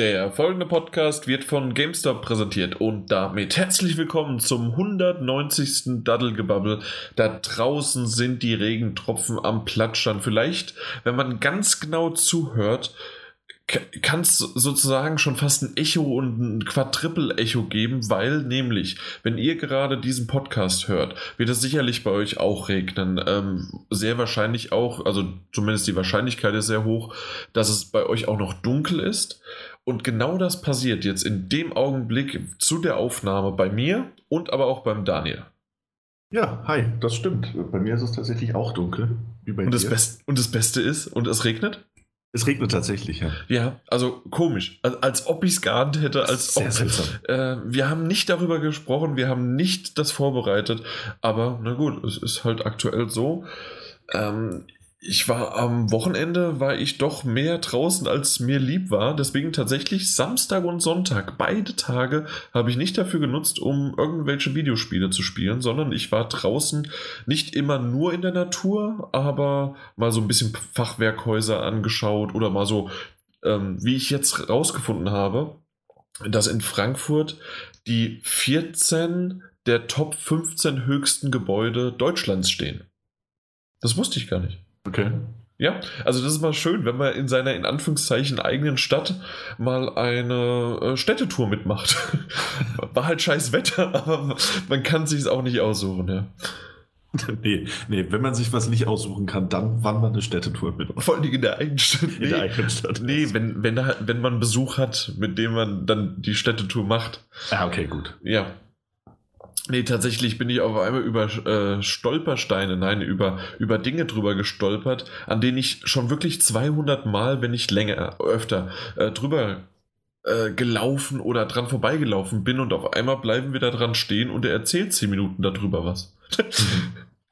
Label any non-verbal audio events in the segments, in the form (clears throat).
Der folgende Podcast wird von GameStop präsentiert und damit herzlich willkommen zum 190. Daddelgebabbel. Da draußen sind die Regentropfen am Platschern. Vielleicht, wenn man ganz genau zuhört, kann es sozusagen schon fast ein Echo und ein Quadriple-Echo geben, weil nämlich, wenn ihr gerade diesen Podcast hört, wird es sicherlich bei euch auch regnen. Ähm, sehr wahrscheinlich auch, also zumindest die Wahrscheinlichkeit ist sehr hoch, dass es bei euch auch noch dunkel ist. Und genau das passiert jetzt in dem Augenblick zu der Aufnahme bei mir und aber auch beim Daniel. Ja, hi, das stimmt. Bei mir ist es tatsächlich auch dunkel. Wie bei und, dir. Das und das Beste ist, und es regnet? Es regnet tatsächlich, ja. Ja, also komisch. Als, als ob ich es geahnt hätte, als Sehr ob. Seltsam. Äh, wir haben nicht darüber gesprochen, wir haben nicht das vorbereitet, aber na gut, es ist halt aktuell so. Ähm, ich war am Wochenende, war ich doch mehr draußen, als mir lieb war. Deswegen tatsächlich Samstag und Sonntag, beide Tage, habe ich nicht dafür genutzt, um irgendwelche Videospiele zu spielen, sondern ich war draußen nicht immer nur in der Natur, aber mal so ein bisschen Fachwerkhäuser angeschaut oder mal so, ähm, wie ich jetzt rausgefunden habe, dass in Frankfurt die 14 der Top 15 höchsten Gebäude Deutschlands stehen. Das wusste ich gar nicht. Okay. Ja, also das ist mal schön, wenn man in seiner in Anführungszeichen eigenen Stadt mal eine äh, Städtetour mitmacht. (laughs) War halt scheiß Wetter, (laughs) aber man kann sich es auch nicht aussuchen, ja. (laughs) Nee, nee, wenn man sich was nicht aussuchen kann, dann wann man eine Städtetour mit. Vor allem in der eigenen Stadt. Nee, in der eigenen Stadt. Nee, wenn, wenn, da, wenn man Besuch hat, mit dem man dann die Städtetour macht. Ah, okay, gut. Ja, Nee, tatsächlich bin ich auf einmal über äh, Stolpersteine, nein, über, über Dinge drüber gestolpert, an denen ich schon wirklich 200 Mal, wenn nicht länger, öfter, äh, drüber äh, gelaufen oder dran vorbeigelaufen bin und auf einmal bleiben wir da dran stehen und er erzählt 10 Minuten darüber was. (laughs)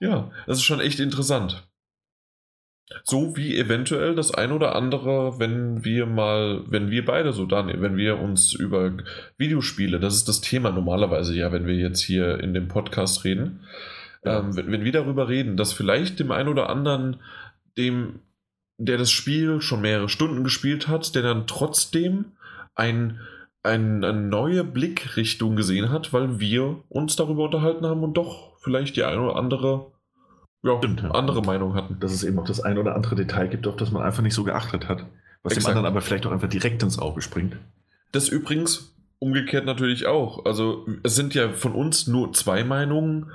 Ja, das ist schon echt interessant. So wie eventuell das ein oder andere, wenn wir mal, wenn wir beide so, Daniel, wenn wir uns über Videospiele, das ist das Thema normalerweise ja, wenn wir jetzt hier in dem Podcast reden, ja. ähm, wenn, wenn wir darüber reden, dass vielleicht dem einen oder anderen, dem, der das Spiel schon mehrere Stunden gespielt hat, der dann trotzdem ein, ein, eine neue Blickrichtung gesehen hat, weil wir uns darüber unterhalten haben und doch vielleicht die eine oder andere ja, Stimmt, ja. andere Meinung hatten. Dass es eben auch das ein oder andere Detail gibt, auf das man einfach nicht so geachtet hat. Was Exakt. dem anderen aber vielleicht auch einfach direkt ins Auge springt. Das übrigens umgekehrt natürlich auch. Also es sind ja von uns nur zwei Meinungen.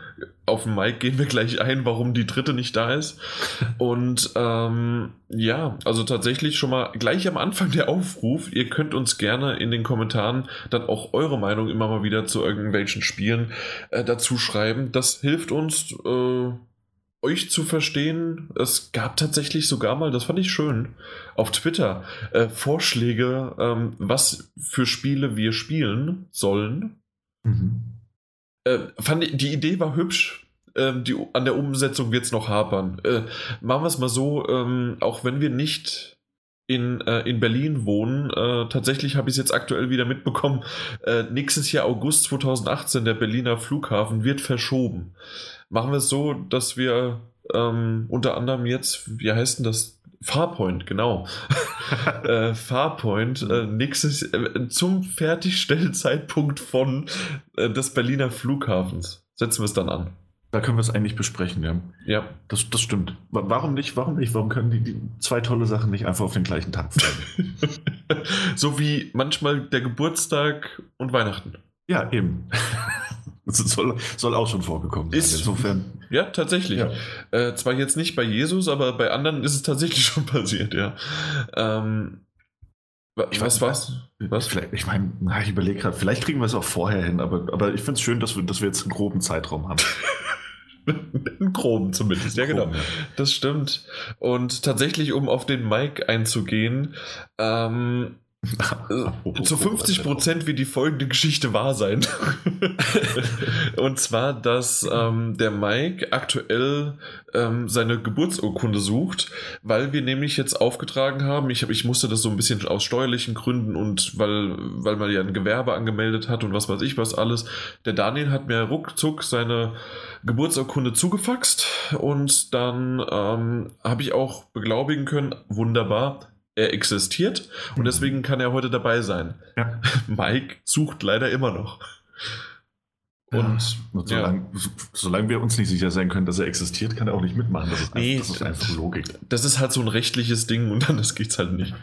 Auf den Mike gehen wir gleich ein, warum die dritte nicht da ist. Und ähm, ja, also tatsächlich schon mal gleich am Anfang der Aufruf. Ihr könnt uns gerne in den Kommentaren dann auch eure Meinung immer mal wieder zu irgendwelchen Spielen äh, dazu schreiben. Das hilft uns. Äh, euch zu verstehen. Es gab tatsächlich sogar mal, das fand ich schön, auf Twitter äh, Vorschläge, ähm, was für Spiele wir spielen sollen. Mhm. Äh, fand ich, die Idee war hübsch. Ähm, die, an der Umsetzung wird es noch hapern. Äh, machen wir es mal so, ähm, auch wenn wir nicht in, äh, in Berlin wohnen. Äh, tatsächlich habe ich es jetzt aktuell wieder mitbekommen. Äh, nächstes Jahr August 2018, der Berliner Flughafen wird verschoben machen wir es so, dass wir ähm, unter anderem jetzt, wie heißt denn das? Farpoint, genau. (laughs) äh, Farpoint, äh, nächstes, äh, zum Fertigstellzeitpunkt von äh, des Berliner Flughafens. Setzen wir es dann an. Da können wir es eigentlich besprechen, ja. Ja. Das, das stimmt. Warum nicht? Warum nicht? Warum können die, die zwei tolle Sachen nicht einfach auf den gleichen Tag sein? (laughs) so wie manchmal der Geburtstag und Weihnachten. Ja, eben. Das soll, soll auch schon vorgekommen sein. Ist, Insofern. Ja, tatsächlich. Ja. Äh, zwar jetzt nicht bei Jesus, aber bei anderen ist es tatsächlich (laughs) schon passiert, ja. Ähm, ich was war's? Was? Vielleicht, ich meine, ich überlege gerade, vielleicht kriegen wir es auch vorher hin, aber, aber ich finde es schön, dass wir, dass wir jetzt einen groben Zeitraum haben. (laughs) einen groben zumindest, ja genau. Das stimmt. Und tatsächlich, um auf den Mike einzugehen, ähm, zu 50 Prozent wird die folgende Geschichte wahr sein. (laughs) und zwar, dass ähm, der Mike aktuell ähm, seine Geburtsurkunde sucht, weil wir nämlich jetzt aufgetragen haben, ich, hab, ich musste das so ein bisschen aus steuerlichen Gründen und weil, weil man ja ein Gewerbe angemeldet hat und was weiß ich was alles. Der Daniel hat mir ruckzuck seine Geburtsurkunde zugefaxt und dann ähm, habe ich auch beglaubigen können, wunderbar, er existiert und Mhm. deswegen kann er heute dabei sein. Ja. (laughs) Mike sucht leider immer noch. Und, Und ja. solange, solange wir uns nicht sicher sein können, dass er existiert, kann er auch nicht mitmachen. Das ist, Nee, einfach, das ist einfach Logik. das ist halt so ein rechtliches Ding und dann das geht's halt nicht.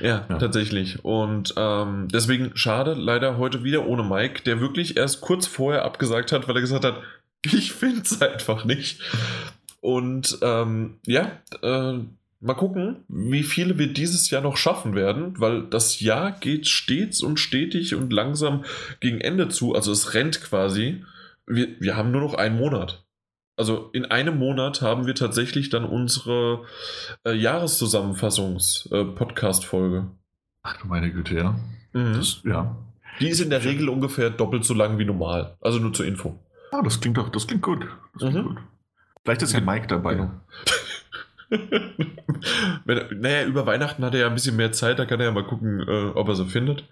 Ja, Ja. tatsächlich. Und ähm, deswegen schade, leider heute wieder ohne Mike, der wirklich erst kurz vorher abgesagt hat, weil er gesagt hat, (laughs) ich find's einfach nicht. Und ähm, ja, äh, mal gucken, wie viele wir dieses Jahr noch schaffen werden, weil das Jahr geht stets und stetig und langsam gegen Ende zu. Also es rennt quasi. Wir, wir haben nur noch einen Monat. Also in einem Monat haben wir tatsächlich dann unsere äh, Jahreszusammenfassungs-Podcast-Folge. Ach du meine Güte, ja. Mhm. Das, ja. Die ist in der Regel ungefähr doppelt so lang wie normal. Also nur zur Info. Ah, das klingt doch, das klingt gut. Das klingt Mhm. gut. Vielleicht ist ja Mike dabei. Genau. (laughs) (laughs) Wenn, naja, über Weihnachten hat er ja ein bisschen mehr Zeit, da kann er ja mal gucken, äh, ob er sie findet.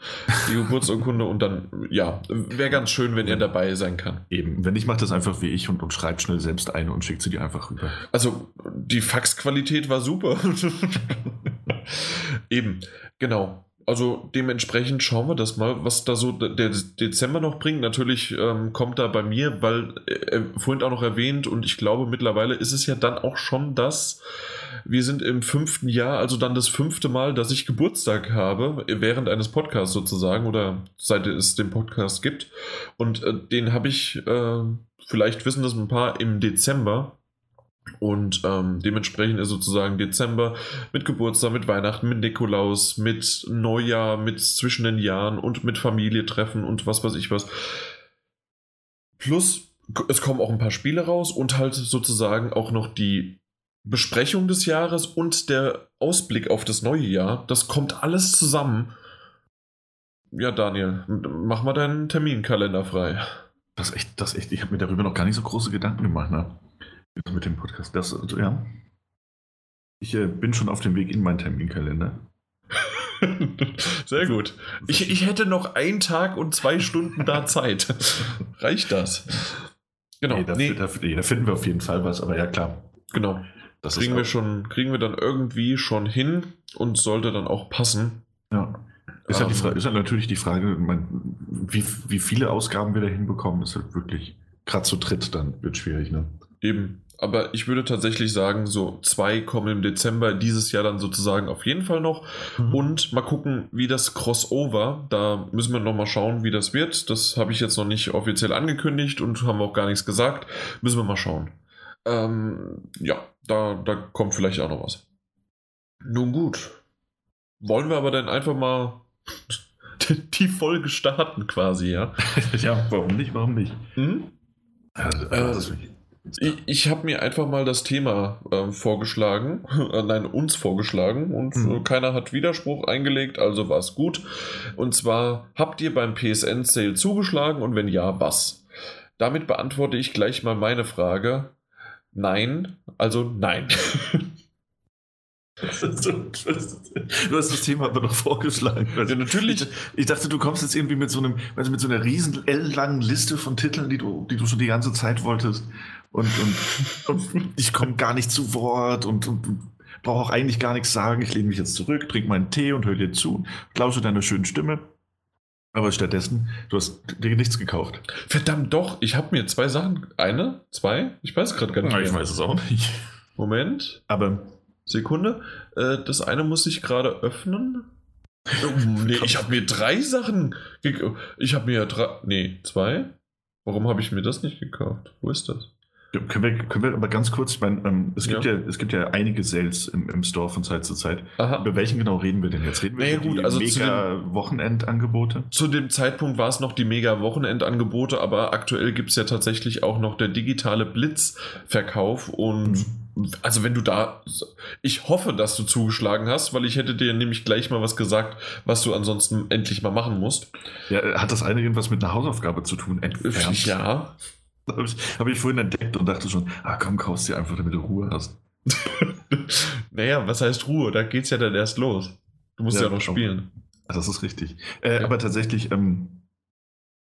Die Geburtsurkunde und dann, ja, wäre ganz schön, wenn er dabei sein kann. Eben, wenn nicht, macht das einfach wie ich und, und schreibt schnell selbst eine und schickt sie dir einfach rüber. Also, die Faxqualität war super. (laughs) Eben, genau. Also dementsprechend schauen wir das mal, was da so der Dezember noch bringt. Natürlich ähm, kommt da bei mir, weil äh, vorhin auch noch erwähnt und ich glaube mittlerweile ist es ja dann auch schon das, wir sind im fünften Jahr, also dann das fünfte Mal, dass ich Geburtstag habe, während eines Podcasts sozusagen oder seit es den Podcast gibt. Und äh, den habe ich, äh, vielleicht wissen das ein paar, im Dezember. Und ähm, dementsprechend ist sozusagen Dezember mit Geburtstag, mit Weihnachten, mit Nikolaus, mit Neujahr, mit zwischen den Jahren und mit Familie treffen und was weiß ich was. Plus, es kommen auch ein paar Spiele raus und halt sozusagen auch noch die Besprechung des Jahres und der Ausblick auf das neue Jahr. Das kommt alles zusammen. Ja, Daniel, mach mal deinen Terminkalender frei. Das echt, das echt, ich habe mir darüber noch gar nicht so große Gedanken gemacht, ne? Jetzt mit dem Podcast. Das, also, ja. Ich äh, bin schon auf dem Weg in meinen Terminkalender. (laughs) Sehr gut. Ich, ich hätte noch einen Tag und zwei Stunden da Zeit. (laughs) Reicht das? Genau. Nee, da, nee, da, da finden wir auf jeden Fall was, aber ja klar. genau. Das Kriegen wir schon, kriegen wir dann irgendwie schon hin und sollte dann auch passen. Ja. Ist, halt Ähm, Frage, ist halt natürlich die Frage, mein, wie, wie viele Ausgaben wir da hinbekommen, ist halt wirklich, gerade zu dritt dann wird schwierig, ne? Eben. Aber ich würde tatsächlich sagen, so zwei kommen im Dezember dieses Jahr dann sozusagen auf jeden Fall noch. Mhm. Und mal gucken, wie das Crossover, da müssen wir nochmal schauen, wie das wird. Das habe ich jetzt noch nicht offiziell angekündigt und haben auch gar nichts gesagt. Müssen wir mal schauen. Ähm, ja, da, da kommt vielleicht auch noch was. Nun gut. Wollen wir aber dann einfach mal (laughs) die Folge starten quasi, ja? (laughs) ja, warum nicht, warum nicht? Hm? Also, Äh, das ist wirklich- Ich, ich habe mir einfach mal das Thema ähm, vorgeschlagen, äh, (laughs) nein, uns vorgeschlagen und Mhm. äh, keiner hat Widerspruch eingelegt, also war es gut. Und zwar, habt ihr beim PSN-Sale zugeschlagen und wenn ja, was? Damit beantworte ich gleich mal meine Frage. Nein, also nein. (laughs) Du hast das Thema aber noch vorgeschlagen. ja, natürlich. Ich, ich dachte, du kommst jetzt irgendwie mit so einem, also mit so einer riesen L-langen Liste von Titeln, die du, die du schon die ganze Zeit wolltest. Und, und, (laughs) und ich komme gar nicht zu Wort und, und brauche auch eigentlich gar nichts sagen. Ich lehne mich jetzt zurück, trinke meinen Tee und höre dir zu, lausche deiner schönen Stimme. Aber stattdessen, du hast dir nichts gekauft. Verdammt doch, ich habe mir zwei Sachen. Eine? Zwei? Ich weiß gerade gar nicht. ich mehr. weiß es auch nicht. Moment. Aber Sekunde. Äh, das eine muss ich gerade öffnen. Oh, nee, ich habe mir drei Sachen gekauft. Ich habe mir drei. Nee, zwei. Warum habe ich mir das nicht gekauft? Wo ist das? Können wir, können wir aber ganz kurz, ich meine, ähm, es, gibt Ja. ja. es gibt ja einige Sales im, im Store von Zeit zu Zeit. Aha. Über welchen genau reden wir denn jetzt? Reden wir Naja, über gut, die also zu Mega-Wochenendangebote? Zu dem Zeitpunkt war es noch die Mega-Wochenendangebote, aber aktuell gibt es ja tatsächlich auch noch der digitale Blitzverkauf. Und also, wenn du da. Ich hoffe, dass du zugeschlagen hast, weil ich hätte dir nämlich gleich mal was gesagt, was du ansonsten endlich mal machen musst. Ja, hat das eine irgendwas mit einer Hausaufgabe zu tun? Entfernt? Ja. Habe ich, hab ich vorhin entdeckt und dachte schon, ah komm, kaufst dir einfach, damit du Ruhe hast. (laughs) naja, was heißt Ruhe? Da geht's ja dann erst los. Du musst ja, Ja, noch schon. spielen. Ah, Das ist richtig. Äh, Ja. Aber tatsächlich, ähm,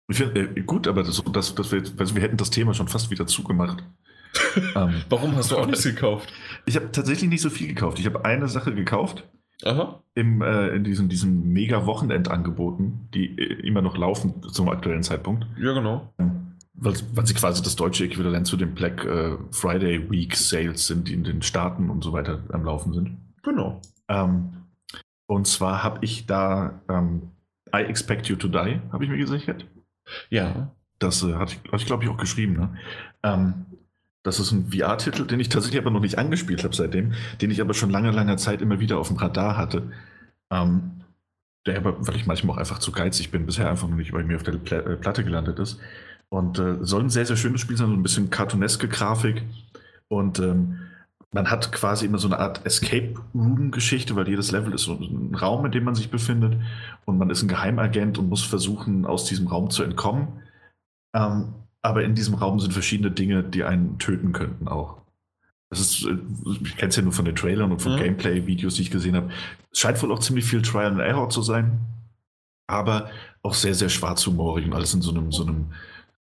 ich find, äh, gut, aber das, das, das wir, also wir hätten das Thema schon fast wieder zugemacht. (laughs) ähm, Warum hast du auch nichts (laughs) gekauft? ich habe tatsächlich nicht so viel gekauft. Ich habe eine Sache gekauft, Aha. Im, äh, in diesen, diesen Mega-Wochenendangeboten, die äh, immer noch laufen zum aktuellen Zeitpunkt. Ja, genau. Ähm, weil, weil sie quasi das deutsche Äquivalent zu den Black äh, Friday Week Sales sind, die in den Staaten und so weiter am Laufen sind. Genau. Ähm, und zwar habe ich da ähm, I Expect You to Die, habe ich mir gesichert. Ja. Das äh, hatte ich, ich glaube ich, auch geschrieben. Ne? Ähm, das ist ein VR-Titel, den ich tatsächlich aber noch nicht angespielt habe seitdem, den ich aber schon lange, lange Zeit immer wieder auf dem Radar hatte. Ähm, der aber, weil ich manchmal auch einfach zu geizig bin, bisher einfach noch nicht bei mir auf der äh, Platte gelandet ist. Und äh, soll ein sehr, sehr schönes Spiel sein, so ein bisschen cartooneske Grafik. Und ähm, man hat quasi immer so eine Art Escape Room-Geschichte, weil jedes Level ist so ein Raum, in dem man sich befindet. Und man ist ein Geheimagent und muss versuchen, aus diesem Raum zu entkommen. Ähm, aber in diesem Raum sind verschiedene Dinge, die einen töten könnten auch. Das ist, äh, ich kenne es ja nur von den Trailern und von mhm. Gameplay-Videos, die ich gesehen habe. Es scheint wohl auch ziemlich viel Trial and Error zu sein, aber auch sehr, sehr schwarzhumorig und alles in so einem, so einem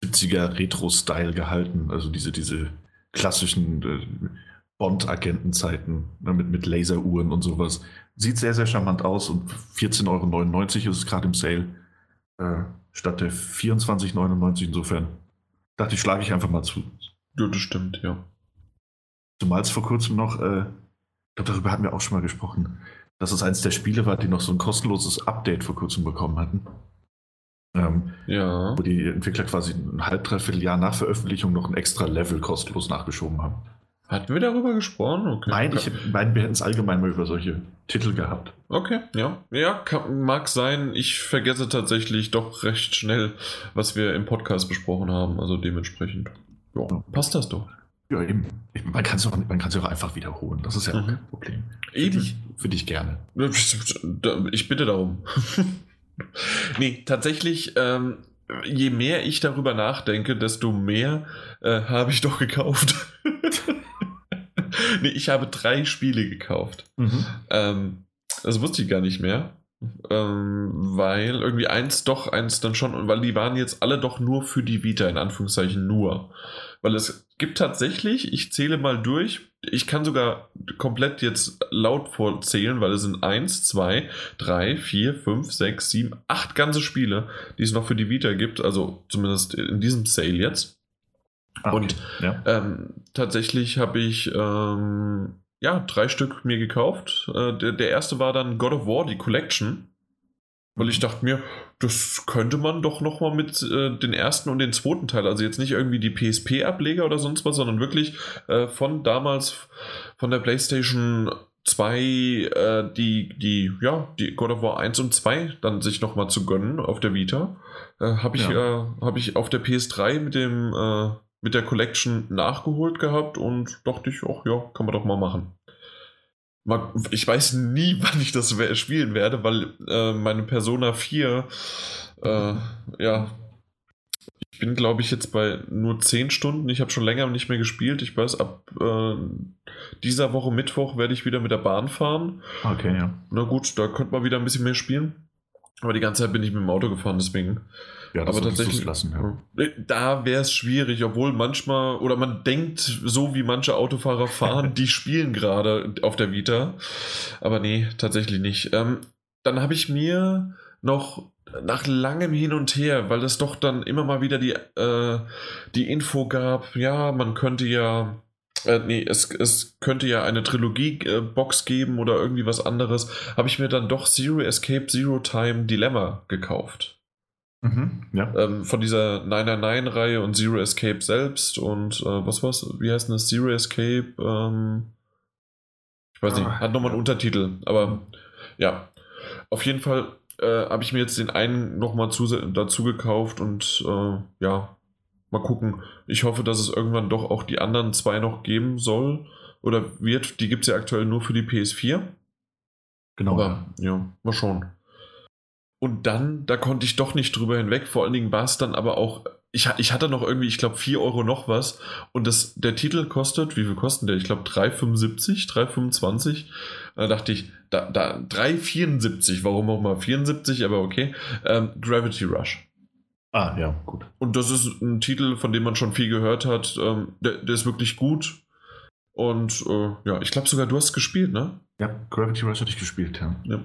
70er Retro-Style gehalten. Also diese, diese klassischen äh, Bond-Agentenzeiten ne, mit, mit Laseruhren und sowas. Sieht sehr, sehr charmant aus und 14,99 Euro ist es gerade im Sale äh, statt der 24,99 Euro. Insofern dachte ich, schlage ich einfach mal zu. Ja, das stimmt, ja. Zumal es vor kurzem noch, äh, ich glaube, darüber hatten wir auch schon mal gesprochen, dass es eins der Spiele war, die noch so ein kostenloses Update vor kurzem bekommen hatten. Ähm, ja. Wo die Entwickler quasi ein halb, dreiviertel Jahr nach Veröffentlichung noch ein extra Level kostenlos nachgeschoben haben. Hatten wir darüber gesprochen? Okay. Nein, ich meine, wir hätten es allgemein mal über solche Titel gehabt. Okay, ja. Ja, kann, mag sein. Ich vergesse tatsächlich doch recht schnell, was wir im Podcast besprochen haben. Also dementsprechend. Ja, passt das doch. Ja, eben. Man kann es auch, auch einfach wiederholen. Das ist ja mhm. kein Problem. Eben. Für dich, für dich gerne. (laughs) Ich bitte darum. (laughs) nee, tatsächlich, ähm, je mehr ich darüber nachdenke, desto mehr äh, habe ich doch gekauft. (laughs) nee, ich habe drei Spiele gekauft. Mhm. Ähm, das wusste ich gar nicht mehr. Ähm, weil irgendwie eins doch, eins dann schon, weil die waren jetzt alle doch nur für die Vita, in Anführungszeichen nur. Weil es gibt tatsächlich, ich zähle mal durch, ich kann sogar komplett jetzt laut vorzählen, weil es sind 1, 2, 3, 4, 5, 6, 7, 8 ganze Spiele, die es noch für die Vita gibt, also zumindest in diesem Sale jetzt. Ah, okay. Und ja. ähm, tatsächlich habe ich ähm, ja drei Stück mir gekauft. Äh, der, der erste war dann God of War, die Collection. Weil ich dachte mir, das könnte man doch nochmal mit äh, den ersten und den zweiten Teil, also jetzt nicht irgendwie die PSP-Ableger oder sonst was, sondern wirklich äh, von damals, von der PlayStation 2, äh, die, die, ja, die God of War 1 und 2 dann sich nochmal zu gönnen auf der Vita. Äh, Habe ich, ja. Äh, hab ich auf der PS3 mit dem äh, mit der Collection nachgeholt gehabt und dachte ich, ach ja, kann man doch mal machen. Ich weiß nie, (laughs) wann ich das spielen werde, weil äh, meine Persona 4, äh, ja, ich bin glaube ich jetzt bei nur 10 Stunden. Ich habe schon länger nicht mehr gespielt. Ich weiß, ab äh, dieser Woche Mittwoch werde ich wieder mit der Bahn fahren. Okay, ja. Na gut, da könnte man wieder ein bisschen mehr spielen. Aber die ganze Zeit bin ich mit dem Auto gefahren, deswegen ja, das aber tatsächlich lassen, ja. Äh, da wäre es schwierig, obwohl manchmal, oder man denkt, so wie manche Autofahrer fahren, (laughs) die spielen gerade auf der Vita. Aber nee, tatsächlich nicht. Ähm, dann habe ich mir noch nach langem Hin und Her, weil es doch dann immer mal wieder die, äh, die Info gab, ja, man könnte ja äh, nee, es, es könnte ja eine Trilogie-Box geben oder irgendwie was anderes, habe ich mir dann doch Zero Escape Zero Time Dilemma gekauft. Mhm, ja. ähm, von dieser 999-Reihe und Zero Escape selbst und äh, was war's? Wie heißt das? Zero Escape? Ähm, ich weiß nicht, ah, hat nochmal einen Untertitel, aber ja. Auf jeden Fall äh, habe ich mir jetzt den einen nochmal dazu gekauft und äh, ja, mal gucken. Ich hoffe, dass es irgendwann doch auch die anderen zwei noch geben soll oder wird. Die gibt es ja aktuell nur für die PS4. Genau. Aber ja, mal schauen. Und dann, da konnte ich doch nicht drüber hinweg. Vor allen Dingen war es dann aber auch, ich, ich hatte noch irgendwie, ich glaube, 4 Euro noch was. Und das, der Titel kostet, wie viel kostet der? Ich glaube, 3,75, 3,25. Da dachte ich, da, da 3,74, warum auch mal 74, aber okay. Ähm, Gravity Rush. Ah, ja, gut. Und das ist ein Titel, von dem man schon viel gehört hat. Ähm, der, der ist wirklich gut. Und äh, ja, ich glaube sogar, du hast gespielt, ne? Ja, Gravity Rush hatte ich gespielt, ja. Ja.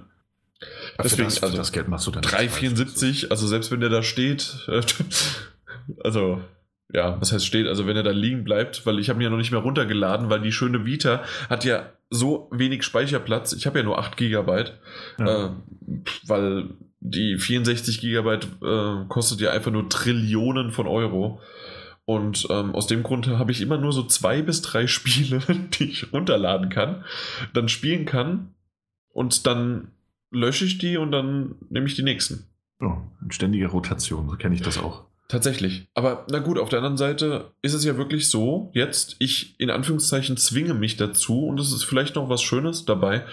Deswegen, das, also das Geld machst du dann. 3,74, also selbst wenn der da steht, (laughs) also ja, was heißt steht, also wenn er da liegen bleibt, weil ich habe ihn ja noch nicht mehr runtergeladen, weil die schöne Vita hat ja so wenig Speicherplatz. Ich habe ja nur 8 GB, Ja. äh, weil die 64 GB äh, kostet ja einfach nur Trillionen von Euro. Und ähm, aus dem Grund habe ich immer nur so zwei bis drei Spiele, (laughs) die ich runterladen kann, dann spielen kann und dann lösche ich die und dann nehme ich die nächsten. So, in ständiger Rotation, so kenne ich das auch. Tatsächlich. Aber na gut, auf der anderen Seite ist es ja wirklich so, jetzt, ich in Anführungszeichen zwinge mich dazu, und es ist vielleicht noch was Schönes dabei,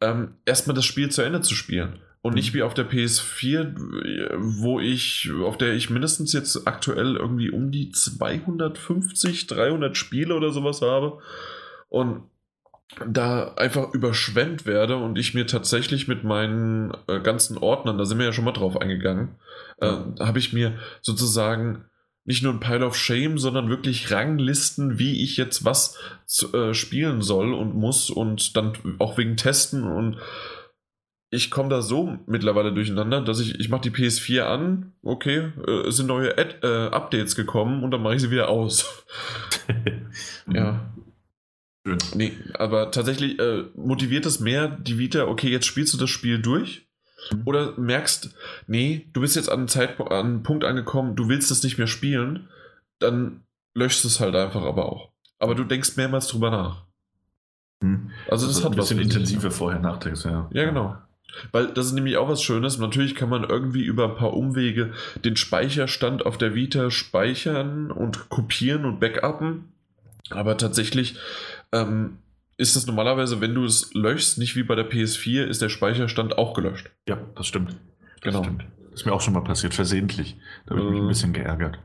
ähm, erstmal das Spiel zu Ende zu spielen. Und nicht wie auf der PS4, wo ich, auf der ich mindestens jetzt aktuell irgendwie um die 250, 300 Spiele oder sowas habe. Und da einfach überschwemmt werde und ich mir tatsächlich mit meinen äh, ganzen Ordnern, da sind wir ja schon mal drauf eingegangen, äh, habe ich mir sozusagen nicht nur ein Pile of Shame, sondern wirklich Ranglisten, wie ich jetzt was zu, äh, spielen soll und muss und dann auch wegen Testen und ich komme da so mittlerweile durcheinander, dass ich, ich mache die PS4 an, okay, äh, es sind neue Ad, äh, Updates gekommen und dann mache ich sie wieder aus. (laughs) ja. Schön. Nee, aber tatsächlich äh, motiviert es mehr die Vita, okay, jetzt spielst du das Spiel durch. Mhm. Oder merkst, nee, du bist jetzt an einen, Zeitpunkt, an einen Punkt angekommen, du willst es nicht mehr spielen, dann löschst es halt einfach aber auch. Aber du denkst mehrmals drüber nach. Hm. Also das Also hat ein bisschen was intensiver vorher nachdenkst, ja. Ja, genau. Weil das ist nämlich auch was Schönes. Natürlich kann man irgendwie über ein paar Umwege den Speicherstand auf der Vita speichern und kopieren und backuppen. Aber tatsächlich ähm, ist das normalerweise, wenn du es löschst, nicht wie bei der PS4, ist der Speicherstand auch gelöscht. Ja, das stimmt. Das Genau. stimmt. Das ist mir auch schon mal passiert, versehentlich. Da habe ich mich Mhm. ein bisschen geärgert.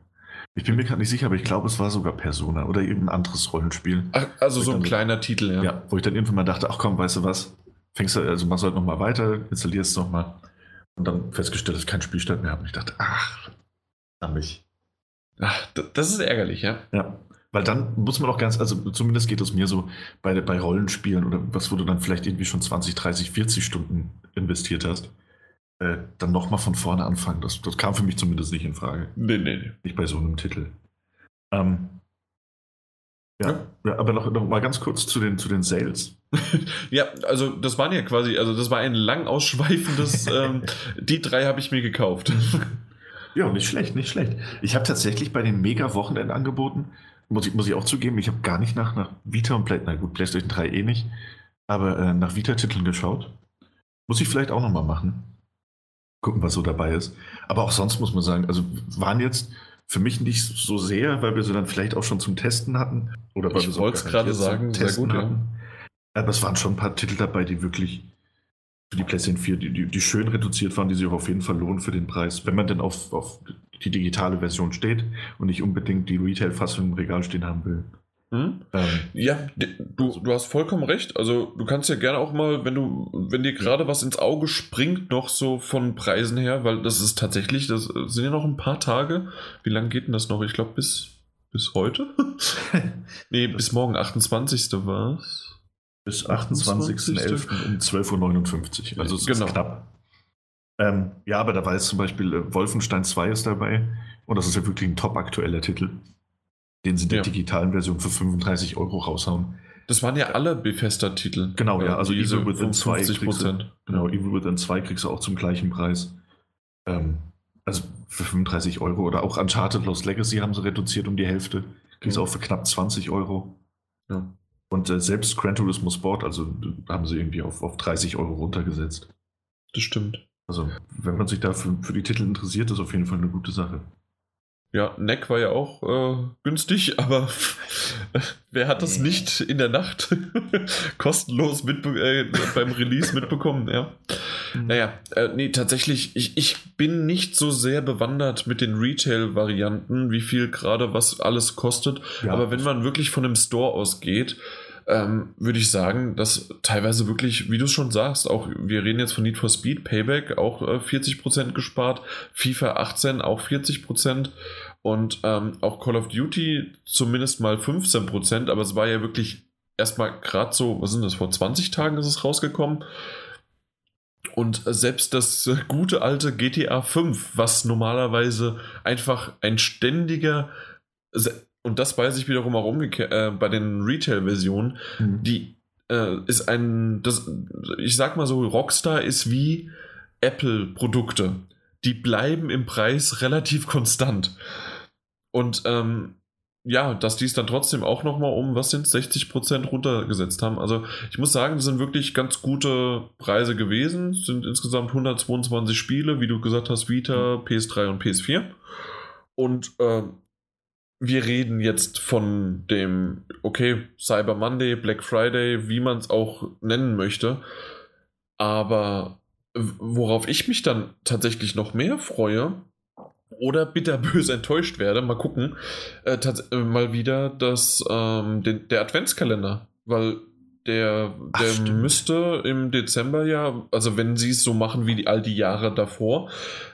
Ich bin mir gerade nicht sicher, aber ich glaube, es war sogar Persona oder irgendein anderes Rollenspiel. Ach, also so ein dann- kleiner Titel, ja. Ja. wo ich dann irgendwann mal dachte, ach komm, weißt du was, fängst du, also machst du halt nochmal weiter, installierst es nochmal und dann festgestellt, dass ich keinen Spielstand mehr habe. Und ich dachte, ach, an mich. Ach, das ist ärgerlich, ja. Ja, weil dann muss man auch ganz, also zumindest geht es mir so bei, bei Rollenspielen oder was, wo du dann vielleicht irgendwie schon 20, 30, 40 Stunden investiert hast, äh, dann nochmal von vorne anfangen. Das, das kam für mich zumindest nicht in Frage. Nee, nee, nee. Nicht bei so einem Titel. Ähm, ja, Ja. aber noch, noch mal ganz kurz zu den, zu den Sales. (laughs) Ja, also das waren ja quasi, also das war ein lang ausschweifendes, (laughs) ähm, die drei habe ich mir gekauft. Ja, nicht schlecht, nicht schlecht. Ich habe tatsächlich bei den Mega-Wochenendangeboten, muss ich, muss ich auch zugeben, ich habe gar nicht nach, nach Vita und Play, na gut, PlayStation 3 eh nicht, aber äh, nach Vita-Titeln geschaut. Muss ich vielleicht auch nochmal machen. Gucken, was so dabei ist. Aber auch sonst muss man sagen, also waren jetzt für mich nicht so sehr, weil wir sie dann vielleicht auch schon zum Testen hatten. Oder weil Ich wir wollt's auch gerade sagen, sehr gut, ja. hatten. Aber es waren schon ein paar Titel dabei, die wirklich für die PlayStation 4, die, die, die schön reduziert waren, die sich auch auf jeden Fall lohnen für den Preis, wenn man denn auf, auf die digitale Version steht und nicht unbedingt die Retail-Fassung im Regal stehen haben will. Hm? Ähm, Ja, du, du hast vollkommen recht. Also du kannst ja gerne auch mal, wenn du, wenn dir gerade was ins Auge springt, noch so von Preisen her, weil das ist tatsächlich, das sind ja noch ein paar Tage. Wie lange geht denn das noch? Ich glaube bis, bis heute? (laughs) nee, bis morgen, 28. war es. bis 28.11. um 12.59 Uhr. Also es Genau. ist knapp. Ähm, ja, aber da war jetzt zum Beispiel äh, Wolfenstein 2 ist dabei und das ist ja wirklich ein top aktueller Titel, den sie in der Ja. digitalen Version für 35 Euro raushauen. Das waren ja alle Bethesda-Titel. Genau, ja, also diese Evil Within 2 50 kriegst du- Prozent. Genau, Evil Within 2 kriegst du auch zum gleichen Preis. Ähm, also für 35 Euro oder auch Uncharted Lost Legacy haben sie reduziert um die Hälfte. Kriegst du Mhm. auch für knapp 20 Euro. Ja. Und äh, selbst Gran Turismo Sport, also äh, haben sie irgendwie auf, auf 30 Euro runtergesetzt. Das stimmt. Also, wenn man sich da für, für die Titel interessiert, ist auf jeden Fall eine gute Sache. Ja, Neck war ja auch äh, günstig, (laughs) aber wer hat das nicht in der Nacht (laughs) kostenlos äh, beim Release (laughs) mitbekommen? Ja. Naja, äh, nee, tatsächlich, ich, ich bin nicht so sehr bewandert mit den Retail-Varianten, wie viel gerade was alles kostet. Ja, aber wenn man wirklich von einem Store ausgeht, ähm, würde ich sagen, dass teilweise wirklich, wie du es schon sagst, auch wir reden jetzt von Need for Speed, Payback auch äh, 40% gespart, FIFA 18 auch 40% und ähm, auch Call of Duty zumindest mal 15%, aber es war ja wirklich erstmal gerade so, was sind das, vor 20 Tagen ist es rausgekommen. Und selbst das gute alte GTA 5, was normalerweise einfach ein ständiger, und das weiß ich wiederum auch umgekehrt, äh, bei den Retail-Versionen, mhm. die äh, ist ein, das, ich sag mal so, Rockstar ist wie Apple-Produkte. Die bleiben im Preis relativ konstant. Und ähm, ja, dass die es dann trotzdem auch nochmal um, was sind 60 Prozent runtergesetzt haben. Also ich muss sagen, das sind wirklich ganz gute Preise gewesen. Es sind insgesamt 122 Spiele, wie du gesagt hast, Vita, PS3 und PS4. Und äh, wir reden jetzt von dem, okay, Cyber Monday, Black Friday, wie man es auch nennen möchte. Aber worauf ich mich dann tatsächlich noch mehr freue, oder bitterbös (laughs) enttäuscht werde, mal gucken, äh, äh, mal wieder das, ähm, den, der Adventskalender, weil der, der Ach, müsste im Dezember ja, also wenn sie es so machen wie die, all die Jahre davor,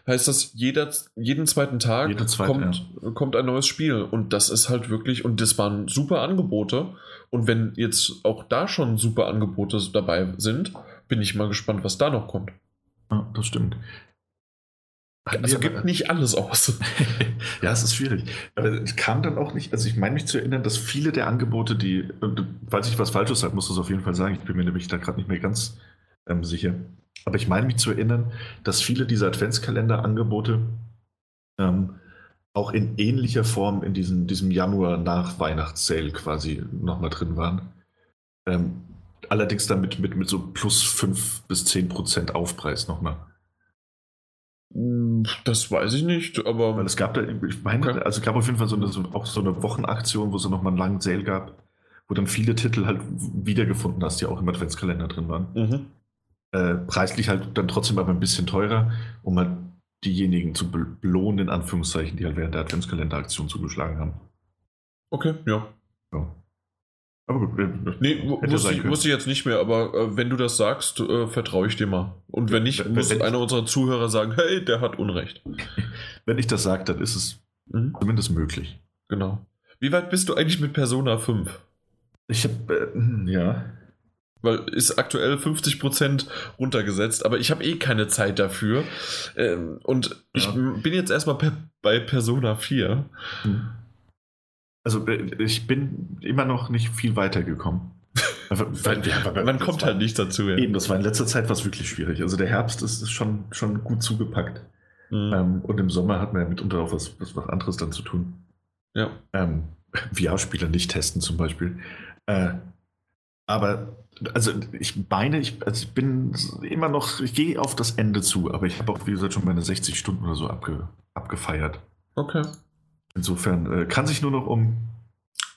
heißt das, jeder, jeden zweiten Tag zweite, kommt, ja. kommt ein neues Spiel. Und das ist halt wirklich, und das waren super Angebote. Und wenn jetzt auch da schon super Angebote dabei sind, bin ich mal gespannt, was da noch kommt. Ja, das stimmt. Also gibt nicht alles aus. (laughs) ja, es ist schwierig. Aber es kam dann auch nicht, also ich meine mich zu erinnern, dass viele der Angebote, die, falls ich was Falsches sage, musst du es auf jeden Fall sagen, ich bin mir nämlich da gerade nicht mehr ganz ähm, sicher. Aber ich meine mich zu erinnern, dass viele dieser Adventskalender-Angebote ähm, auch in ähnlicher Form in diesem, diesem Januar nach Weihnachtssale quasi nochmal drin waren. Ähm, allerdings dann mit, mit, mit so plus 5 bis 10 Prozent Aufpreis nochmal. Hm, das weiß ich nicht, aber. Weil es gab da, ich meine, okay. also es gab auf jeden Fall so eine, so, auch so eine Wochenaktion, wo es nochmal einen langen Sale gab, wo dann viele Titel halt wiedergefunden hast, die auch im Adventskalender drin waren. Mhm. Äh, preislich halt dann trotzdem aber ein bisschen teurer, um halt diejenigen zu belohnen, in Anführungszeichen, die halt während der Adventskalenderaktion zugeschlagen haben. Okay, ja. ja. Aber gut, nee, wusste ich, wusste ich jetzt nicht mehr, aber äh, wenn du das sagst, äh, vertraue ich dir mal. Und wenn nicht, wenn, muss wenn einer unserer Zuhörer sagen, hey, der hat Unrecht. (laughs) Wenn ich das sage, dann ist es mhm. zumindest möglich. Genau. Wie weit bist du eigentlich mit Persona 5? Ich habe, äh, ja. Weil ist aktuell 50% runtergesetzt, aber ich habe eh keine Zeit dafür. Ähm, und ich ja. bin jetzt erstmal bei Persona 4. Mhm. Also äh, ich bin immer noch nicht viel weiter gekommen. (laughs) Man kommt halt nicht dazu. Ja. Eben, das war in letzter Zeit was wirklich schwierig. Also der Herbst ist, ist schon, schon gut zugepackt. Mhm. Ähm, und im Sommer hat man ja mitunter auch was, was, was anderes dann zu tun. Ja. Ähm, VR-Spieler nicht testen zum Beispiel. Äh, aber also ich meine, ich, also ich bin immer noch, ich gehe auf das Ende zu, aber ich habe auch, wie gesagt, schon meine 60 Stunden oder so abge, abgefeiert. Okay. Insofern äh, kann sich nur noch um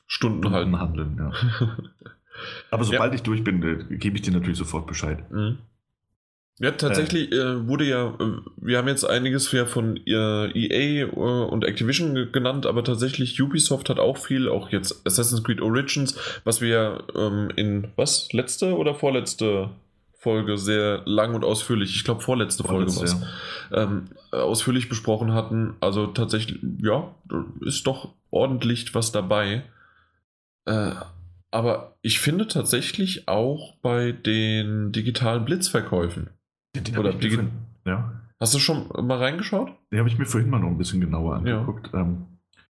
Stunden halten. handeln. Ja. (laughs) Aber sobald ja. ich durch bin, äh, gebe ich dir natürlich sofort Bescheid. Mhm. Ja, tatsächlich äh, wurde ja, äh, wir haben jetzt einiges von äh, EA und Activision genannt, aber tatsächlich Ubisoft hat auch viel, auch jetzt Assassin's Creed Origins, was wir ähm, in, was, letzte oder vorletzte Folge sehr lang und ausführlich, ich glaube vorletzte Folge war ja. ähm, ausführlich besprochen hatten. Also tatsächlich, ja, ist doch ordentlich was dabei. Äh, aber ich finde tatsächlich auch bei den digitalen Blitzverkäufen. Den oder Digi ja. Hast du schon mal reingeschaut? Den habe ich mir vorhin mal noch ein bisschen genauer angeguckt. Ja. Ähm,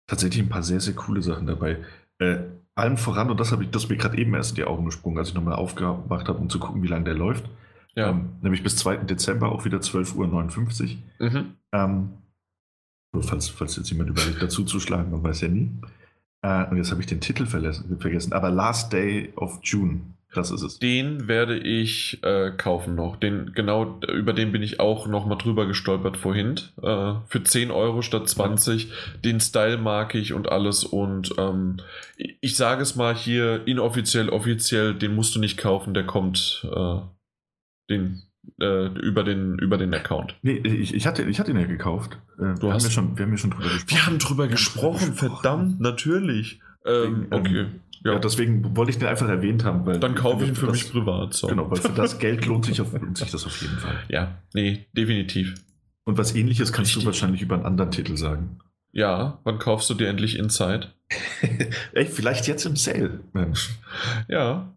tatsächlich ein paar sehr, sehr coole Sachen dabei. Äh, allem voran, und das habe ich, das mir gerade eben erst in die Augen gesprungen, als ich nochmal aufgemacht habe, um zu gucken, wie lange der läuft. Ja. Ähm, nämlich bis 2. Dezember auch wieder 12.59 Uhr. Mhm. Ähm, falls, falls jetzt jemand überlegt, dazu zu schlagen, man weiß ja nie. Äh, und jetzt habe ich den Titel vergessen, aber Last Day of June. Das ist es. Den werde ich äh, kaufen noch. Den, genau, über den bin ich auch noch mal drüber gestolpert vorhin. Äh, für 10 Euro statt 20. Ja. Den Style mag ich und alles. Und ähm, ich sage es mal hier inoffiziell, offiziell, den musst du nicht kaufen, der kommt äh, den, äh, über, den, über den Account. Nee, ich, ich, hatte, ich hatte ihn ja gekauft. Äh, du wir, hast, haben schon, wir haben ja schon drüber gesprochen. Wir haben drüber, wir gesprochen, drüber gesprochen, verdammt, natürlich. Ähm, okay. Ja. ja. deswegen wollte ich den einfach erwähnt haben. Weil Dann kaufe ich ihn für das, mich privat. So. Genau, weil für das (laughs) Geld lohnt sich, auf, lohnt sich das auf jeden Fall. Ja, nee, definitiv. Und was ähnliches kannst Richtig. du wahrscheinlich über einen anderen Titel sagen. Ja, wann kaufst du dir endlich Inside? (laughs) Ey, vielleicht jetzt im Sale. Mensch. Ja,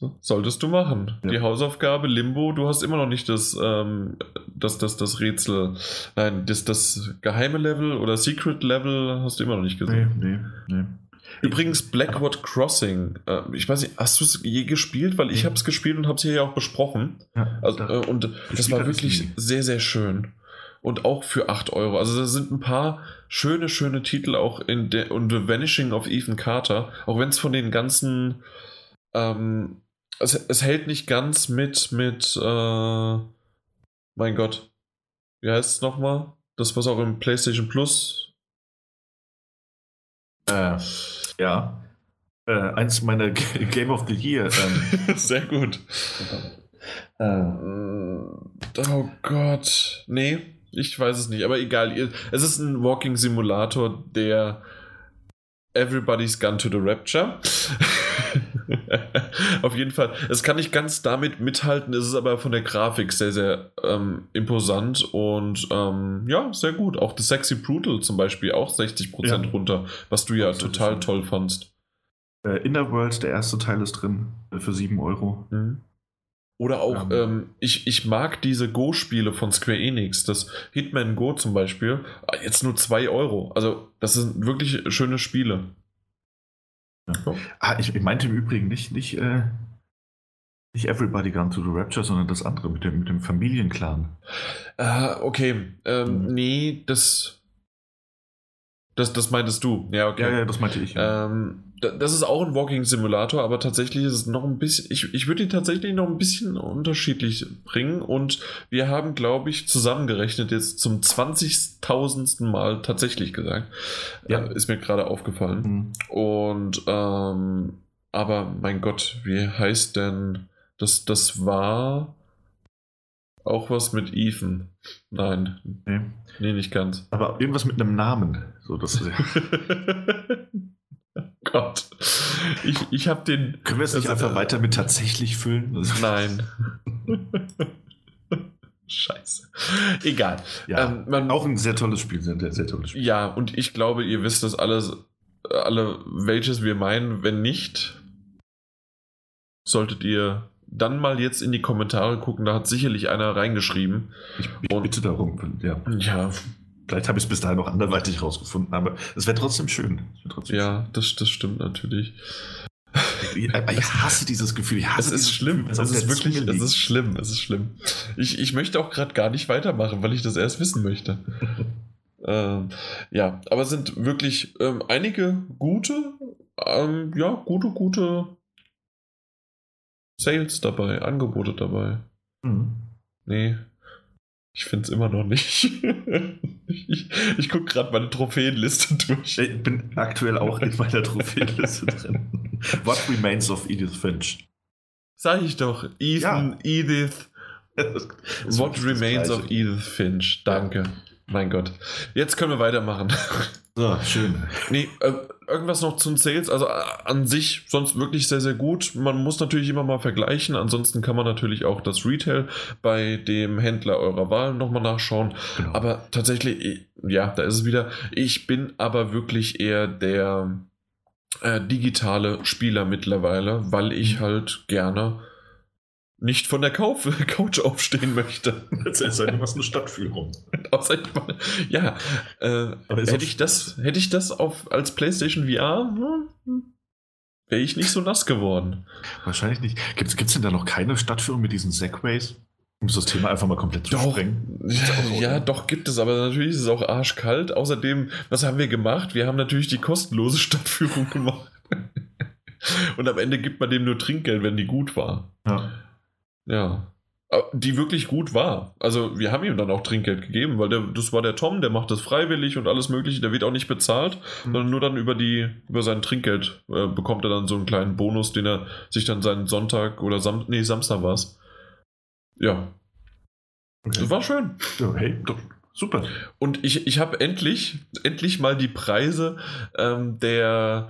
so, solltest du machen. Ja. Die Hausaufgabe Limbo, du hast immer noch nicht das, ähm, das, das, das Rätsel, nein, das, das geheime Level oder Secret Level hast du immer noch nicht gesehen. Nee, nee, nee. Übrigens, Blackwood Crossing, äh, ich weiß nicht, hast du es je gespielt? Weil ich habe es gespielt und habe es hier ja auch besprochen. Ja, Also, da- äh, und das war wirklich sehr, sehr schön. Und auch für 8 Euro. Also da sind ein paar schöne, schöne Titel auch in der und The Vanishing of Ethan Carter. Auch wenn es von den ganzen ähm, es, es hält nicht ganz mit, mit äh, mein Gott. Wie heißt es nochmal? Das, was auch im PlayStation Plus. Äh, ja. Äh, eins meiner G Game of the Year. Ähm, (laughs) Sehr gut. äh, Oh Gott. Nee, ich weiß es nicht, aber egal. Es ist ein Walking Simulator, der Everybody's Gone to the Rapture. (laughs) Auf jeden Fall. Es kann nicht ganz damit mithalten, es ist aber von der Grafik sehr, sehr ähm, imposant und ähm, ja, sehr gut. Auch The Sexy Brutal zum Beispiel auch 60% Ja. runter, was du ja total schön. toll fandst. äh, Inner World, der erste Teil ist drin. Äh, für 7 Euro. Mhm. Oder auch, Ähm. ähm, ich, ich mag diese Go-Spiele von Square Enix, das Hitman Go zum Beispiel, ah, jetzt nur 2 Euro. Also, das sind wirklich schöne Spiele. Ah, ich, ich meinte im Übrigen nicht, nicht, äh, nicht Everybody Gone to the Rapture, sondern das andere mit dem, mit dem Familienclan. Ah, okay. Ähm, Mhm. Nee, das, das. Das meintest du. Ja, okay. Ja, ja, das meinte ich. Ja. Ähm, das ist auch ein Walking Simulator, aber tatsächlich ist es noch ein bisschen, ich, ich würde ihn tatsächlich noch ein bisschen unterschiedlich bringen und wir haben, glaube ich, zusammengerechnet jetzt zum 20.000. Mal tatsächlich gesagt. Ja. Äh, ist mir gerade aufgefallen. Hm. Und, ähm, aber mein Gott, wie heißt denn, das, das war auch was mit Ethan. Nein, Nee. nee, nicht ganz. Aber irgendwas mit einem Namen. So, das, (laughs) Gott. Ich, ich habe den. können wir es nicht Also, einfach äh, weiter mit tatsächlich füllen? Das, Nein. (laughs) Scheiße. Egal. ja, Ähm, man, auch ein sehr tolles Spiel, sehr, sehr tolles Spiel. ja, und ich glaube, ihr wisst das alles, alle, welches wir meinen. Wenn nicht, solltet ihr dann mal jetzt in die Kommentare gucken. Da hat sicherlich einer reingeschrieben. Ich, ich Und- bitte darum. Ja, Ja, vielleicht habe ich es bis dahin noch anderweitig rausgefunden, aber es wäre trotzdem schön. Wär trotzdem ja, das, das stimmt natürlich. schön. Ich, ich hasse (laughs) dieses Gefühl. Ich hasse Es ist schlimm. Gefühl, Es ist wirklich, Zunge es ist schlimm. Es ist schlimm. Ich, ich möchte auch gerade gar nicht weitermachen, weil ich das erst wissen möchte. (laughs) ähm, ja, aber es sind wirklich ähm, einige gute, ähm, ja, gute, gute Sales dabei, Angebote dabei. Mhm. Nee, ich finde es immer noch nicht. (laughs) ich ich gucke gerade meine Trophäenliste durch. Ich bin aktuell auch in meiner Trophäenliste (laughs) drin. What Remains of Edith Finch? Sag ich doch, Ethan, Edith, Das ist What Remains of Edith Finch. Danke. Mein Gott. Jetzt können wir weitermachen. So, schön. nee, äh, irgendwas noch zum Sales. Also äh, an sich sonst wirklich sehr, sehr gut. Man muss natürlich immer mal vergleichen. Ansonsten kann man natürlich auch das Retail bei dem Händler eurer Wahl nochmal nachschauen. Genau. Aber tatsächlich, ja, da ist es wieder. Ich bin aber wirklich eher der äh, digitale Spieler mittlerweile, weil ich Mhm. halt gerne nicht von der Kauf (laughs) Couch aufstehen möchte. Jetzt ist halt was eine Stadtführung. (laughs) Ja, äh, hätte ich das, hätte ich das auf, als PlayStation VR, hm, wäre ich nicht so nass geworden. Wahrscheinlich nicht. Gibt es denn da noch keine Stadtführung mit diesen Segways? Um das Thema einfach mal komplett zu Doch. sprengen. Ja, ja, doch gibt es, aber natürlich ist es auch arschkalt. Außerdem, was haben wir gemacht? Wir haben natürlich die kostenlose (laughs) Stadtführung gemacht. Und am Ende gibt man dem nur Trinkgeld, wenn die gut war. Ja. Ja. Aber Die wirklich gut war. Also wir haben ihm dann auch Trinkgeld gegeben, weil der, das war der Tom, der macht das freiwillig und alles mögliche, der wird auch nicht bezahlt, Mhm. sondern nur dann über die, über sein Trinkgeld äh, bekommt er dann so einen kleinen Bonus, den er sich dann seinen Sonntag oder Sam nee, Samstag war es. Ja, Okay. das war schön. ja, hey, doch, super. Und ich, ich habe endlich, endlich mal die Preise ähm, der,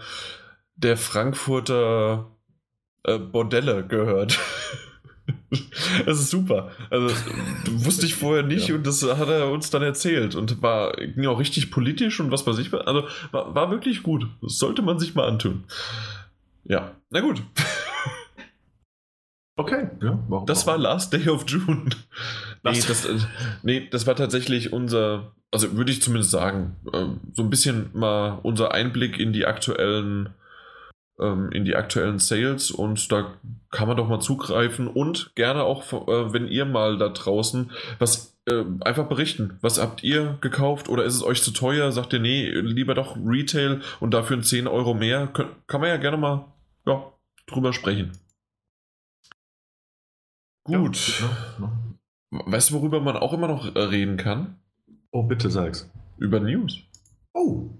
der Frankfurter äh, Bordelle gehört. (laughs) (laughs) Das ist super. Also, wusste ich vorher nicht ja. und das hat er uns dann erzählt und war ging auch richtig politisch und was weiß ich. Also, war, war wirklich gut. Das sollte man sich mal antun. Ja, na gut. (laughs) Okay, ja, warum Das war Last Day of June. (laughs) nee, das, äh, nee, das war tatsächlich unser, also würde ich zumindest sagen, äh, so ein bisschen mal unser Einblick in die aktuellen ähm, in die aktuellen Sales und da kann man doch mal zugreifen und gerne auch, äh, wenn ihr mal da draußen was äh, einfach berichten. Was habt ihr gekauft oder ist es euch zu teuer? Sagt ihr, nee, lieber doch Retail und dafür ein 10 Euro mehr? kann man ja gerne mal ja, drüber sprechen. Gut. Ja, Weißt du, worüber man auch immer noch reden kann? Oh, bitte sag's. Über News. Oh.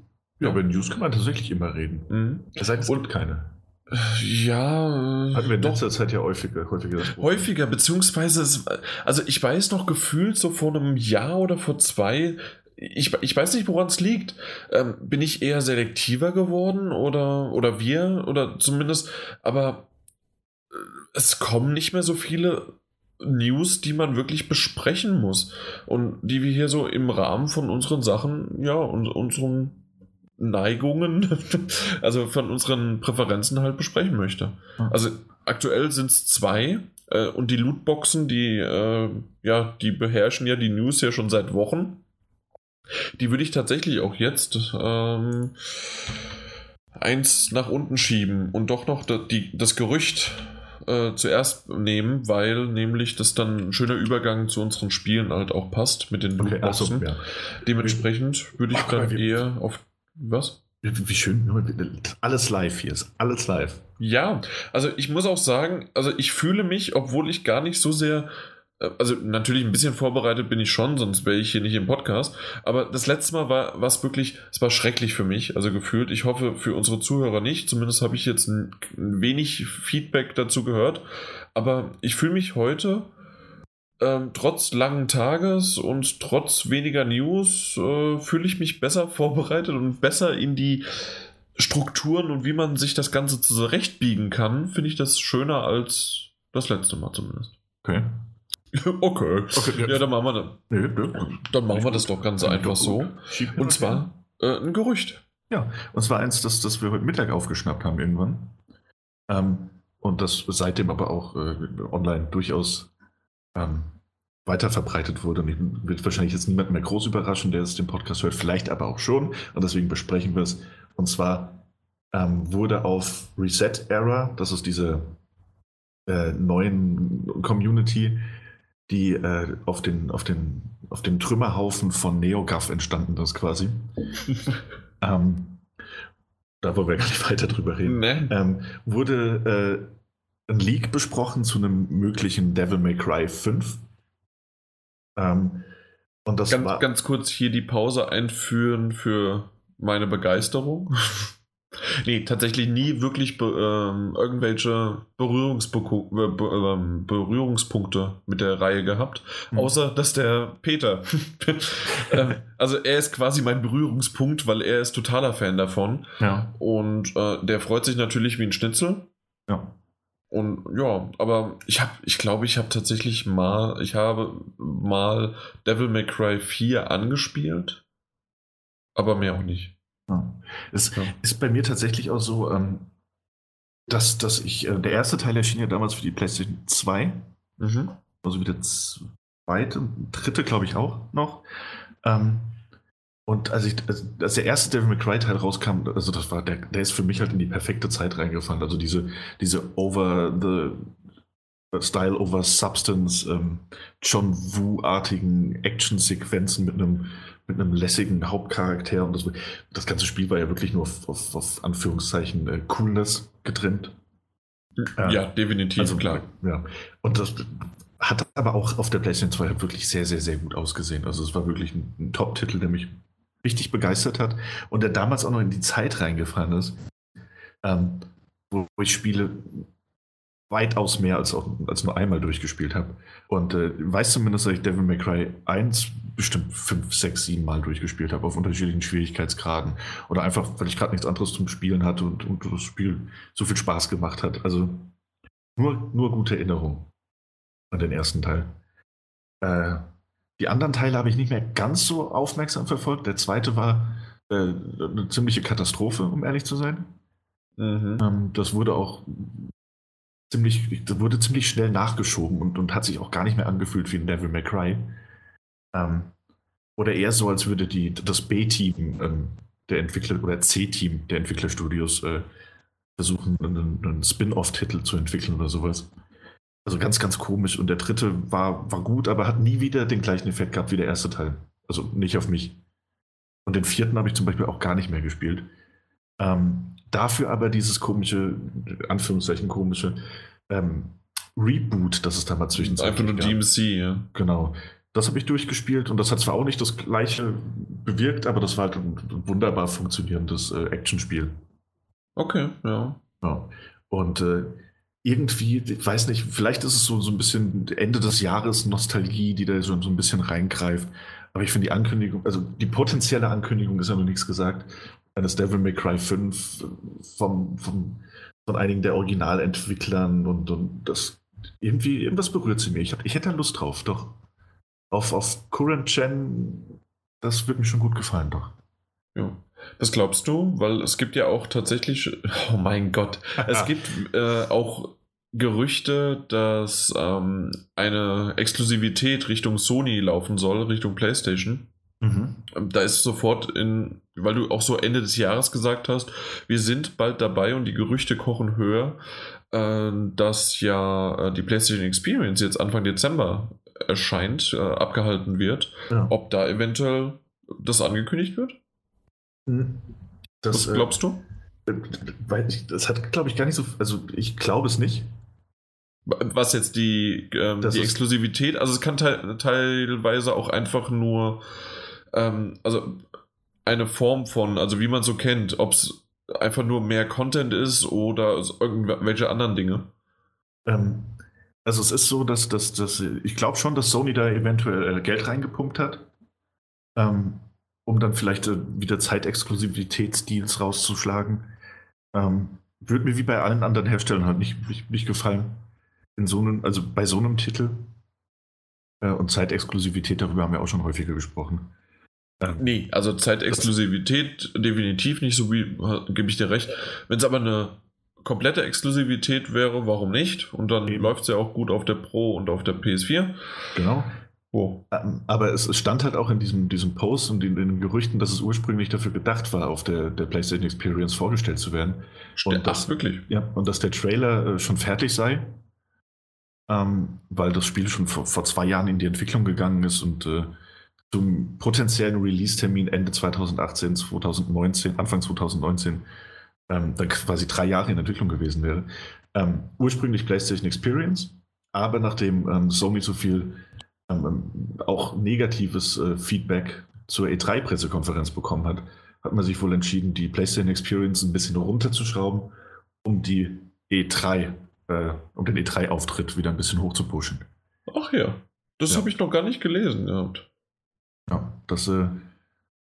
Ja, über News kann man tatsächlich immer reden. Mhm. Es sei denn, es Und, gibt keine. Ja. Hatten wir in letzter Zeit ja häufiger. Häufiger, häufiger beziehungsweise, es, also ich weiß noch gefühlt so vor einem Jahr oder vor zwei, ich, ich weiß nicht, woran es liegt. Ähm, bin ich eher selektiver geworden oder, oder wir oder zumindest, aber äh, es kommen nicht mehr so viele News, die man wirklich besprechen muss und die wir hier so im Rahmen von unseren Sachen, ja, und unseren Neigungen, (laughs) also von unseren Präferenzen halt besprechen möchte. Also aktuell sind es zwei äh, und die Lootboxen, die, äh, ja, die beherrschen ja die News ja schon seit Wochen. Die würde ich tatsächlich auch jetzt ähm, eins nach unten schieben und doch noch die, das Gerücht äh, zuerst nehmen, weil nämlich das dann ein schöner Übergang zu unseren Spielen halt auch passt mit den Lootboxen. Okay, so, ja. Dementsprechend würde ich Ach, dann eher auf was? Wie schön, alles live hier ist, alles live. Ja, also ich muss auch sagen, also ich fühle mich, obwohl ich gar nicht so sehr äh, also natürlich ein bisschen vorbereitet bin ich schon, sonst wäre ich hier nicht im Podcast. Aber das letzte Mal war es wirklich, es war schrecklich für mich, also gefühlt. Ich hoffe für unsere Zuhörer nicht. Zumindest habe ich jetzt ein, ein, wenig Feedback dazu gehört. Aber ich fühle mich heute ähm, trotz langen Tages und trotz weniger News äh, fühle ich mich besser (laughs) vorbereitet und besser in die Strukturen und wie man sich das Ganze zurechtbiegen kann, finde ich das schöner als das letzte Mal zumindest. Okay. (laughs) Okay. okay ja. ja, dann machen wir, dann, nee, nee. dann machen wir das doch ganz einfach so. Und zwar äh, ein Gerücht. Ja, und zwar eins, das, das wir heute Mittag aufgeschnappt haben irgendwann. Ähm, und das seitdem aber auch äh, online durchaus ähm, weiter verbreitet wurde. Und wird wahrscheinlich jetzt niemand mehr groß überraschen, der es den Podcast hört, vielleicht aber auch schon. Und deswegen besprechen wir es. Und zwar ähm, wurde auf Reset Era, das ist diese äh, neuen Community, die äh, auf, den, auf, den, auf dem Trümmerhaufen von NeoGAF entstanden ist, quasi. (laughs) ähm, da wollen wir gar nicht weiter drüber reden. Nee. Ähm, wurde äh, Leak besprochen zu einem möglichen Devil May Cry 5. Ähm, und das ganz, war, ganz kurz hier die Pause einführen für meine Begeisterung. (laughs) Nee, tatsächlich nie wirklich be ähm, irgendwelche Berührungsbe be ähm, Berührungspunkte mit der Reihe gehabt. Mhm. Außer, dass der Peter, (laughs) äh, also er ist quasi mein Berührungspunkt, weil er ist totaler Fan davon. Ja. Und äh, der freut sich natürlich wie ein Schnitzel. Ja. Und ja, aber ich habe, ich glaube, ich habe tatsächlich mal, ich habe mal Devil May Cry 4 angespielt, aber mehr auch nicht. Es ja. ist bei mir tatsächlich auch so, ähm, dass, dass ich, äh, der erste Teil erschien ja damals für die PlayStation 2. Mhm. Also wie der zweite, dritte, glaube ich, auch noch. Ähm, und als, ich, als der erste Devil May Cry Teil rauskam, also das war, der, der ist für mich halt in die perfekte Zeit reingefallen. Also diese, diese over the Style over Substance, ähm, John Woo-artigen Action-Sequenzen mit einem mit einem lässigen Hauptcharakter und das, das ganze Spiel war ja wirklich nur auf, auf, auf Anführungszeichen äh, Coolness getrimmt. Ja, äh, definitiv, also, klar. Ja. Und das hat aber auch auf der PlayStation 2 halt wirklich sehr, sehr, sehr gut ausgesehen. Also es war wirklich ein, ein Top-Titel, der mich richtig begeistert hat und der damals auch noch in die Zeit reingefallen ist, ähm, wo ich Spiele weitaus mehr als, auch, als nur einmal durchgespielt habe. Und äh, weiß zumindest, dass ich Devil May Cry 1 bestimmt 5, 6, 7 Mal durchgespielt habe, auf unterschiedlichen Schwierigkeitsgraden. Oder einfach, weil ich gerade nichts anderes zum Spielen hatte und, und das Spiel so viel Spaß gemacht hat. Also nur, nur gute Erinnerungen. an den ersten Teil. Äh, die anderen Teile habe ich nicht mehr ganz so aufmerksam verfolgt. Der zweite war äh, eine ziemliche Katastrophe, um ehrlich zu sein. Mhm. Ähm, das wurde auch ziemlich, das wurde ziemlich schnell nachgeschoben und, und hat sich auch gar nicht mehr angefühlt wie ein Devil May Cry. Ähm, oder eher so, als würde die, das B-Team ähm, der Entwickler oder C-Team der Entwicklerstudios äh, versuchen, einen, einen Spin-off-Titel zu entwickeln oder sowas. Also ganz, ganz komisch. Und der dritte war, war gut, aber hat nie wieder den gleichen Effekt gehabt wie der erste Teil. Also nicht auf mich. Und den vierten habe ich zum Beispiel auch gar nicht mehr gespielt. Ähm, dafür aber dieses komische, Anführungszeichen komische, ähm, Reboot, das es da mal zwischenzeitlich Einfach nur DMC, ja. Genau. Das habe ich durchgespielt und das hat zwar auch nicht das gleiche bewirkt, aber das war halt ein wunderbar funktionierendes äh, Actionspiel. Okay, ja. ja. Und äh, irgendwie, ich weiß nicht, vielleicht ist es so, so ein bisschen Ende des Jahres Nostalgie, die da so, so ein bisschen reingreift. Aber ich finde die Ankündigung, also die potenzielle Ankündigung ist ja noch nichts gesagt, eines Devil May Cry 5 vom, vom, von einigen der Originalentwicklern und, und das irgendwie, irgendwas berührt sie mir. Ich, ich hätte Lust drauf, doch. Auf, auf Current Gen, das würde mir schon gut gefallen, doch. Ja. Was glaubst du? Weil es gibt ja auch tatsächlich, oh mein Gott, es (laughs) gibt äh, auch Gerüchte, dass ähm, eine Exklusivität Richtung Sony laufen soll, Richtung PlayStation. Mhm. Da ist sofort in, weil du auch so Ende des Jahres gesagt hast, wir sind bald dabei und die Gerüchte kochen höher, äh, dass ja äh, die PlayStation Experience jetzt Anfang Dezember erscheint, äh, abgehalten wird. Ja. Ob da eventuell das angekündigt wird? Hm. Das, Was glaubst du? Äh, weil ich, das hat, glaube ich, gar nicht so. Also, ich glaube es nicht. Was jetzt die, ähm, die Exklusivität, also es kann te teilweise auch einfach nur, ähm, also eine Form von, also wie man so kennt, ob es einfach nur mehr Content ist oder irgendwelche anderen Dinge. Ähm, also es ist so, dass, dass, dass ich glaube schon, dass Sony da eventuell äh, Geld reingepumpt hat. Ähm, um dann vielleicht äh, wieder Zeitexklusivitätsdeals rauszuschlagen. Ähm, würde mir wie bei allen anderen Herstellern halt nicht, nicht, nicht gefallen. In so einem, also bei so einem Titel. Äh, und Zeitexklusivität, darüber haben wir auch schon häufiger gesprochen. Ähm, nee, also Zeitexklusivität definitiv nicht, so wie gebe ich dir recht. Wenn es aber eine komplette Exklusivität wäre, warum nicht? Und dann läuft es ja auch gut auf der Pro und auf der PS4. Genau. Oh. Aber es, stand halt auch in diesem, diesem Post und in, in, den Gerüchten, dass es ursprünglich dafür gedacht war, auf der, der PlayStation Experience vorgestellt zu werden. Und Ach, dass, wirklich? Ja, und dass der Trailer äh, schon fertig sei, ähm, weil das Spiel schon vor, vor, zwei Jahren in die Entwicklung gegangen ist und äh, zum potenziellen Release-Termin Ende 2018, 2019, Anfang 2019, ähm, dann quasi drei Jahre in Entwicklung gewesen wäre. Ähm, ursprünglich PlayStation Experience, aber nachdem ähm, Sony so viel ähm, ähm, auch negatives äh, Feedback zur E3-Pressekonferenz bekommen hat, hat man sich wohl entschieden, die PlayStation Experience ein bisschen runterzuschrauben, um die E3, äh, um den E3-Auftritt wieder ein bisschen hochzupushen. Ach ja, das ja. habe ich noch gar nicht gelesen gehabt. Ja, das äh,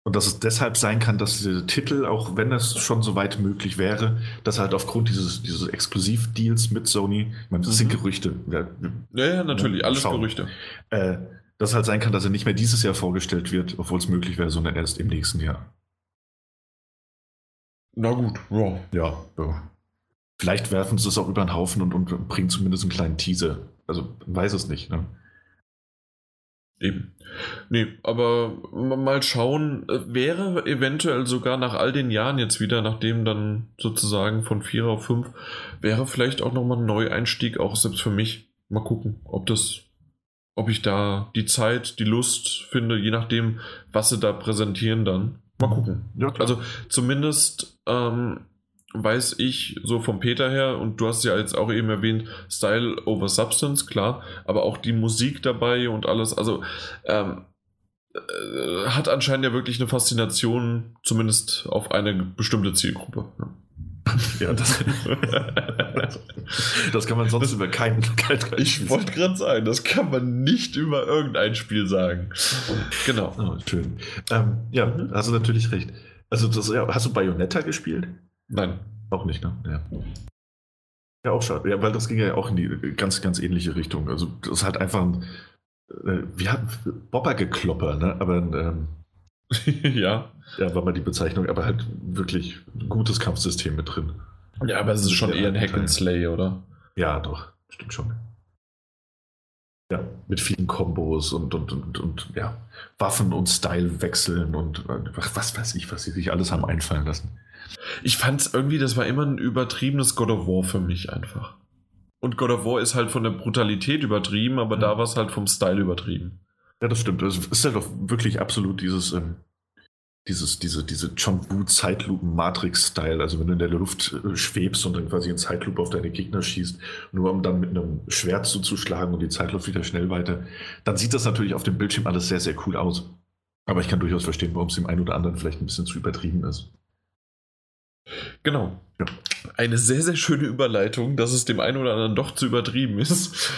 und dass es deshalb sein kann, dass diese Titel, auch wenn es schon so weit möglich wäre, dass halt aufgrund dieses, dieses Exklusivdeals mit Sony, ich meine, das mhm. sind Gerüchte. Ja, ja, natürlich, alles schauen. Gerüchte. Äh, dass halt sein kann, dass er nicht mehr dieses Jahr vorgestellt wird, obwohl es möglich wäre, sondern erst im nächsten Jahr. Na gut, ja. Ja, ja. Vielleicht werfen sie es auch über den Haufen und, und bringen zumindest einen kleinen Teaser. Also, weiß es nicht. Ne? Eben. Nee, aber mal schauen, äh, wäre eventuell sogar nach all den Jahren jetzt wieder, nachdem dann sozusagen von 4 auf 5, wäre vielleicht auch nochmal ein Neueinstieg, auch selbst für mich. Mal gucken, ob das, ob ich da die Zeit, die Lust finde, je nachdem, was sie da präsentieren dann. Mal gucken. Ja, also zumindest ähm, weiß ich so vom Peter her, und du hast ja jetzt auch eben erwähnt, Style over Substance, klar, aber auch die Musik dabei und alles, also ähm, äh, hat anscheinend ja wirklich eine Faszination, zumindest auf eine bestimmte Zielgruppe. Ne? (laughs) Ja, das, das kann man sonst das, über kein, kein Ich wollte gerade sagen, das kann man nicht über irgendein Spiel sagen. Genau. Oh, schön. Ähm, ja, mhm. hast du natürlich recht. Also, das, ja, hast du Bayonetta gespielt? Nein. Auch nicht, ne? Ja. Ja, auch schade. Ja, weil das ging ja auch in die ganz, ganz ähnliche Richtung. Also das ist halt einfach ein, äh, wir hatten Bobber-Geklopper, ne? Aber ähm, (laughs) ja. Ja, war mal die Bezeichnung, aber halt wirklich ein gutes Kampfsystem mit drin. Ja, aber es ist schon eher ein Hack and Slay, oder? Ja, doch, stimmt schon. Ja, mit vielen Kombos und, und, und, und ja, Waffen und Style wechseln und was weiß ich, was sie sich alles haben einfallen lassen. Ich fand es irgendwie, das war immer ein übertriebenes God of War für mich einfach. Und God of War ist halt von der Brutalität übertrieben, aber mhm. da war es halt vom Style übertrieben. Ja, das stimmt. Es ist halt doch wirklich absolut dieses, ähm, dieses, diese, diese John Woo Zeitlupen-Matrix-Style. Also wenn du in der Luft äh, schwebst und dann quasi in Zeitlupe auf deine Gegner schießt, nur um dann mit einem Schwert zuzuschlagen und die Zeit läuft wieder schnell weiter, dann sieht das natürlich auf dem Bildschirm alles sehr, sehr cool aus. Aber ich kann durchaus verstehen, warum es dem einen oder anderen vielleicht ein bisschen zu übertrieben ist. Genau. Ja. Eine sehr, sehr schöne Überleitung, dass es dem einen oder anderen doch zu übertrieben ist.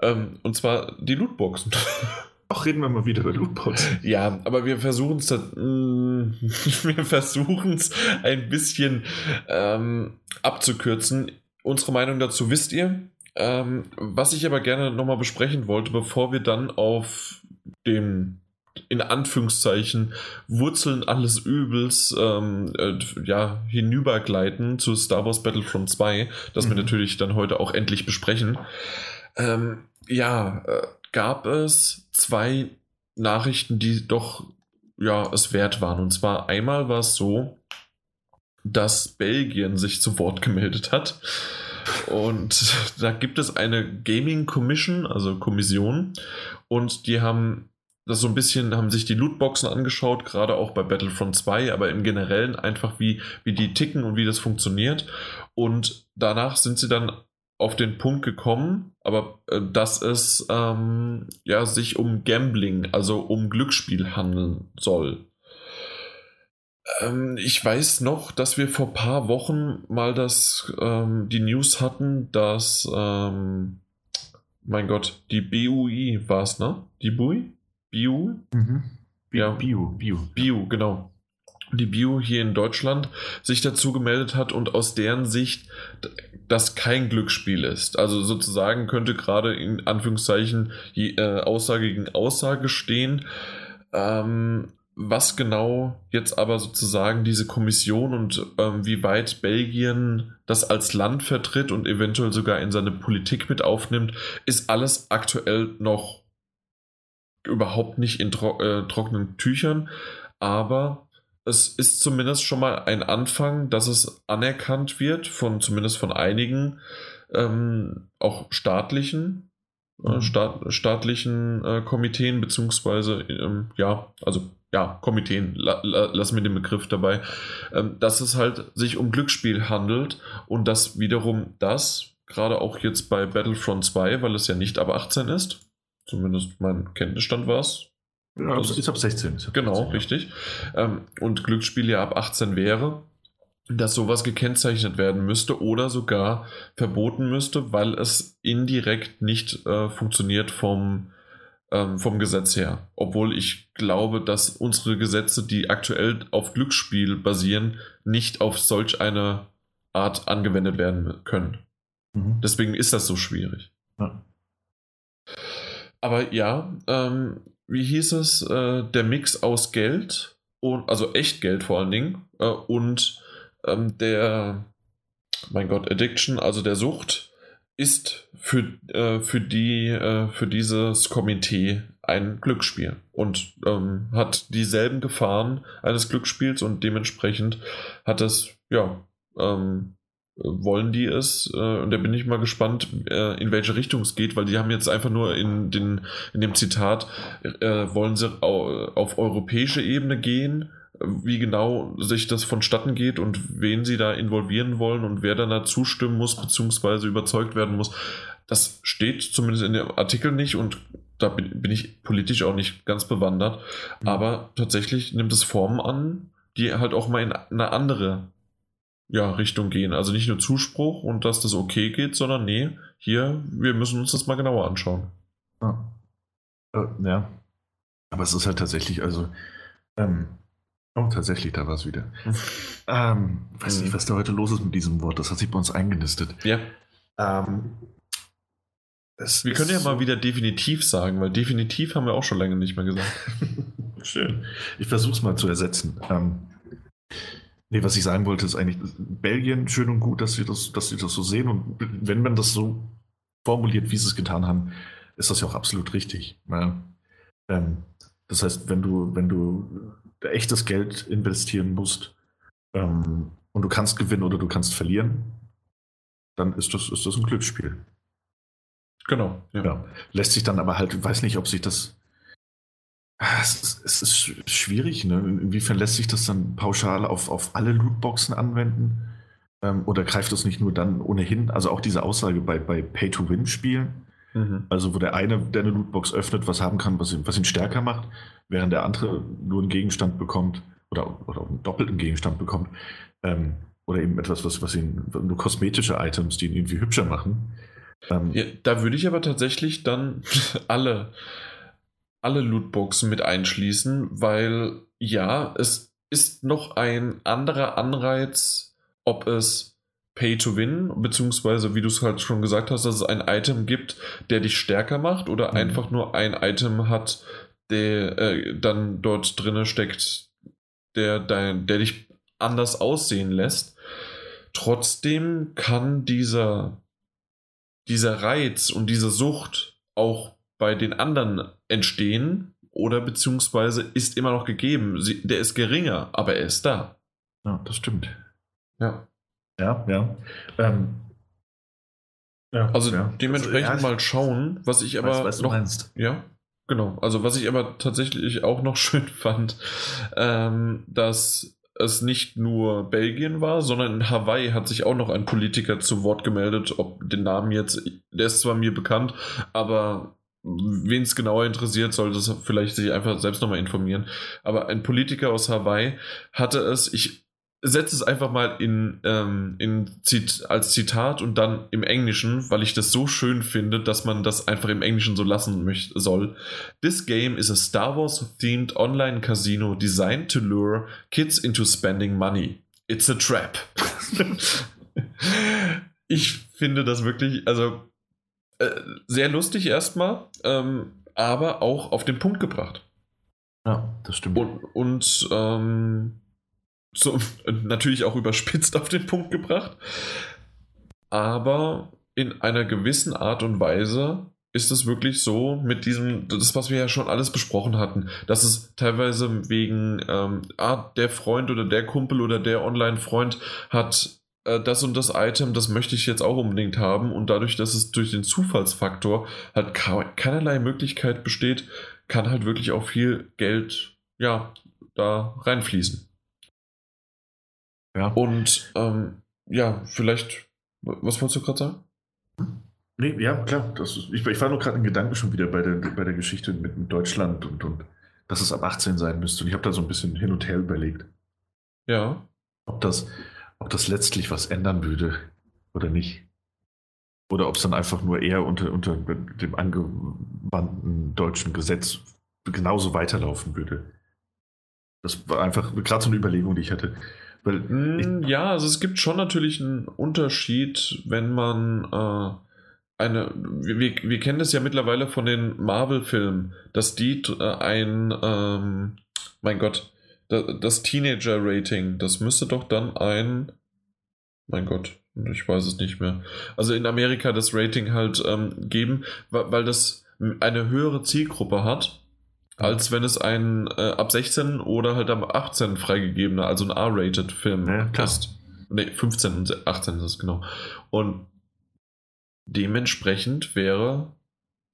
Ähm, und zwar die Lootboxen. (laughs) Ach, reden wir mal wieder über Lootboxen. Ja, aber wir versuchen es mm, (laughs) wir versuchen es ein bisschen ähm, abzukürzen. Unsere Meinung dazu wisst ihr. Ähm, was ich aber gerne nochmal besprechen wollte, bevor wir dann auf den in Anführungszeichen Wurzeln alles Übels ähm, äh, ja, hinübergleiten zu Star Wars Battlefront 2, das mhm. wir natürlich dann heute auch endlich besprechen. Ähm, ja, äh, gab es zwei Nachrichten, die doch ja, es wert waren. Und zwar einmal war es so, dass Belgien sich zu Wort gemeldet hat. Und (laughs) da gibt es eine Gaming Commission, also Kommission, und die haben das so ein bisschen, haben sich die Lootboxen angeschaut, gerade auch bei Battlefront 2, aber im Generellen einfach, wie, wie die ticken und wie das funktioniert. Und danach sind sie dann auf den Punkt gekommen, aber äh, dass es ähm, ja, sich um Gambling, also um Glücksspiel handeln soll. Ähm, ich weiß noch, dass wir vor ein paar Wochen mal das, ähm, die News hatten, dass, ähm, mein Gott, die BUI war es, ne? Die BUI? BU? Mhm. Ja. Bio, Bio. Bio, genau die Bio hier in Deutschland sich dazu gemeldet hat und aus deren Sicht das kein Glücksspiel ist. Also sozusagen könnte gerade in Anführungszeichen die äh, Aussage gegen Aussage stehen. Ähm, was genau jetzt aber sozusagen diese Kommission und ähm, wie weit Belgien das als Land vertritt und eventuell sogar in seine Politik mit aufnimmt, ist alles aktuell noch überhaupt nicht in tro äh, trockenen Tüchern. Aber es ist zumindest schon mal ein Anfang, dass es anerkannt wird, von zumindest von einigen, ähm, auch staatlichen, äh, mhm. staat, staatlichen äh, Komiteen, beziehungsweise, ähm, ja, also ja, Komiteen, la, la, lass mir den Begriff dabei, ähm, dass es halt sich um Glücksspiel handelt und dass wiederum das, gerade auch jetzt bei Battlefront 2, weil es ja nicht ab 18 ist, zumindest mein Kenntnisstand war es, ja, also, ist ab 16. Ist ab genau, 16, richtig. Ähm, und Glücksspiel ja ab 18 wäre, dass sowas gekennzeichnet werden müsste oder sogar verboten müsste, weil es indirekt nicht äh, funktioniert vom, ähm, vom Gesetz her. Obwohl ich glaube, dass unsere Gesetze, die aktuell auf Glücksspiel basieren, nicht auf solch eine Art angewendet werden können. Mhm. Deswegen ist das so schwierig. Ja. Aber ja, ähm, wie hieß es, äh, der Mix aus Geld und also Echtgeld vor allen Dingen äh, und ähm, der, mein Gott, Addiction, also der Sucht, ist für, äh, für, die, äh, für dieses Komitee ein Glücksspiel und ähm, hat dieselben Gefahren eines Glücksspiels und dementsprechend hat es ja ähm, wollen die es? Äh, und da bin ich mal gespannt, äh, in welche Richtung es geht, weil die haben jetzt einfach nur in, den, in dem Zitat, äh, wollen sie auf europäische Ebene gehen, wie genau sich das vonstatten geht und wen sie da involvieren wollen und wer dann da zustimmen muss, beziehungsweise überzeugt werden muss. Das steht zumindest in dem Artikel nicht und da bin, ich politisch auch nicht ganz bewandert. Mhm. Aber tatsächlich nimmt es Formen an, die halt auch mal in eine andere ja, Richtung gehen. Also nicht nur Zuspruch und dass das okay geht, sondern nee, hier, wir müssen uns das mal genauer anschauen. Ja. Äh, ja. Aber es ist halt tatsächlich, also, ähm, oh, tatsächlich, da war es wieder. (laughs) ähm, weiß nicht, mhm. was da heute los ist mit diesem Wort. Das hat sich bei uns eingenistet. Ja. Ähm, wir können ja mal wieder definitiv sagen, weil definitiv haben wir auch schon lange nicht mehr gesagt. (laughs) Schön. Ich versuche es mal zu ersetzen. Ähm, nee, was ich sagen wollte, ist eigentlich Belgien schön und gut, dass sie das, dass sie das so sehen. Und wenn man das so formuliert, wie sie es getan haben, ist das ja auch absolut richtig. Ja. Ähm, das heißt, wenn du, wenn du echtes Geld investieren musst ähm, und du kannst gewinnen oder du kannst verlieren, dann ist das, ist das ein Glücksspiel. Genau. Ja. ja. Lässt sich dann aber halt, ich weiß nicht, ob sich das. Ah, es ist, es ist schwierig, ne? Inwiefern lässt sich das dann pauschal auf, auf alle Lootboxen anwenden? Ähm, oder greift das nicht nur dann ohnehin? Also auch diese Aussage bei, bei Pay-to-Win-Spielen, mhm. also wo der eine, der eine Lootbox öffnet, was haben kann, was ihn, was ihn stärker macht, während der andere nur einen Gegenstand bekommt oder, oder einen doppelten Gegenstand bekommt. Ähm, oder eben etwas, was, was ihn, nur kosmetische Items, die ihn irgendwie hübscher machen. Ähm, ja, da würde ich aber tatsächlich dann (laughs) alle, alle Lootboxen mit einschließen, weil ja, es ist noch ein anderer Anreiz, ob es Pay to Win, beziehungsweise wie du es halt schon gesagt hast, dass es ein Item gibt, der dich stärker macht oder mhm. einfach nur ein Item hat, der äh, dann dort drinne steckt, der, dein, der dich anders aussehen lässt. Trotzdem kann dieser dieser Reiz und diese Sucht auch bei den anderen entstehen oder beziehungsweise ist immer noch gegeben. Sie, der ist geringer, aber er ist da. Ja, das stimmt. Ja. Ja, ja. Ähm, ja also ja. dementsprechend also, ja, mal schauen, was ich aber weiß, noch. Meinst. Ja, genau. Also was ich aber tatsächlich auch noch (laughs) schön fand, ähm, dass es nicht nur Belgien war, sondern in Hawaii hat sich auch noch ein Politiker zu Wort gemeldet. Ob den Namen jetzt, der ist zwar mir bekannt, aber wen es genauer interessiert, sollte es vielleicht sich einfach selbst nochmal informieren. Aber ein Politiker aus Hawaii hatte es, ich setze es einfach mal in, ähm, in Zit als Zitat und dann im Englischen, weil ich das so schön finde, dass man das einfach im Englischen so lassen soll. This game is a Star Wars themed online casino designed to lure kids into spending money. It's a trap. (laughs) ich finde das wirklich, also äh, sehr lustig erstmal, ähm, aber auch auf den Punkt gebracht. Ja, das stimmt. Und, und ähm, so, (laughs) natürlich auch überspitzt auf den Punkt gebracht. Aber in einer gewissen Art und Weise ist es wirklich so mit diesem, das, was wir ja schon alles besprochen hatten, dass es teilweise wegen, ähm, ah, der Freund oder der Kumpel oder der Online-Freund hat äh, das und das Item, das möchte ich jetzt auch unbedingt haben und dadurch, dass es durch den Zufallsfaktor halt keinerlei Möglichkeit besteht, kann halt wirklich auch viel Geld, ja, da reinfließen. Ja. Und ähm, ja, vielleicht, was wolltest du gerade sagen? Nee, ja, klar. Das ist, ich, ich war nur gerade in Gedanken schon wieder bei der, bei der Geschichte mit, mit Deutschland und, und dass es ab 18 sein müsste. Und ich habe da so ein bisschen hin und her überlegt. Ja. Ob das, ob das letztlich was ändern würde oder nicht. Oder ob es dann einfach nur eher unter, unter dem angewandten deutschen Gesetz genauso weiterlaufen würde. Das war einfach gerade so eine Überlegung, die ich hatte. Weil mm, ja, also es gibt schon natürlich einen Unterschied, wenn man äh, eine. Wir, wir kennen das ja mittlerweile von den Marvel-Filmen, dass die äh, ein. Ähm, mein Gott, das Teenager-Rating, das müsste doch dann ein. Mein Gott, ich weiß es nicht mehr. Also in Amerika das Rating halt ähm, geben, weil das eine höhere Zielgruppe hat als wenn es ein äh, ab 16 oder halt ab 18 freigegebener, also ein R-rated Film ja, ist. Ne, 15 und 18 ist es genau. Und dementsprechend wäre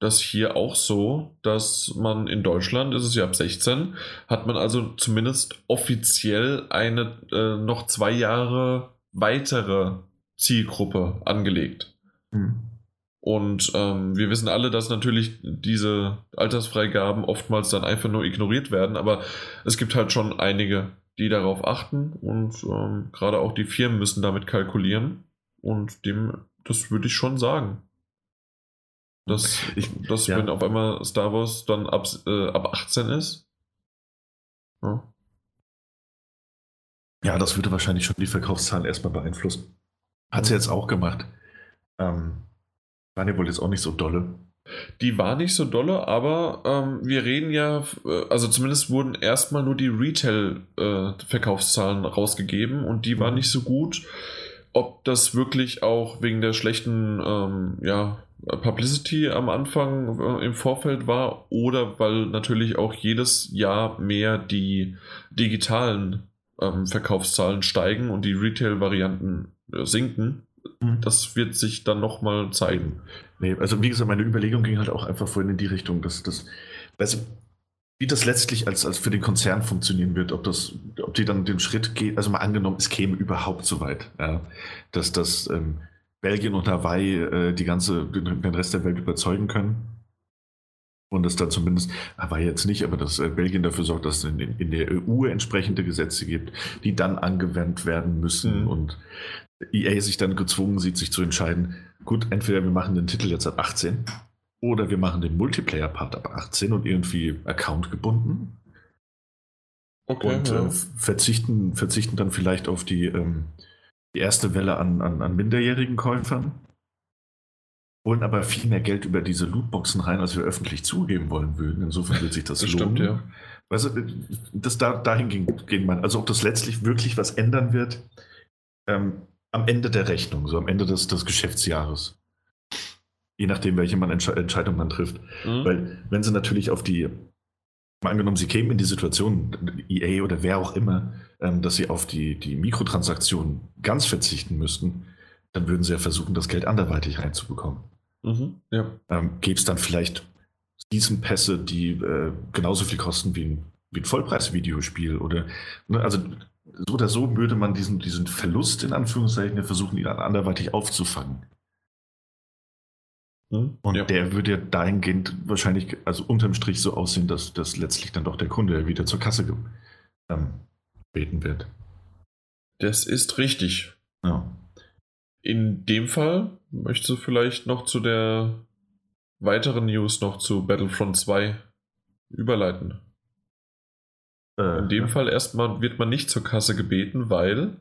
das hier auch so, dass man in Deutschland ist es ja ab 16, hat man also zumindest offiziell eine äh, noch zwei Jahre weitere Zielgruppe angelegt. Mhm. Und ähm, wir wissen alle, dass natürlich diese Altersfreigaben oftmals dann einfach nur ignoriert werden, aber es gibt halt schon einige, die darauf achten und ähm, gerade auch die Firmen müssen damit kalkulieren. Und dem, das würde ich schon sagen. Dass, (laughs) ich, dass ja. wenn auf einmal Star Wars dann ab, äh, ab 18 ist. Ja. ja, das würde wahrscheinlich schon die Verkaufszahlen erstmal beeinflussen. Hat sie jetzt auch gemacht. Ähm, waren ja wohl jetzt auch nicht so dolle. Die war nicht so dolle, aber ähm, wir reden ja, äh, also zumindest wurden erstmal nur die Retail-Verkaufszahlen äh, rausgegeben und die waren mhm. nicht so gut. Ob das wirklich auch wegen der schlechten ähm, ja, Publicity am Anfang äh, im Vorfeld war oder weil natürlich auch jedes Jahr mehr die digitalen ähm, Verkaufszahlen steigen und die Retail-Varianten äh, sinken. Mhm. Das wird sich dann nochmal zeigen. Nee, also wie gesagt, meine Überlegung ging halt auch einfach vorhin in die Richtung, dass das, du, wie das letztlich als, als für den Konzern funktionieren wird, ob das, ob die dann den Schritt geht, also mal angenommen, es käme überhaupt so weit, ja, dass das ähm, Belgien und Hawaii äh, die ganze, den, den, Rest der Welt überzeugen können. Und es dann zumindest, Hawaii jetzt nicht, aber dass äh, Belgien dafür sorgt, dass es in, in, der EU entsprechende Gesetze gibt, die dann angewendet werden müssen mhm. und EA sich dann gezwungen sieht, sich zu entscheiden, gut, entweder wir machen den Titel jetzt ab 18 oder wir machen den Multiplayer-Part ab 18 und irgendwie Account gebunden. Okay, und ja. äh, verzichten, verzichten dann vielleicht auf die, ähm, die erste Welle an, an, an minderjährigen Käufern. Holen aber viel mehr Geld über diese Lootboxen rein, als wir öffentlich zugeben wollen würden. Insofern wird sich das, (laughs) das lohnen. Stimmt, ja. Du, das da, dahin ging, ging man. Also ob das letztlich wirklich was ändern wird, ähm, am Ende der Rechnung, so am Ende des, des Geschäftsjahres. Je nachdem, welche man Entsche Entscheidung man trifft. Mhm. Weil, wenn sie natürlich auf die, mal angenommen, sie kämen in die Situation, EA oder wer auch immer, ähm, dass sie auf die, die Mikrotransaktionen ganz verzichten müssten, dann würden sie ja versuchen, das Geld anderweitig reinzubekommen. Mhm. Ja. Ähm, Gäbe es dann vielleicht diesen Pässe, die äh, genauso viel kosten wie ein, wie ein Vollpreis-Videospiel oder, ne, also so oder so würde man diesen, diesen Verlust in Anführungszeichen versuchen, ihn anderweitig aufzufangen. Hm? Und ja. der würde ja dahingehend wahrscheinlich, also unterm Strich so aussehen, dass, dass letztlich dann doch der Kunde wieder zur Kasse ähm, beten wird. Das ist richtig. Ja. In dem Fall möchtest du vielleicht noch zu der weiteren News noch zu Battlefront 2 überleiten. Äh, In dem ja. Fall erstmal wird man nicht zur Kasse gebeten, weil.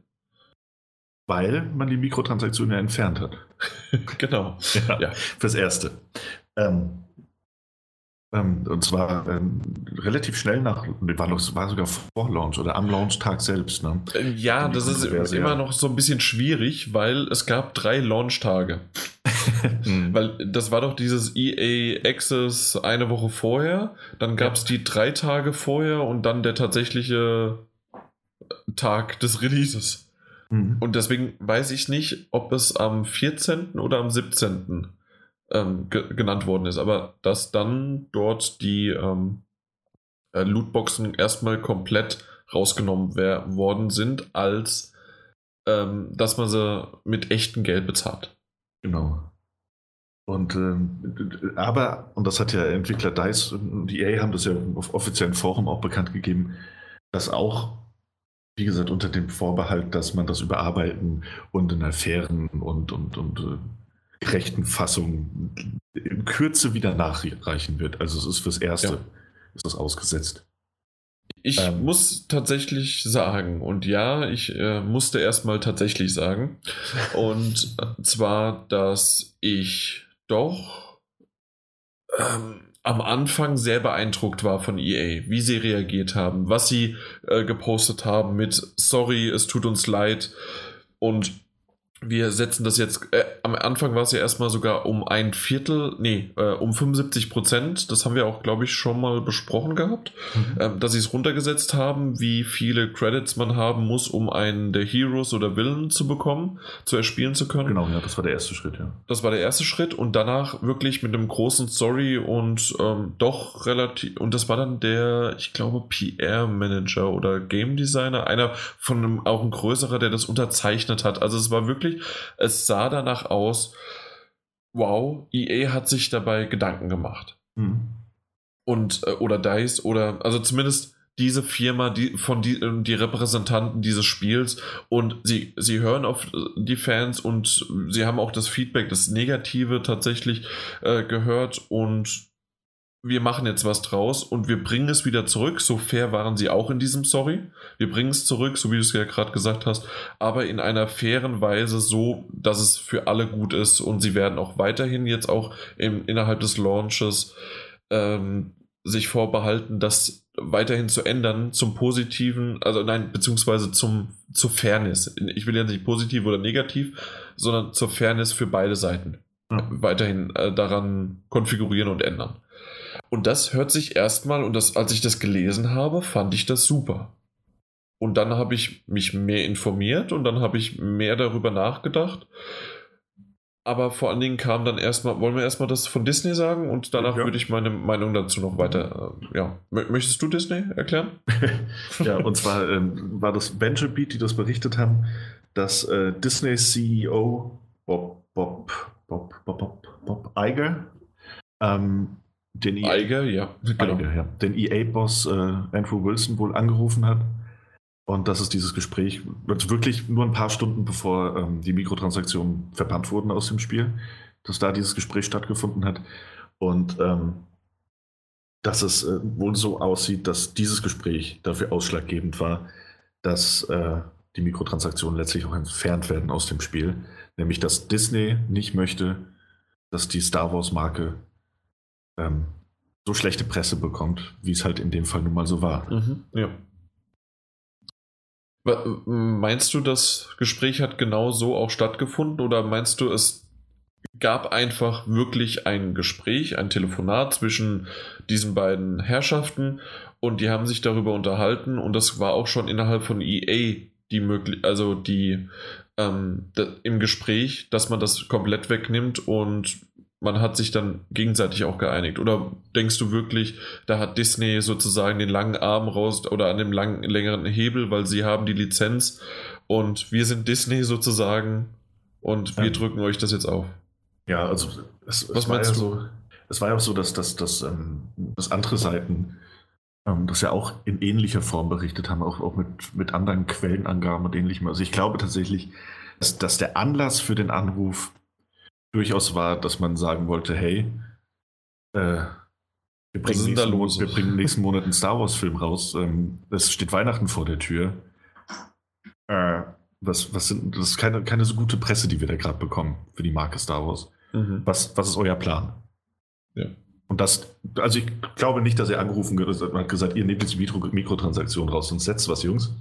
Weil man die Mikrotransaktionen ja entfernt hat. (laughs) genau. Ja, ja. Fürs Erste. Ähm, ähm, und zwar ähm, relativ schnell nach, war, noch, war sogar vor Launch oder am Launchtag selbst. Ne? Ähm, ja, das ist immer noch so ein bisschen schwierig, weil es gab drei Launchtage. (laughs) mhm. Weil das war doch dieses EA Access eine Woche vorher, dann gab es ja. die drei Tage vorher und dann der tatsächliche Tag des Releases. Mhm. Und deswegen weiß ich nicht, ob es am 14. oder am 17 ähm, ge genannt worden ist, aber dass dann dort die ähm, äh, Lootboxen erstmal komplett rausgenommen worden sind, als ähm, dass man sie mit echtem Geld bezahlt. Genau. Und ähm, aber, und das hat ja Entwickler DICE und EA haben das ja auf offiziellen Forum auch bekannt gegeben, dass auch, wie gesagt, unter dem Vorbehalt, dass man das überarbeiten und in einer fairen und, und, und äh, gerechten Fassung in Kürze wieder nachreichen wird. Also es ist fürs Erste, ja. ist das ausgesetzt. Ich ähm, muss tatsächlich sagen, und ja, ich äh, musste erstmal tatsächlich sagen, und zwar, dass ich doch ähm, am Anfang sehr beeindruckt war von EA, wie sie reagiert haben, was sie äh, gepostet haben mit Sorry, es tut uns leid. Und wir setzen das jetzt, äh, am Anfang war es ja erstmal sogar um ein Viertel, nee, äh, um 75 Prozent, das haben wir auch, glaube ich, schon mal besprochen gehabt, mhm. ähm, dass sie es runtergesetzt haben, wie viele Credits man haben muss, um einen der Heroes oder Villain zu bekommen, zu erspielen zu können. Genau, ja, das war der erste Schritt, ja. Das war der erste Schritt und danach wirklich mit einem großen Story und ähm, doch relativ, und das war dann der, ich glaube, PR-Manager oder Game Designer, einer von einem, auch ein größerer, der das unterzeichnet hat. Also es war wirklich es sah danach aus, wow, EA hat sich dabei Gedanken gemacht. Mhm. Und, äh, oder DICE, oder, also zumindest diese Firma, die von die, ähm, die Repräsentanten dieses Spiels und sie, sie hören auf die Fans und sie haben auch das Feedback, das Negative tatsächlich äh, gehört und wir machen jetzt was draus und wir bringen es wieder zurück. So fair waren sie auch in diesem Sorry. Wir bringen es zurück, so wie du es ja gerade gesagt hast, aber in einer fairen Weise, so dass es für alle gut ist und sie werden auch weiterhin jetzt auch im, innerhalb des Launches ähm, sich vorbehalten, das weiterhin zu ändern zum Positiven, also nein, beziehungsweise zum, zur Fairness. Ich will ja nicht positiv oder negativ, sondern zur Fairness für beide Seiten. Ja. Weiterhin äh, daran konfigurieren und ändern. Und das hört sich erstmal, und das, als ich das gelesen habe, fand ich das super. Und dann habe ich mich mehr informiert und dann habe ich mehr darüber nachgedacht. Aber vor allen Dingen kam dann erstmal, wollen wir erstmal das von Disney sagen und danach ja. würde ich meine Meinung dazu noch weiter, äh, ja. Möchtest du Disney erklären? (laughs) ja, und zwar ähm, war das Venture Beat, die das berichtet haben, dass äh, Disney CEO Bob, Bob, Bob, Bob, Bob, Bob Iger ähm, den EA, Eiger, ja, genau. Eiger, ja. Den EA-Boss äh, Andrew Wilson wohl angerufen hat. Und das ist dieses Gespräch, wirklich nur ein paar Stunden bevor ähm, die Mikrotransaktionen verbannt wurden aus dem Spiel, dass da dieses Gespräch stattgefunden hat. Und ähm, dass es äh, wohl so aussieht, dass dieses Gespräch dafür ausschlaggebend war, dass äh, die Mikrotransaktionen letztlich auch entfernt werden aus dem Spiel. Nämlich, dass Disney nicht möchte, dass die Star Wars-Marke ähm, so schlechte Presse bekommt, wie es halt in dem Fall nun mal so war. Mhm, ja. Meinst du, das Gespräch hat genau so auch stattgefunden oder meinst du, es gab einfach wirklich ein Gespräch, ein Telefonat zwischen diesen beiden Herrschaften und die haben sich darüber unterhalten und das war auch schon innerhalb von EA die möglich, also die ähm, im Gespräch, dass man das komplett wegnimmt und man hat sich dann gegenseitig auch geeinigt. Oder denkst du wirklich, da hat Disney sozusagen den langen Arm raus oder an dem langen, längeren Hebel, weil sie haben die Lizenz und wir sind Disney sozusagen und wir drücken euch das jetzt auf? Ja, also es, was es meinst ja du? So, es war ja auch so, dass, dass, dass, ähm, dass andere Seiten ähm, das ja auch in ähnlicher Form berichtet haben, auch, auch mit, mit anderen Quellenangaben und ähnlichem. Also ich glaube tatsächlich, dass, dass der Anlass für den Anruf durchaus war, dass man sagen wollte, hey, äh, wir, bringen nächsten, los? wir bringen nächsten Monat einen Star Wars-Film raus. Ähm, es steht Weihnachten vor der Tür. Äh, was, was sind, das ist keine, keine so gute Presse, die wir da gerade bekommen für die Marke Star Wars. Mhm. Was, was ist euer Plan? Ja. Und das, also ich glaube nicht, dass er angerufen hat gesagt, ihr nehmt jetzt die Mikro Mikrotransaktion raus und setzt was, Jungs.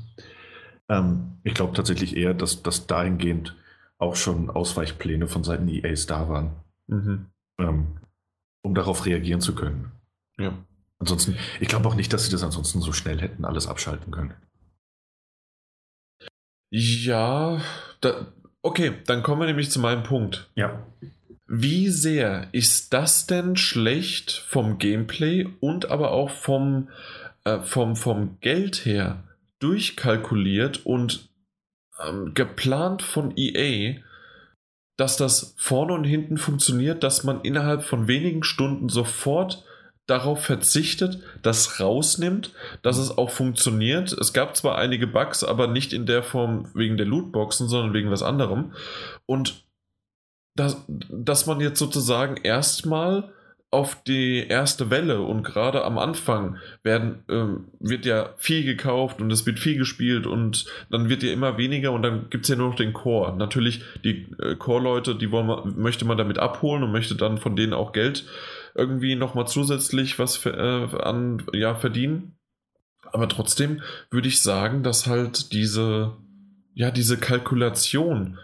Ähm, ich glaube tatsächlich eher, dass das dahingehend auch schon Ausweichpläne von Seiten EAs da waren, mhm. ähm, um darauf reagieren zu können. Ja. Ansonsten, ich glaube auch nicht, dass sie das ansonsten so schnell hätten alles abschalten können. Ja, da, okay, dann kommen wir nämlich zu meinem Punkt. Ja. Wie sehr ist das denn schlecht vom Gameplay und aber auch vom, äh, vom, vom Geld her durchkalkuliert und ähm, geplant von EA, dass das vorne und hinten funktioniert, dass man innerhalb von wenigen Stunden sofort darauf verzichtet, das rausnimmt, dass es auch funktioniert. Es gab zwar einige Bugs, aber nicht in der Form wegen der Lootboxen, sondern wegen was anderem. Und dass, dass man jetzt sozusagen erstmal auf die erste Welle und gerade am Anfang werden, ähm, wird ja viel gekauft und es wird viel gespielt und dann wird ja immer weniger und dann gibt es ja nur noch den Core. Natürlich, die äh, Core-Leute, die man, möchte man damit abholen und möchte dann von denen auch Geld irgendwie nochmal zusätzlich was für, äh, an, ja, verdienen. Aber trotzdem würde ich sagen, dass halt diese, ja, diese Kalkulation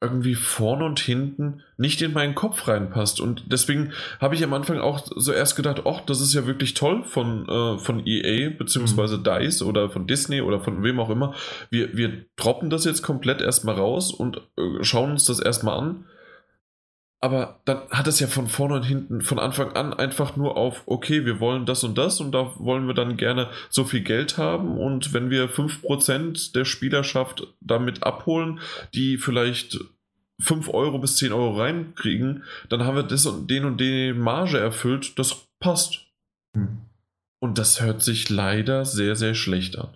irgendwie vorne und hinten nicht in meinen Kopf reinpasst. Und deswegen habe ich am Anfang auch so erst gedacht, ach, das ist ja wirklich toll von, äh, von EA beziehungsweise mhm. DICE oder von Disney oder von wem auch immer. Wir, wir droppen das jetzt komplett erstmal raus und äh, schauen uns das erstmal an. Aber dann hat es ja von vorne und hinten, von Anfang an einfach nur auf, okay, wir wollen das und das und da wollen wir dann gerne so viel Geld haben und wenn wir 5% der Spielerschaft damit abholen, die vielleicht 5 Euro bis 10 Euro reinkriegen, dann haben wir das und den und den Marge erfüllt, das passt. Hm. Und das hört sich leider sehr, sehr schlecht an.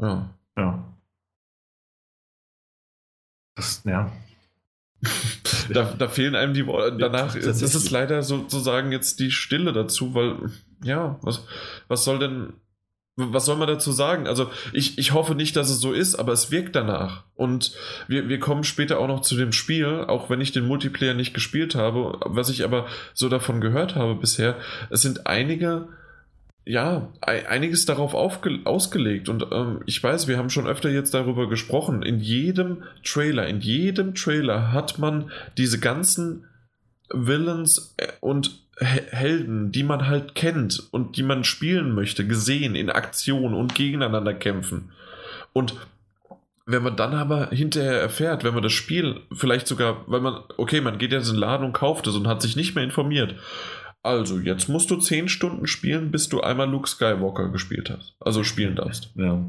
Ja. Ja. Das, ja. (laughs) da, da fehlen einem die Worte. Danach ist, ist es leider sozusagen jetzt die Stille dazu, weil, ja, was, was soll denn, was soll man dazu sagen? Also ich, ich hoffe nicht, dass es so ist, aber es wirkt danach. Und wir, wir kommen später auch noch zu dem Spiel, auch wenn ich den Multiplayer nicht gespielt habe, was ich aber so davon gehört habe bisher. Es sind einige ja, einiges darauf ausgelegt. Und ähm, ich weiß, wir haben schon öfter jetzt darüber gesprochen. In jedem Trailer, in jedem Trailer hat man diese ganzen Villains äh, und Helden, die man halt kennt und die man spielen möchte, gesehen in Aktion und gegeneinander kämpfen. Und wenn man dann aber hinterher erfährt, wenn man das Spiel vielleicht sogar, weil man, okay, man geht jetzt in den Laden und kauft es und hat sich nicht mehr informiert. Also, jetzt musst du 10 Stunden spielen, bis du einmal Luke Skywalker gespielt hast. Also spielen darfst. Ja.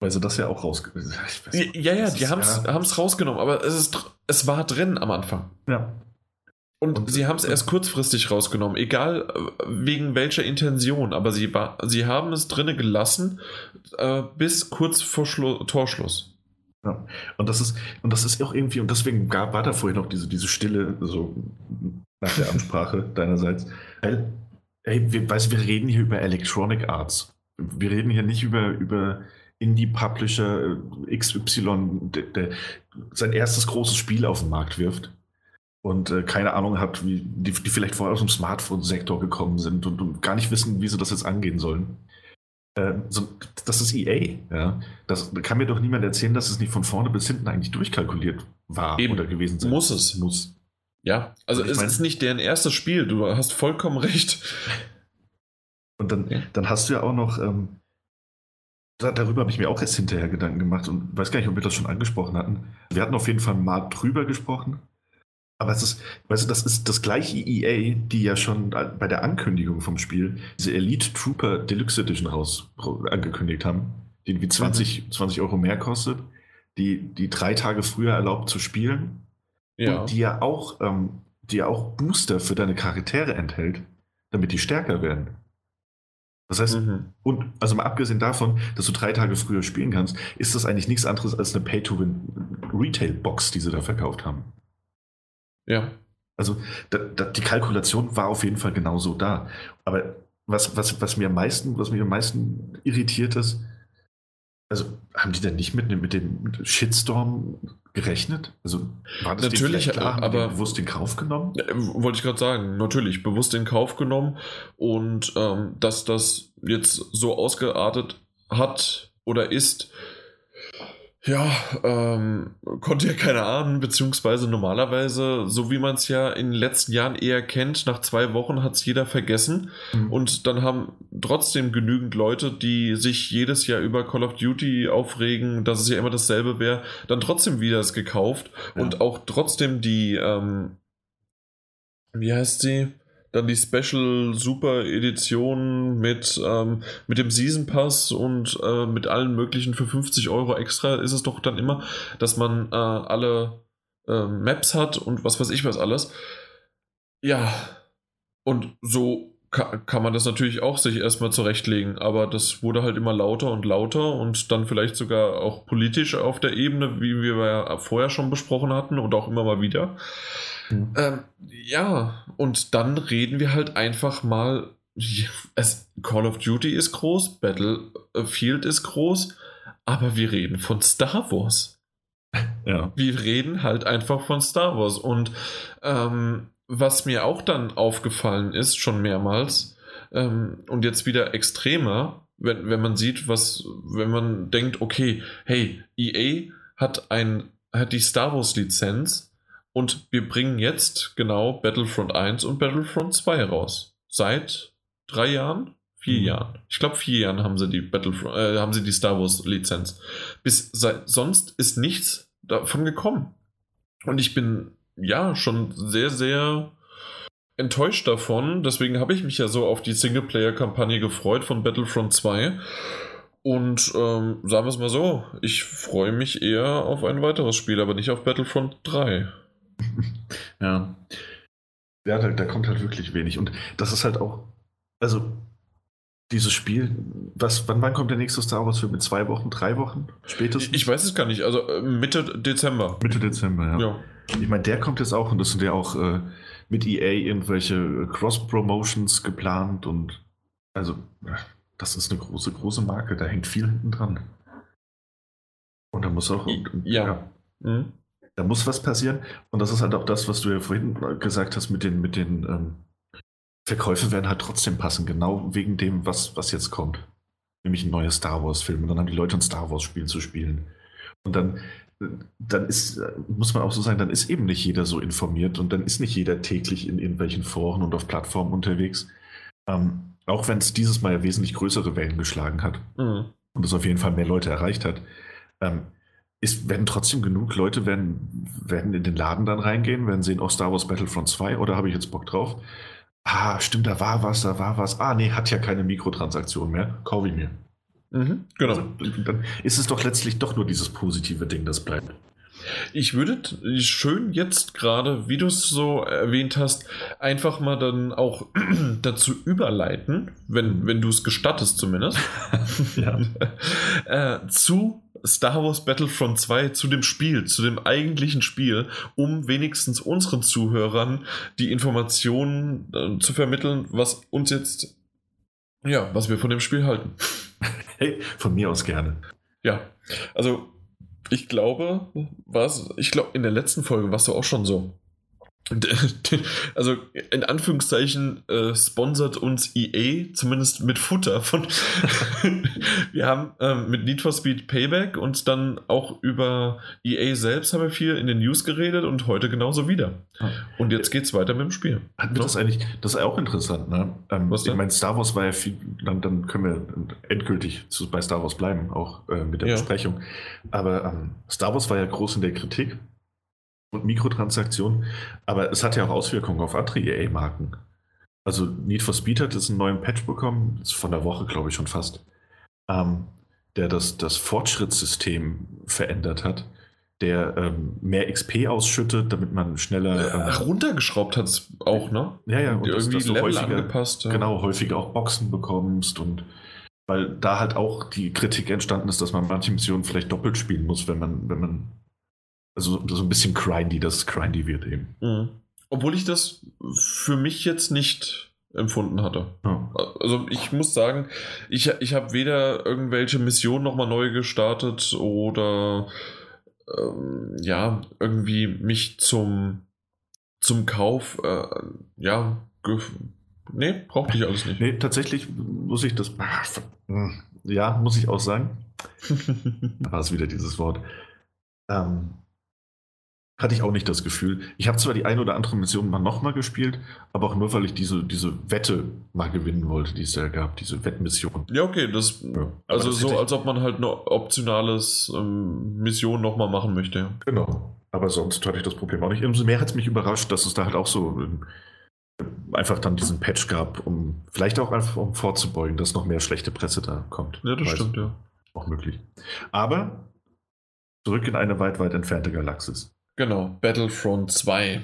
Weil sie das ja auch rausgenommen (laughs) Ja, ja, die haben es ja. rausgenommen, aber es, ist, es war drin am Anfang. Ja. Und, und sie haben es erst kurzfristig rausgenommen, egal äh, wegen welcher Intention, aber sie, war, sie haben es drinne gelassen äh, bis kurz vor Schlu Torschluss. Ja. Und das ist, und das ist auch irgendwie, und deswegen gab, war da vorhin noch diese, diese Stille, so nach der Ansprache deinerseits. Weil, ey, wir, weißt, wir reden hier über Electronic Arts. Wir reden hier nicht über, über Indie-Publisher äh, XY, der, der, sein erstes großes Spiel auf den Markt wirft und äh, keine Ahnung hat, wie die, die vielleicht vorher aus dem Smartphone-Sektor gekommen sind und, und, gar nicht wissen, wie sie das jetzt angehen sollen. Äh, so, das ist EA. Ja? Das kann mir doch niemand erzählen, dass es nicht von vorne bis hinten eigentlich durchkalkuliert war Eben. oder gewesen sein muss. Es muss. Ja, also es mein, ist nicht deren erstes Spiel, du hast vollkommen recht. Und dann, ja. dann hast du ja auch noch, ähm, da, darüber habe ich mir auch erst hinterher Gedanken gemacht und weiß gar nicht, ob wir das schon angesprochen hatten. Wir hatten auf jeden Fall mal drüber gesprochen. Aber es ist, weißt du, das ist das gleiche EA, die ja schon bei der Ankündigung vom Spiel diese Elite Trooper Deluxe Edition raus angekündigt haben, die irgendwie 20, mhm. 20 Euro mehr kostet, die, die drei Tage früher erlaubt zu spielen ja. Und die ja auch, ähm, die ja auch Booster für deine Charaktere enthält, damit die stärker werden. Das heißt, mhm. und also mal abgesehen davon, dass du drei Tage früher spielen kannst, ist das eigentlich nichts anderes als eine Pay-to-Win-Retail-Box, die sie da verkauft haben. Ja. Also da, da, die Kalkulation war auf jeden Fall genauso da. Aber was, was, was mir am meisten, was mich am meisten irritiert ist, also haben die denn nicht mit, mit dem Shitstorm gerechnet? Also war das natürlich klar, aber bewusst in Kauf genommen? Ja, wollte ich gerade sagen, natürlich bewusst in Kauf genommen und ähm, dass das jetzt so ausgeartet hat oder ist, ja, ähm, konnte ja keiner ahnen, beziehungsweise normalerweise, so wie man es ja in den letzten Jahren eher kennt, nach zwei Wochen hat es jeder vergessen. Mhm. Und dann haben trotzdem genügend Leute, die sich jedes Jahr über Call of Duty aufregen, dass es ja immer dasselbe wäre, dann trotzdem wieder es gekauft ja. und auch trotzdem die, ähm, wie heißt sie? Dann die Special Super Edition mit, ähm, mit dem Season Pass und äh, mit allen möglichen für 50 Euro extra ist es doch dann immer, dass man äh, alle äh, Maps hat und was weiß ich was alles. Ja, und so kann man das natürlich auch sich erstmal zurechtlegen, aber das wurde halt immer lauter und lauter und dann vielleicht sogar auch politisch auf der Ebene, wie wir ja vorher schon besprochen hatten und auch immer mal wieder. Mhm. Ähm, ja, und dann reden wir halt einfach mal. Es, Call of Duty ist groß, Battlefield ist groß, aber wir reden von Star Wars. Ja. Wir reden halt einfach von Star Wars. Und ähm, was mir auch dann aufgefallen ist, schon mehrmals, ähm, und jetzt wieder extremer, wenn, wenn man sieht, was, wenn man denkt, okay, hey, EA hat ein, hat die Star Wars Lizenz und wir bringen jetzt genau Battlefront 1 und Battlefront 2 raus. Seit drei Jahren? Vier mhm. Jahren. Ich glaube, vier Jahren haben sie die Battlefront, äh, haben sie die Star Wars Lizenz. Bis seit, sonst ist nichts davon gekommen. Und ich bin ja schon sehr, sehr enttäuscht davon. Deswegen habe ich mich ja so auf die Singleplayer-Kampagne gefreut von Battlefront 2. Und ähm, sagen wir es mal so, ich freue mich eher auf ein weiteres Spiel, aber nicht auf Battlefront 3. (laughs) ja. Ja, da, da, kommt halt wirklich wenig. Und das ist halt auch, also dieses Spiel, was, wann, wann kommt der nächste Star Wars Film? In zwei Wochen, drei Wochen spätestens? Ich weiß es gar nicht. Also äh, Mitte Dezember. Mitte Dezember, ja. ja. Ich meine, der kommt jetzt auch und das sind ja auch äh, mit EA irgendwelche Cross-Promotions geplant und also das ist eine große, große Marke, da hängt viel hinten dran. Und da muss auch. Ja. ja. Mhm. Da muss was passieren. Und das ist halt auch das, was du ja vorhin gesagt hast mit den, mit den ähm, Verkäufe werden halt trotzdem passen, genau wegen dem, was, was jetzt kommt. Nämlich ein neuer Star Wars-Film. Und dann haben die Leute ein Star Wars-Spiel zu spielen. Und dann, dann ist, muss man auch so sagen, dann ist eben nicht jeder so informiert und dann ist nicht jeder täglich in irgendwelchen Foren und auf Plattformen unterwegs. Ähm, auch wenn es dieses Mal ja wesentlich größere Wellen geschlagen hat mhm. und es auf jeden Fall mehr Leute erreicht hat, ähm, ist, werden trotzdem genug Leute werden, werden in den Laden dann reingehen, werden sehen, oh, Star Wars Battlefront 2 oder habe ich jetzt Bock drauf? Ah, stimmt, da war was, da war was. Ah, nee, hat ja keine Mikrotransaktion mehr. Kaufe ich mir. Mhm, genau. Also, dann ist es doch letztlich doch nur dieses positive Ding, das bleibt. Ich würde schön jetzt gerade, wie du es so erwähnt hast, einfach mal dann auch (clears throat) dazu überleiten, wenn, wenn du es gestattest zumindest, (laughs) (laughs) äh, zu Star Wars Battlefront 2, zu dem Spiel, zu dem eigentlichen Spiel, um wenigstens unseren Zuhörern die Informationen äh, zu vermitteln, was uns jetzt, ja, was wir von dem Spiel halten. (laughs) Hey, von mir aus gerne. Ja, also ich glaube, was, ich glaube, in der letzten Folge warst du auch schon so. (laughs) Also in Anführungszeichen äh, sponsert uns EA zumindest mit Futter von. (laughs) wir haben ähm, mit Need for Speed Payback und dann auch über EA selbst haben wir viel in den News geredet und heute genauso wieder. Und jetzt geht's weiter mit dem Spiel. Hatten wir das eigentlich, das ist auch interessant, ne? Ähm, Was ich meine, Star Wars war ja viel, dann, dann können wir endgültig zu, bei Star Wars bleiben, auch äh, mit der ja. Besprechung. Aber ähm, Star Wars war ja groß in der Kritik und Mikrotransaktionen, aber es hat ja auch Auswirkungen auf andere EA-Marken. Also Need for Speed hat jetzt einen neuen Patch bekommen, ist von der Woche, glaube ich, schon fast, ähm, der das, das Fortschrittssystem verändert hat, der ähm, mehr XP ausschüttet, damit man schneller. Ähm, Ach, runtergeschraubt hat es auch, ne? Ja, ja, und irgendwie dass, dass Level häufiger, angepasst. Ja. Genau, häufiger auch Boxen bekommst und weil da halt auch die Kritik entstanden ist, dass man manche Missionen vielleicht doppelt spielen muss, wenn man, wenn man also so ein bisschen grindy, das grindy wird eben. Mhm. Obwohl ich das für mich jetzt nicht empfunden hatte. Ja. Also ich muss sagen, ich, ich habe weder irgendwelche Missionen nochmal neu gestartet oder ähm, ja, irgendwie mich zum, zum Kauf, äh, ja, nee, brauchte ich alles nicht. Nee, tatsächlich muss ich das, ja, muss ich auch sagen. da war es wieder dieses Wort. Ähm, hatte ich auch nicht das Gefühl. Ich habe zwar die eine oder andere Mission mal nochmal gespielt, aber auch nur, weil ich diese, diese Wette mal gewinnen wollte, die es da gab, diese Wettmission. Ja, okay, das, ja, also das so, als ob man halt eine optionales ähm, Mission nochmal machen möchte. Genau, aber sonst hatte ich das Problem auch nicht. Umso mehr hat es mich überrascht, dass es da halt auch so äh, einfach dann diesen Patch gab, um vielleicht auch einfach um vorzubeugen, dass noch mehr schlechte Presse da kommt. Ja, das Weiß stimmt, ja. Auch möglich. Aber zurück in eine weit, weit entfernte Galaxis. Genau, Battlefront 2.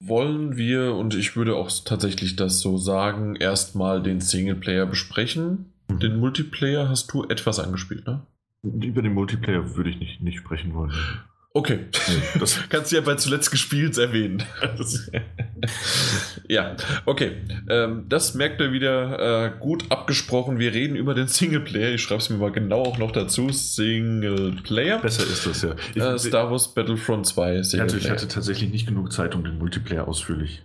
Wollen wir, und ich würde auch tatsächlich das so sagen, erstmal den Singleplayer besprechen. Mhm. Den Multiplayer hast du etwas angespielt, ne? Über den Multiplayer würde ich nicht, nicht sprechen wollen. Okay, das (laughs) kannst du ja bei zuletzt gespielt erwähnen. (laughs) ja, okay. Ähm, das merkt ihr wieder äh, gut abgesprochen. Wir reden über den Singleplayer. Ich schreibe es mir mal genau auch noch dazu. Singleplayer. Besser ist das ja. Ich, äh, Star Wars Battlefront 2. Also ich hatte tatsächlich nicht genug Zeit, um den Multiplayer ausführlich.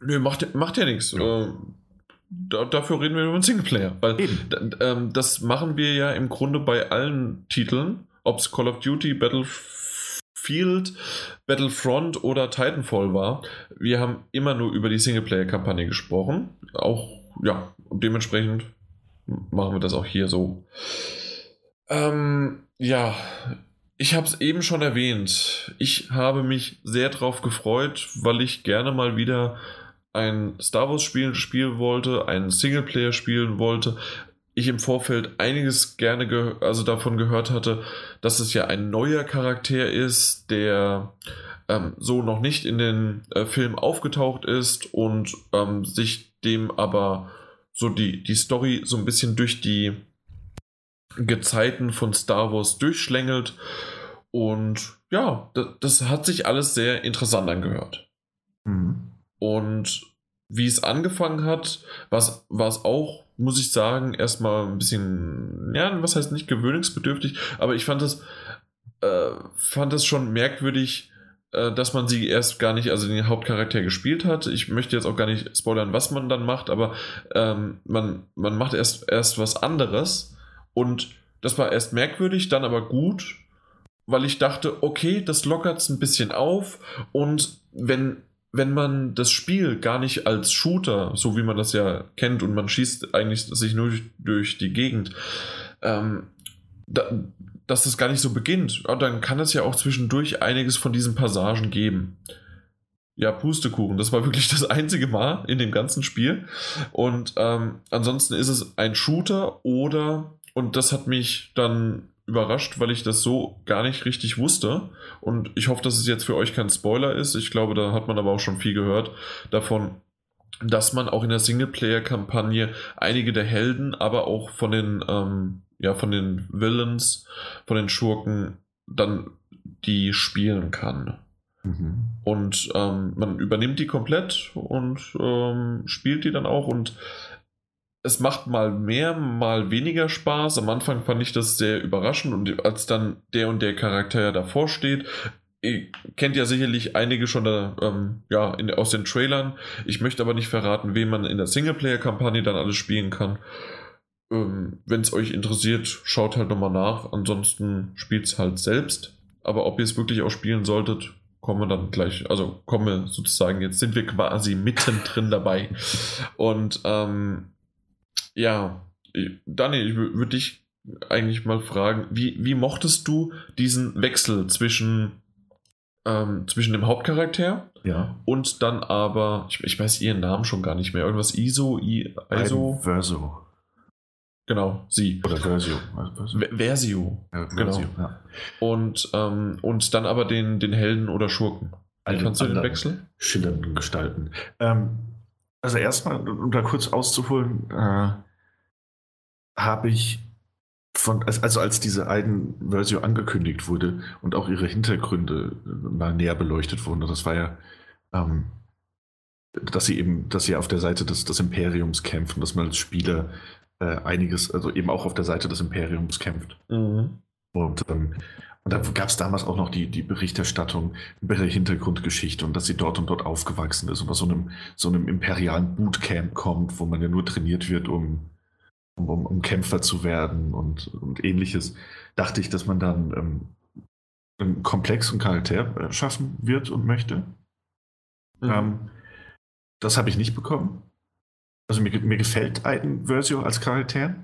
Nö, macht, macht ja nichts. Ja. Äh, da, dafür reden wir über den Singleplayer. Weil ähm, das machen wir ja im Grunde bei allen Titeln. Ob es Call of Duty, Battlefront Field, Battlefront oder Titanfall war. Wir haben immer nur über die Singleplayer-Kampagne gesprochen. Auch, ja, dementsprechend machen wir das auch hier so. Ähm, ja, ich habe es eben schon erwähnt. Ich habe mich sehr darauf gefreut, weil ich gerne mal wieder ein Star Wars Spiel spielen wollte, ein Singleplayer spielen wollte, ich im Vorfeld einiges gerne ge also davon gehört hatte, dass es ja ein neuer Charakter ist, der ähm, so noch nicht in den äh, Film aufgetaucht ist und ähm, sich dem aber so die, die Story so ein bisschen durch die Gezeiten von Star Wars durchschlängelt. Und ja, das, das hat sich alles sehr interessant angehört. Mhm. Und wie es angefangen hat, war es auch, muss ich sagen, erstmal ein bisschen, ja, was heißt nicht gewöhnungsbedürftig, aber ich fand es, äh, fand es schon merkwürdig, äh, dass man sie erst gar nicht, also den Hauptcharakter gespielt hat. Ich möchte jetzt auch gar nicht spoilern, was man dann macht, aber ähm, man, man macht erst, erst was anderes und das war erst merkwürdig, dann aber gut, weil ich dachte, okay, das lockert es ein bisschen auf und wenn, wenn man das Spiel gar nicht als Shooter, so wie man das ja kennt und man schießt eigentlich sich nur durch, die Gegend, ähm, da, dass das gar nicht so beginnt, dann kann es ja auch zwischendurch einiges von diesen Passagen geben. Ja, Pustekuchen, das war wirklich (laughs) das einzige Mal in dem ganzen Spiel. Und ähm, ansonsten ist es ein Shooter oder, und das hat mich dann überrascht, weil ich das so gar nicht richtig wusste. Und ich hoffe, dass es jetzt für euch kein Spoiler ist. Ich glaube, da hat man aber auch schon viel gehört davon, dass man auch in der Singleplayer-Kampagne einige der Helden, aber auch von den ähm, ja, von den Villains, von den Schurken, dann die spielen kann. Mhm. Und ähm, man übernimmt die komplett und ähm, spielt die dann auch und es macht mal mehr, mal weniger Spaß. Am Anfang fand ich das sehr überraschend und als dann der und der Charakter davor steht, ihr kennt ja sicherlich einige schon da, ähm, ja, in, aus den Trailern. Ich möchte aber nicht verraten, wen man in der Singleplayer-Kampagne dann alles spielen kann. Ähm, Wenn es euch interessiert, schaut halt nochmal nach. Ansonsten spielt es halt selbst. Aber ob ihr es wirklich auch spielen solltet, kommen wir dann gleich, also kommen wir sozusagen, jetzt sind wir quasi mittendrin dabei. Und ähm, ja, Daniel, ich würde dich eigentlich mal fragen, wie, wie mochtest du diesen Wechsel zwischen, ähm, zwischen dem Hauptcharakter ja. und dann aber, ich, ich weiß ihren Namen schon gar nicht mehr, irgendwas ISO, I, ISO? Verso. Genau, sie. Oder Versio. Versio. Ja, genau. Ja. Und, ähm, und dann aber den, den Helden oder Schurken. Wie kannst du den Wechsel? Schillernden Gestalten. Ähm, also erstmal, um da kurz auszuholen, äh, habe ich von, also als diese einen Versio angekündigt wurde und auch ihre Hintergründe mal näher beleuchtet wurden, das war ja, ähm, dass sie eben, dass sie auf der Seite des, des Imperiums kämpfen, dass man als Spieler äh, einiges, also eben auch auf der Seite des Imperiums kämpft. Mhm. Und, ähm, und da gab es damals auch noch die, die Berichterstattung über die Hintergrundgeschichte und dass sie dort und dort aufgewachsen ist und aus so einem, so einem imperialen Bootcamp kommt, wo man ja nur trainiert wird, um, um, um Kämpfer zu werden und, und ähnliches. Dachte ich, dass man dann ähm, einen komplexen Charakter äh, schaffen wird und möchte. Mhm. Ähm, das habe ich nicht bekommen. Also mir, mir gefällt Aiden Versio als Charakter.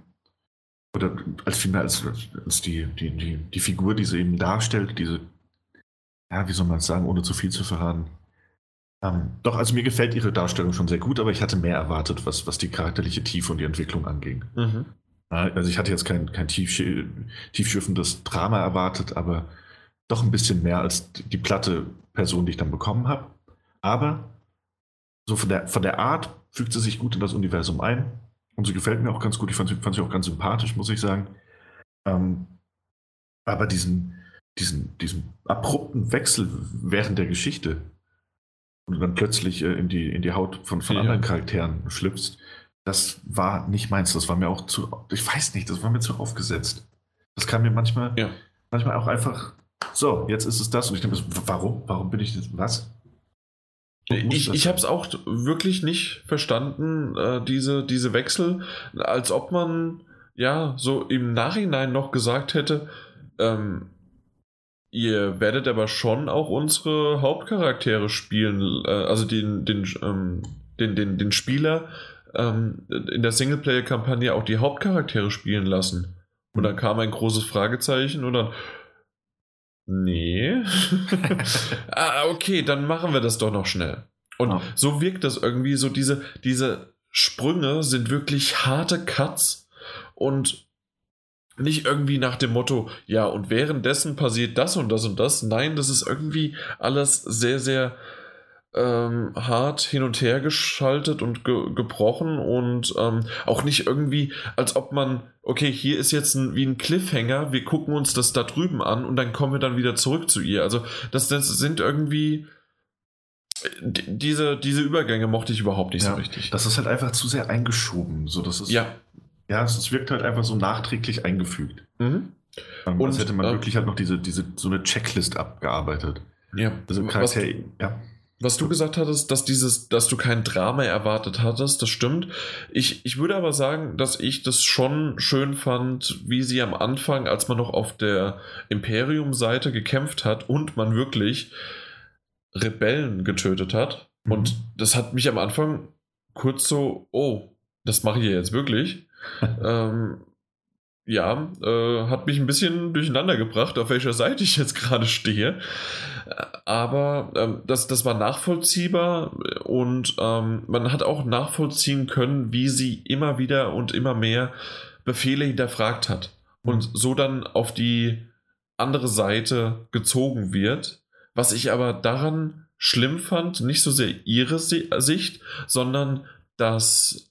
Oder als vielmehr als, als die, die, die, die Figur, die sie eben darstellt, diese, ja, wie soll man es sagen, ohne zu viel zu verraten. Ähm, doch, also mir gefällt ihre Darstellung schon sehr gut, aber ich hatte mehr erwartet, was, was die charakterliche Tiefe und die Entwicklung anging. Mhm. Also ich hatte jetzt kein, kein tief, tiefschürfendes Drama erwartet, aber doch ein bisschen mehr als die platte Person, die ich dann bekommen habe. Aber so von der, von der Art fügt sie sich gut in das Universum ein. Und sie gefällt mir auch ganz gut. Ich fand, fand sie auch ganz sympathisch, muss ich sagen. Ähm, aber diesen, diesen, diesen abrupten Wechsel während der Geschichte und du dann plötzlich äh, in, die, in die Haut von, von ja. anderen Charakteren schlüpfst, das war nicht meins. Das war mir auch zu, ich weiß nicht, das war mir zu aufgesetzt. Das kam mir manchmal, ja. manchmal auch einfach, so, jetzt ist es das. Und ich denke, warum? Warum bin ich das? Was? Ich, ich habe es auch wirklich nicht verstanden, äh, diese, diese Wechsel, als ob man ja so im Nachhinein noch gesagt hätte, ähm, ihr werdet aber schon auch unsere Hauptcharaktere spielen, äh, also den, den, ähm, den, den, den Spieler ähm, in der Singleplayer-Kampagne auch die Hauptcharaktere spielen lassen. Und dann kam ein großes Fragezeichen und dann, Nee. (laughs) ah, okay, dann machen wir das doch noch schnell. Und oh. so wirkt das irgendwie so, diese, diese Sprünge sind wirklich harte Cuts und nicht irgendwie nach dem Motto, ja, und währenddessen passiert das und das und das. Nein, das ist irgendwie alles sehr, sehr ähm, hart hin und her geschaltet und ge gebrochen und ähm, auch nicht irgendwie, als ob man, okay, hier ist jetzt ein, wie ein Cliffhanger, wir gucken uns das da drüben an und dann kommen wir dann wieder zurück zu ihr. Also das, das sind irgendwie diese, diese Übergänge mochte ich überhaupt nicht ja, so richtig. Das ist halt einfach zu sehr eingeschoben. So, das ist, ja. Ja, es, wirkt halt einfach so nachträglich eingefügt. Mhm. Ähm, Und, als hätte man äh, wirklich halt noch diese, diese, so eine Checklist abgearbeitet. Ja. Also was, Charakter, ja. Was du gesagt hattest, dass dieses, dass du kein Drama erwartet hattest, das stimmt. Ich, ich würde aber sagen, dass ich das schon schön fand, wie sie am Anfang, als man noch auf der Imperium-Seite gekämpft hat und man wirklich Rebellen getötet hat. Mhm. Und das hat mich am Anfang kurz so, oh, das mache ich jetzt wirklich. (laughs) ähm, ja, äh, hat mich ein bisschen durcheinander gebracht, auf welcher Seite ich jetzt gerade stehe. Aber ähm, das, das war nachvollziehbar und ähm, man hat auch nachvollziehen können, wie sie immer wieder und immer mehr Befehle hinterfragt hat und so dann auf die andere Seite gezogen wird. Was ich aber daran schlimm fand, nicht so sehr ihre Si- Sicht, sondern dass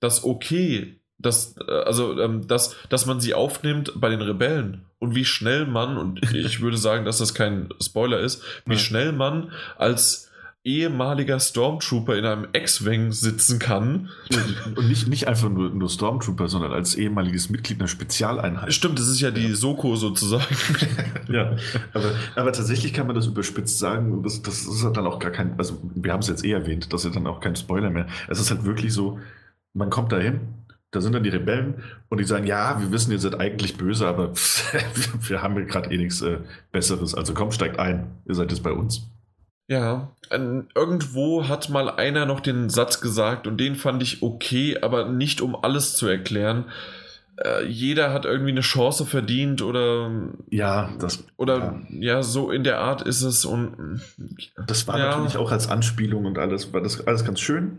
das okay, dass, äh, also, ähm, dass, dass man sie aufnimmt bei den Rebellen und wie schnell man, und (laughs) ich würde sagen, dass das kein Spoiler ist, wie Ja. schnell man als ehemaliger Stormtrooper in einem X-Wing sitzen kann. (laughs) Und nicht, nicht einfach nur, nur Stormtrooper, sondern als ehemaliges Mitglied einer Spezialeinheit. Stimmt, das ist ja die Ja. Soko sozusagen. (laughs) Ja, aber, aber tatsächlich kann man das überspitzt sagen. Das, das ist halt dann auch gar kein, also wir haben es jetzt eh erwähnt, das ist dann auch kein Spoiler mehr. Es ist halt wirklich so, man kommt dahin, da sind dann die Rebellen und die sagen, ja, wir wissen, ihr seid eigentlich böse, aber (laughs) wir haben gerade eh nichts äh, Besseres. Also komm, steigt ein, ihr seid jetzt bei uns. Ja, ähm, irgendwo hat mal einer noch den Satz gesagt und den fand ich okay, aber nicht um alles zu erklären. Äh, jeder hat irgendwie eine Chance verdient oder, Ja, das, oder ja. so in der Art ist es und das war Ja. natürlich auch als Anspielung und alles, war das alles ganz schön.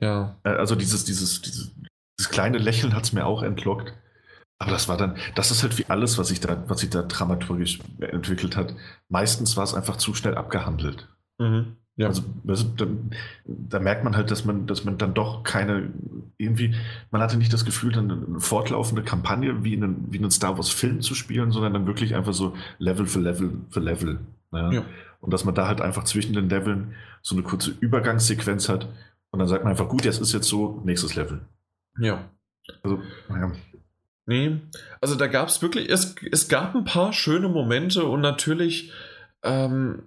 ja, Äh, Also dieses, dieses, dieses, dieses kleine Lächeln hat es mir auch entlockt. Aber das war dann, das ist halt wie alles, was sich da, was sich da dramaturgisch entwickelt hat. Meistens war es einfach zu schnell abgehandelt. mhm. ja. Also, also da, da merkt man halt, dass man, dass man dann doch keine, irgendwie, man hatte nicht das Gefühl, dann eine fortlaufende Kampagne wie einen, wie einen Star Wars-Film zu spielen, sondern dann wirklich einfach so Level für Level für Level. Ne? Ja. Und dass man da halt einfach zwischen den Leveln so eine kurze Übergangssequenz hat und dann sagt man einfach, gut, jetzt ist jetzt so, nächstes Level. Ja. Also, naja. Nee, also da gab es wirklich, es, es gab ein paar schöne Momente und natürlich, ähm,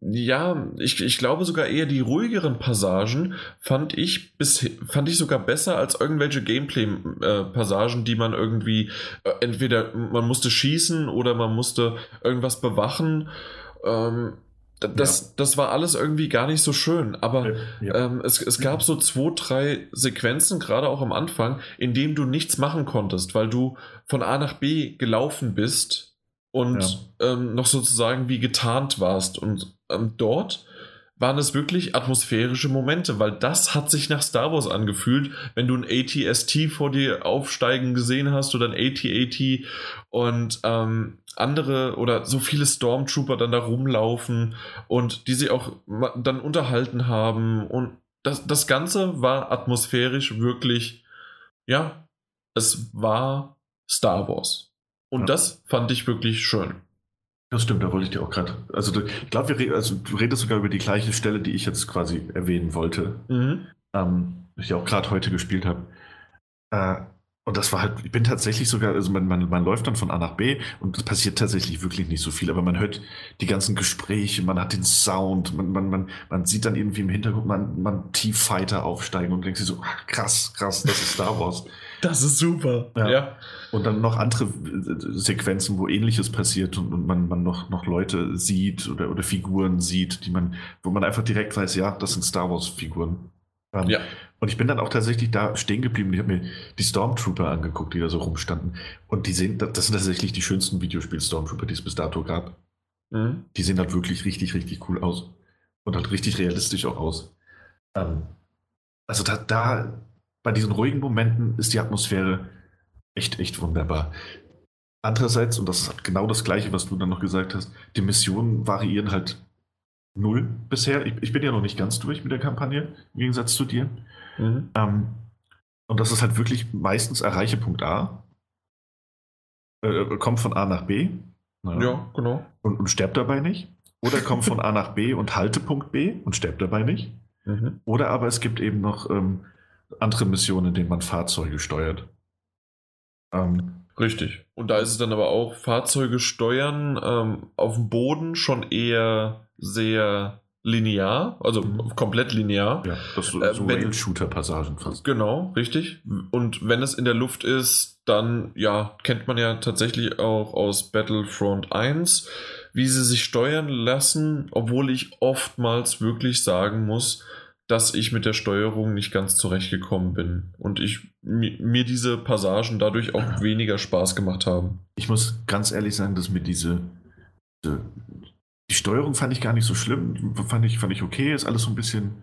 ja, ich, ich glaube sogar eher die ruhigeren Passagen fand ich bis, fand ich sogar besser als irgendwelche Gameplay-Passagen, die man irgendwie, äh, entweder man musste schießen oder man musste irgendwas bewachen. Ähm, das, das war alles irgendwie gar nicht so schön, aber Ja. ähm, es, es gab so zwei, drei Sequenzen, gerade auch am Anfang, in denen du nichts machen konntest, weil du von A nach B gelaufen bist und ähm, noch sozusagen wie getarnt warst. Und ähm, dort waren es wirklich atmosphärische Momente, weil das hat sich nach Star Wars angefühlt, wenn du ein ATST vor dir aufsteigen gesehen hast oder ein AT-AT und ähm, andere oder so viele Stormtrooper dann da rumlaufen und die sie auch dann unterhalten haben und das, das Ganze war atmosphärisch wirklich, ja, es war Star Wars. Und Ja. das fand ich wirklich schön. Das stimmt, da wollte ich dir auch gerade. Also, du- ich glaube, also, du redest sogar über die gleiche Stelle, die ich jetzt quasi erwähnen wollte, Mhm. ähm, die ich auch gerade heute gespielt habe. Äh, und das war halt, ich bin tatsächlich sogar, also man, man, man läuft dann von A nach B und es passiert tatsächlich wirklich nicht so viel, aber man hört die ganzen Gespräche, man hat den Sound, man, man, man, man sieht dann irgendwie im Hintergrund man, man T-Fighter aufsteigen und denkt sich so, ach, krass, krass, das ist Star Wars. (laughs) Das ist super. Ja. ja. Und dann noch andere äh, Sequenzen, wo ähnliches passiert und, und man, man noch, noch Leute sieht oder, oder Figuren sieht, die man, wo man einfach direkt weiß, ja, das sind Star Wars-Figuren. Ähm, Ja. Und ich bin dann auch tatsächlich da stehen geblieben. Ich habe mir die Stormtrooper angeguckt, die da so rumstanden. Und die sehen, das sind tatsächlich die schönsten Videospiel-Stormtrooper, die es bis dato gab. Mhm. Die sehen halt wirklich richtig, richtig cool aus. Und halt richtig realistisch auch aus. Ähm, also da, da, bei diesen ruhigen Momenten ist die Atmosphäre echt, echt wunderbar. Andererseits, und das ist genau das Gleiche, was du dann noch gesagt hast, die Missionen variieren halt null bisher. Ich, ich, bin ja noch nicht ganz durch mit der Kampagne, im Gegensatz zu dir. Mhm. Ähm, und das ist halt wirklich meistens erreiche Punkt A, äh, kommt von A nach B. Ja, ja genau. Und, und sterbt dabei nicht. Oder kommt von A nach B und halte Punkt B und stirbt dabei nicht. Mhm. Oder aber es gibt eben noch ähm, andere Missionen, in denen man Fahrzeuge steuert. Ähm, Richtig. Und da ist es dann aber auch Fahrzeuge steuern ähm, auf dem Boden schon eher sehr linear, also mhm. komplett linear. Ja, das so, äh, so Rail-Shooter-Passagen fast. Genau, richtig. Und wenn es in der Luft ist, dann, ja, kennt man ja tatsächlich auch aus Battlefront 1, wie sie sich steuern lassen, obwohl ich oftmals wirklich sagen muss, dass ich mit der Steuerung nicht ganz zurechtgekommen bin und ich mir diese Passagen dadurch auch ja. weniger Spaß gemacht haben. Ich muss ganz ehrlich sagen, dass mir diese, diese die Steuerung fand ich gar nicht so schlimm, fand ich, fand ich okay, ist alles so ein bisschen,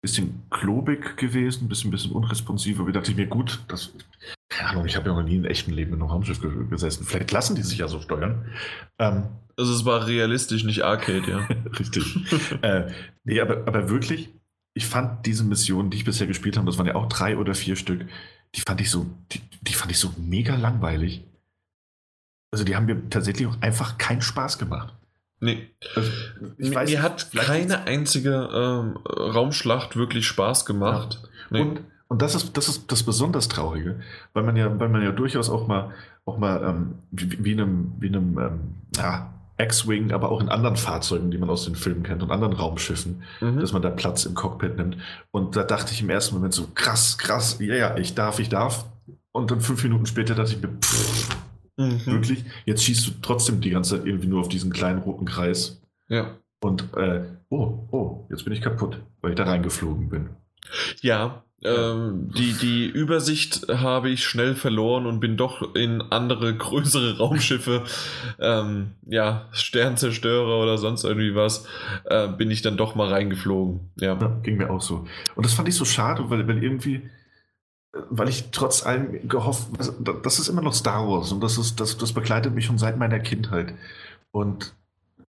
bisschen klobig gewesen, ein bisschen, bisschen unresponsiv, aber dachte ich mir, gut, das, keine Ahnung, ich habe ja noch nie im echten Leben in einem Raumschiff gesessen, vielleicht lassen die sich ja so steuern. Ähm, also es war realistisch, nicht Arcade, ja. (laughs) Richtig. äh, nee, aber, aber wirklich, ich fand diese Missionen, die ich bisher gespielt habe, das waren ja auch drei oder vier Stück, die fand ich so, die, die fand ich so mega langweilig. Also die haben mir tatsächlich auch einfach keinen Spaß gemacht. Nee. Also, mir, weiß, hat keine einzige ähm, Raumschlacht wirklich Spaß gemacht. Ja. Nee. Und, und das ist, das ist das besonders Traurige, weil man ja, weil man ja durchaus auch mal, auch mal ähm, wie, wie einem, wie einem ähm, ja, X-Wing, aber auch in anderen Fahrzeugen, die man aus den Filmen kennt und anderen Raumschiffen, mhm. dass man da Platz im Cockpit nimmt. Und da dachte ich im ersten Moment so, krass, krass, ja, ja, ich darf, ich darf. Und dann fünf Minuten später dachte ich mir, pff, Mhm. Wirklich. Jetzt schießt du trotzdem die ganze Zeit irgendwie nur auf diesen kleinen roten Kreis. Ja. Und, äh, oh, oh, jetzt bin ich kaputt, weil ich da reingeflogen bin. Ja, ähm, die, die Übersicht habe ich schnell verloren und bin doch in andere größere (laughs) Raumschiffe, ähm, ja, Sternzerstörer oder sonst irgendwie was, äh, bin ich dann doch mal reingeflogen. Ja. ja. ging mir auch so. Und das fand ich so schade, weil, weil irgendwie, weil ich trotz allem gehofft, das ist immer noch Star Wars und das ist, das, das begleitet mich schon seit meiner Kindheit. Und,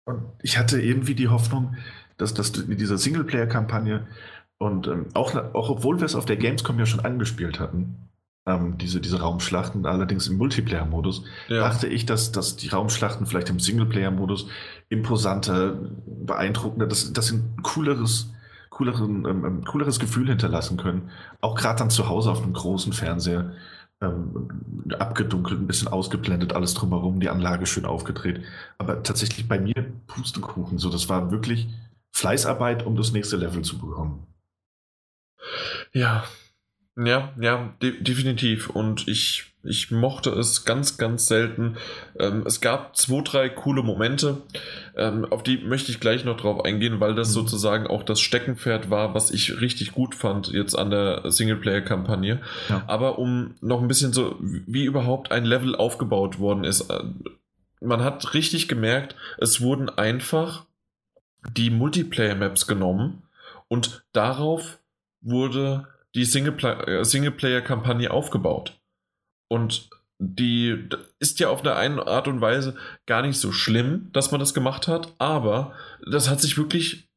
und ich hatte irgendwie die Hoffnung, dass, dass diese Singleplayer-Kampagne und ähm, auch, auch obwohl wir es auf der Gamescom ja schon angespielt hatten, ähm, diese, diese Raumschlachten, allerdings im Multiplayer-Modus, ja. dachte ich, dass, dass die Raumschlachten vielleicht im Singleplayer-Modus imposanter, beeindruckender, dass, dass sie ein cooleres cooleren, ähm, ähm, cooleres Gefühl hinterlassen können. Auch gerade dann zu Hause auf einem großen Fernseher. Ähm, abgedunkelt, ein bisschen ausgeblendet, alles drumherum, die Anlage schön aufgedreht. Aber tatsächlich bei mir Pustekuchen. So, das war wirklich Fleißarbeit, um das nächste Level zu bekommen. Ja, ja, ja, de definitiv. Und ich ich mochte es ganz, ganz selten. Ähm, es gab zwei, drei coole Momente. Ähm, auf die möchte ich gleich noch drauf eingehen, weil das mhm. sozusagen auch das Steckenpferd war, was ich richtig gut fand jetzt an der Singleplayer-Kampagne. Ja. Aber um noch ein bisschen so, wie überhaupt ein Level aufgebaut worden ist. Äh, man hat richtig gemerkt, es wurden einfach die Multiplayer-Maps genommen und darauf wurde die äh, Singleplayer-Kampagne aufgebaut. Und die ist ja auf eine, eine Art und Weise gar nicht so schlimm, dass man das gemacht hat, aber das hat sich wirklich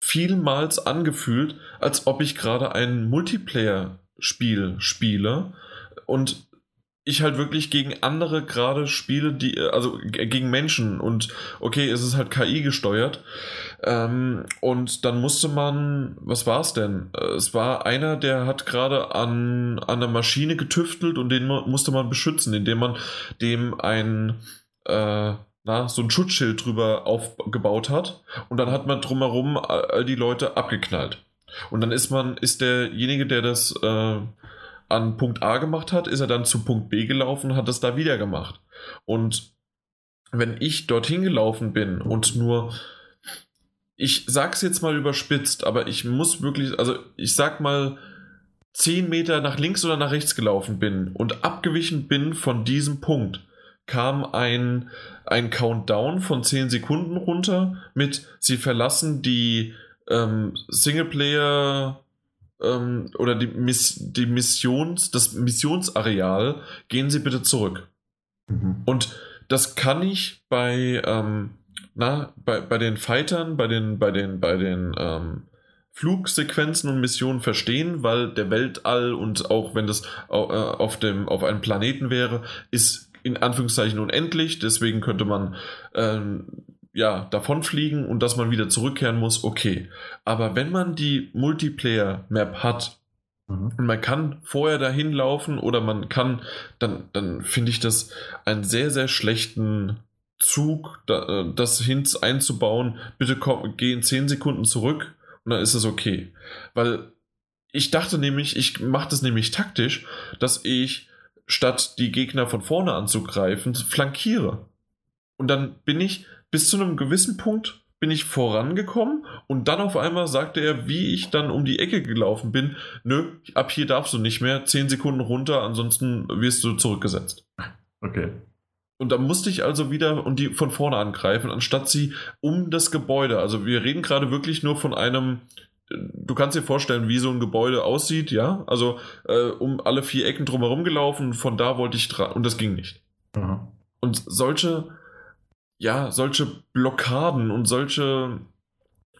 vielmals angefühlt, als ob ich gerade ein Multiplayer-Spiel spiele und ich halt wirklich gegen andere gerade spiele, die, also gegen Menschen und okay, es ist halt KI gesteuert. Ähm, und dann musste man, was war es denn? Es war einer, der hat gerade an, an einer Maschine getüftelt und den musste man beschützen, indem man dem ein, äh, na, so ein Schutzschild drüber aufgebaut hat. Und dann hat man drumherum all die Leute abgeknallt. Und dann ist man, ist derjenige, der das äh, an Punkt A gemacht hat, ist er dann zu Punkt B gelaufen und hat das da wieder gemacht. Und wenn ich dorthin gelaufen bin und nur, ich sag's jetzt mal überspitzt, aber ich muss wirklich, also ich sag mal, 10 Meter nach links oder nach rechts gelaufen bin und abgewichen bin von diesem Punkt, kam ein, ein Countdown von 10 Sekunden runter mit, sie verlassen die ähm, Singleplayer ähm, oder die, Miss, die Missions, das Missionsareal, gehen Sie bitte zurück. Mhm. Und das kann ich bei, ähm, na, bei, bei den Fightern, bei den, bei den, bei den ähm, Flugsequenzen und Missionen verstehen, weil der Weltall und auch wenn das auf, dem, auf einem Planeten wäre, ist in Anführungszeichen unendlich, deswegen könnte man ähm, ja davonfliegen und dass man wieder zurückkehren muss, okay. Aber wenn man die Multiplayer-Map hat mhm. und man kann vorher dahin laufen oder man kann, dann, dann finde ich das einen sehr, sehr schlechten Zug, da, das hin einzubauen. Bitte komm, geh in 10 Sekunden zurück und dann ist es okay. Weil ich dachte nämlich, ich mache das nämlich taktisch, dass ich statt die Gegner von vorne anzugreifen, flankiere. Und dann bin ich bis zu einem gewissen Punkt bin ich vorangekommen und dann auf einmal sagte er, wie ich dann um die Ecke gelaufen bin, nö, ab hier darfst du nicht mehr, 10 Sekunden runter, ansonsten wirst du zurückgesetzt. Okay. Und da musste ich also wieder und die von vorne angreifen, anstatt sie um das Gebäude. Also wir reden gerade wirklich nur von einem, du kannst dir vorstellen, wie so ein Gebäude aussieht, ja. Also äh, um alle vier Ecken drumherum gelaufen, von da wollte ich dran und das ging nicht. Mhm. Und solche, ja, solche Blockaden und solche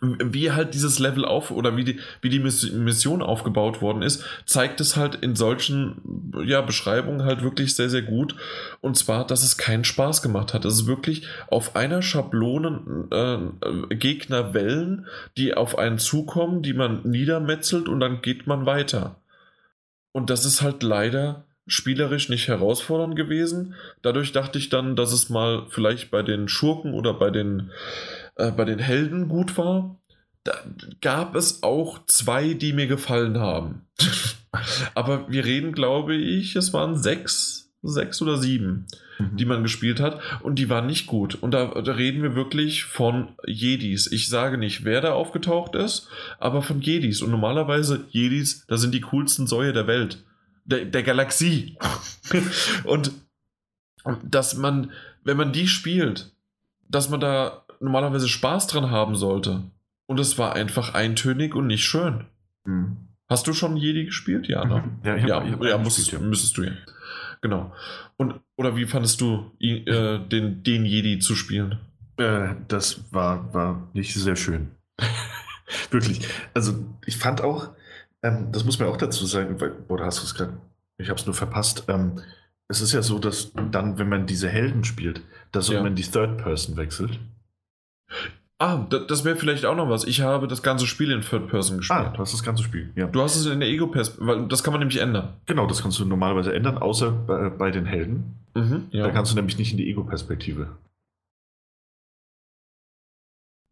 wie halt dieses Level auf oder wie die, wie die Mission aufgebaut worden ist, zeigt es halt in solchen ja, Beschreibungen halt wirklich sehr, sehr gut. Und zwar, dass es keinen Spaß gemacht hat. Es ist wirklich auf einer Schablone äh, Gegnerwellen, die auf einen zukommen, die man niedermetzelt und dann geht man weiter. Und das ist halt leider spielerisch nicht herausfordernd gewesen. Dadurch dachte ich dann, dass es mal vielleicht bei den Schurken oder bei den äh, bei den Helden gut war. Da gab es auch zwei, die mir gefallen haben. (laughs) Aber wir reden, glaube ich, es waren sechs, sechs oder sieben, mhm. die man gespielt hat. Und die waren nicht gut. Und da, da reden wir wirklich von Jedis. Ich sage nicht, wer da aufgetaucht ist, aber von Jedis. Und normalerweise Jedis, das sind die coolsten Säue der Welt. Der, der Galaxie. (laughs) und dass man, wenn man die spielt, dass man da normalerweise Spaß dran haben sollte. Und es war einfach eintönig und nicht schön. Mhm. Hast du schon Jedi gespielt? Ja, ne? Mhm. Ja, ich hab, ja, ich ja, musst, gespielt, ja, müsstest du ja. Genau. Und, oder wie fandest du äh, den, den Jedi zu spielen? Äh, das war, war nicht sehr schön. (laughs) Wirklich. Also, ich fand auch, ähm, das muss man auch dazu sagen, weil, oder hast du es gerade, ich habe es nur verpasst, ähm, es ist ja so, dass dann, wenn man diese Helden spielt, dass ja. man die Third Person wechselt. Ah, das wäre vielleicht auch noch was. Ich habe das ganze Spiel in Third Person gespielt. Ah, du hast das ganze Spiel, ja. Du hast es in der Ego-Perspektive, weil das kann man nämlich ändern. Genau, das kannst du normalerweise ändern, außer bei, bei den Helden. Mhm, ja. Da kannst du nämlich nicht in die Ego-Perspektive.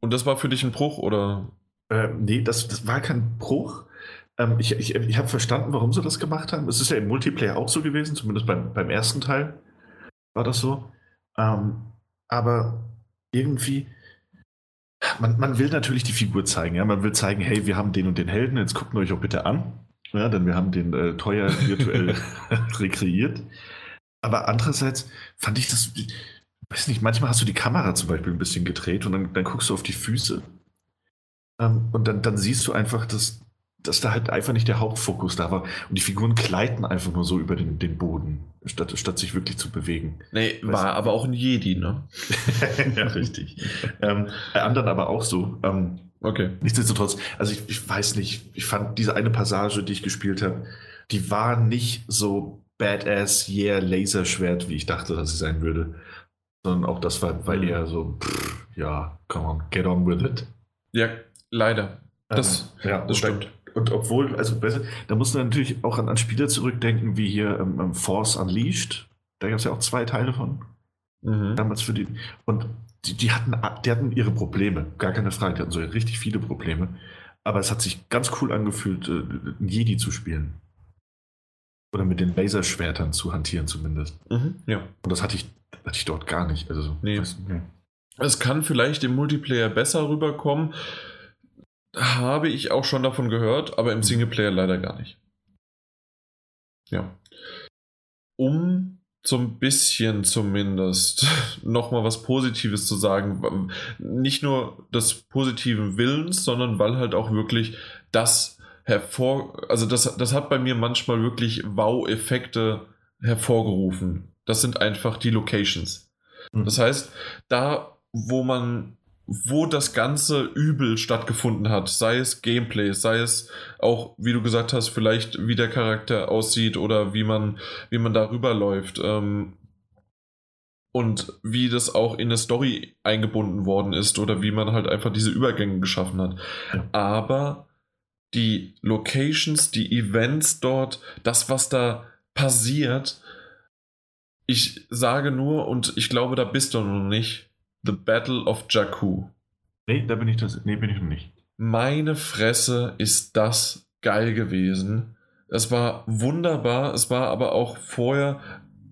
Und das war für dich ein Bruch, oder? Äh, nee, das, das war kein Bruch. Ähm, ich ich, ich habe verstanden, warum sie das gemacht haben. Es ist ja im Multiplayer auch so gewesen, zumindest beim, beim ersten Teil war das so. Ähm, aber irgendwie, man, man will natürlich die Figur zeigen. Ja? Man will zeigen, hey, wir haben den und den Helden, jetzt guckt euch auch bitte an. Ja, denn wir haben den äh, teuer virtuell (laughs) rekreiert. Aber andererseits fand ich das, weiß nicht, manchmal hast du die Kamera zum Beispiel ein bisschen gedreht und dann, dann guckst du auf die Füße. Ähm, und dann, dann siehst du einfach, dass dass da halt einfach nicht der Hauptfokus da war. Und die Figuren gleiten einfach nur so über den, den Boden, statt, statt sich wirklich zu bewegen. Nee, war weißt aber auch ein Jedi, ne? (laughs) ja, richtig. ähm, bei anderen aber auch so. Ähm, okay. Nichtsdestotrotz, also ich, ich weiß nicht, ich fand diese eine Passage, die ich gespielt habe, die war nicht so badass, yeah, Laserschwert, wie ich dachte, dass sie sein würde. Sondern auch das war, war mhm. eher so, pff, ja, come on, get on with it. Ja, leider. Das, ähm, ja, das stimmt. Und obwohl, also da muss man natürlich auch an, an Spiele zurückdenken, wie hier ähm, ähm Force Unleashed. Da gab es ja auch zwei Teile von. Mhm. Damals für die. Und die, die, hatten, die hatten ihre Probleme, gar keine Frage. Die hatten so richtig viele Probleme. Aber es hat sich ganz cool angefühlt, äh, ein Jedi zu spielen. Oder mit den Laserschwertern zu hantieren, zumindest. Mhm, ja. Und das hatte ich, hatte ich dort gar nicht. Also, nee. Weiß, nee. Es kann vielleicht im Multiplayer besser rüberkommen habe ich auch schon davon gehört, aber im mhm. Singleplayer leider gar nicht. Ja. Um so ein bisschen zumindest (laughs) nochmal was Positives zu sagen, nicht nur des positiven Willens, sondern weil halt auch wirklich das hervor, also das, das hat bei mir manchmal wirklich Wow-Effekte hervorgerufen. Das sind einfach die Locations. Mhm. Das heißt, da wo man wo das ganze Übel stattgefunden hat, sei es Gameplay, sei es auch, wie du gesagt hast, vielleicht wie der Charakter aussieht oder wie man, wie man darüber läuft ähm, und wie das auch in eine Story eingebunden worden ist oder wie man halt einfach diese Übergänge geschaffen hat. Aber die Locations, die Events dort, das, was da passiert, ich sage nur, und ich glaube, da bist du noch nicht, The Battle of Jakku. Nee, da bin ich das. Nee, bin ich noch nicht. Meine Fresse ist das geil gewesen. Es war wunderbar. Es war aber auch vorher.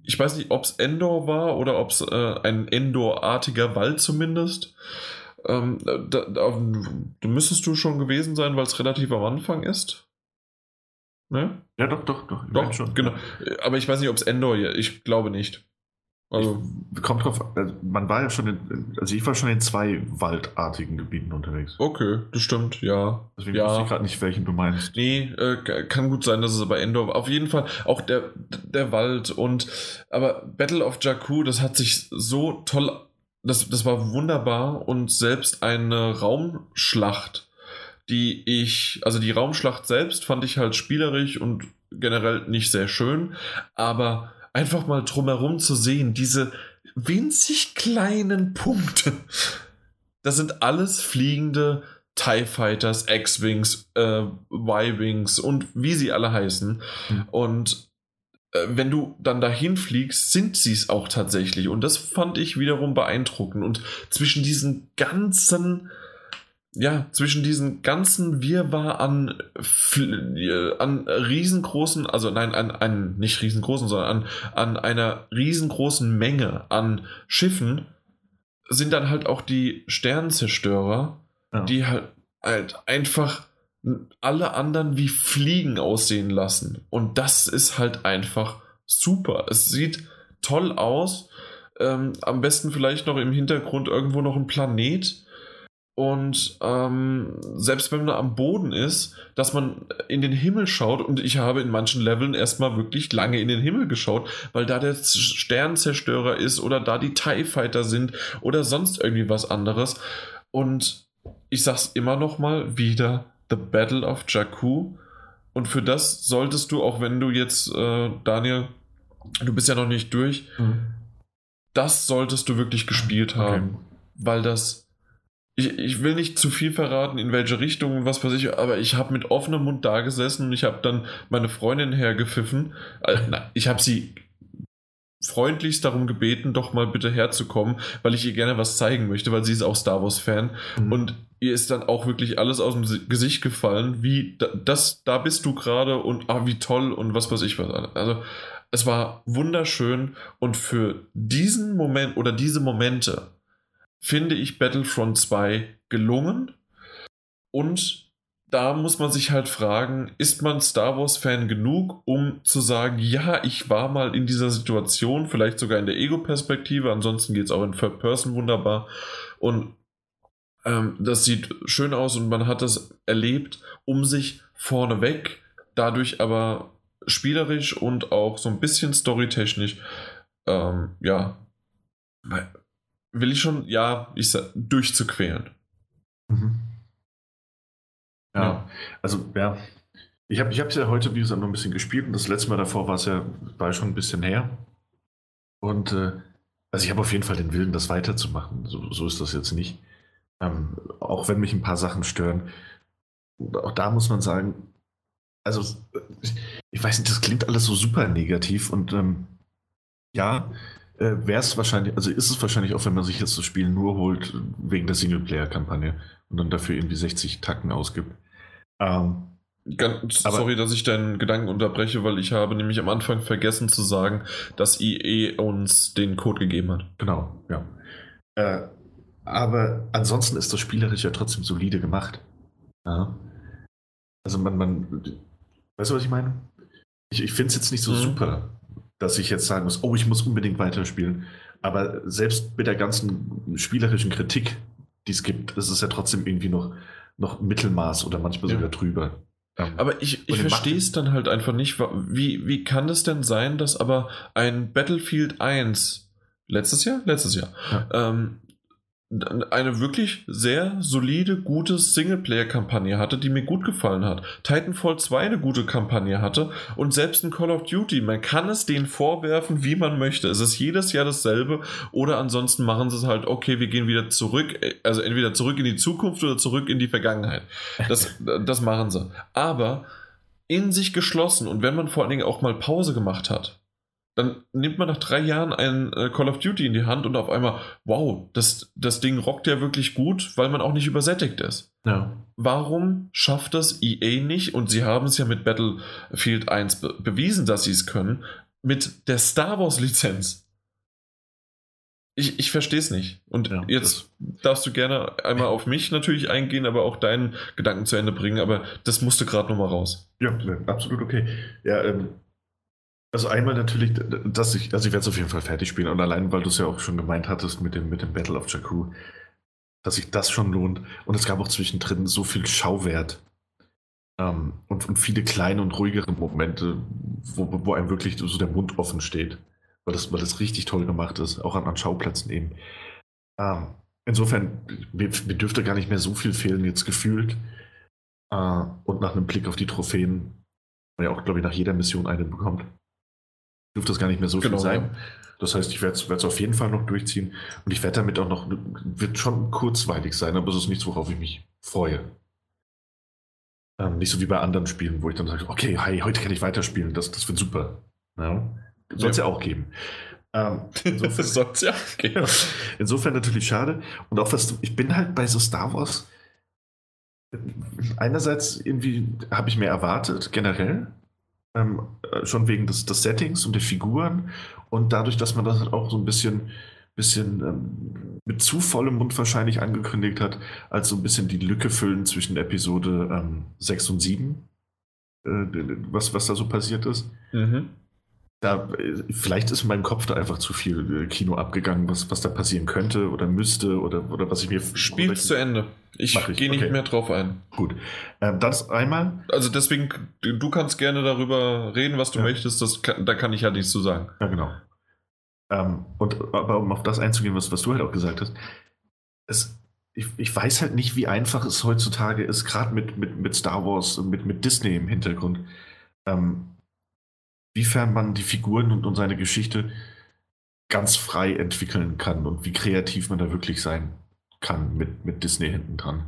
Ich weiß nicht, ob es Endor war oder ob es äh, ein Endor-artiger Wald zumindest. Ähm, da, da, müsstest du schon gewesen sein, weil es relativ am Anfang ist. Ne? Ja, doch, doch, doch. Doch, schon. genau. Aber ich weiß nicht, ob es Endor hier. Ich glaube nicht. Also kommt drauf, also man war ja schon in, also ich war schon in zwei waldartigen Gebieten unterwegs. Okay, das stimmt, ja. Deswegen ja. weiß ich gerade nicht, welchen du meinst. Nee, äh, kann gut sein, dass es aber Endor. Auf jeden Fall auch der, der Wald und aber Battle of Jakku, das hat sich so toll, das, das war wunderbar und selbst eine Raumschlacht, die ich, also die Raumschlacht selbst fand ich halt spielerisch und generell nicht sehr schön, aber einfach mal drumherum zu sehen, diese winzig kleinen Punkte. Das sind alles fliegende TIE Fighters, X-Wings, äh, Y-Wings und wie sie alle heißen. Mhm. Und äh, wenn du dann dahin fliegst, sind sie es auch tatsächlich. Und das fand ich wiederum beeindruckend. Und zwischen diesen ganzen ja, zwischen diesen ganzen Wirrwarr an, äh, an riesengroßen, also nein, an, an nicht riesengroßen, sondern an, an einer riesengroßen Menge an Schiffen sind dann halt auch die Sternzerstörer, ja. die halt, halt einfach alle anderen wie Fliegen aussehen lassen. Und das ist halt einfach super. Es sieht toll aus. Ähm, am besten vielleicht noch im Hintergrund irgendwo noch ein Planet und ähm, selbst wenn man am Boden ist, dass man in den Himmel schaut und ich habe in manchen Leveln erstmal wirklich lange in den Himmel geschaut, weil da der Sternzerstörer ist oder da die TIE Fighter sind oder sonst irgendwie was anderes. Und ich sag's immer noch mal wieder, The Battle of Jakku. Und für das solltest du, auch wenn du jetzt, äh, Daniel, du bist ja noch nicht durch, mhm. das solltest du wirklich gespielt haben, okay. weil das ich, ich will nicht zu viel verraten, in welche Richtung und was weiß ich, aber ich habe mit offenem Mund da gesessen und ich habe dann meine Freundin hergepfiffen. Also, na, ich habe sie freundlichst darum gebeten, doch mal bitte herzukommen, weil ich ihr gerne was zeigen möchte, weil sie ist auch Star Wars-Fan. Mhm. Und ihr ist dann auch wirklich alles aus dem Gesicht gefallen, wie das, da bist du gerade und ah, wie toll und was weiß ich was. Also es war wunderschön und für diesen Moment oder diese Momente finde ich Battlefront 2 gelungen. Und da muss man sich halt fragen, ist man Star Wars-Fan genug, um zu sagen, ja, ich war mal in dieser Situation, vielleicht sogar in der Ego-Perspektive, ansonsten geht es auch in Third Person wunderbar. Und ähm, das sieht schön aus und man hat das erlebt, um sich vorneweg, dadurch aber spielerisch und auch so ein bisschen storytechnisch, ähm, ja, will ich schon, ja, ich sag, durchzuquälen. Mhm. Ja, ja, also ja, ich habe ich es ja heute, wie gesagt, noch ein bisschen gespielt und das letzte Mal davor war es ja, war schon ein bisschen her. Und äh, also ich habe auf jeden Fall den Willen, das weiterzumachen. So, so ist das jetzt nicht. Ähm, auch wenn mich ein paar Sachen stören. Auch da muss man sagen, also ich weiß nicht, das klingt alles so super negativ und ähm, ja, äh, wäre es wahrscheinlich, also ist es wahrscheinlich auch, wenn man sich jetzt das Spiel nur holt, wegen der Singleplayer-Kampagne und dann dafür irgendwie 60 Tacken ausgibt. Ähm, Ganz, sorry, dass ich deinen Gedanken unterbreche, weil ich habe nämlich am Anfang vergessen zu sagen, dass IE uns den Code gegeben hat. Genau, ja. Äh, aber ansonsten ist das spielerisch ja trotzdem solide gemacht. Ja. Also man, man, weißt du, was ich meine? Ich, ich finde es jetzt nicht so mhm. super dass ich jetzt sagen muss, oh, ich muss unbedingt weiterspielen. Aber selbst mit der ganzen spielerischen Kritik, die es gibt, ist es ja trotzdem irgendwie noch, noch Mittelmaß oder manchmal ja. sogar drüber. Ähm, aber ich, ich verstehe es dann halt einfach nicht. Wie, wie kann es denn sein, dass aber ein Battlefield 1 letztes Jahr? Letztes Jahr. Ja. Ähm, eine wirklich sehr solide, gute Singleplayer-Kampagne hatte, die mir gut gefallen hat. Titanfall 2 eine gute Kampagne hatte und selbst ein Call of Duty, man kann es denen vorwerfen, wie man möchte. Es ist jedes Jahr dasselbe oder ansonsten machen sie es halt, okay, wir gehen wieder zurück, also entweder zurück in die Zukunft oder zurück in die Vergangenheit. Das, (laughs) das machen sie. Aber in sich geschlossen und wenn man vor allen Dingen auch mal Pause gemacht hat, dann nimmt man nach drei Jahren ein äh, Call of Duty in die Hand und auf einmal, wow, das, das Ding rockt ja wirklich gut, weil man auch nicht übersättigt ist. Ja. Warum schafft das EA nicht? Und sie haben es ja mit Battlefield 1 be bewiesen, dass sie es können, mit der Star Wars-Lizenz. Ich, ich verstehe es nicht. Und ja, jetzt darfst du gerne einmal auf mich natürlich eingehen, aber auch deinen Gedanken zu Ende bringen. Aber das musste gerade nochmal raus. Ja, absolut okay. Ja, ähm, also einmal natürlich, dass ich, also ich werde es auf jeden Fall fertig spielen und allein, weil du es ja auch schon gemeint hattest mit dem, mit dem Battle of Jakku, dass sich das schon lohnt. Und es gab auch zwischendrin so viel Schauwert ähm, und, und, viele kleine und ruhigere Momente, wo, wo einem wirklich so der Mund offen steht, weil das, weil das richtig toll gemacht ist, auch an, an Schauplätzen eben. Ähm, insofern, mir, mir, dürfte gar nicht mehr so viel fehlen jetzt gefühlt. Äh, und nach einem Blick auf die Trophäen, man ja auch, glaube ich, nach jeder Mission eine bekommt dürfte das gar nicht mehr so genau, viel sein. Ja. Das heißt, ich werde es auf jeden Fall noch durchziehen und ich werde damit auch noch, wird schon kurzweilig sein, aber es ist nichts, worauf ich mich freue. Ähm, nicht so wie bei anderen Spielen, wo ich dann sage, okay, hi, heute kann ich weiterspielen, das, das wird super. Ja? Soll es ja. ja. auch geben. Ähm, insofern, (laughs) soll's ja geben. (laughs) Insofern natürlich schade. Und auch was, ich bin halt bei so Star Wars, einerseits irgendwie habe ich mehr erwartet, generell, ähm, äh, schon wegen des, des, Settings und der Figuren und dadurch, dass man das halt auch so ein bisschen, bisschen ähm, mit zu vollem Mund wahrscheinlich angekündigt hat, als so ein bisschen die Lücke füllen zwischen Episode ähm, 6 und 7, äh, was, was da so passiert ist. Mhm da, vielleicht ist in meinem Kopf da einfach zu viel äh, Kino abgegangen, was, was da passieren könnte oder müsste oder, oder was ich mir. Spielt zu Ende. Ich, ich. gehe nicht okay. mehr drauf ein. Gut. Ähm, das einmal. Also deswegen, du kannst gerne darüber reden, was du ja. möchtest. Das kann, da kann ich ja nichts zu sagen. Ja, genau. Ähm, und aber um auf das einzugehen, was, was du halt auch gesagt hast, es, ich, ich weiß halt nicht, wie einfach es heutzutage ist, gerade mit, mit, mit Star Wars und mit, mit Disney im Hintergrund. Ähm, wiefern man die Figuren und, und seine Geschichte ganz frei entwickeln kann und wie kreativ man da wirklich sein kann mit, mit Disney hinten dran.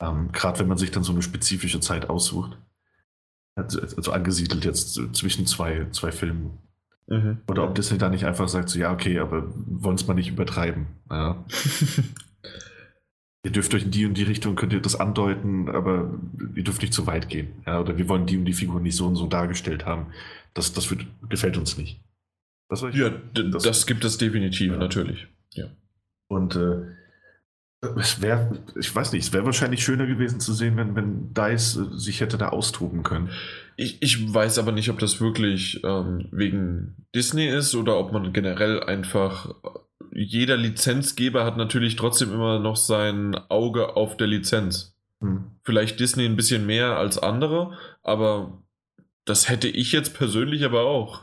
Ähm, Gerade wenn man sich dann so eine spezifische Zeit aussucht. Also, also angesiedelt jetzt zwischen zwei, zwei Filmen. Mhm. Oder ob Disney da nicht einfach sagt, so ja, okay, aber wollen es mal nicht übertreiben. Ja. (laughs) ihr dürft euch in die und die Richtung, könnt ihr das andeuten, aber ihr dürft nicht zu weit gehen. Ja, oder wir wollen die und die Figur nicht so und so dargestellt haben. Das, das wird, gefällt uns nicht. ja, das, das, gibt es definitiv, ja. natürlich. Ja. Und äh, es wäre, ich weiß nicht, es wäre wahrscheinlich schöner gewesen zu sehen, wenn, wenn DICE äh, sich hätte da austoben können. Ich, ich weiß aber nicht, ob das wirklich ähm, wegen Disney ist oder ob man generell einfach jeder Lizenzgeber hat natürlich trotzdem immer noch sein Auge auf der Lizenz. Hm. Vielleicht Disney ein bisschen mehr als andere, aber das hätte ich jetzt persönlich aber auch.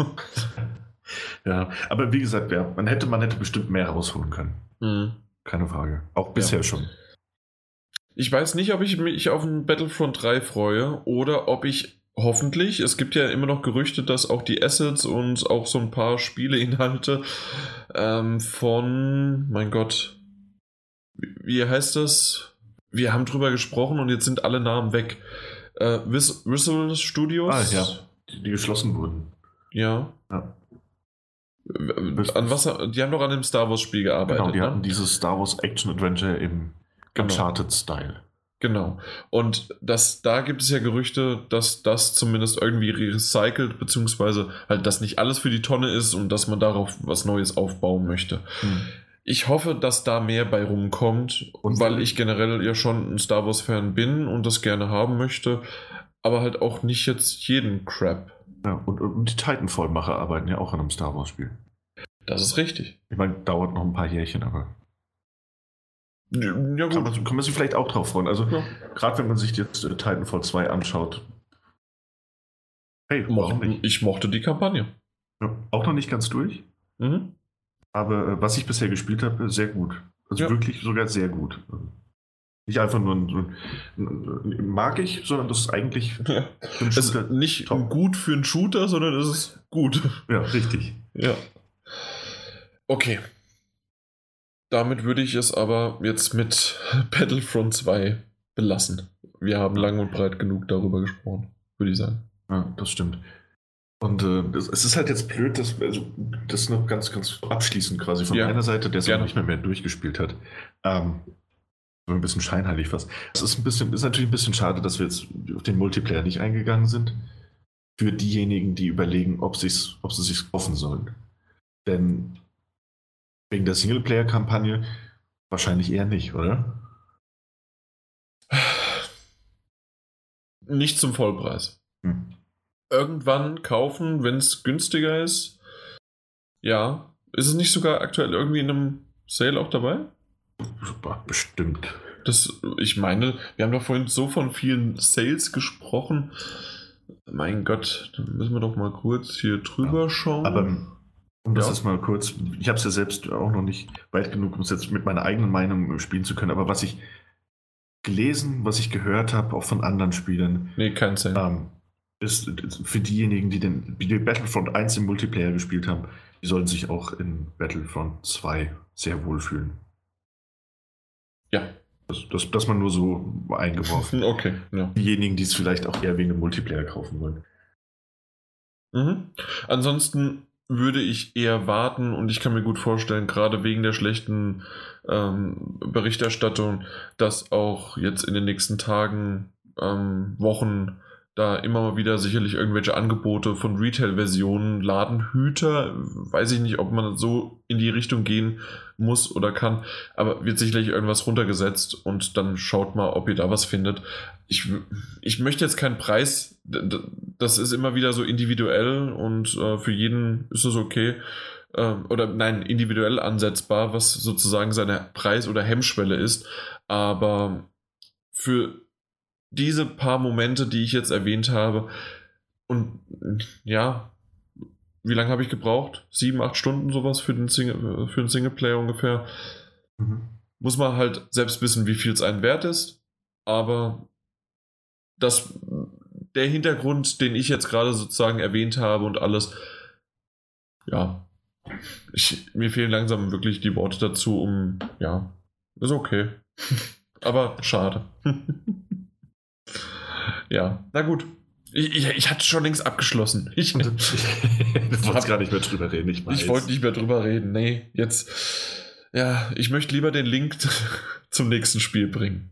(laughs) ja, aber wie gesagt, ja, man hätte, man hätte bestimmt mehr rausholen können. Hm. Keine Frage. Auch bisher ja. schon. Ich weiß nicht, ob ich mich auf ein Battlefront 3 freue oder ob ich hoffentlich, es gibt ja immer noch Gerüchte, dass auch die Assets und auch so ein paar Spieleinhalte ähm, von, mein Gott, wie heißt das? Wir haben drüber gesprochen und jetzt sind alle Namen weg. Äh, Whistle Studios. Ah, ja. Die, die geschlossen wurden. Ja. ja. An was, die haben doch an dem Star Wars Spiel gearbeitet. Genau, die ne? hatten dieses Star Wars Action Adventure im genau. Uncharted-Style. Genau. Und das, da gibt es ja Gerüchte, dass das zumindest irgendwie recycelt, beziehungsweise halt, dass nicht alles für die Tonne ist und dass man darauf was Neues aufbauen möchte. Hm. Ich hoffe, dass da mehr bei rumkommt, und weil ich generell ja schon ein Star Wars-Fan bin und das gerne haben möchte, aber halt auch nicht jetzt jeden Crap. Ja, und, und die Titanfall-Macher arbeiten ja auch an einem Star Wars-Spiel. Das ist richtig. Ich meine, dauert noch ein paar Jährchen, aber. Ja, gut. Kann man, kann man sich vielleicht auch drauf freuen. Also, ja. gerade wenn man sich jetzt äh, Titanfall 2 anschaut. Hey, Mo ich mochte die Kampagne. Ja, auch noch nicht ganz durch. Mhm. Aber äh, was ich bisher gespielt habe, sehr gut. Also Ja. wirklich sogar sehr gut. Nicht einfach nur ein, ein, ein mag ich, sondern das ist eigentlich (laughs) Ja. für einen Es ist Shooter. nicht top. gut für einen Shooter, sondern es ist gut. Ja, richtig. Ja. Okay. Damit würde ich es aber jetzt mit (laughs) Battlefront 2 belassen. Wir haben lang und breit genug darüber gesprochen, würde ich sagen. Ja, das stimmt. Und äh, es ist halt jetzt blöd, dass also, das noch ganz, ganz abschließend quasi von Ja, meiner Seite, der es noch nicht mehr, mehr durchgespielt hat. Ähm, so ein bisschen scheinheilig fast. Es ist ein bisschen, ist natürlich ein bisschen schade, dass wir jetzt auf den Multiplayer nicht eingegangen sind. Für diejenigen, die überlegen, ob, sich's, ob sie sich kaufen sollen. Denn wegen der Singleplayer-Kampagne wahrscheinlich eher nicht, oder? Nicht zum Vollpreis. Hm. Irgendwann kaufen, wenn es günstiger ist. Ja. Ist es nicht sogar aktuell irgendwie in einem Sale auch dabei? Super, bestimmt. Das, ich meine, wir haben doch vorhin so von vielen Sales gesprochen. Mein Gott, dann müssen wir doch mal kurz hier drüber schauen. Aber um das Ja. jetzt mal kurz, ich habe es ja selbst auch noch nicht weit genug, um es jetzt mit meiner eigenen Meinung spielen zu können, aber was ich gelesen, was ich gehört habe, auch von anderen Spielern, nee, kein Sale. ähm, ist, ist für diejenigen, die den die Battlefront 1 im Multiplayer gespielt haben, die sollen sich auch in Battlefront 2 sehr wohlfühlen. Ja. Das, das, das man nur so eingeworfen. (laughs) Okay, ja. Diejenigen, die es vielleicht auch eher wegen dem Multiplayer kaufen wollen. Mhm. Ansonsten würde ich eher warten und ich kann mir gut vorstellen, gerade wegen der schlechten ähm, Berichterstattung, dass auch jetzt in den nächsten Tagen, ähm, Wochen da immer mal wieder sicherlich irgendwelche Angebote von Retail-Versionen, Ladenhüter, weiß ich nicht, ob man so in die Richtung gehen muss oder kann, aber wird sicherlich irgendwas runtergesetzt und dann schaut mal, ob ihr da was findet. Ich, ich möchte jetzt keinen Preis, das ist immer wieder so individuell und äh, für jeden ist es okay. Ähm, oder nein, individuell ansetzbar, was sozusagen seine Preis- oder Hemmschwelle ist. Aber für diese paar Momente, die ich jetzt erwähnt habe, und ja, wie lange habe ich gebraucht? Sieben, acht Stunden sowas für den, Single, für den Singleplayer ungefähr. Muss man halt selbst wissen, wie viel es einen wert ist. Aber das, der Hintergrund, den ich jetzt gerade sozusagen erwähnt habe und alles, ja, ich, mir fehlen langsam wirklich die Worte dazu, um, ja, ist okay. (laughs) Aber schade. (laughs) ja, na gut. Ich, ich, ich hatte schon längst abgeschlossen. (laughs) Ich, du wolltest gar nicht mehr drüber reden, ich ich wollte nicht mehr drüber reden. Nee, jetzt. Ja, ich möchte lieber den Link (laughs) zum nächsten Spiel bringen.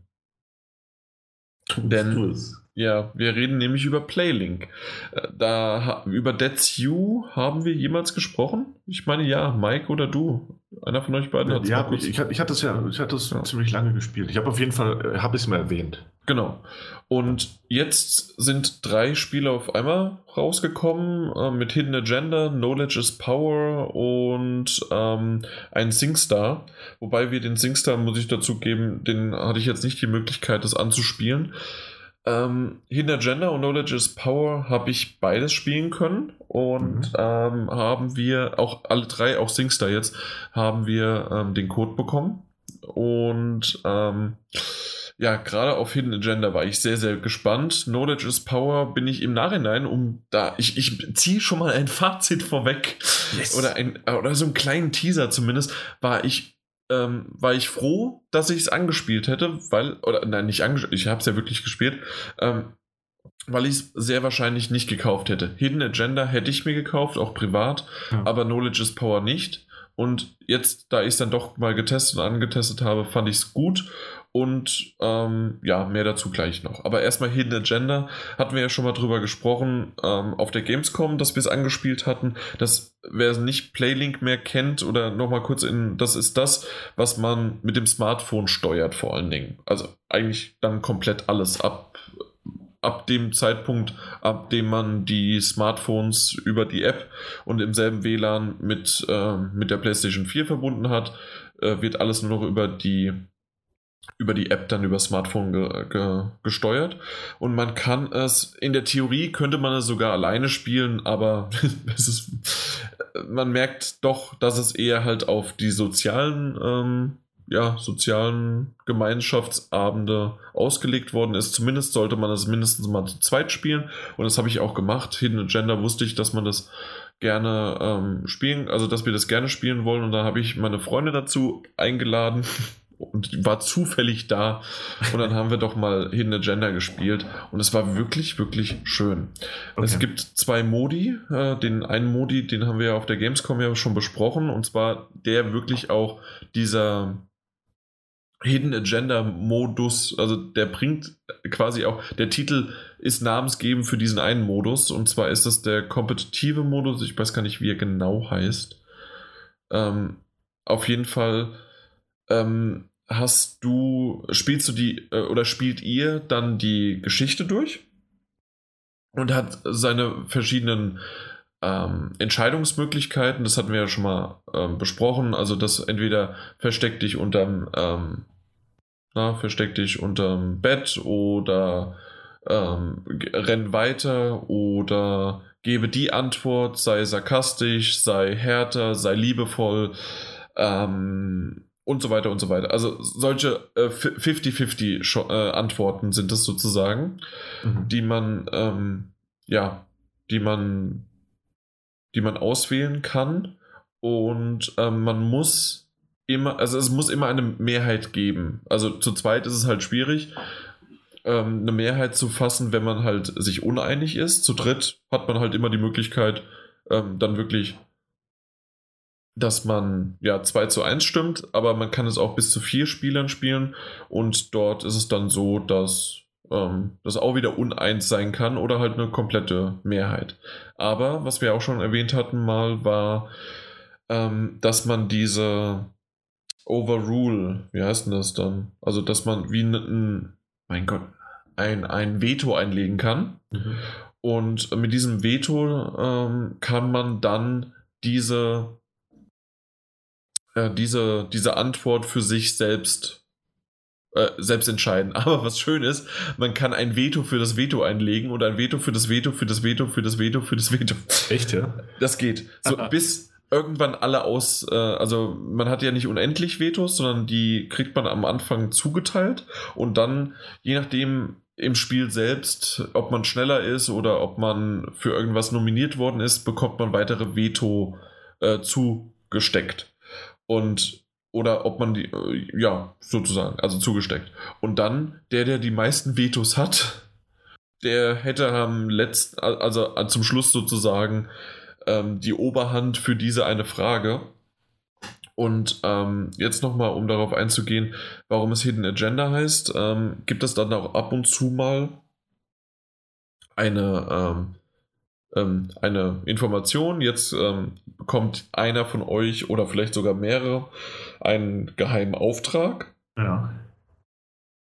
Denn-. Ja, wir reden nämlich über Playlink. Äh, Da über Dead's You haben wir jemals gesprochen? Ich meine ja, Mike oder du. Einer von euch beiden hat Ja, ich, ich, ich hatte es ja, ich hatte es Ja. ziemlich lange gespielt. Ich habe auf jeden Fall, äh, habe ich es mal erwähnt. Genau. Und jetzt sind drei Spiele auf einmal rausgekommen äh, mit Hidden Agenda, Knowledge is Power und ähm, ein SingStar. Wobei wir den SingStar, muss ich dazu geben, den hatte ich jetzt nicht die Möglichkeit, das anzuspielen. Ähm, Hidden Agenda und Knowledge is Power habe ich beides spielen können und Mhm. ähm, haben wir auch alle drei, auch SingStar jetzt, haben wir ähm, den Code bekommen. Und ähm, ja, gerade auf Hidden Agenda war ich sehr, sehr gespannt. Knowledge is Power bin ich im Nachhinein, um da, ich, ich ziehe schon mal ein (laughs) Fazit vorweg Yes. oder, ein, oder so einen kleinen Teaser zumindest, war ich, ähm, war ich froh, dass ich es angespielt hätte, weil, oder nein, nicht angespielt, ich habe es ja wirklich gespielt, ähm, weil ich es sehr wahrscheinlich nicht gekauft hätte. Hidden Agenda hätte ich mir gekauft, auch privat, Ja. aber Knowledge is Power nicht. Und jetzt, da ich es dann doch mal getestet und angetestet habe, fand ich es gut. Und ähm, ja, mehr dazu gleich noch. Aber erstmal Hidden Agenda hatten wir ja schon mal drüber gesprochen ähm, auf der Gamescom, dass wir es angespielt hatten. Das, wer nicht Playlink mehr kennt oder nochmal kurz in, das ist das, was man mit dem Smartphone steuert vor allen Dingen. Also eigentlich dann komplett alles ab, ab dem Zeitpunkt, ab dem man die Smartphones über die App und im selben WLAN mit, äh, mit der PlayStation 4 verbunden hat, äh, wird alles nur noch über die über die App dann über Smartphone ge ge gesteuert und man kann es in der Theorie könnte man es sogar alleine spielen, aber (laughs) es ist, man merkt doch, dass es eher halt auf die sozialen ähm, ja, sozialen Gemeinschaftsabende ausgelegt worden ist. Zumindest sollte man das mindestens mal zu zweit spielen. Und das habe ich auch gemacht. Hidden Agenda wusste ich, dass man das gerne ähm, spielen, also dass wir das gerne spielen wollen. Und da habe ich meine Freunde dazu eingeladen (laughs) war zufällig da. Und dann haben wir doch mal Hidden Agenda gespielt. Und es war wirklich, wirklich schön. Okay. Es gibt zwei Modi. Äh, den einen Modi, den haben wir ja auf der Gamescom ja schon besprochen. Und zwar der wirklich auch dieser Hidden Agenda Modus, also der bringt quasi auch, der Titel ist namensgebend für diesen einen Modus und zwar ist das der kompetitive Modus, ich weiß gar nicht, wie er genau heißt. Ähm, auf jeden Fall ähm, hast du, spielst du die, äh, oder spielt ihr dann die Geschichte durch und hat seine verschiedenen ähm, Entscheidungsmöglichkeiten, das hatten wir ja schon mal ähm, besprochen, also das entweder versteck dich unterm, ähm, na, versteck dich unterm Bett oder ähm, renn weiter oder gebe die Antwort, sei sarkastisch, sei härter, sei liebevoll. Ähm, und so weiter und so weiter. Also solche äh, 50-50 äh, Antworten sind es sozusagen, mhm. die man, ähm, ja, die man, die man auswählen kann. Und ähm, man muss immer, also es muss immer eine Mehrheit geben. Also zu zweit ist es halt schwierig, ähm, eine Mehrheit zu fassen, wenn man halt sich uneinig ist. Zu dritt hat man halt immer die Möglichkeit, ähm, dann wirklich dass man ja 2 zu 1 stimmt, aber man kann es auch bis zu vier Spielern spielen und dort ist es dann so, dass ähm, das auch wieder uneins sein kann oder halt eine komplette Mehrheit. Aber was wir auch schon erwähnt hatten mal war, ähm, dass man diese Overrule, wie heißt denn das dann? Also dass man wie ein, mein Gott, ein, ein Veto einlegen kann. Mhm. Und mit diesem Veto ähm, kann man dann diese äh, diese, diese Antwort für sich selbst äh, selbst entscheiden. (laughs) Aber was schön ist, man kann ein Veto für das Veto einlegen oder ein Veto für das Veto, für das Veto, für das Veto, für das Veto. Echt, ja? Das geht. So bis irgendwann alle aus, äh, also man hat ja nicht unendlich Vetos, sondern die kriegt man am Anfang zugeteilt und dann, je nachdem im Spiel selbst, ob man schneller ist oder ob man für irgendwas nominiert worden ist, bekommt man weitere Veto äh, zugesteckt und oder ob man die, äh, ja, sozusagen, also zugesteckt. Und dann, der, der die meisten Vetos hat, (laughs) der hätte am letzten, also zum Schluss sozusagen ähm, die Oberhand für diese eine Frage. Und ähm, jetzt nochmal, um darauf einzugehen, warum es Hidden Agenda heißt, ähm, gibt es dann auch ab und zu mal eine ähm, ähm, eine Information. Jetzt ähm, bekommt einer von euch oder vielleicht sogar mehrere einen geheimen Auftrag. Ja.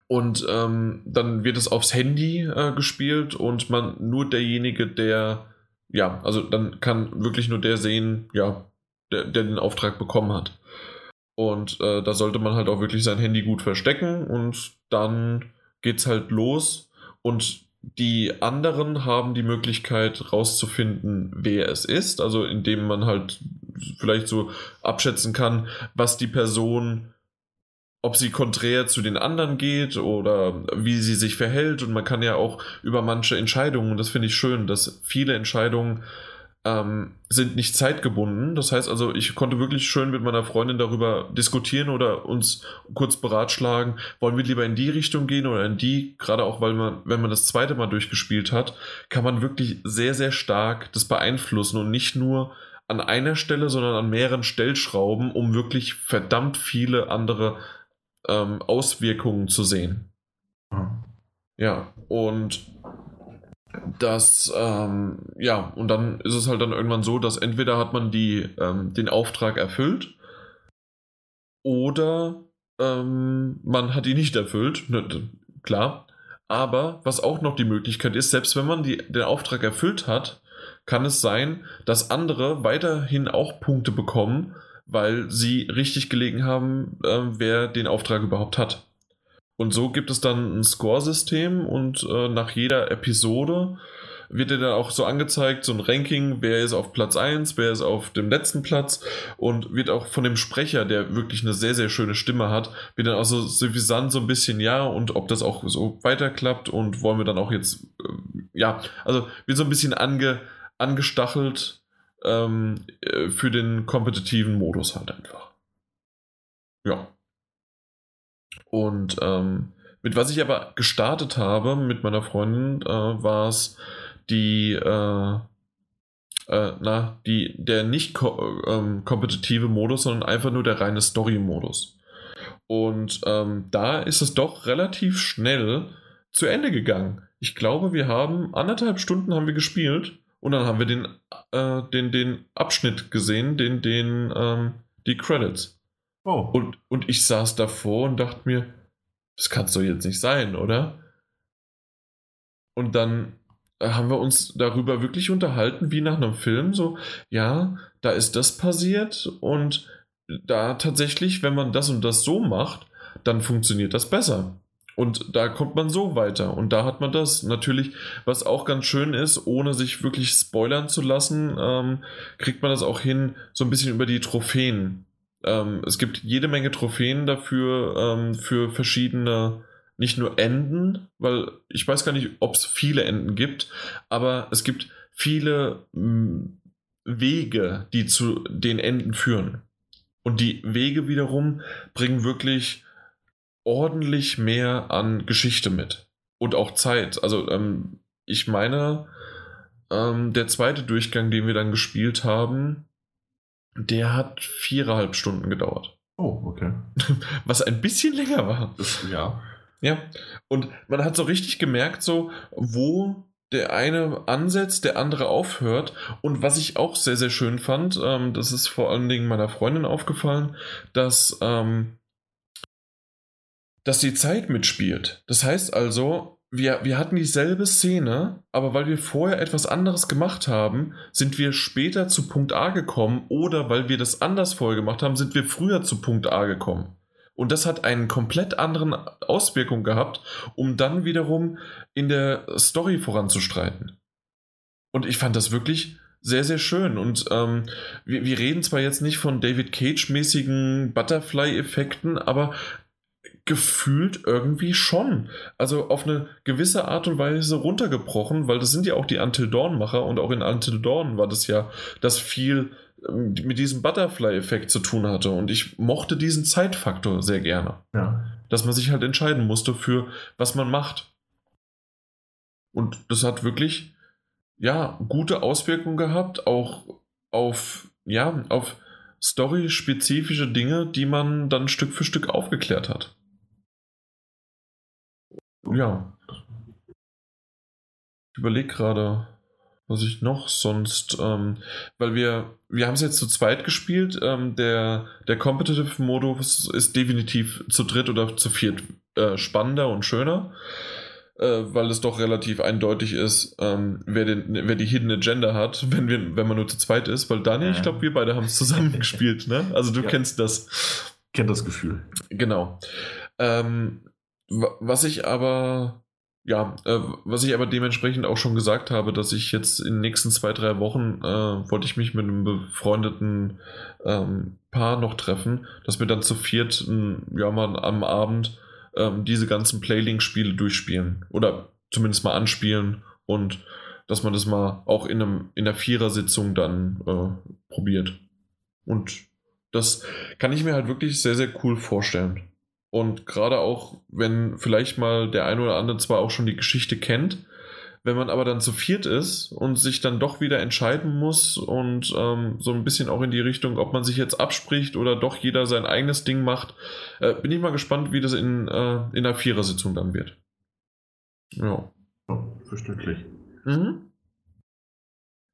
Und ähm, dann wird es aufs Handy äh, gespielt und man nur derjenige, der, ja, also dann kann wirklich nur der sehen, ja, der, der den Auftrag bekommen hat. Und äh, da sollte man halt auch wirklich sein Handy gut verstecken und dann geht's halt los und die anderen haben die Möglichkeit rauszufinden, wer es ist, also indem man halt vielleicht so abschätzen kann, was die Person, ob sie konträr zu den anderen geht oder wie sie sich verhält. Und man kann ja auch über manche Entscheidungen, und das finde ich schön, dass viele Entscheidungen ähm, sind nicht zeitgebunden. Das heißt also, ich konnte wirklich schön mit meiner Freundin darüber diskutieren oder uns kurz beratschlagen, wollen wir lieber in die Richtung gehen oder in die, gerade auch weil man, wenn man das zweite Mal durchgespielt hat, kann man wirklich sehr, sehr stark das beeinflussen und nicht nur an einer Stelle, sondern an mehreren Stellschrauben, um wirklich verdammt viele andere ähm, Auswirkungen zu sehen. Ja, und dass, ähm, ja, und dann ist es halt dann irgendwann so, dass entweder hat man die, ähm, den Auftrag erfüllt oder ähm, man hat ihn nicht erfüllt, ne, klar. Aber was auch noch die Möglichkeit ist, selbst wenn man die, den Auftrag erfüllt hat, kann es sein, dass andere weiterhin auch Punkte bekommen, weil sie richtig gelegen haben, äh, wer den Auftrag überhaupt hat. Und so gibt es dann ein Score-System und äh, nach jeder Episode wird dir dann auch so angezeigt, so ein Ranking, wer ist auf Platz 1, wer ist auf dem letzten Platz und wird auch von dem Sprecher, der wirklich eine sehr, sehr schöne Stimme hat, wird dann auch so suffisant so ein bisschen ja und ob das auch so weiterklappt und wollen wir dann auch jetzt, äh, ja, also wird so ein bisschen ange, angestachelt ähm, äh, für den kompetitiven Modus halt einfach. Ja. Und ähm, mit was ich aber gestartet habe mit meiner Freundin, äh, war es die, äh, äh, na, die, der nicht ko ähm, kompetitive Modus, sondern einfach nur der reine Story-Modus. Und ähm, da ist es doch relativ schnell zu Ende gegangen. Ich glaube, wir haben anderthalb Stunden haben wir gespielt und dann haben wir den, äh, den, den Abschnitt gesehen, den, den, ähm, die Credits. Oh. Und, und ich saß davor und dachte mir, das kann es doch jetzt nicht sein, oder? Und dann äh, haben wir uns darüber wirklich unterhalten, wie nach einem Film, so, ja, da ist das passiert und da tatsächlich, wenn man das und das so macht, dann funktioniert das besser. Und da kommt man so weiter. Und da hat man das natürlich, was auch ganz schön ist, ohne sich wirklich spoilern zu lassen, ähm, kriegt man das auch hin, so ein bisschen über die Trophäen. Ähm, es gibt jede Menge Trophäen dafür, ähm, für verschiedene, nicht nur Enden, weil ich weiß gar nicht, ob es viele Enden gibt, aber es gibt viele mh, mm, Wege, die zu den Enden führen. Und die Wege wiederum bringen wirklich ordentlich mehr an Geschichte mit. Und auch Zeit. Also ähm, ich meine, ähm, der zweite Durchgang, den wir dann gespielt haben, der hat viereinhalb Stunden gedauert. Oh, okay. (laughs) Was ein bisschen länger war. Das, ja. Ja. Und man hat so richtig gemerkt, so, wo der eine ansetzt, der andere aufhört. Und was ich auch sehr, sehr schön fand, ähm, das ist vor allen Dingen meiner Freundin aufgefallen, dass, ähm, dass die Zeit mitspielt. Das heißt also, wir, wir hatten dieselbe Szene, aber weil wir vorher etwas anderes gemacht haben, sind wir später zu Punkt A gekommen oder weil wir das anders vorher gemacht haben, sind wir früher zu Punkt A gekommen. Und das hat einen komplett anderen Auswirkung gehabt, um dann wiederum in der Story voranzustreiten. Und ich fand das wirklich sehr, sehr schön. Und ähm, wir, wir reden zwar jetzt nicht von David Cage-mäßigen Butterfly-Effekten, aber gefühlt irgendwie schon. Also auf eine gewisse Art und Weise runtergebrochen, weil das sind ja auch die Until Dawn-Macher und auch in Until Dawn war das ja, dass viel ähm, mit diesem Butterfly-Effekt zu tun hatte. Und ich mochte diesen Zeitfaktor sehr gerne. Ja. Dass man sich halt entscheiden musste für was man macht. Und das hat wirklich, ja, gute Auswirkungen gehabt, auch auf, ja, auf story-spezifische Dinge, die man dann Stück für Stück aufgeklärt hat. Ja. Ich überlege gerade, was ich noch sonst, ähm, weil wir, wir haben es jetzt zu zweit gespielt. Ähm, der, der Competitive-Modus ist definitiv zu dritt oder zu viert äh, spannender und schöner, äh, weil es doch relativ eindeutig ist, ähm, wer, den, wer die Hidden Agenda hat, wenn, wir, wenn man nur zu zweit ist. Weil Daniel, ich glaube, wir beide haben es zusammen (laughs) gespielt, ne? Also du ja. kennst das. Kennt das Gefühl. Genau. Ähm, was ich aber, ja, äh, was ich aber dementsprechend auch schon gesagt habe, dass ich jetzt in den nächsten zwei, drei Wochen äh, wollte ich mich mit einem befreundeten ähm, Paar noch treffen, dass wir dann zu viert, ja, mal am Abend ähm, diese ganzen Playlink-Spiele durchspielen. Oder zumindest mal anspielen und dass man das mal auch in, einem, in einer Vierersitzung dann äh, probiert. Und das kann ich mir halt wirklich sehr, sehr cool vorstellen. Und gerade auch, wenn vielleicht mal der ein oder andere zwar auch schon die Geschichte kennt, wenn man aber dann zu viert ist und sich dann doch wieder entscheiden muss und ähm, so ein bisschen auch in die Richtung, ob man sich jetzt abspricht oder doch jeder sein eigenes Ding macht, äh, bin ich mal gespannt, wie das in, äh, in der Vierersitzung dann wird. Ja. ja verständlich. Mhm.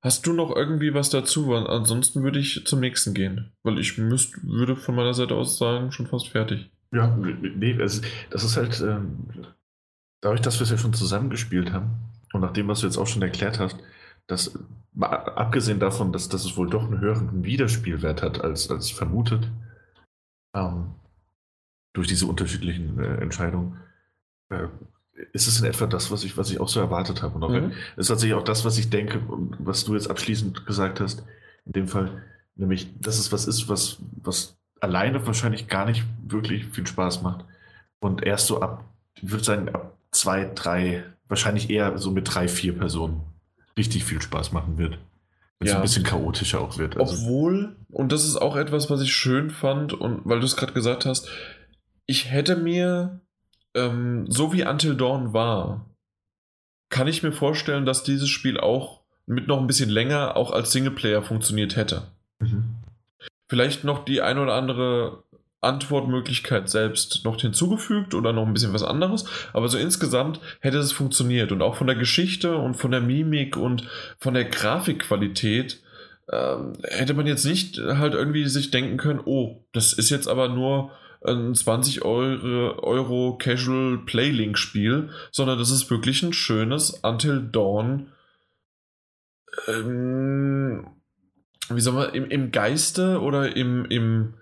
Hast du noch irgendwie was dazu? Ansonsten würde ich zum nächsten gehen, weil ich müsst, würde von meiner Seite aus sagen, schon fast fertig. Ja, nee, das, das ist halt, ähm, dadurch, dass wir es ja schon zusammengespielt haben und nachdem, was du jetzt auch schon erklärt hast, dass, abgesehen davon, dass, dass es wohl doch einen höheren Wiederspielwert hat als, als vermutet, ähm, durch diese unterschiedlichen äh, Entscheidungen, äh, ist es in etwa das, was ich, was ich auch so erwartet habe. Und auch, Mhm. ist tatsächlich auch das, was ich denke was du jetzt abschließend gesagt hast. In dem Fall, nämlich, dass es was ist, was, was alleine wahrscheinlich gar nicht wirklich viel Spaß macht. Und erst so ab, ich würde sagen, ab zwei, drei, wahrscheinlich eher so mit drei, vier Personen richtig viel Spaß machen wird. Wenn es Ja. ein bisschen chaotischer auch wird. Also, Obwohl, und das ist auch etwas, was ich schön fand, und weil du es gerade gesagt hast, ich hätte mir, ähm, so wie Until Dawn war, kann ich mir vorstellen, dass dieses Spiel auch mit noch ein bisschen länger auch als Singleplayer funktioniert hätte. mhm. Vielleicht noch die ein oder andere Antwortmöglichkeit selbst noch hinzugefügt oder noch ein bisschen was anderes, aber so insgesamt hätte es funktioniert. Und auch von der Geschichte und von der Mimik und von der Grafikqualität ähm, hätte man jetzt nicht halt irgendwie sich denken können, oh, das ist jetzt aber nur ein 20 Euro, Euro Casual Playlink Spiel, sondern das ist wirklich ein schönes Until Dawn ähm, wie soll man, im, im Geiste oder im, im,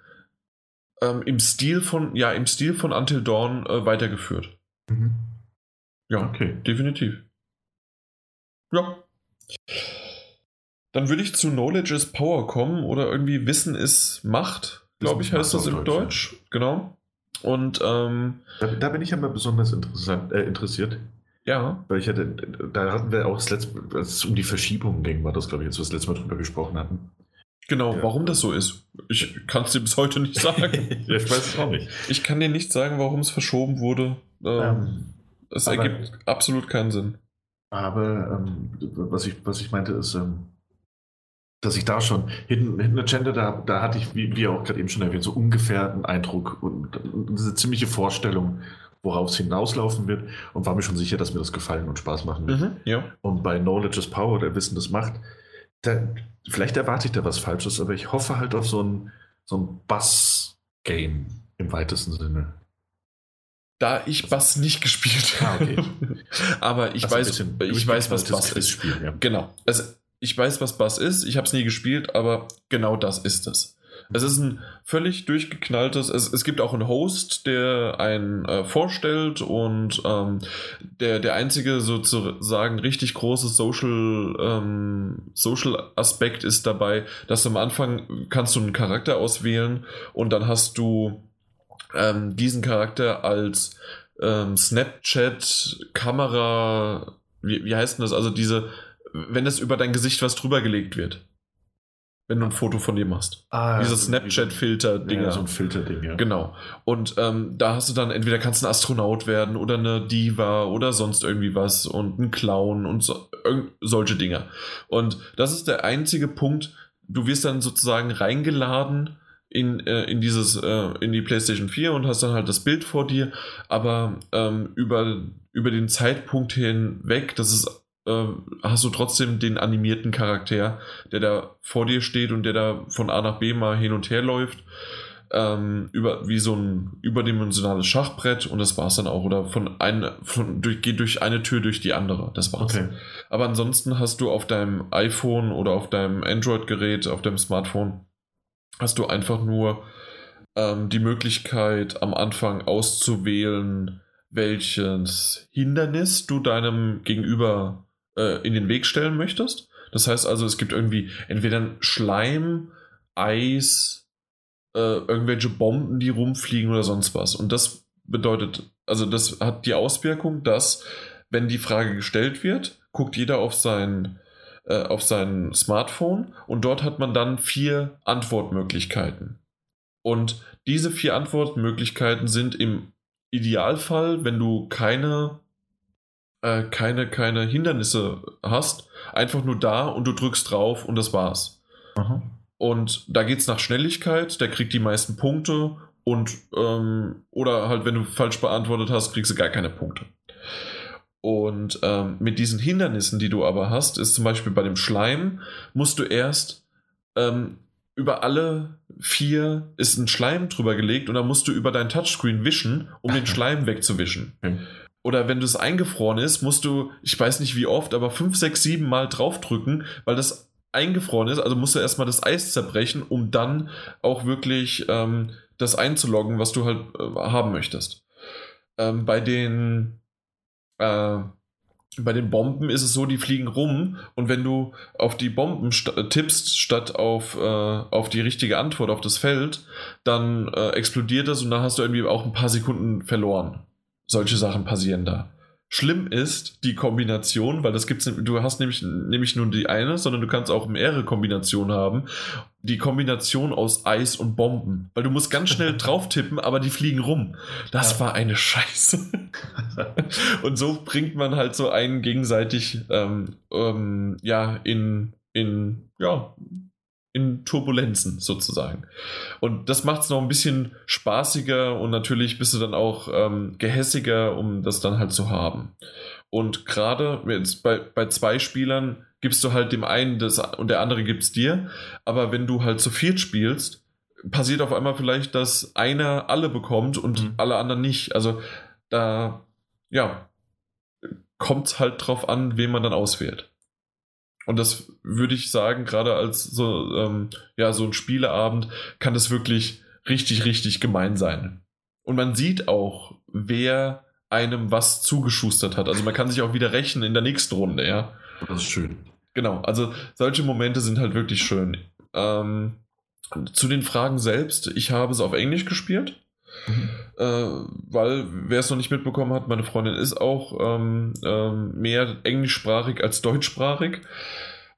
ähm, im Stil von, ja, im Stil von Until Dawn äh, weitergeführt. Mhm. Ja, Okay. definitiv. Ja. Dann würde ich zu Knowledge is Power kommen oder irgendwie Wissen ist Macht, glaube ich, heißt das im Deutsch. Deutsch, Genau. Und ähm, Da, da bin ich ja mal besonders äh, interessiert. Ja, Weil ich hatte, da hatten wir auch das letzte, als es um die Verschiebung ging, war das, glaube ich, jetzt, was wir das letzte Mal drüber gesprochen hatten. genau, Ja. warum das so ist. Ich kann es dir bis heute nicht sagen. (laughs) ich weiß es auch nicht. ich kann dir nicht sagen, warum es verschoben wurde. Ähm, Ähm, es aber- ergibt absolut keinen Sinn. aber ähm, was, ich, was ich meinte, ist, ähm, dass ich da schon, Hidden, Hidden Agenda, da, da hatte ich, wie, wie auch gerade eben schon erwähnt, so ungefähr einen Eindruck und, und diese ziemliche Vorstellung, worauf es hinauslaufen wird und war mir schon sicher, dass mir das gefallen und Spaß machen wird. Mhm, ja. Und bei Knowledge is Power, der Wissen das macht, da, vielleicht erwarte ich da was Falsches, aber ich hoffe halt auf so ein, so ein Bass-Game im weitesten Sinne. Da ich Bass nicht gespielt Ah, okay. (laughs) Aber ich Also weiß, ich weiß, was Bass ist. Quizspiel, ja. Genau. Also ich weiß, was Bass ist. Ich habe es nie gespielt, aber genau das ist es. Es ist ein völlig durchgeknalltes. Es, es gibt auch einen Host, der einen äh, vorstellt und ähm, der, der einzige sozusagen richtig große Social, ähm, Social Aspekt ist dabei, dass du am Anfang kannst du einen Charakter auswählen und dann hast du ähm, diesen Charakter als ähm, Snapchat, Kamera, wie, wie heißt denn das? Also diese, wenn es über dein Gesicht was drüber gelegt wird. Wenn du ein Foto von dir machst. Ah, Diese Snapchat-Filter-Dinger. Ja, so ein Filterding, ja. Genau. Und ähm, da hast du dann entweder kannst du ein Astronaut werden oder eine Diva oder sonst irgendwie was und ein Clown und so, solche Dinger. Und das ist der einzige Punkt, du wirst dann sozusagen reingeladen in, äh, in dieses, äh, in die PlayStation 4 und hast dann halt das Bild vor dir, aber ähm, über, über den Zeitpunkt hinweg, das ist äh, hast du trotzdem den animierten Charakter, der da vor dir steht und der da von A nach B mal hin und her läuft ähm, über, wie so ein überdimensionales Schachbrett und das war es dann auch. Oder von ein, von, durch, geht durch eine Tür durch die andere. Das war's. Okay. Aber ansonsten hast du auf deinem iPhone oder auf deinem Android-Gerät, auf deinem Smartphone, hast du einfach nur ähm, die Möglichkeit, am Anfang auszuwählen, welches Hindernis du deinem Gegenüber äh, in den Weg stellen möchtest. Das heißt also, es gibt irgendwie entweder Schleim, Eis, äh, irgendwelche Bomben, die rumfliegen oder sonst was. Und das bedeutet, also das hat die Auswirkung, dass, wenn die Frage gestellt wird, guckt jeder auf sein, äh, auf sein Smartphone und dort hat man dann vier Antwortmöglichkeiten. Und diese vier Antwortmöglichkeiten sind im Idealfall, wenn du keine, äh, keine, keine Hindernisse hast, einfach nur da und du drückst drauf und das war's. Aha. Und da geht es nach Schnelligkeit, der kriegt die meisten Punkte und ähm, oder halt, wenn du falsch beantwortet hast, kriegst du gar keine Punkte. Und ähm, mit diesen Hindernissen, die du aber hast, ist zum Beispiel bei dem Schleim, musst du erst ähm, über alle vier ist ein Schleim drüber gelegt und dann musst du über dein Touchscreen wischen, um den (laughs) Schleim wegzuwischen. Okay. Oder wenn das eingefroren ist, musst du, ich weiß nicht wie oft, aber fünf, sechs, sieben Mal draufdrücken, weil das eingefroren ist. Also musst du erstmal das Eis zerbrechen, um dann auch wirklich ähm, das einzuloggen, was du halt äh, haben möchtest. Ähm, bei den äh, bei den Bomben ist es so, die fliegen rum und wenn du auf die Bomben st tippst, statt auf, äh, auf die richtige Antwort auf das Feld, dann äh, explodiert das und dann hast du irgendwie auch ein paar Sekunden verloren. Solche Sachen passieren da. Schlimm ist die Kombination, weil das gibt's, du hast nämlich, nämlich nur die eine, sondern du kannst auch mehrere Kombinationen haben. Die Kombination aus Eis und Bomben. Weil du musst ganz schnell (laughs) drauf tippen, aber die fliegen rum. Das ja. war eine Scheiße. (laughs) und so bringt man halt so einen gegenseitig ähm, ähm, ja, in, in, ja, in Turbulenzen sozusagen. Und das macht es noch ein bisschen spaßiger und natürlich bist du dann auch ähm, gehässiger, um das dann halt zu haben. Und gerade bei, bei zwei Spielern gibst du halt dem einen das und der andere gibt es dir. Aber wenn du halt zu viert spielst, passiert auf einmal vielleicht, dass einer alle bekommt und mhm. alle anderen nicht. Also da, ja, kommt es halt drauf an, wen man dann auswählt. Und das würde ich sagen, gerade als so, ähm, ja, so ein Spieleabend kann das wirklich richtig, richtig gemein sein. Und man sieht auch, wer einem was zugeschustert hat. Also man kann sich auch wieder rächen in der nächsten Runde, ja. Das ist schön. Genau, also solche Momente sind halt wirklich schön. Ähm, zu den Fragen selbst, ich habe es auf Englisch gespielt. Äh, weil, wer es noch nicht mitbekommen hat, meine Freundin ist auch ähm, ähm, mehr englischsprachig als deutschsprachig.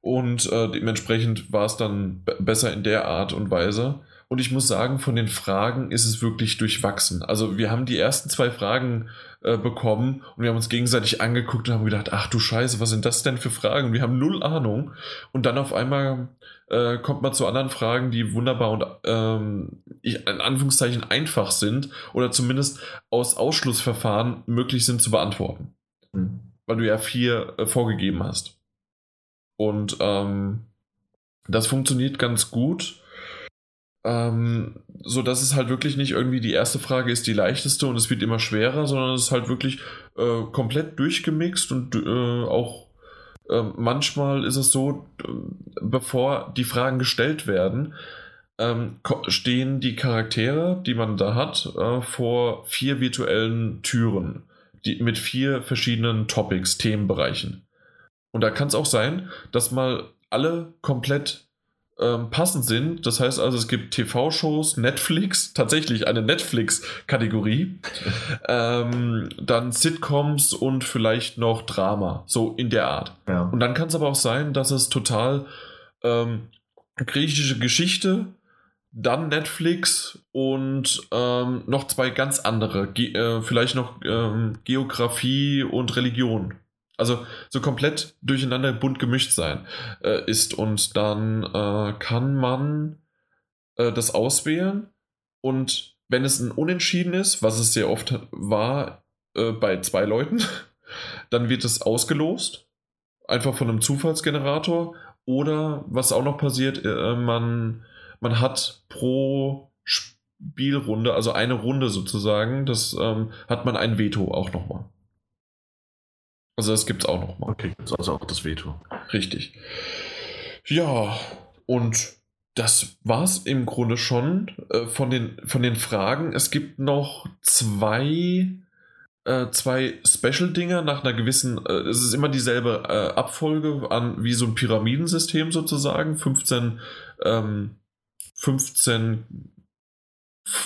Und äh, dementsprechend war es dann besser in der Art und Weise. Und ich muss sagen, von den Fragen ist es wirklich durchwachsen. Also wir haben die ersten zwei Fragen äh, bekommen und wir haben uns gegenseitig angeguckt und haben gedacht, ach du Scheiße, was sind das denn für Fragen? Und wir haben null Ahnung. Und dann auf einmal äh, kommt man zu anderen Fragen, die wunderbar und ähm, in Anführungszeichen einfach sind oder zumindest aus Ausschlussverfahren möglich sind zu beantworten. Mhm. Weil du ja vier äh, vorgegeben hast. Und ähm, das funktioniert ganz gut. Ähm, so dass es halt wirklich nicht irgendwie die erste Frage ist die leichteste und es wird immer schwerer, sondern es ist halt wirklich äh, komplett durchgemixt und äh, auch äh, manchmal ist es so, bevor die Fragen gestellt werden, ähm, stehen die Charaktere, die man da hat, äh, vor vier virtuellen Türen die, mit vier verschiedenen Topics, Themenbereichen. Und da kann es auch sein, dass mal alle komplett ähm, passend sind. Das heißt also, es gibt TV-Shows, Netflix, tatsächlich eine Netflix-Kategorie, (laughs) ähm, dann Sitcoms und vielleicht noch Drama, so in der Art. Ja. Und dann kann es aber auch sein, dass es total ähm, griechische Geschichte, dann Netflix und ähm, noch zwei ganz andere, Ge äh, vielleicht noch ähm, Geografie und Religion also so komplett durcheinander bunt gemischt sein äh, ist. Und dann äh, kann man äh, das auswählen und wenn es ein Unentschieden ist, was es sehr oft war äh, bei zwei Leuten, (laughs) dann wird es ausgelost, einfach von einem Zufallsgenerator. Oder was auch noch passiert, äh, man, man hat pro Spielrunde, also eine Runde sozusagen, das ähm, hat man ein Veto auch nochmal. Also das gibt es auch noch mal. Okay, gibt also auch das Veto. Richtig. Ja, und das war es im Grunde schon äh, von, den, von den Fragen. Es gibt noch zwei, äh, zwei Special-Dinger nach einer gewissen, äh, es ist immer dieselbe äh, Abfolge an wie so ein Pyramidensystem sozusagen. 15, ähm, 15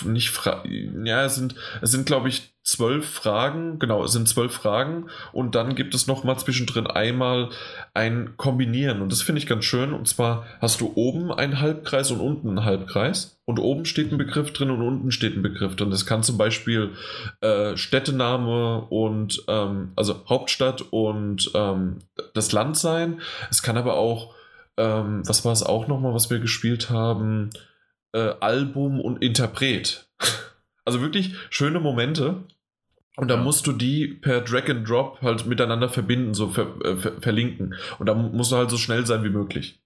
nicht Fra ja, es sind, es sind glaube ich zwölf Fragen, genau, es sind zwölf Fragen und dann gibt es noch mal zwischendrin einmal ein Kombinieren und das finde ich ganz schön und zwar hast du oben einen Halbkreis und unten einen Halbkreis und oben steht ein Begriff drin und unten steht ein Begriff drin. Das kann zum Beispiel äh, Städtename und ähm, also Hauptstadt und ähm, das Land sein. Es kann aber auch, ähm, was war es auch noch mal, was wir gespielt haben? äh, Album und Interpret. Also wirklich schöne Momente. Und da musst du die per Drag and Drop halt miteinander verbinden, so ver, äh, ver, verlinken. Und da musst du halt so schnell sein wie möglich.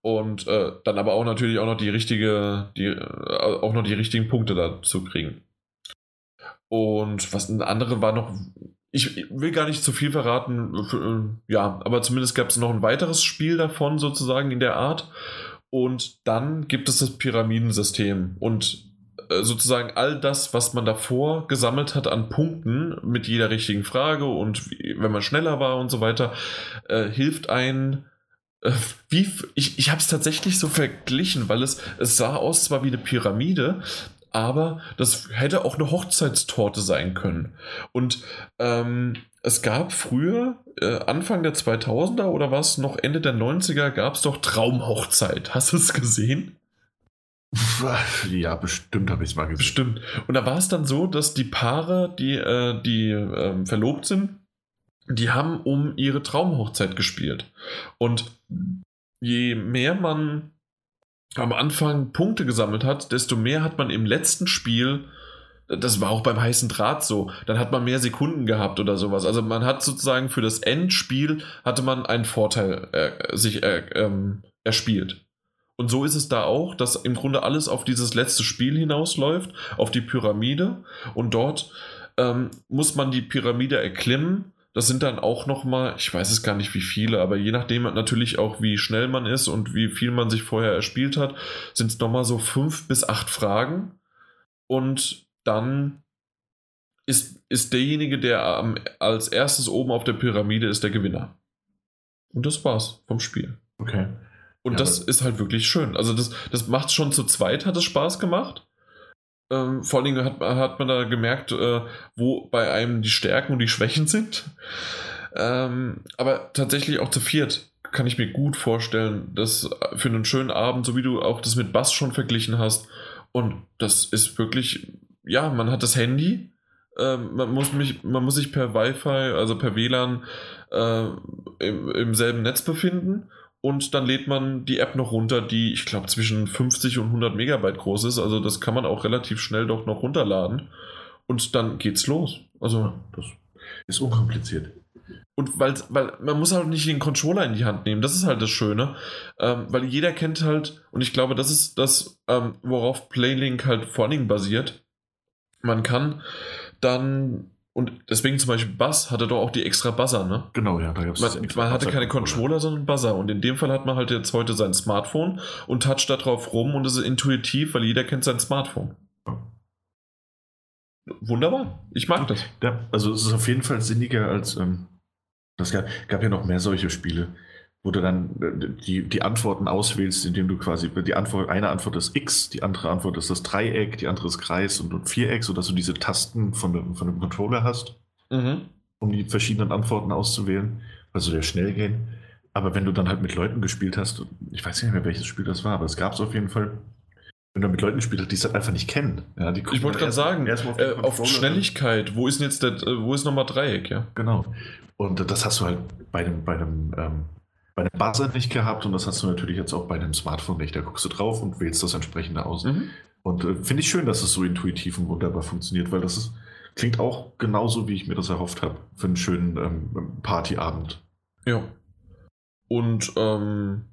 Und äh, dann aber auch natürlich auch noch die richtige, die, äh, auch noch die richtigen Punkte dazu kriegen. Und was ein andere war noch, ich will gar nicht zu viel verraten, äh, ja, aber zumindest gab es noch ein weiteres Spiel davon sozusagen in der Art. Und dann gibt es das Pyramidensystem. Und sozusagen all das, was man davor gesammelt hat an Punkten mit jeder richtigen Frage und wie, wenn man schneller war und so weiter, äh, hilft ein äh, wie ich, ich habe es tatsächlich so verglichen, weil es, es sah aus zwar wie eine Pyramide, aber das hätte auch eine Hochzeitstorte sein können. Und ähm, es gab früher, äh, Anfang der 2000er oder was, noch Ende der 90er, gab es doch Traumhochzeit. Hast du es gesehen? Ja, bestimmt habe ich es mal gesehen. Bestimmt. Und da war es dann so, dass die Paare, die, äh, die äh, verlobt sind, die haben um ihre Traumhochzeit gespielt. Und je mehr man am Anfang Punkte gesammelt hat, desto mehr hat man im letzten Spiel, das war auch beim heißen Draht so, dann hat man mehr Sekunden gehabt oder sowas. Also man hat sozusagen für das Endspiel hatte man einen Vorteil äh, sich äh, ähm, erspielt. Und so ist es da auch, dass im Grunde alles auf dieses letzte Spiel hinausläuft, auf die Pyramide. Und dort ähm, muss man die Pyramide erklimmen das sind dann auch nochmal, ich weiß es gar nicht wie viele, aber je nachdem natürlich auch, wie schnell man ist und wie viel man sich vorher erspielt hat, sind es nochmal so fünf bis acht Fragen. Und dann ist, ist derjenige, der am, als erstes oben auf der Pyramide ist, der Gewinner. Und das war's vom Spiel. Okay. Und ja, das ist halt wirklich schön. Also das, das macht schon zu zweit, hat es Spaß gemacht. Ähm, vor allen Dingen hat, hat man da gemerkt, äh, wo bei einem die Stärken und die Schwächen sind. Ähm, aber tatsächlich auch zu viert kann ich mir gut vorstellen, dass für einen schönen Abend, so wie du auch das mit Bass schon verglichen hast, und das ist wirklich, ja, man hat das Handy, äh, man, muss mich, man muss sich per Wi-Fi, also per WLAN äh, im, im selben Netz befinden und dann lädt man die App noch runter, die ich glaube zwischen 50 und 100 Megabyte groß ist. Also das kann man auch relativ schnell doch noch runterladen und dann geht's los. Also das ist unkompliziert. Und weil, weil man muss halt nicht den Controller in die Hand nehmen, das ist halt das Schöne, ähm, weil jeder kennt halt, und ich glaube, das ist das, ähm, worauf Playlink halt vor allen Dingen basiert. Man kann dann und deswegen zum Beispiel Bass hatte doch auch die extra Buzzer, ne? Genau, ja. Da gab's man, man hatte keine Controller, sondern Buzzer. Und in dem Fall hat man halt jetzt heute sein Smartphone und toucht da drauf rum und es ist intuitiv, weil jeder kennt sein Smartphone. Wunderbar. Ich mag das. Ja, also es ist auf jeden Fall sinniger als. Ähm, das gab, gab ja noch mehr solche Spiele wo du dann äh, die, die Antworten auswählst, indem du quasi die Antwort, eine Antwort ist X, die andere Antwort ist das Dreieck, die andere ist Kreis und, und Viereck, sodass du diese Tasten von dem, von dem Controller hast, mhm. um die verschiedenen Antworten auszuwählen. Also der schnell gehen. Aber wenn du dann halt mit Leuten gespielt hast, ich weiß nicht mehr, welches Spiel das war, aber es gab es auf jeden Fall, wenn du mit Leuten gespielt hast, die es halt einfach nicht kennen. Ja, ich wollte gerade sagen, auf, äh, auf, Schnelligkeit, wo ist denn jetzt der, äh, wo ist nochmal Dreieck, ja? Genau. Und das hast du halt bei einem, bei einem ähm, bei einem Buzzer nicht gehabt und das hast du natürlich jetzt auch bei einem Smartphone nicht. Da guckst du drauf und wählst das entsprechende aus. Mhm. Und äh, finde ich schön, dass es so intuitiv und wunderbar funktioniert, weil das ist, klingt auch genauso, wie ich mir das erhofft habe, für einen schönen ähm, Partyabend. Ja. Und ähm,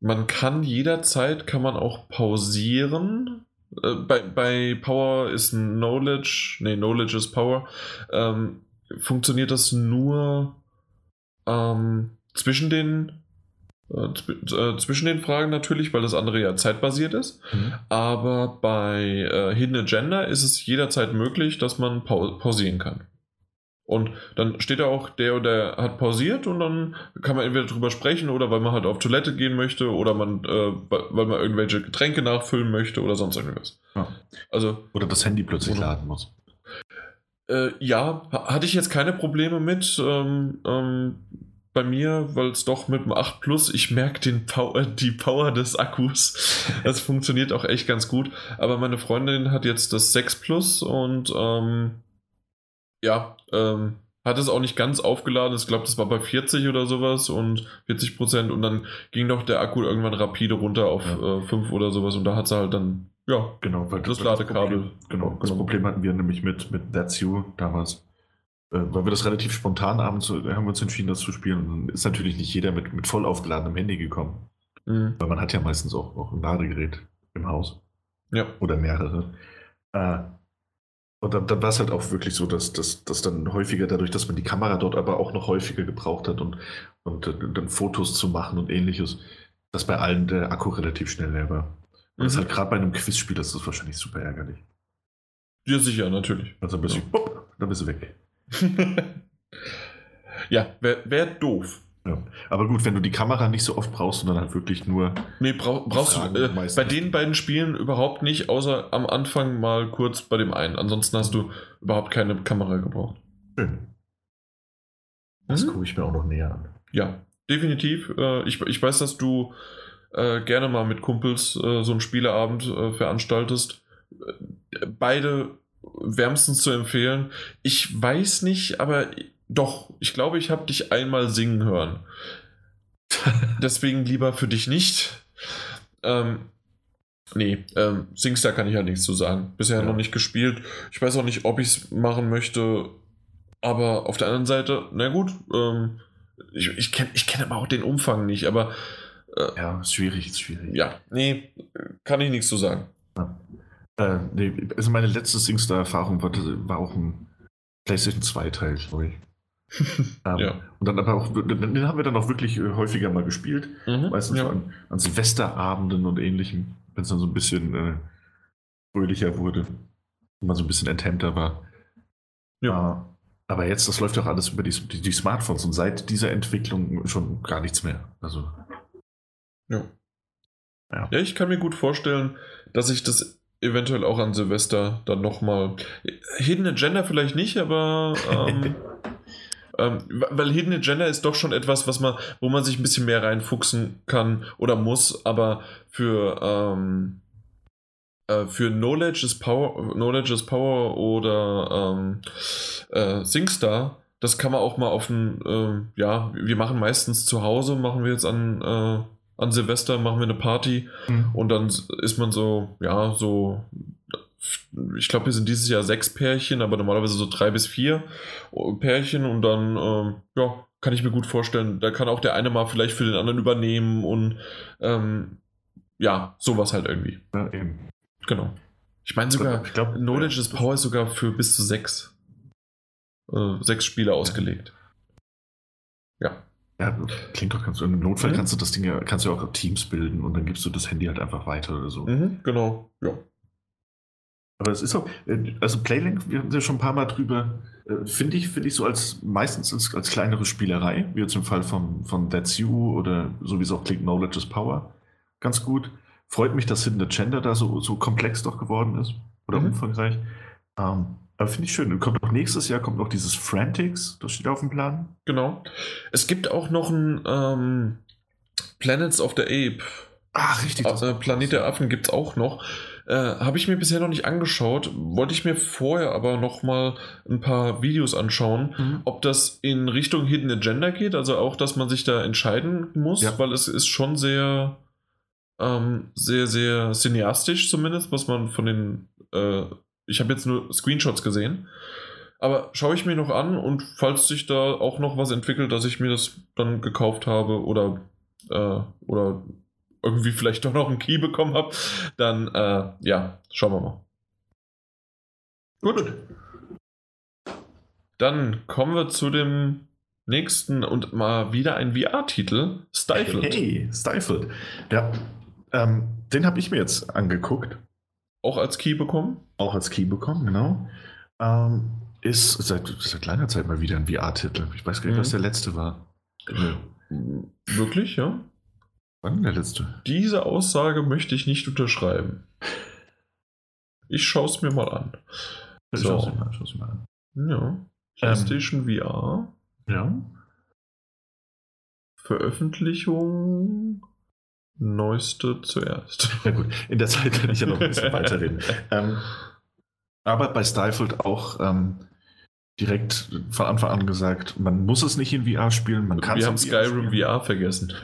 man kann jederzeit, kann man auch pausieren. Äh, bei, bei Power ist Knowledge, nee, Knowledge is Power. Ähm, funktioniert das nur ähm, zwischen den äh, äh, zwischen den Fragen natürlich, weil das andere ja zeitbasiert ist. Mhm. Aber bei äh, Hidden Agenda ist es jederzeit möglich, dass man pau pausieren kann. Und dann steht da auch, der oder hat pausiert und dann kann man entweder drüber sprechen oder weil man halt auf Toilette gehen möchte oder man, äh, weil man irgendwelche Getränke nachfüllen möchte oder sonst irgendwas. Ja. Also, oder das Handy plötzlich oder, laden muss. Äh, ja, hatte ich jetzt keine Probleme mit. Ähm, ähm, bei mir, weil es doch mit dem 8 Plus, ich merke den Power, die Power des Akkus. Das funktioniert auch echt ganz gut. Aber meine Freundin hat jetzt das 6 Plus und ähm, ja, ähm, hat es auch nicht ganz aufgeladen. Ich glaube, das war bei 40 oder sowas und 40 Prozent und dann ging doch der Akku irgendwann rapide runter auf ja. äh, 5 oder sowas und da hat sie halt dann, ja, genau, weil das, das Ladekabel. genau, das. Problem hatten wir nämlich mit, mit That's You damals. Äh, weil wir das relativ spontan abends haben wir uns entschieden, das zu spielen. Und dann ist natürlich nicht jeder mit, mit voll aufgeladenem Handy gekommen. Mhm. Weil man hat ja meistens auch, auch ein Ladegerät im Haus. Ja. Oder mehrere. Äh, und dann, dann war es halt auch wirklich so, dass, dass, dass dann häufiger, dadurch, dass man die Kamera dort aber auch noch häufiger gebraucht hat und, und äh, dann Fotos zu machen und ähnliches, dass bei allen der Akku relativ schnell leer war. Und das ist halt gerade bei einem Quizspiel, das ist wahrscheinlich super ärgerlich. Ja, sicher, natürlich. Also ein bisschen, ja. dann bist du weg. (laughs) ja, wäre wär doof. Ja. Aber gut, wenn du die Kamera nicht so oft brauchst, sondern halt wirklich nur. Nee, brauch, brauchst du äh, bei den beiden Spielen überhaupt nicht, außer am Anfang mal kurz bei dem einen. Ansonsten hast du überhaupt keine Kamera gebraucht. Schön. Das mhm. gucke ich mir auch noch näher an. Ja, definitiv. Äh, ich, ich weiß, dass du äh, gerne mal mit Kumpels äh, so einen Spieleabend äh, veranstaltest. Äh, beide wärmstens zu empfehlen. Ich weiß nicht, aber doch, ich glaube, ich habe dich einmal singen hören. (laughs) Deswegen lieber für dich nicht. Ähm, nee, ähm, Singstar kann ich ja nichts zu sagen. Bisher ja. noch nicht gespielt. Ich weiß auch nicht, ob ich es machen möchte. Aber auf der anderen Seite, na gut, ähm, ich, ich kenne ich kenn aber auch den Umfang nicht, aber. Äh, ja, ist schwierig, ist schwierig. Ja, nee, kann ich nichts zu sagen. Ja. Äh, nee, also meine letzte Singstar-Erfahrung war, war auch ein PlayStation 2-Teil, glaube ich ähm, ja. Und dann aber auch, den haben wir dann auch wirklich äh, häufiger mal gespielt. Mhm, meistens ja. an, an, Silvesterabenden und ähnlichem, wenn es dann so ein bisschen äh, fröhlicher wurde und man so ein bisschen enthemmter war. Ja. Äh, aber jetzt, das läuft ja auch alles über die, die, die, Smartphones und seit dieser Entwicklung schon gar nichts mehr. Also. Ja. Ja, ja ich kann mir gut vorstellen, dass ich das eventuell auch an Silvester dann nochmal. Hidden Agenda vielleicht nicht, aber. Ähm, (laughs) Ähm, weil Hidden Agenda ist doch schon etwas, was man, wo man sich ein bisschen mehr reinfuchsen kann oder muss, aber für, ähm, äh, für Knowledge is Power, Knowledge is Power oder ähm, äh, SingStar, das kann man auch mal auf ein, äh, ja, wir machen meistens zu Hause, machen wir jetzt an, äh, an Silvester, machen wir eine Party mhm. und dann ist man so, ja, so ich glaube, wir sind dieses Jahr sechs Pärchen, aber normalerweise so drei bis vier Pärchen und dann, ähm, ja, kann ich mir gut vorstellen, da kann auch der eine mal vielleicht für den anderen übernehmen und ähm, ja, sowas halt irgendwie. Ja, eben. Genau. Ich meine sogar, ich glaub, Knowledge is Power ist sogar für bis zu sechs, äh, sechs Spiele ausgelegt. Ja. Ja, klingt doch ganz so. Im Notfall mhm. kannst du das Ding ja, kannst du auch Teams bilden und dann gibst du das Handy halt einfach weiter oder so. Mhm, genau, ja. Aber es ist auch, äh, also Playlink, wir haben ja schon ein paar Mal drüber, äh, finde ich, finde ich so als meistens als, als kleinere Spielerei, wie jetzt im Fall von, von That's You oder so wie es auch klingt, Knowledge is Power, ganz gut. Freut mich, dass Hidden Agenda da so, so komplex doch geworden ist oder mhm. umfangreich. Ähm, aber finde ich schön. Und kommt noch nächstes Jahr kommt noch dieses Frantics, das steht auf dem Plan. Genau. Es gibt auch noch ein ähm, Planets of the Ape. Ach, richtig. Also, Planet der Affen gibt es auch noch. Äh, Habe ich mir bisher noch nicht angeschaut. Wollte ich mir vorher aber noch mal ein paar Videos anschauen, mhm. ob das in Richtung Hidden Agenda geht, also auch, dass man sich da entscheiden muss, ja. weil es ist schon sehr, ähm, sehr, sehr cineastisch zumindest, was man von den, äh, ich habe jetzt nur Screenshots gesehen. Aber schaue ich mir noch an und falls sich da auch noch was entwickelt, dass ich mir das dann gekauft habe oder, äh, oder irgendwie vielleicht doch noch einen Key bekommen habe, dann äh, ja, schauen wir mal. Gut. Dann kommen wir zu dem nächsten und mal wieder ein VR-Titel, Stifled. Hey, Stifled. Ja, ähm, den habe ich mir jetzt angeguckt. Auch als Key bekommen? Auch als Key bekommen, genau. Ähm, ist seit, seit kleiner Zeit mal wieder ein VR-Titel. Ich weiß gar nicht, mhm. was der letzte war. Wirklich, ja? Wann der letzte? Diese Aussage möchte ich nicht unterschreiben. Ich schaue es mir mal an. So. Schau's mir mal, schau's mir mal an. Ja. PlayStation ähm, VR. Ja. Veröffentlichung neueste zuerst. (laughs) Ja gut, in der Zeit kann ich ja noch ein bisschen weiterreden. (laughs) Ähm, aber bei Stifled auch ähm, direkt von Anfang an gesagt, man muss es nicht in VR spielen, man kann es Wir haben Skyrim VR vergessen. (laughs)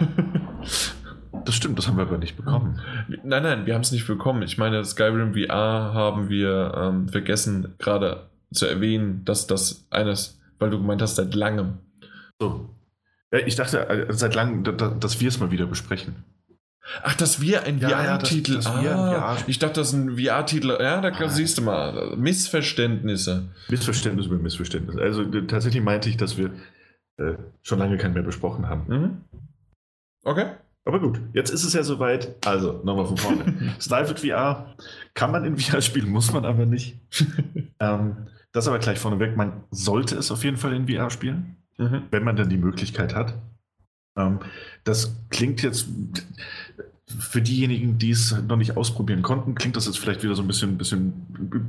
Das stimmt, das haben wir aber nicht bekommen. Nein, nein, wir haben es nicht bekommen. Ich meine, Skyrim VR haben wir ähm, vergessen, gerade zu erwähnen, dass das eines, weil du gemeint hast, seit langem. So. Ja, ich dachte äh, seit langem, dass wir es mal wieder besprechen. Ach, dass wir ein VR-Titel. Ja, ah, ich dachte, das ist ein VR-Titel. Ja, da ah, siehst du mal. Missverständnisse. Missverständnisse über Missverständnisse. Also tatsächlich meinte ich, dass wir äh, schon lange keinen mehr besprochen haben. Mhm. Okay. Aber gut, jetzt ist es ja soweit. Also, nochmal von vorne. (laughs) Stifled VR kann man in VR spielen, muss man aber nicht. (laughs) ähm, das aber gleich vorneweg. Man sollte es auf jeden Fall in VR spielen, mhm. wenn man dann die Möglichkeit hat. Ähm, das klingt jetzt für diejenigen, die es noch nicht ausprobieren konnten, klingt das jetzt vielleicht wieder so ein bisschen, bisschen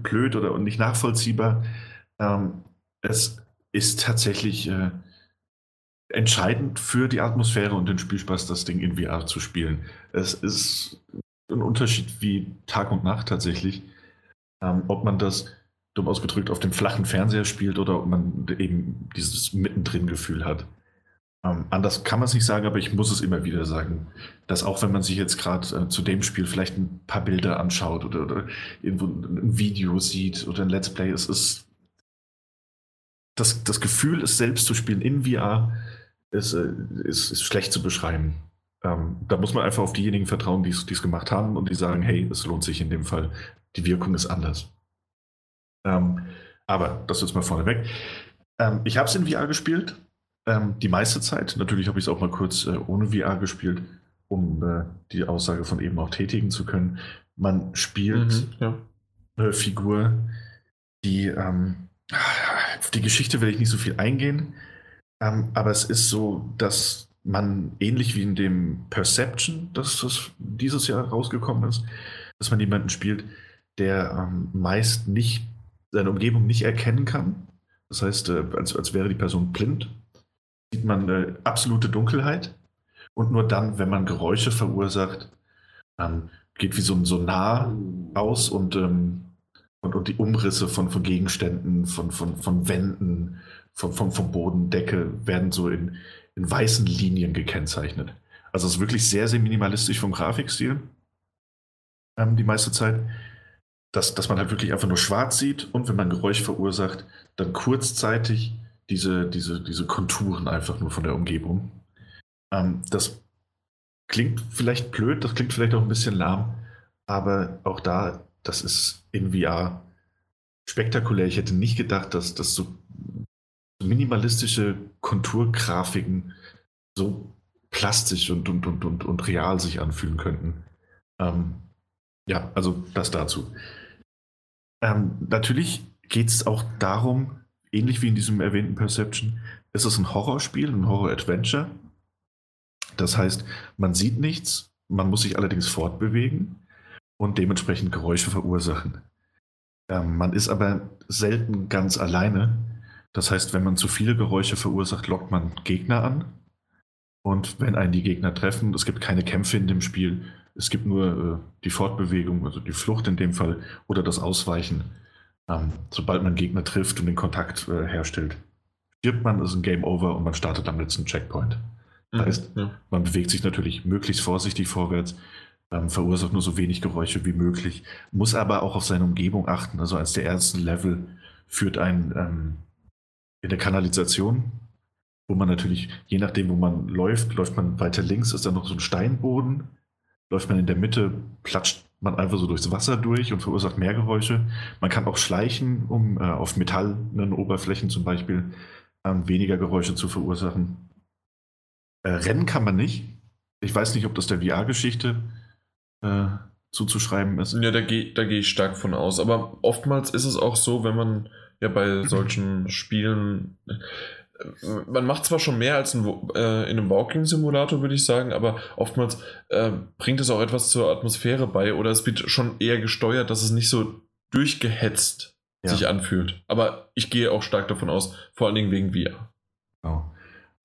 blöd oder nicht nachvollziehbar. Ähm, es ist tatsächlich. Äh, entscheidend für die Atmosphäre und den Spielspaß, das Ding in VR zu spielen. Es ist ein Unterschied wie Tag und Nacht tatsächlich. Ähm, ob man das dumm ausgedrückt auf dem flachen Fernseher spielt oder ob man eben dieses Mittendrin-Gefühl hat. Ähm, anders kann man es nicht sagen, aber ich muss es immer wieder sagen, dass auch wenn man sich jetzt gerade äh, zu dem Spiel vielleicht ein paar Bilder anschaut oder, oder irgendwo ein Video sieht oder ein Let's Play, es ist das, das Gefühl, es selbst zu spielen in VR, ist, äh, ist, ist schlecht zu beschreiben. Ähm, da muss man einfach auf diejenigen vertrauen, die es gemacht haben und die sagen, hey, es lohnt sich in dem Fall. Die Wirkung ist anders. Ähm, aber das ist mal vorneweg. Ähm, ich habe es in VR gespielt, ähm, die meiste Zeit. Natürlich habe ich es auch mal kurz äh, ohne VR gespielt, um äh, die Aussage von eben auch tätigen zu können. Man spielt mhm, ja. eine Figur, die ähm, auf die Geschichte will ich nicht so viel eingehen. Ähm, aber es ist so, dass man ähnlich wie in dem Perception, das, das dieses Jahr rausgekommen ist, dass man jemanden spielt, der ähm, meist nicht seine Umgebung nicht erkennen kann. Das heißt, äh, als, als wäre die Person blind, sieht man äh, absolute Dunkelheit. Und nur dann, wenn man Geräusche verursacht, ähm, geht wie so ein Sonar aus und, ähm, und, und die Umrisse von, von Gegenständen, von, von, von Wänden, vom, vom, vom Boden, werden so in, in weißen Linien gekennzeichnet. Also es ist wirklich sehr, sehr minimalistisch vom Grafikstil ähm, die meiste Zeit. Dass, dass man halt wirklich einfach nur schwarz sieht und wenn man Geräusch verursacht, dann kurzzeitig diese, diese, diese Konturen einfach nur von der Umgebung. Ähm, das klingt vielleicht blöd, das klingt vielleicht auch ein bisschen lahm, aber auch da, das ist in VR spektakulär. Ich hätte nicht gedacht, dass das so minimalistische Konturgrafiken so plastisch und, und, und, und, und real sich anfühlen könnten. Ähm, ja, also das dazu. Ähm, natürlich geht es auch darum, ähnlich wie in diesem erwähnten Perception, ist es ein Horrorspiel, ein Horror-Adventure. Das heißt, man sieht nichts, man muss sich allerdings fortbewegen und dementsprechend Geräusche verursachen. Ähm, man ist aber selten ganz alleine, das heißt, wenn man zu viele Geräusche verursacht, lockt man Gegner an. Und wenn einen die Gegner treffen, es gibt keine Kämpfe in dem Spiel, es gibt nur äh, die Fortbewegung, also die Flucht in dem Fall oder das Ausweichen. Ähm, sobald man Gegner trifft und den Kontakt äh, herstellt, stirbt man, ist ein Game Over und man startet am letzten Checkpoint. Das mhm, heißt, ja. man bewegt sich natürlich möglichst vorsichtig vorwärts, ähm, verursacht nur so wenig Geräusche wie möglich, muss aber auch auf seine Umgebung achten. Also als der ersten Level führt ein ähm, in der Kanalisation, wo man natürlich, je nachdem, wo man läuft, läuft man weiter links, ist da noch so ein Steinboden. Läuft man in der Mitte, platscht man einfach so durchs Wasser durch und verursacht mehr Geräusche. Man kann auch schleichen, um äh, auf metallenen Oberflächen zum Beispiel ähm, weniger Geräusche zu verursachen. Äh, rennen kann man nicht. Ich weiß nicht, ob das der VR-Geschichte äh, zuzuschreiben ist. Ja, da gehe da geh ich stark von aus. Aber oftmals ist es auch so, wenn man ja bei solchen Spielen. Man macht zwar schon mehr als in, äh, in einem Walking-Simulator, würde ich sagen, aber oftmals äh, bringt es auch etwas zur Atmosphäre bei oder es wird schon eher gesteuert, dass es nicht so durchgehetzt ja. sich anfühlt. Aber ich gehe auch stark davon aus, vor allen Dingen wegen VR. Genau.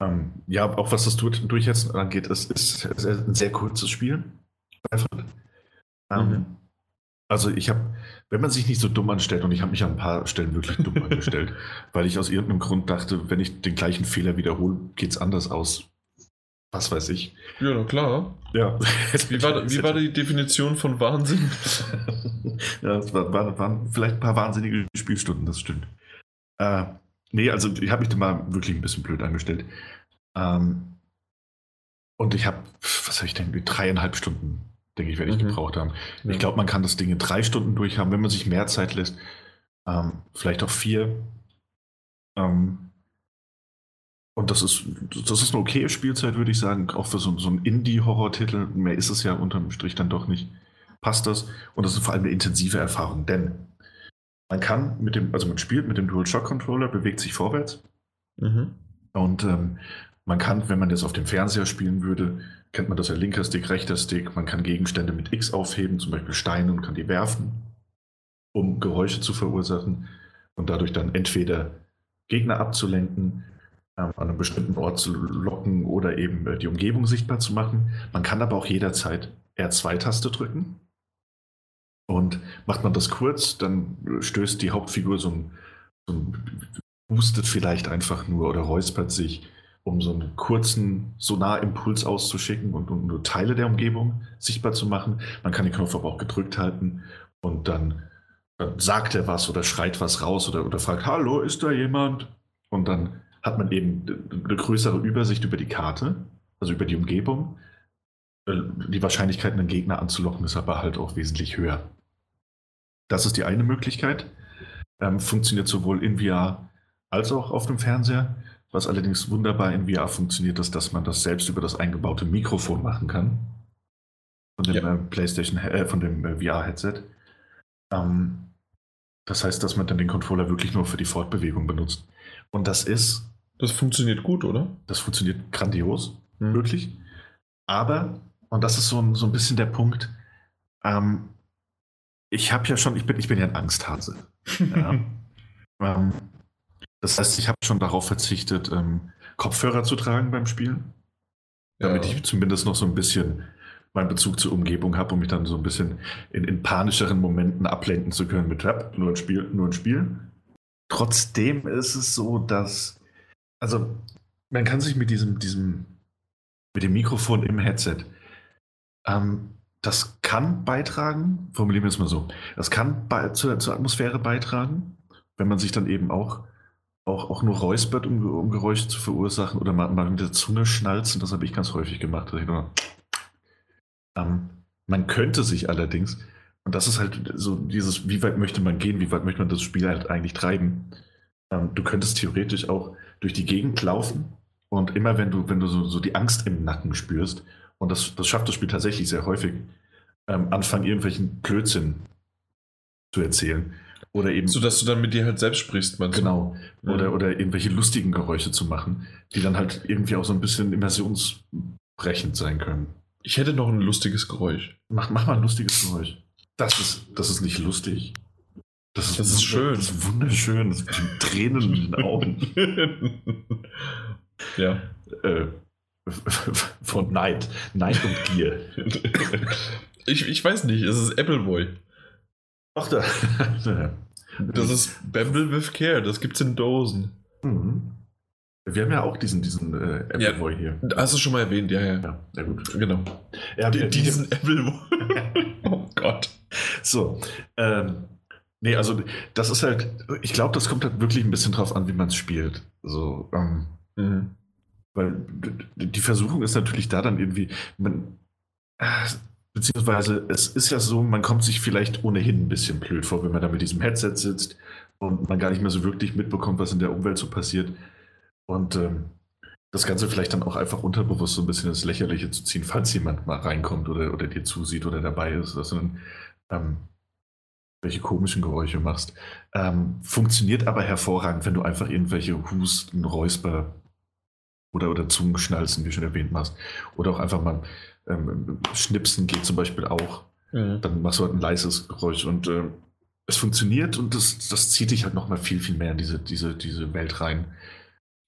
Ähm, ja, auch was das Durchhetzen angeht, es ist, ist ein sehr kurzes Spiel. Ähm, mhm. Also ich habe, wenn man sich nicht so dumm anstellt, und ich habe mich an ein paar Stellen wirklich dumm (laughs) angestellt, weil ich aus irgendeinem Grund dachte, wenn ich den gleichen Fehler wiederhole, geht es anders aus. Was weiß ich. Ja, na klar. Ja. (laughs) Wie war, wie war die Definition von Wahnsinn? (laughs) ja, es war, war, waren vielleicht ein paar wahnsinnige Spielstunden, das stimmt. Äh, nee, also ich habe mich da mal wirklich ein bisschen blöd angestellt. Ähm, und ich habe, was habe ich denn, dreieinhalb Stunden denke ich, werde ich mhm. gebraucht haben. Ja. Ich glaube, man kann das Ding in drei Stunden durchhaben, wenn man sich mehr Zeit lässt. Ähm, vielleicht auch vier. Ähm, Und das ist, das ist eine okaye Spielzeit, würde ich sagen. Auch für so, so einen Indie-Horror-Titel. Mehr ist es ja unterm Strich dann doch nicht. Passt das. Und das ist vor allem eine intensive Erfahrung, denn man kann mit dem, also man spielt mit dem DualShock-Controller, bewegt sich vorwärts. Mhm. Und ähm, man kann, wenn man das auf dem Fernseher spielen würde, kennt man das ja linker Stick, rechter Stick. Man kann Gegenstände mit X aufheben, zum Beispiel Steine, und kann die werfen, um Geräusche zu verursachen und dadurch dann entweder Gegner abzulenken, ähm, an einem bestimmten Ort zu locken oder eben äh, die Umgebung sichtbar zu machen. Man kann aber auch jederzeit R2-Taste drücken. Und macht man das kurz, dann stößt die Hauptfigur so ein, so ein hustet vielleicht einfach nur oder räuspert sich um so einen kurzen Sonarimpuls auszuschicken und, und, nur Teile der Umgebung sichtbar zu machen. Man kann den Knopf aber auch gedrückt halten und dann, dann sagt er was oder schreit was raus oder, oder fragt, hallo, ist da jemand? Und dann hat man eben eine größere Übersicht über die Karte, also über die Umgebung. Äh, die Wahrscheinlichkeit, einen Gegner anzulocken, ist aber halt auch wesentlich höher. Das ist die eine Möglichkeit. Ähm, funktioniert sowohl in VR als auch auf dem Fernseher. Was allerdings wunderbar in VR funktioniert, ist, dass man das selbst über das eingebaute Mikrofon machen kann. Von dem ja. äh, PlayStation, äh, von dem äh, VR-Headset. Ähm, das heißt, dass man dann den Controller wirklich nur für die Fortbewegung benutzt. Und das ist. Das funktioniert gut, oder? Das funktioniert grandios, mhm. wirklich. Aber, und das ist so ein, so ein bisschen der Punkt, ähm, ich habe ja schon, ich bin, ich bin ja ein Angsthase. (laughs) ja. ähm, das heißt, ich habe schon darauf verzichtet, ähm, Kopfhörer zu tragen beim Spielen. Damit ja. ich zumindest noch so ein bisschen meinen Bezug zur Umgebung habe, um mich dann so ein bisschen in, in panischeren Momenten ablenken zu können mit Rap, nur ein Spiel, nur ein Spiel. Trotzdem ist es so, dass, also man kann sich mit diesem, diesem, mit dem Mikrofon im Headset, ähm, das kann beitragen, formulieren wir es mal so, das kann bei, zur, zur Atmosphäre beitragen, wenn man sich dann eben auch auch, auch nur räuspert, um, um Geräusche zu verursachen oder mal, mal mit der Zunge schnalzen. Das habe ich ganz häufig gemacht. Nur, ähm, man könnte sich allerdings, und das ist halt so dieses, wie weit möchte man gehen, wie weit möchte man das Spiel halt eigentlich treiben. Ähm, du könntest theoretisch auch durch die Gegend laufen und immer wenn du, wenn du so, so die Angst im Nacken spürst, und das, das schafft das Spiel tatsächlich sehr häufig, ähm, anfangen irgendwelchen Blödsinn zu erzählen. Oder eben. So dass du dann mit dir halt selbst sprichst, meinst Genau. Ja. Oder, oder irgendwelche lustigen Geräusche zu machen, die dann halt irgendwie auch so ein bisschen immersionsbrechend sein können. Ich hätte noch ein lustiges Geräusch. Mach, mach mal ein lustiges Geräusch. Das ist, das ist nicht lustig. Das ist, das ist schön. Das ist wunderschön. Das ist mit Tränen in den Augen. (laughs) ja. Äh, (laughs) von Neid. Neid und Gier. ich, ich weiß nicht, es ist Appleboy. Ach da. (laughs) das ist Bamble with Care, das gibt's in Dosen. Mhm. Wir haben ja auch diesen, diesen äh, Appleboy ja, hier. Hast du schon mal erwähnt, ja, ja. Ja, ja gut. Genau. Ja, die, diesen Appleboy. (laughs) oh Gott. So. Ähm, nee, also das ist halt, ich glaube, das kommt halt wirklich ein bisschen drauf an, wie man es spielt. So, ähm, mhm. Weil die Versuchung ist natürlich da dann irgendwie, man, Beziehungsweise es ist ja so, man kommt sich vielleicht ohnehin ein bisschen blöd vor, wenn man da mit diesem Headset sitzt und man gar nicht mehr so wirklich mitbekommt, was in der Umwelt so passiert. Und ähm, das Ganze vielleicht dann auch einfach unterbewusst so ein bisschen ins Lächerliche zu ziehen, falls jemand mal reinkommt oder, oder dir zusieht oder dabei ist, dass du dann ähm, welche komischen Geräusche machst. Ähm, funktioniert aber hervorragend, wenn du einfach irgendwelche Husten, Räusper oder, oder Zungenschnalzen, wie schon erwähnt machst. Oder auch einfach mal ähm, Schnipsen geht zum Beispiel auch. Mhm. Dann machst du halt ein leises Geräusch und äh, es funktioniert und das, das zieht dich halt nochmal viel, viel mehr in diese, diese, diese Welt rein.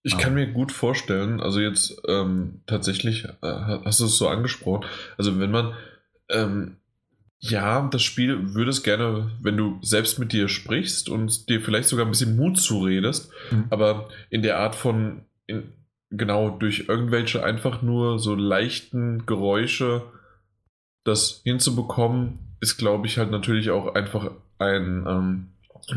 Ich kann mir gut vorstellen, also jetzt ähm, tatsächlich, äh, hast du es so angesprochen, also wenn man, ähm, ja, das Spiel würde es gerne, wenn du selbst mit dir sprichst und dir vielleicht sogar ein bisschen Mut zuredest, mhm. aber in der Art von, in, genau durch irgendwelche einfach nur so leichten Geräusche das hinzubekommen, ist, glaube ich, halt natürlich auch einfach ein, ähm,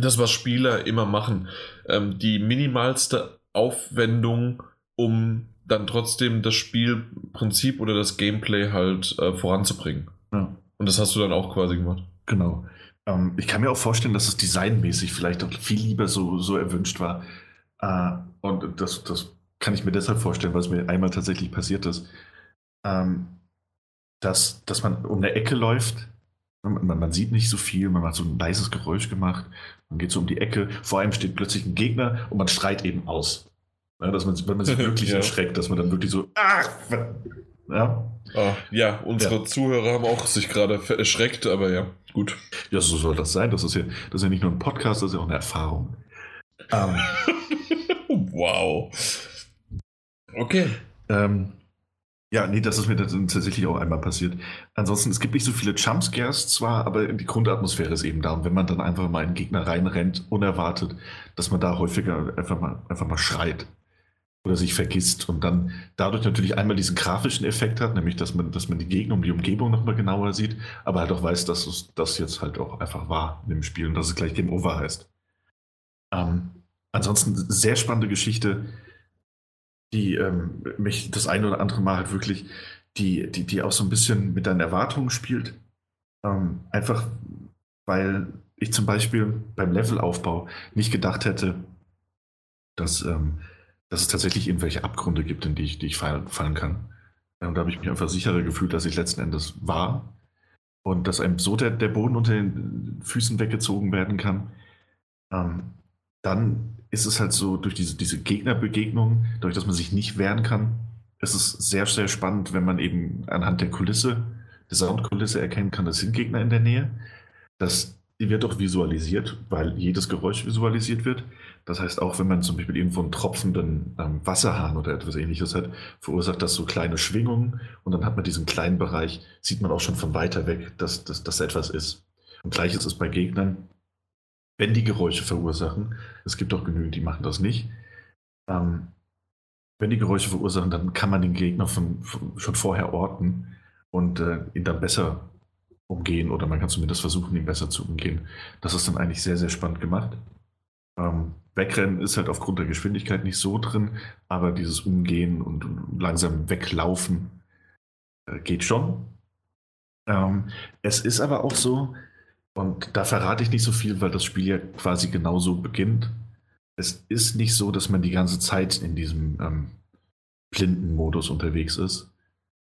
das, was Spieler immer machen. Ähm, die minimalste Aufwendung, um dann trotzdem das Spielprinzip oder das Gameplay halt äh, voranzubringen. Ja. Und das hast du dann auch quasi gemacht. Genau. Ähm, ich kann mir auch vorstellen, dass es designmäßig vielleicht auch viel lieber so, so erwünscht war. Äh, und das, das kann ich mir deshalb vorstellen, weil es mir einmal tatsächlich passiert ist, ähm, dass, dass man um eine Ecke läuft. Man, man, sieht nicht so viel, man hat so ein leises Geräusch gemacht. Man geht so um die Ecke. Vor einem steht plötzlich ein Gegner und man schreit eben aus. Ja, dass man, wenn man sich (laughs) wirklich ja. erschreckt, dass man dann wirklich so, ach, ja. Ah, ja, unsere ja. Zuhörer haben auch sich gerade erschreckt, aber ja, gut. Ja, so soll das sein. Das ist ja, das ist ja nicht nur ein Podcast, das ist ja auch eine Erfahrung. Ähm. (laughs) wow. Okay. Ähm, ja, nee, das ist mir tatsächlich auch einmal passiert. Ansonsten, es gibt nicht so viele Jumpscares zwar, aber die Grundatmosphäre ist eben da. Und wenn man dann einfach mal einen Gegner reinrennt, unerwartet, dass man da häufiger einfach mal, einfach mal schreit oder sich vergisst und dann dadurch natürlich einmal diesen grafischen Effekt hat, nämlich dass man, dass man die Gegner und die Umgebung nochmal genauer sieht, aber halt auch weiß, dass es das jetzt halt auch einfach war in dem Spiel und dass es gleich Game Over heißt. Ähm, ansonsten sehr spannende Geschichte die ähm, mich das eine oder andere Mal halt wirklich, die, die, die auch so ein bisschen mit deinen Erwartungen spielt. Ähm, einfach weil ich zum Beispiel beim Levelaufbau nicht gedacht hätte, dass, ähm, dass es tatsächlich irgendwelche Abgründe gibt, in die ich, die ich fallen, fallen kann. Und da habe ich mich einfach sicherer gefühlt, dass ich letzten Endes war. Und dass einem so der, der Boden unter den Füßen weggezogen werden kann. Ähm, dann ist es halt so, durch diese, diese Gegnerbegegnung, dadurch, dass man sich nicht wehren kann, ist es sehr, sehr spannend, wenn man eben anhand der Kulisse, der Soundkulisse erkennen kann, das sind Gegner in der Nähe. Das wird auch visualisiert, weil jedes Geräusch visualisiert wird. Das heißt, auch wenn man zum Beispiel irgendwo einen tropfenden ähm, Wasserhahn oder etwas ähnliches hat, verursacht das so kleine Schwingungen und dann hat man diesen kleinen Bereich, sieht man auch schon von weiter weg, dass das etwas ist. Und gleiches ist bei Gegnern wenn die Geräusche verursachen, es gibt auch genügend, die machen das nicht, ähm, wenn die Geräusche verursachen, dann kann man den Gegner von, von, schon vorher orten und äh, ihn dann besser umgehen oder man kann zumindest versuchen, ihn besser zu umgehen. Das ist dann eigentlich sehr, sehr spannend gemacht. Ähm, Wegrennen ist halt aufgrund der Geschwindigkeit nicht so drin, aber dieses Umgehen und, langsam weglaufen äh, geht schon. Ähm, es ist aber auch so, und da verrate ich nicht so viel, weil das Spiel ja quasi genauso beginnt. Es ist nicht so, dass man die ganze Zeit in diesem ähm, blinden Modus unterwegs ist.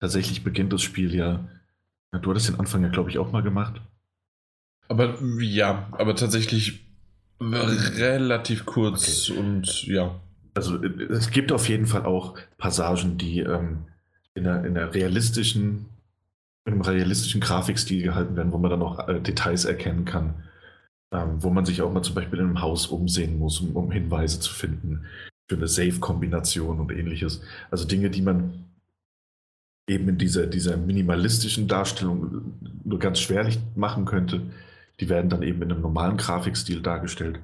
Tatsächlich beginnt das Spiel ja. Du hattest den Anfang ja, glaube ich, auch mal gemacht. Aber ja, aber tatsächlich relativ kurz okay. und ja. Also es gibt auf jeden Fall auch Passagen, die ähm, in, einer, in einer realistischen mit einem realistischen Grafikstil gehalten werden, wo man dann auch äh, Details erkennen kann, ähm, wo man sich auch mal zum Beispiel in einem Haus umsehen muss, um, um Hinweise zu finden für eine Safe-Kombination und ähnliches. Also Dinge, die man eben in dieser, dieser minimalistischen Darstellung nur ganz schwerlich machen könnte, die werden dann eben in einem normalen Grafikstil dargestellt.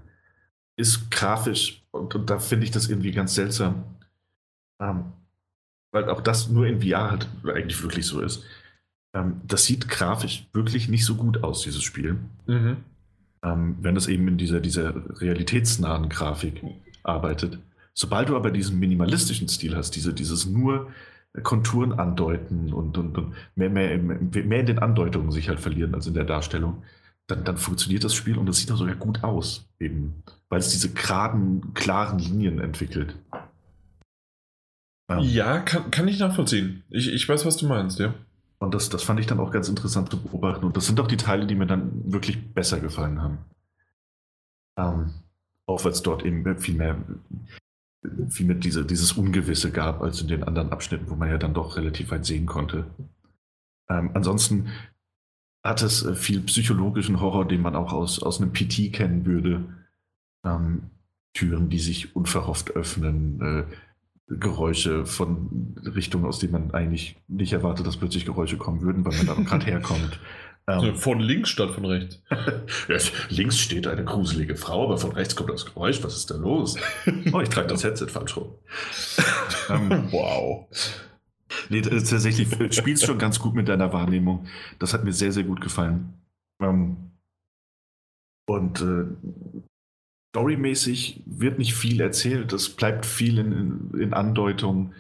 Ist grafisch, und, und da finde ich das irgendwie ganz seltsam, ähm, weil auch das nur in VR halt eigentlich wirklich so ist ähm, das sieht grafisch wirklich nicht so gut aus, dieses Spiel. Mhm. Ähm, wenn das eben in dieser, dieser realitätsnahen Grafik arbeitet. Sobald du aber diesen minimalistischen Stil hast, diese, dieses nur Konturen andeuten und, und, und mehr, mehr, mehr in den Andeutungen sich halt verlieren als in der Darstellung, dann, dann funktioniert das Spiel und es sieht auch sogar gut aus, eben, weil es diese geraden, klaren Linien entwickelt. Ähm. Ja, kann, kann ich nachvollziehen. Ich, ich weiß, was du meinst, ja. Und das, das fand ich dann auch ganz interessant zu beobachten. Und das sind auch die Teile, die mir dann wirklich besser gefallen haben. Ähm, auch weil es dort eben viel mehr, viel mehr diese, dieses Ungewisse gab, als in den anderen Abschnitten, wo man ja dann doch relativ weit sehen konnte. Ähm, ansonsten hat es äh, viel psychologischen Horror, den man auch aus, aus einem PT kennen würde. Ähm, Türen, die sich unverhofft öffnen, äh, Geräusche von Richtungen, aus denen man eigentlich nicht erwartet, dass plötzlich Geräusche kommen würden, weil man da gerade (laughs) herkommt. Ähm, von links statt von rechts. (laughs) links steht eine gruselige Frau, aber von rechts kommt das Geräusch. Was ist da los? Oh, ich trage das Headset falsch rum. (laughs) ähm, wow. Nee, tatsächlich spielst schon ganz gut mit deiner Wahrnehmung. Das hat mir sehr, sehr gut gefallen. Ähm, und äh, storymäßig wird nicht viel erzählt. Es bleibt viel in, in, in Andeutung.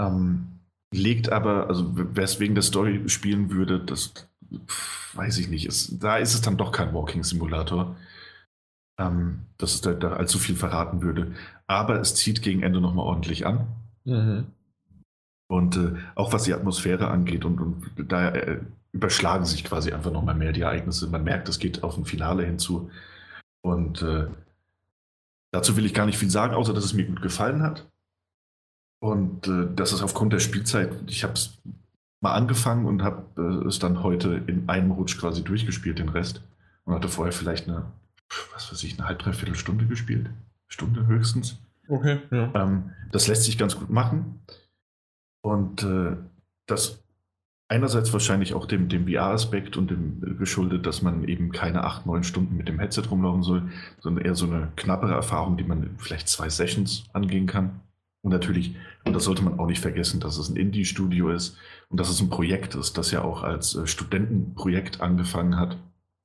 Ähm, legt aber, also wer es wegen der Story spielen würde, das weiß ich nicht. Es, da ist es dann doch kein Walking Simulator. ähm, dass es da, da allzu viel verraten würde. Aber es zieht gegen Ende nochmal ordentlich an. Mhm. Und äh, auch was die Atmosphäre angeht und, und da äh, überschlagen sich quasi einfach nochmal mehr die Ereignisse. Man merkt, es geht auf ein Finale hinzu. Und äh, dazu will ich gar nicht viel sagen, außer dass es mir gut gefallen hat. Und äh, das ist aufgrund der Spielzeit, ich habe es mal angefangen und habe äh, es dann heute in einem Rutsch quasi durchgespielt, den Rest. Und hatte vorher vielleicht eine, was weiß ich, eine halb, dreiviertel Stunde gespielt. Stunde höchstens. Okay, ja. Ähm, das lässt sich ganz gut machen. Und äh, das einerseits wahrscheinlich auch dem, dem VR-Aspekt und dem äh, geschuldet, dass man eben keine acht, neun Stunden mit dem Headset rumlaufen soll, sondern eher so eine knappere Erfahrung, die man vielleicht zwei Sessions angehen kann. Und natürlich, und das sollte man auch nicht vergessen, dass es ein Indie-Studio ist und dass es ein Projekt ist, das ja auch als äh, Studentenprojekt angefangen hat.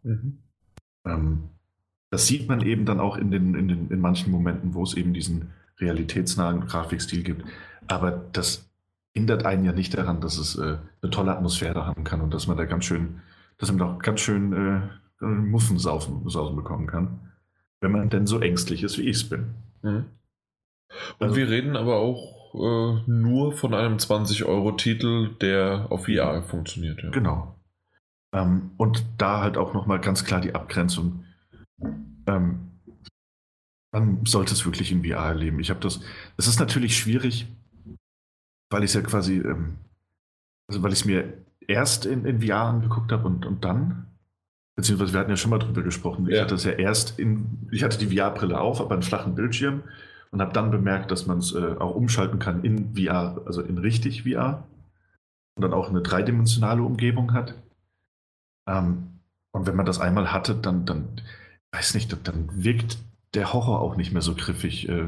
Mhm. Ähm, das sieht man eben dann auch in, den, in, den, in manchen Momenten, wo es eben diesen realitätsnahen Grafikstil gibt. Aber das hindert einen ja nicht daran, dass es äh, eine tolle Atmosphäre haben kann und dass man da ganz schön, dass man doch ganz schön äh, Muffensausen sausen bekommen kann, wenn man denn so ängstlich ist, wie ich es bin. Mhm. Und Also- wir reden aber auch äh, nur von einem 20-Euro-Titel, der auf VR funktioniert. Ja. Genau. Ähm, und da halt auch nochmal ganz klar die Abgrenzung. Ähm, man sollte es wirklich in VR erleben. Ich habe das. Es ist natürlich schwierig, weil ich es ja quasi, ähm, also weil ich es mir erst in, in VR angeguckt habe und, und dann, beziehungsweise wir hatten ja schon mal drüber gesprochen. Ich Ja. hatte es ja erst in, ich hatte die VR-Brille auf, aber einen flachen Bildschirm und habe dann bemerkt, dass man es äh, auch umschalten kann in VR, also in richtig VR und dann auch eine dreidimensionale Umgebung hat. Ähm, und wenn man das einmal hatte, dann, dann weiß nicht, dann wirkt der Horror auch nicht mehr so griffig äh,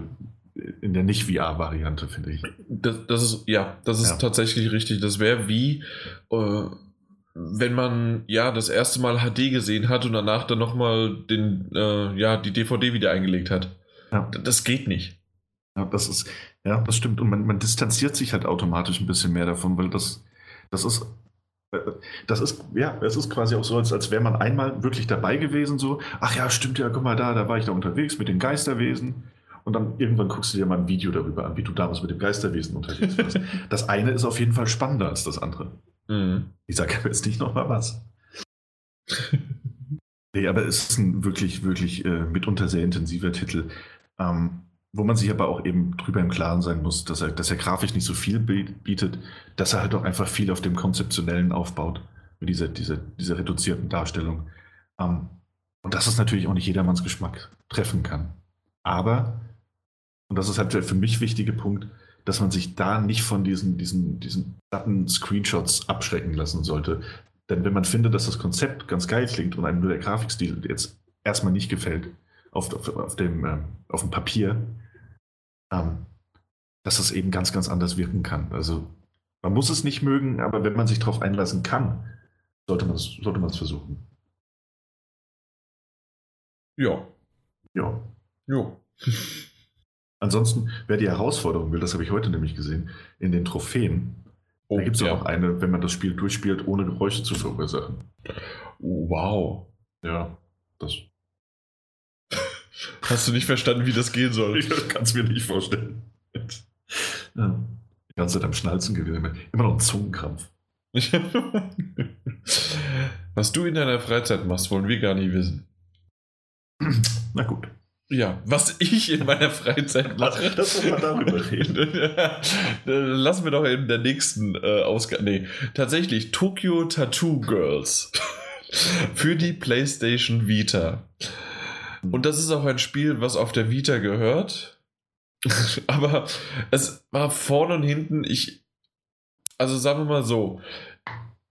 in der Nicht-VR-Variante, finde ich. Das, das ist, ja, das ist Ja. tatsächlich richtig. Das wäre wie, äh, wenn man ja das erste Mal HD gesehen hat und danach dann nochmal den, äh, ja, die DVD wieder eingelegt hat. Ja. Das geht nicht. Ja, das ist, ja, das stimmt. Und man, man distanziert sich halt automatisch ein bisschen mehr davon, weil das, das ist, äh, das ist, ja, es ist quasi auch so, als, als wäre man einmal wirklich dabei gewesen, so, ach ja, stimmt ja, guck mal da, da war ich da unterwegs mit den Geisterwesen. Und dann irgendwann guckst du dir mal ein Video darüber an, wie du damals mit dem Geisterwesen unterwegs warst. (laughs) das eine ist auf jeden Fall spannender als das andere. Mhm. Ich sage jetzt nicht nochmal was. nee, aber es ist ein wirklich, wirklich äh, mitunter sehr intensiver Titel, ähm, wo man sich aber auch eben drüber im Klaren sein muss, dass er, dass er grafisch nicht so viel bi- bietet, dass er halt auch einfach viel auf dem Konzeptionellen aufbaut, mit dieser, dieser, dieser reduzierten Darstellung. Ähm, und dass es natürlich auch nicht jedermanns Geschmack treffen kann. Aber, und das ist halt der für mich wichtige Punkt, dass man sich da nicht von diesen, diesen, diesen platten Screenshots abschrecken lassen sollte. Denn wenn man findet, dass das Konzept ganz geil klingt und einem nur der Grafikstil jetzt erstmal nicht gefällt, auf, auf, auf, dem, ähm, auf dem Papier, ähm, dass es eben ganz, ganz anders wirken kann. Also man muss es nicht mögen, aber wenn man sich darauf einlassen kann, sollte man es sollte man's versuchen. Ja. Ja. Jo. (laughs) Ansonsten, wer die Herausforderung will, das habe ich heute nämlich gesehen, in den Trophäen, Oh, da gibt es ja. auch noch eine, wenn man das Spiel durchspielt, ohne Geräusche zu verursachen. Oh, wow. Ja, das (laughs) Hast du nicht verstanden, wie das gehen soll? ich kann es mir nicht vorstellen. (laughs) Ja. Die ganze Zeit am Schnalzen gewesen. Immer noch ein Zungenkrampf. (laughs) Was du in deiner Freizeit machst, wollen wir gar nicht wissen. Na gut. Ja, was ich in meiner Freizeit mache. Lass uns mal darüber reden. (laughs) Lassen wir doch in der nächsten äh, Ausgabe. Nee, tatsächlich Tokyo Tattoo Girls (laughs) für die PlayStation Vita. Und das ist auch ein Spiel, was auf der Vita gehört. (laughs) Aber es war vorne und hinten, ich. Also sagen wir mal so,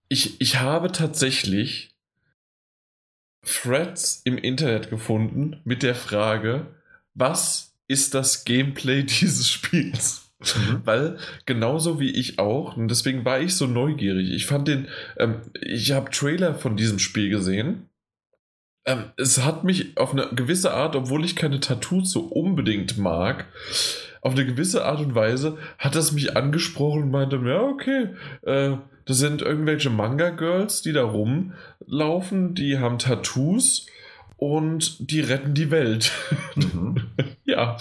ich, ich habe tatsächlich Threads im Internet gefunden mit der Frage, was ist das Gameplay (laughs) dieses Spiels? Weil genauso wie ich auch, und deswegen war ich so neugierig. Ich fand den, ähm, ich habe Trailer von diesem Spiel gesehen. Ähm, es hat mich auf eine gewisse Art, obwohl ich keine Tattoos so unbedingt mag, auf eine gewisse Art und Weise hat das mich angesprochen und meinte, ja, okay, äh, das sind irgendwelche Manga-Girls, die da rumlaufen, die haben Tattoos und die retten die Welt. Mhm. (laughs) ja,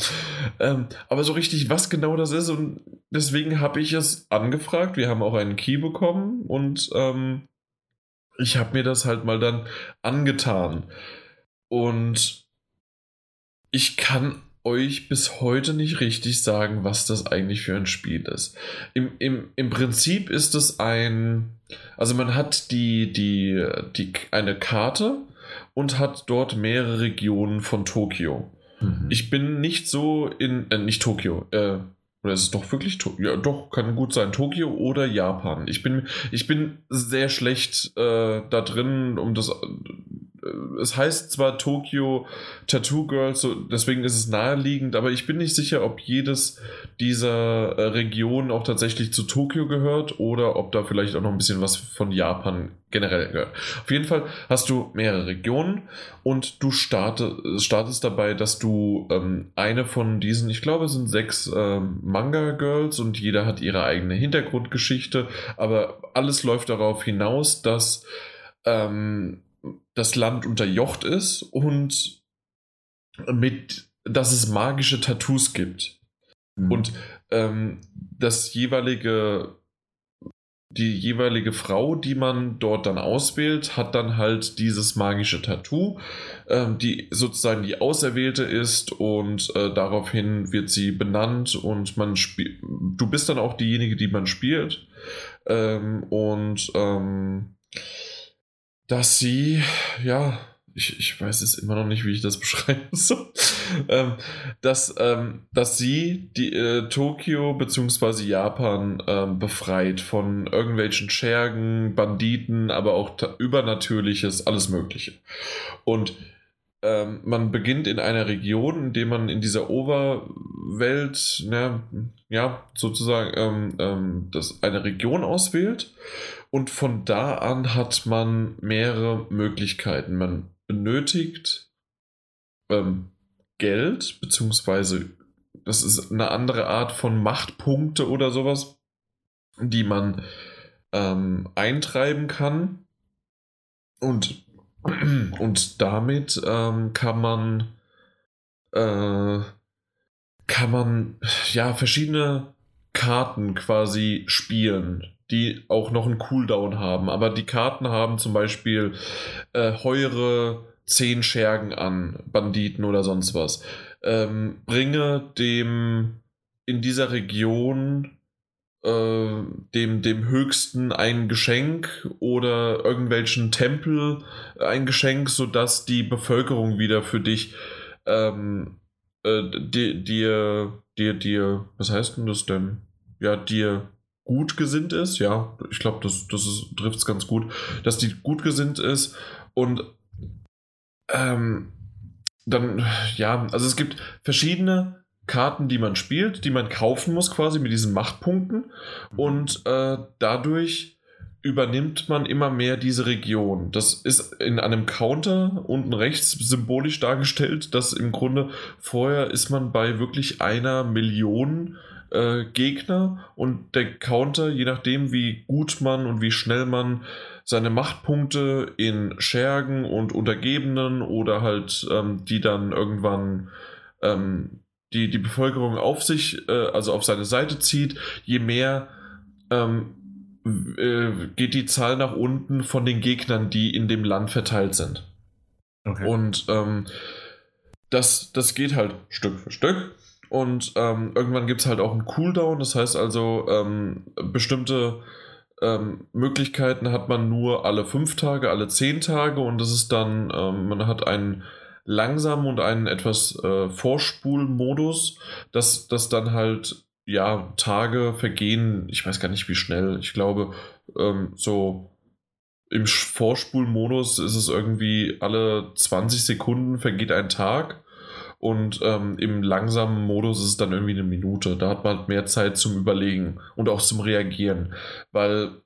ähm, aber so richtig, was genau das ist und deswegen habe ich es angefragt. Wir haben auch einen Key bekommen und ähm, ich habe mir das halt mal dann angetan. Und ich kann euch bis heute nicht richtig sagen, was das eigentlich für ein Spiel ist. Im, im, im Prinzip ist es ein, also man hat die, die, die, eine Karte und hat dort mehrere Regionen von Tokio. Mhm. Ich bin nicht so in, äh, nicht Tokio, äh, oder ist es doch wirklich Tokio? Ja, doch, kann gut sein. Tokio oder Japan. Ich bin, ich bin sehr schlecht äh, da drin, um das es heißt zwar Tokyo Tattoo Girls, so, deswegen ist es naheliegend, aber ich bin nicht sicher, ob jedes dieser äh, Regionen auch tatsächlich zu Tokio gehört oder ob da vielleicht auch noch ein bisschen was von Japan generell gehört. Auf jeden Fall hast du mehrere Regionen und du starte, startest dabei, dass du ähm, eine von diesen, ich glaube, es sind sechs ähm, Manga Girls und jeder hat ihre eigene Hintergrundgeschichte, aber alles läuft darauf hinaus, dass ähm, das Land unterjocht ist und mit, dass es magische Tattoos gibt. Mhm. Und ähm, das jeweilige, die jeweilige Frau, die man dort dann auswählt, hat dann halt dieses magische Tattoo, ähm, die sozusagen die Auserwählte ist und äh, daraufhin wird sie benannt und man spielt, du bist dann auch diejenige, die man spielt. Ähm, und ähm, dass sie, ja, ich, ich weiß es immer noch nicht, wie ich das (laughs) beschreiben soll, ähm, dass, ähm, dass sie die äh, Tokio bzw. Japan ähm, befreit von irgendwelchen Schergen, Banditen, aber auch Übernatürliches, alles Mögliche. Und ähm, man beginnt in einer Region, in der man in dieser Oberwelt, ne, ja, sozusagen ähm, ähm, das eine Region auswählt und von da an hat man mehrere Möglichkeiten. Man benötigt ähm, Geld, beziehungsweise das ist eine andere Art von Machtpunkte oder sowas, die man ähm, eintreiben kann. Und, (clears throat) und damit ähm, kann man äh, kann man ja verschiedene Karten quasi spielen die auch noch einen Cooldown haben. Aber die Karten haben zum Beispiel äh, heure 10 Schergen an, Banditen oder sonst was. Ähm, bringe dem in dieser Region äh, dem, dem Höchsten ein Geschenk oder irgendwelchen Tempel ein Geschenk, sodass die Bevölkerung wieder für dich ähm, äh, dir, dir, dir, was heißt denn das denn? Ja, dir gut gesinnt ist. Ja, ich glaube, das, das trifft es ganz gut, dass die gut gesinnt ist und ähm, dann, ja, also es gibt verschiedene Karten, die man spielt, die man kaufen muss quasi mit diesen Machtpunkten und äh, dadurch übernimmt man immer mehr diese Region. Das ist in einem Counter unten rechts symbolisch dargestellt, dass im Grunde vorher ist man bei wirklich einer Million äh, Gegner und der Counter, je nachdem wie gut man und wie schnell man seine Machtpunkte in Schergen und Untergebenen oder halt ähm, die dann irgendwann ähm, die, die Bevölkerung auf sich, äh, also auf seine Seite zieht, je mehr ähm, äh, geht die Zahl nach unten von den Gegnern, die in dem Land verteilt sind. Okay. Und ähm, das, das geht halt Stück für Stück. Und ähm, irgendwann gibt es halt auch einen Cooldown. Das heißt also, ähm, bestimmte ähm, Möglichkeiten hat man nur alle fünf Tage, alle zehn Tage. Und das ist dann, ähm, man hat einen langsamen und einen etwas äh, Vorspulmodus, dass das dann halt ja Tage vergehen. Ich weiß gar nicht, wie schnell. Ich glaube, ähm, so im Vorspulmodus ist es irgendwie alle 20 Sekunden vergeht ein Tag. Und ähm, im langsamen Modus ist es dann irgendwie eine Minute. Da hat man mehr Zeit zum Überlegen und auch zum Reagieren. Weil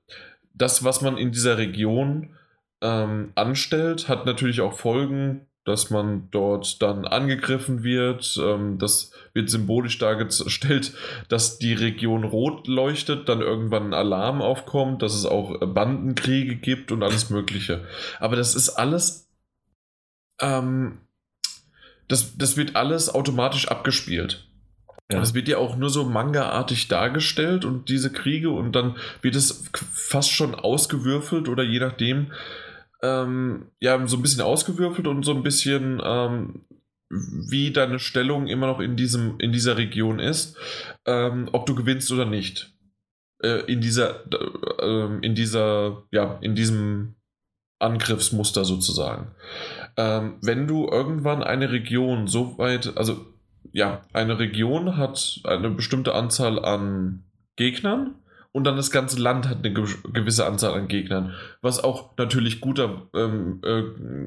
das, was man in dieser Region ähm, anstellt, hat natürlich auch Folgen, dass man dort dann angegriffen wird. Ähm, das wird symbolisch dargestellt, dass die Region rot leuchtet, dann irgendwann ein Alarm aufkommt, dass es auch Bandenkriege gibt und alles Mögliche. Aber das ist alles ähm, das, das wird alles automatisch abgespielt. Ja. Das wird ja auch nur so manga-artig dargestellt und diese Kriege und dann wird es fast schon ausgewürfelt oder je nachdem, ähm, ja, so ein bisschen ausgewürfelt und so ein bisschen, ähm, wie deine Stellung immer noch in, diesem, in dieser Region ist, ähm, ob du gewinnst oder nicht. Äh, in dieser, äh, in dieser, ja, in diesem Angriffsmuster sozusagen. Ähm, wenn du irgendwann eine Region so weit, also ja, eine Region hat eine bestimmte Anzahl an Gegnern und dann das ganze Land hat eine gewisse Anzahl an Gegnern, was auch natürlich guter, ähm, äh,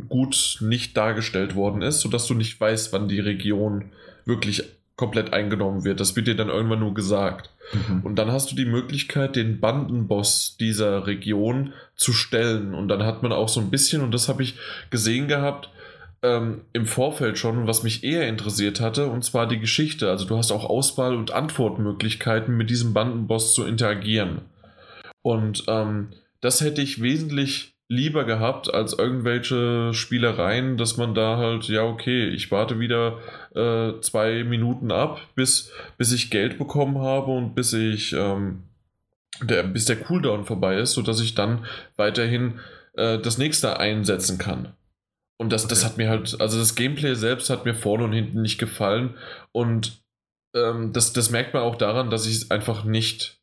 gut nicht dargestellt worden ist, sodass du nicht weißt, wann die Region wirklich komplett eingenommen wird. Das wird dir dann irgendwann nur gesagt. Mhm. Und dann hast du die Möglichkeit, den Bandenboss dieser Region zu stellen. Und dann hat man auch so ein bisschen, und das habe ich gesehen gehabt, ähm, im Vorfeld schon, was mich eher interessiert hatte, und zwar die Geschichte. Also du hast auch Auswahl- und Antwortmöglichkeiten, mit diesem Bandenboss zu interagieren. Und ähm, das hätte ich wesentlich lieber gehabt als irgendwelche Spielereien, dass man da halt, ja, okay, ich warte wieder äh, zwei Minuten ab, bis, bis ich Geld bekommen habe und bis ich ähm, der, bis der Cooldown vorbei ist, sodass ich dann weiterhin äh, das nächste einsetzen kann. Und das, okay. das hat mir halt, also das Gameplay selbst hat mir vorne und hinten nicht gefallen. Und ähm, das, das merkt man auch daran, dass ich es einfach nicht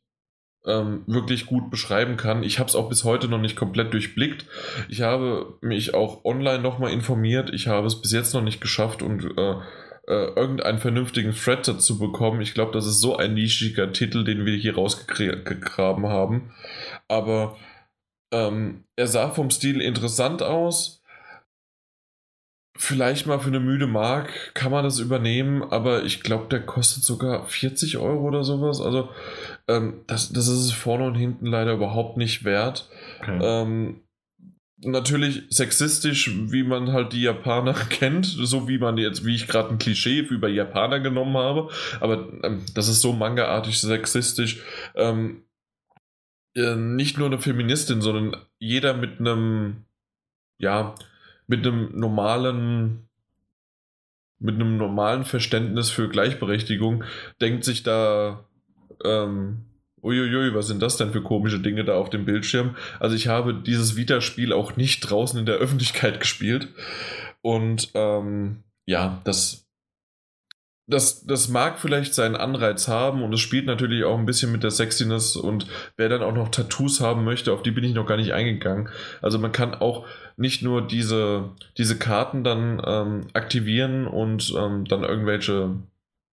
ähm, wirklich gut beschreiben kann. Ich habe es auch bis heute noch nicht komplett durchblickt. Ich habe mich auch online nochmal informiert. Ich habe es bis jetzt noch nicht geschafft und äh, äh, irgendeinen vernünftigen Thread dazu bekommen. Ich glaube, das ist so ein nischiger Titel, den wir hier rausgegraben haben. Aber ähm, er sah vom Stil interessant aus vielleicht mal für eine müde Mark kann man das übernehmen, aber ich glaube, der kostet sogar 40 Euro oder sowas. Also ähm, das, das ist es vorne und hinten leider überhaupt nicht wert. Okay. Ähm, natürlich sexistisch, wie man halt die Japaner (laughs) kennt, so wie man jetzt, wie ich gerade ein Klischee über Japaner genommen habe, aber ähm, das ist so mangaartig sexistisch. Ähm, äh, nicht nur eine Feministin, sondern jeder mit einem, ja, mit einem normalen mit einem normalen Verständnis für Gleichberechtigung denkt sich da ähm, uiuiui, was sind das denn für komische Dinge da auf dem Bildschirm? Also ich habe dieses Vita-Spiel auch nicht draußen in der Öffentlichkeit (laughs) gespielt und ähm, ja, das das, das mag vielleicht seinen Anreiz haben und es spielt natürlich auch ein bisschen mit der Sexiness und wer dann auch noch Tattoos haben möchte, auf die bin ich noch gar nicht eingegangen. Also man kann auch nicht nur diese, diese Karten dann ähm, aktivieren und ähm, dann irgendwelche,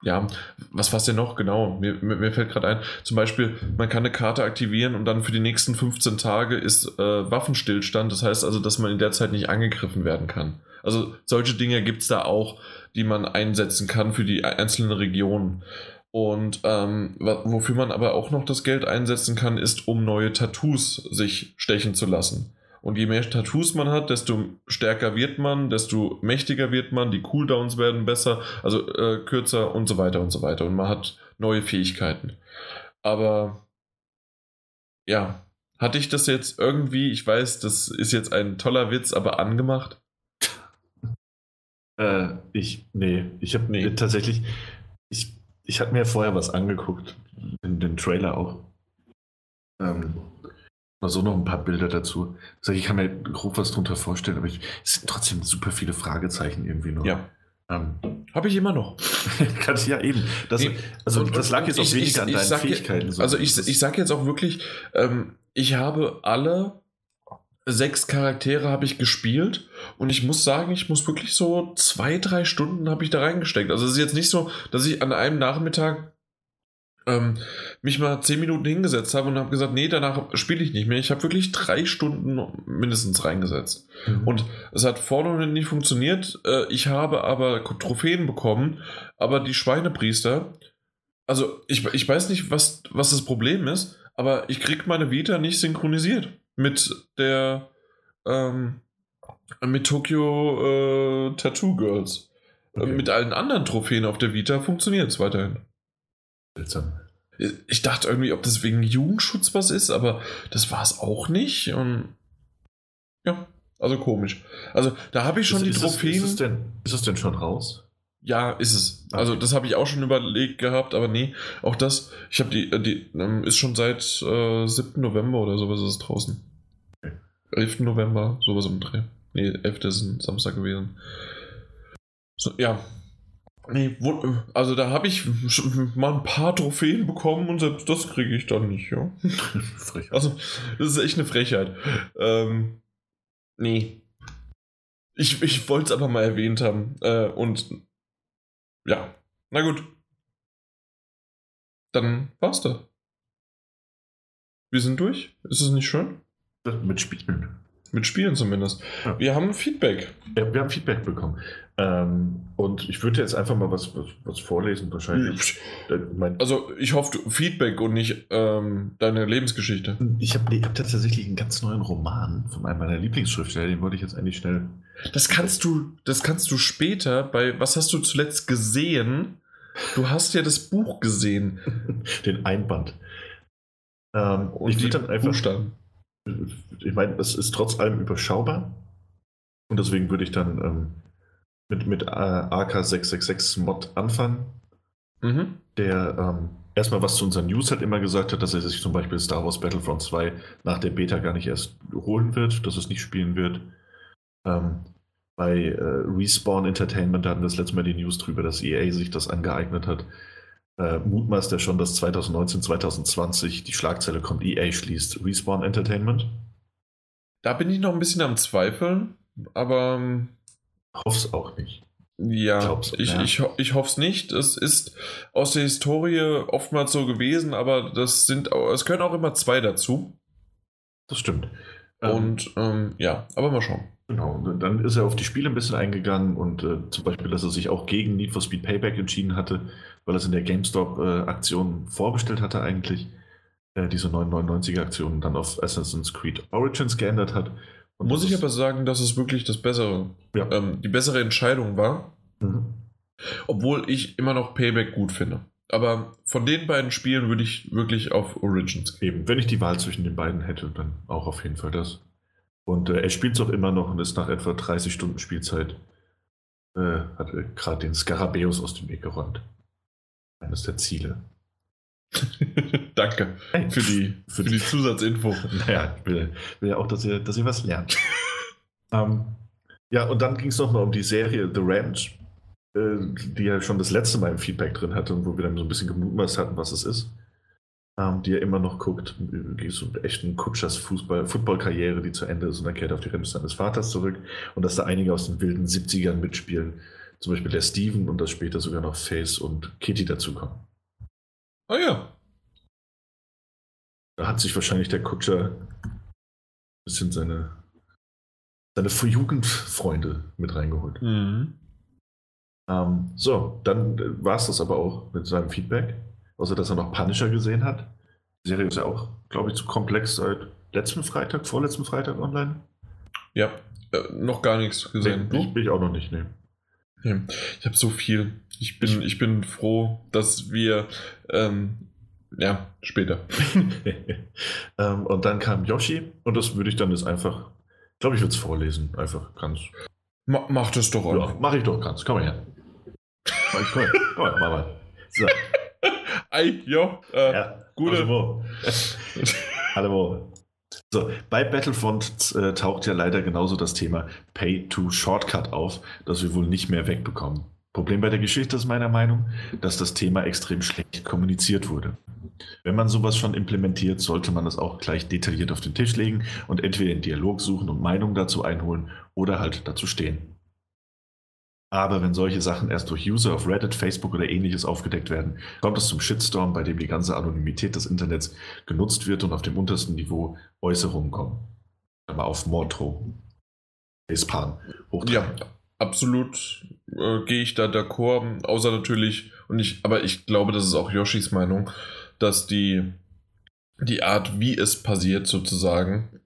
ja, was war es denn noch? Genau, mir, mir, mir fällt gerade ein, zum Beispiel, man kann eine Karte aktivieren und dann für die nächsten 15 Tage ist äh, Waffenstillstand. Das heißt also, dass man in der Zeit nicht angegriffen werden kann. Also solche Dinge gibt es da auch die man einsetzen kann für die einzelnen Regionen. Und ähm, wofür man aber auch noch das Geld einsetzen kann, ist, um neue Tattoos sich stechen zu lassen. Und je mehr Tattoos man hat, desto stärker wird man, desto mächtiger wird man, die Cooldowns werden besser, also äh, kürzer und so weiter und so weiter. Und man hat neue Fähigkeiten. Aber ja, hatte ich das jetzt irgendwie, ich weiß, das ist jetzt ein toller Witz, aber angemacht? Äh, ich, nee, ich habe nee. tatsächlich, ich, ich hatte mir vorher was angeguckt, den, den Trailer auch. Ähm, mal so noch ein paar Bilder dazu. Also ich kann mir grob was drunter vorstellen, aber ich, es sind trotzdem super viele Fragezeichen irgendwie noch. Ja. Ähm, Habe ich immer noch. (laughs) Kannst ja eben. Das, nee. also und, das lag jetzt auch weniger an deinen Fähigkeiten. So. Also ich, ich sage jetzt auch wirklich, ähm, ich habe alle sechs Charaktere habe ich gespielt und ich muss sagen, ich muss wirklich so zwei, drei Stunden habe ich da reingesteckt. Also es ist jetzt nicht so, dass ich an einem Nachmittag ähm, mich mal zehn Minuten hingesetzt habe und habe gesagt, nee, danach spiele ich nicht mehr. Ich habe wirklich drei Stunden mindestens reingesetzt. Mhm. Und es hat vorne und hinten nicht funktioniert. Äh, ich habe aber Trophäen bekommen, aber die Schweinepriester, also ich, ich weiß nicht, was, was das Problem ist, aber ich kriege meine Vita nicht synchronisiert mit der ähm, mit Tokyo äh, Tattoo Girls. Okay. Mit allen anderen Trophäen auf der Vita funktioniert es weiterhin. Seltsam. Ich dachte irgendwie, ob das wegen Jugendschutz was ist, aber das war es auch nicht. Und ja. Also komisch. Also da habe ich schon ist, die ist Trophäen. Es, ist, es denn, ist es denn schon raus? Ja, ist es. Okay. Also das habe ich auch schon überlegt gehabt, aber nee, auch das, ich habe die, äh, die ähm, ist schon seit äh, 7. November oder sowas ist es draußen. Okay. 11. November, sowas im Dreh. Nee, 11. ist ein Samstag gewesen. So, ja. Nee, wo, also da habe ich mal ein paar Trophäen bekommen und selbst das kriege ich dann nicht, ja. (laughs) Frech. Also, das ist echt eine Frechheit. Ähm, nee. Ich, ich wollte es aber mal erwähnt haben. Äh, und ja, na gut. Dann war's da. Wir sind durch. Ist es nicht schön? Mit Spielen. Mit Spielen zumindest. Ja. Wir haben Feedback. Ja, wir haben Feedback bekommen. Ähm, und ich würde jetzt einfach mal was, was, was vorlesen, wahrscheinlich. Äh, mein, Also, ich hoffe, Feedback und nicht ähm, deine Lebensgeschichte. ich habe ich hab tatsächlich einen ganz neuen Roman von einem meiner Lieblingsschriftsteller, den wollte ich jetzt eigentlich schnell. Das kannst du, das kannst du später bei, was hast du zuletzt gesehen? Du hast ja das Buch gesehen. (laughs) den Einband. Ähm, Und ich würde dann einfach. Buchstaben. Ich meine, es ist trotz allem überschaubar. Und deswegen würde ich dann ähm, mit, mit äh, AK666 Mod anfangen, Mhm. der ähm, erstmal was zu unseren News hat immer gesagt hat, dass er sich zum Beispiel Star Wars Battlefront 2 nach der Beta gar nicht erst holen wird, dass es nicht spielen wird. Ähm, bei äh, Respawn Entertainment hatten wir das letzte Mal die News drüber, dass EA sich das angeeignet hat. Äh, mutmaßt er schon, dass 2019, 2020 die Schlagzeile kommt, EA schließt Respawn Entertainment. Da bin ich noch ein bisschen am Zweifeln, aber ähm, Hoff's auch nicht. ja, Glaub's, ich, ja. ich, ich hoffe es nicht. Es ist aus der Historie oftmals so gewesen, aber das sind, es gehören auch immer zwei dazu. Das stimmt. Ähm, Und ähm, ja, aber mal schauen. Genau, und dann ist er auf die Spiele ein bisschen eingegangen und äh, zum Beispiel, dass er sich auch gegen Need for Speed Payback entschieden hatte, weil er es in der GameStop-Aktion vorbestellt hatte eigentlich, äh, diese 999er-Aktion und dann auf Assassin's Creed Origins geändert hat. Und Muss ich aber sagen, dass es wirklich das bessere, Ja. ähm, die bessere Entscheidung war, Mhm. obwohl ich immer noch Payback gut finde. Aber von den beiden Spielen würde ich wirklich auf Origins gehen. Eben, wenn ich die Wahl zwischen den beiden hätte, dann auch auf jeden Fall das. Und äh, er spielt es auch immer noch und ist nach etwa 30 Stunden Spielzeit, äh, hat er gerade den Skarabäus aus dem Weg geräumt. Eines der Ziele. (laughs) Danke Hey, für die, (laughs) für die Zusatzinfo. (laughs) Naja, ich will, will ja auch, dass ihr, dass ihr was lernt. ähm, ja, und dann ging es nochmal um die Serie The Ranch, äh, die ja schon das letzte Mal im Feedback drin hatte und wo wir dann so ein bisschen gemutmaßt hatten, was es ist. Ähm, die er immer noch guckt, so einen echten Kutschers Fußball, Footballkarriere, die zu Ende ist und dann kehrt er auf die Rente seines Vaters zurück und dass da einige aus den wilden 70ern mitspielen. Zum Beispiel der Steven und dass später sogar noch Face und Kitty dazukommen. Ah ja. Da hat sich wahrscheinlich der Kutscher ein bisschen seine, seine Jugendfreunde mit reingeholt. Mhm. Ähm, so, dann war es das aber auch mit seinem Feedback. Außer dass er noch Punisher gesehen hat. Die Serie ist ja auch, glaube ich, zu komplex seit letzten Freitag, vorletzten Freitag online. Ja, äh, noch gar nichts gesehen. Nee, ich, bin ich auch noch nicht, nee. Ja, Ich habe so viel. Ich bin, ich bin froh, dass wir. Ähm, ja, später. (laughs) (laughs) ähm, und dann kam Yoshi und das würde ich dann jetzt einfach, ich glaube, ich würde es vorlesen. Einfach ganz. Ma mach das doch Ja, einfach. mache ich doch ganz. Komm mal her. Komm, komm, her. komm mal, mach mal. So. (laughs) Ei, jo, äh, Ja, gute- also? (laughs) Hallo. wo? So, bei Battlefront äh, taucht ja leider genauso das Thema Pay to Shortcut auf, das wir wohl nicht mehr wegbekommen. Problem bei der Geschichte ist meiner Meinung, dass das Thema extrem schlecht kommuniziert wurde. Wenn man sowas schon implementiert, sollte man es auch gleich detailliert auf den Tisch legen und entweder den Dialog suchen und Meinungen dazu einholen oder halt dazu stehen. Aber wenn solche Sachen erst durch User auf Reddit, Facebook oder ähnliches aufgedeckt werden, kommt es zum Shitstorm, bei dem die ganze Anonymität des Internets genutzt wird und auf dem untersten Niveau Äußerungen kommen. Aber auf Mordro. Facepalm. ja, absolut äh, gehe ich da d'accord. Außer natürlich, und ich, aber ich glaube, das ist auch Yoshis Meinung, dass die, die Art, wie es passiert, sozusagen.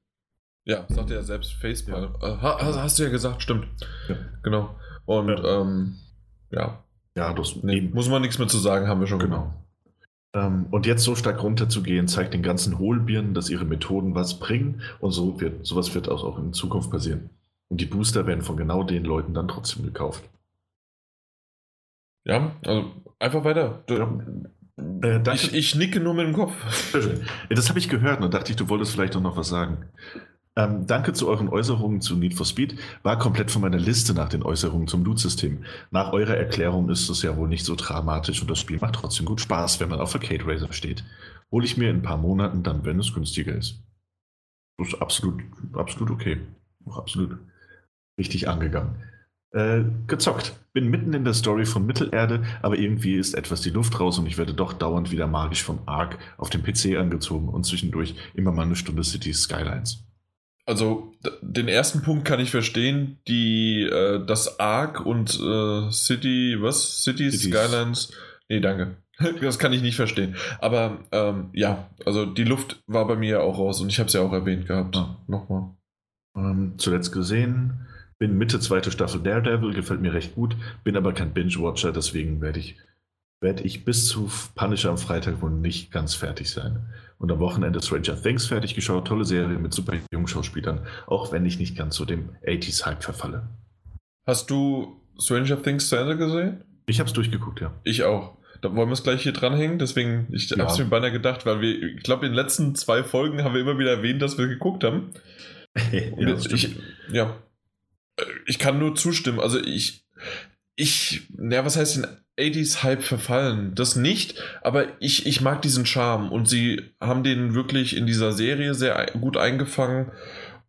Ja, sagt er ja selbst Facepalm. Äh, ha, hast, hast du ja gesagt, stimmt. Ja. Genau. Und Ja. ähm, ja, Ja, das nee, muss man nichts mehr zu sagen, haben wir schon Genau. Ähm, und jetzt so stark runterzugehen, zeigt den ganzen Hohlbirnen, dass ihre Methoden was bringen und so wird, sowas wird auch, auch in Zukunft passieren. Und die Booster werden von genau den Leuten dann trotzdem gekauft. Ja, also einfach weiter. Ja. Äh, ich, ich, nicke nur mit dem Kopf. Das habe ich gehört und dachte ich, du wolltest vielleicht noch was sagen. Ähm, danke zu euren Äußerungen zu Need for Speed. War komplett von meiner Liste nach den Äußerungen zum Loot-System. Nach eurer Erklärung ist es ja wohl nicht so dramatisch und das Spiel macht trotzdem gut Spaß, wenn man auf Arcade Racer steht. Hole ich mir in ein paar Monaten dann, wenn es günstiger ist. Das ist absolut, absolut okay. Auch absolut richtig angegangen. Äh, gezockt. Bin mitten in der Story von Mittelerde, aber irgendwie ist etwas die Luft raus und ich werde doch dauernd wieder magisch von Ark auf dem PC angezogen und zwischendurch immer mal eine Stunde City Skylines. Also den ersten Punkt kann ich verstehen, die äh, das Ark und äh, City, was? City Cities. Skylines. Nee, danke. (laughs) Das kann ich nicht verstehen. Aber ähm, ja, also die Luft war bei mir ja auch raus und ich habe es ja auch erwähnt gehabt. Ja. Nochmal. Ähm, zuletzt gesehen, bin Mitte zweite Staffel Daredevil, gefällt mir recht gut, bin aber kein Binge-Watcher, deswegen werde ich, werd ich bis zu Punisher am Freitag wohl nicht ganz fertig sein. Und am Wochenende Stranger Things fertig geschaut, tolle Serie mit super jungen Schauspielern, auch wenn ich nicht ganz so dem 80s-Hype verfalle. Hast du Stranger Things zu Ende gesehen? Ich habe es durchgeguckt, ja. Ich auch. Da wollen wir es gleich hier dranhängen, deswegen, ich ja. habe es mir beinahe gedacht, weil wir, ich glaube, in den letzten zwei Folgen haben wir immer wieder erwähnt, dass wir geguckt haben. (laughs) ja, ich, ja, ich kann nur zustimmen. Also ich, ich, ja, was heißt denn 80s-Hype verfallen? Das nicht, aber ich, ich mag diesen Charme und sie haben den wirklich in dieser Serie sehr gut eingefangen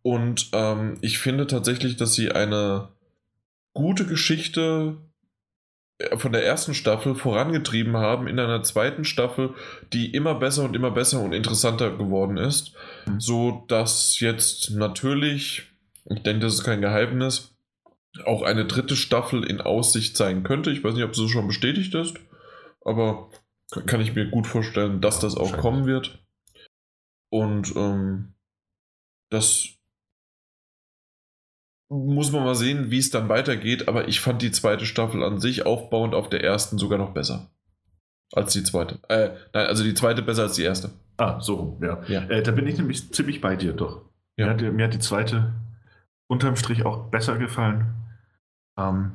und ähm, ich finde tatsächlich, dass sie eine gute Geschichte äh, von der ersten Staffel vorangetrieben haben in einer zweiten Staffel, die immer besser und immer besser und interessanter geworden ist, mhm. so dass jetzt natürlich ich denke, das ist kein Geheimnis, auch eine dritte Staffel in Aussicht sein könnte. Ich weiß nicht, ob es schon bestätigt ist, aber kann ich mir gut vorstellen, dass das auch kommen wird. Und ähm, das muss man mal sehen, wie es dann weitergeht, aber ich fand die zweite Staffel an sich aufbauend auf der ersten sogar noch besser. Als die zweite. Äh, nein, also die zweite besser als die erste. Ah, so, ja. ja. Äh, da bin ich nämlich ziemlich bei dir, doch. Ja. Mir, hat, mir hat die zweite unterm Strich auch besser gefallen. Ähm,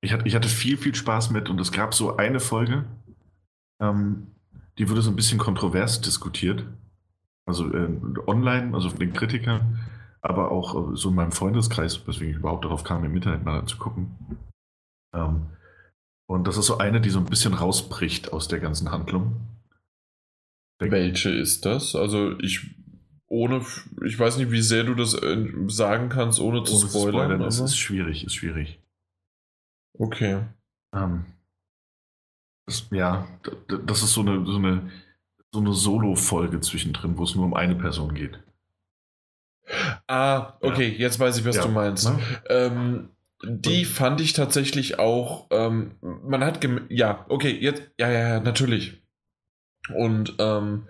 ich, hatte, ich hatte viel, viel Spaß mit und es gab so eine Folge, ähm, die wurde so ein bisschen kontrovers diskutiert. Also äh, online, also von den Kritikern, aber auch äh, so in meinem Freundeskreis, weswegen ich überhaupt darauf kam, im Internet mal zu gucken. Ähm, und das ist so eine, die so ein bisschen rausbricht aus der ganzen Handlung. Welche ist das? Also ich ohne, ich weiß nicht, wie sehr du das äh, sagen kannst, ohne zu ohne spoilern. spoilern das ist schwierig, ist schwierig. Okay. Ähm, das, ja, das ist so eine, so eine, so eine Solo-Folge zwischendrin, wo es nur um eine Person geht. Ah, okay, ja. jetzt weiß ich, was ja. du meinst. Ähm, die fand ich tatsächlich auch, ähm, man hat, ja, okay, jetzt, ja, ja, ja, natürlich. Und ähm,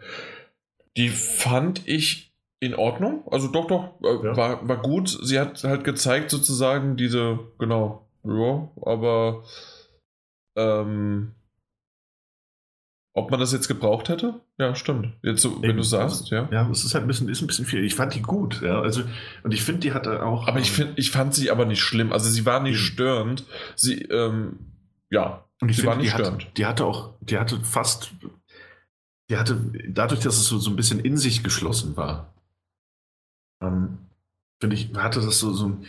die fand ich in Ordnung. Also doch, doch, äh, ja. war, war gut. Sie hat halt gezeigt, sozusagen, diese, genau, ja, aber ähm, ob man das jetzt gebraucht hätte? Ja, stimmt. Jetzt so, wenn du sagst, ja. Ja, es ist halt ein bisschen, ist ein bisschen viel. Ich fand die gut, ja. Also, und ich finde, die hatte auch. Aber ich ähm, finde, ich fand sie aber nicht schlimm. Also sie war nicht mhm. störend. Sie, ähm, ja, und ich sie find, war nicht die störend. Hatte, die hatte auch, die hatte fast, die hatte, dadurch, dass es so, so ein bisschen in sich geschlossen war, ähm, finde ich, hatte das so, so ein,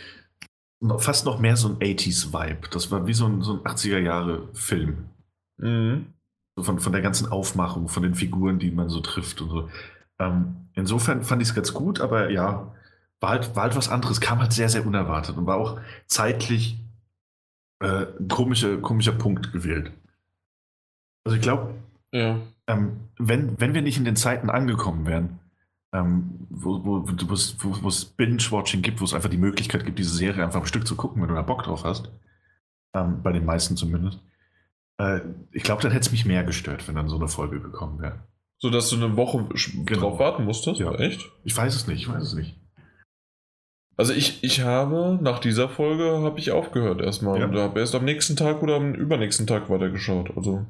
fast noch mehr so ein 80s-Vibe. Das war wie so ein, so ein 80er-Jahre-Film. Mhm. So von, von der ganzen Aufmachung, von den Figuren, die man so trifft und so. Ähm, insofern fand ich es ganz gut, aber ja, war halt, war halt was anderes, kam halt sehr, sehr unerwartet und war auch zeitlich äh, ein komischer, komischer Punkt gewählt. Also ich glaube, ja. ähm, wenn, wenn wir nicht in den Zeiten angekommen wären, ähm, wo, wo, wo, wo es Binge-Watching gibt, wo es einfach die Möglichkeit gibt, diese Serie einfach am Stück zu gucken, wenn du da Bock drauf hast. Ähm, bei den meisten zumindest. Äh, ich glaube, dann hätte es mich mehr gestört, wenn dann so eine Folge gekommen wäre. So dass du eine Woche genau. drauf warten musstest? Ja. Echt? Ich weiß es nicht, ich weiß es nicht. Also ich, ich habe nach dieser Folge habe ich aufgehört erstmal ja. und habe erst am nächsten Tag oder am übernächsten Tag weitergeschaut. Also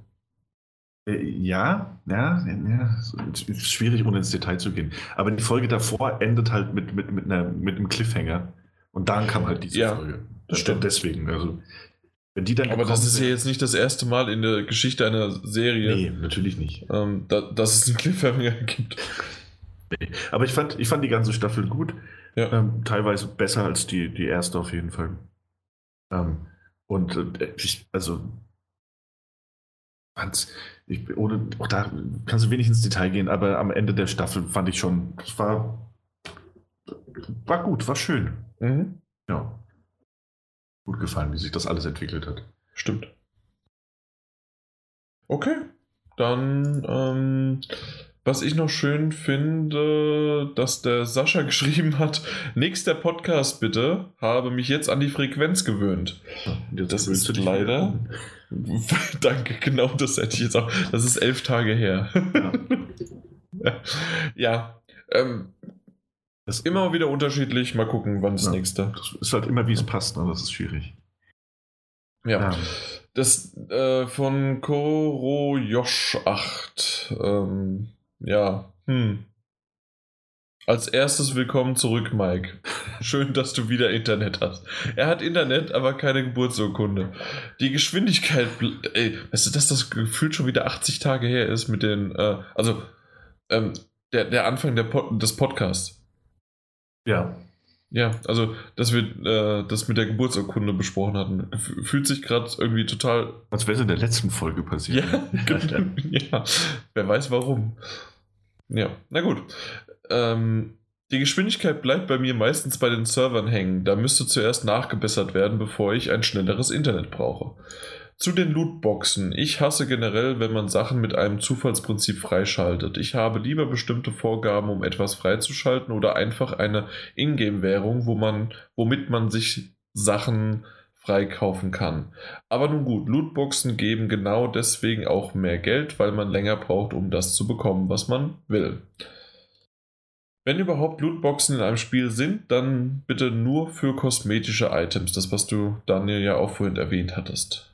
ja, ja, ja, ist schwierig, ohne ins Detail zu gehen. Aber die Folge davor endet halt mit, mit, mit, einer, mit einem Cliffhanger, Und dann kam halt diese Ja, Folge. das stimmt. Deswegen, also, wenn die dann Aber das ist ja jetzt nicht das erste Mal in der Geschichte einer Serie, Nee, natürlich nicht. ähm, da, dass es einen Cliffhanger (laughs) gibt. Nee. Aber ich fand, ich fand die ganze Staffel gut. Ja. Ähm, teilweise besser als die, die erste auf jeden Fall. Ähm, und äh, ich, also, fand's, ich, ohne, auch da kannst du wenig ins Detail gehen, aber am Ende der Staffel fand ich schon, es war, war gut, war schön. Mhm. Ja. Gut gefallen, wie sich das alles entwickelt hat. Stimmt. Okay, dann, ähm, was ich noch schön finde, dass der Sascha (laughs) geschrieben hat, nächster Podcast bitte, habe mich jetzt an die Frequenz gewöhnt. Jetzt Das ist leider- (laughs) Danke, genau das hätte ich jetzt auch. Das ist elf Tage her. Ja. (laughs) ja, ähm, Das, immer wieder unterschiedlich. Mal gucken, wann das Ja. nächste. das ist halt immer, wie es passt, ne? das ist schwierig. Ja. Ja. Das äh, von Korojosh 8. Ähm, ja. Hm. Als erstes willkommen zurück, Mike. Schön, dass du wieder Internet hast. Er hat Internet, aber keine Geburtsurkunde. Die Geschwindigkeit, ey, weißt du, dass das gefühlt schon wieder 80 Tage her ist mit den, äh, also ähm, der, der Anfang der Pod des Podcasts. ja. Ja, also, dass wir äh, das mit der Geburtsurkunde besprochen hatten, fühlt sich gerade irgendwie total Als wäre es in der letzten Folge passiert. ja, (laughs) ja, wer weiß warum. Ja, na gut. Ähm, die Geschwindigkeit bleibt bei mir meistens bei den Servern hängen. Da müsste zuerst nachgebessert werden, bevor ich ein schnelleres Internet brauche. Zu den Lootboxen. Ich hasse generell, wenn man Sachen mit einem Zufallsprinzip freischaltet. Ich habe lieber bestimmte Vorgaben, um etwas freizuschalten oder einfach eine Ingame-Währung, wo man, womit man sich Sachen freikaufen kann. Aber nun gut, Lootboxen geben genau deswegen auch mehr Geld, weil man länger braucht, um das zu bekommen, was man will. Wenn überhaupt Lootboxen in einem Spiel sind, dann bitte nur für kosmetische Items, das was du Daniel ja auch vorhin erwähnt hattest.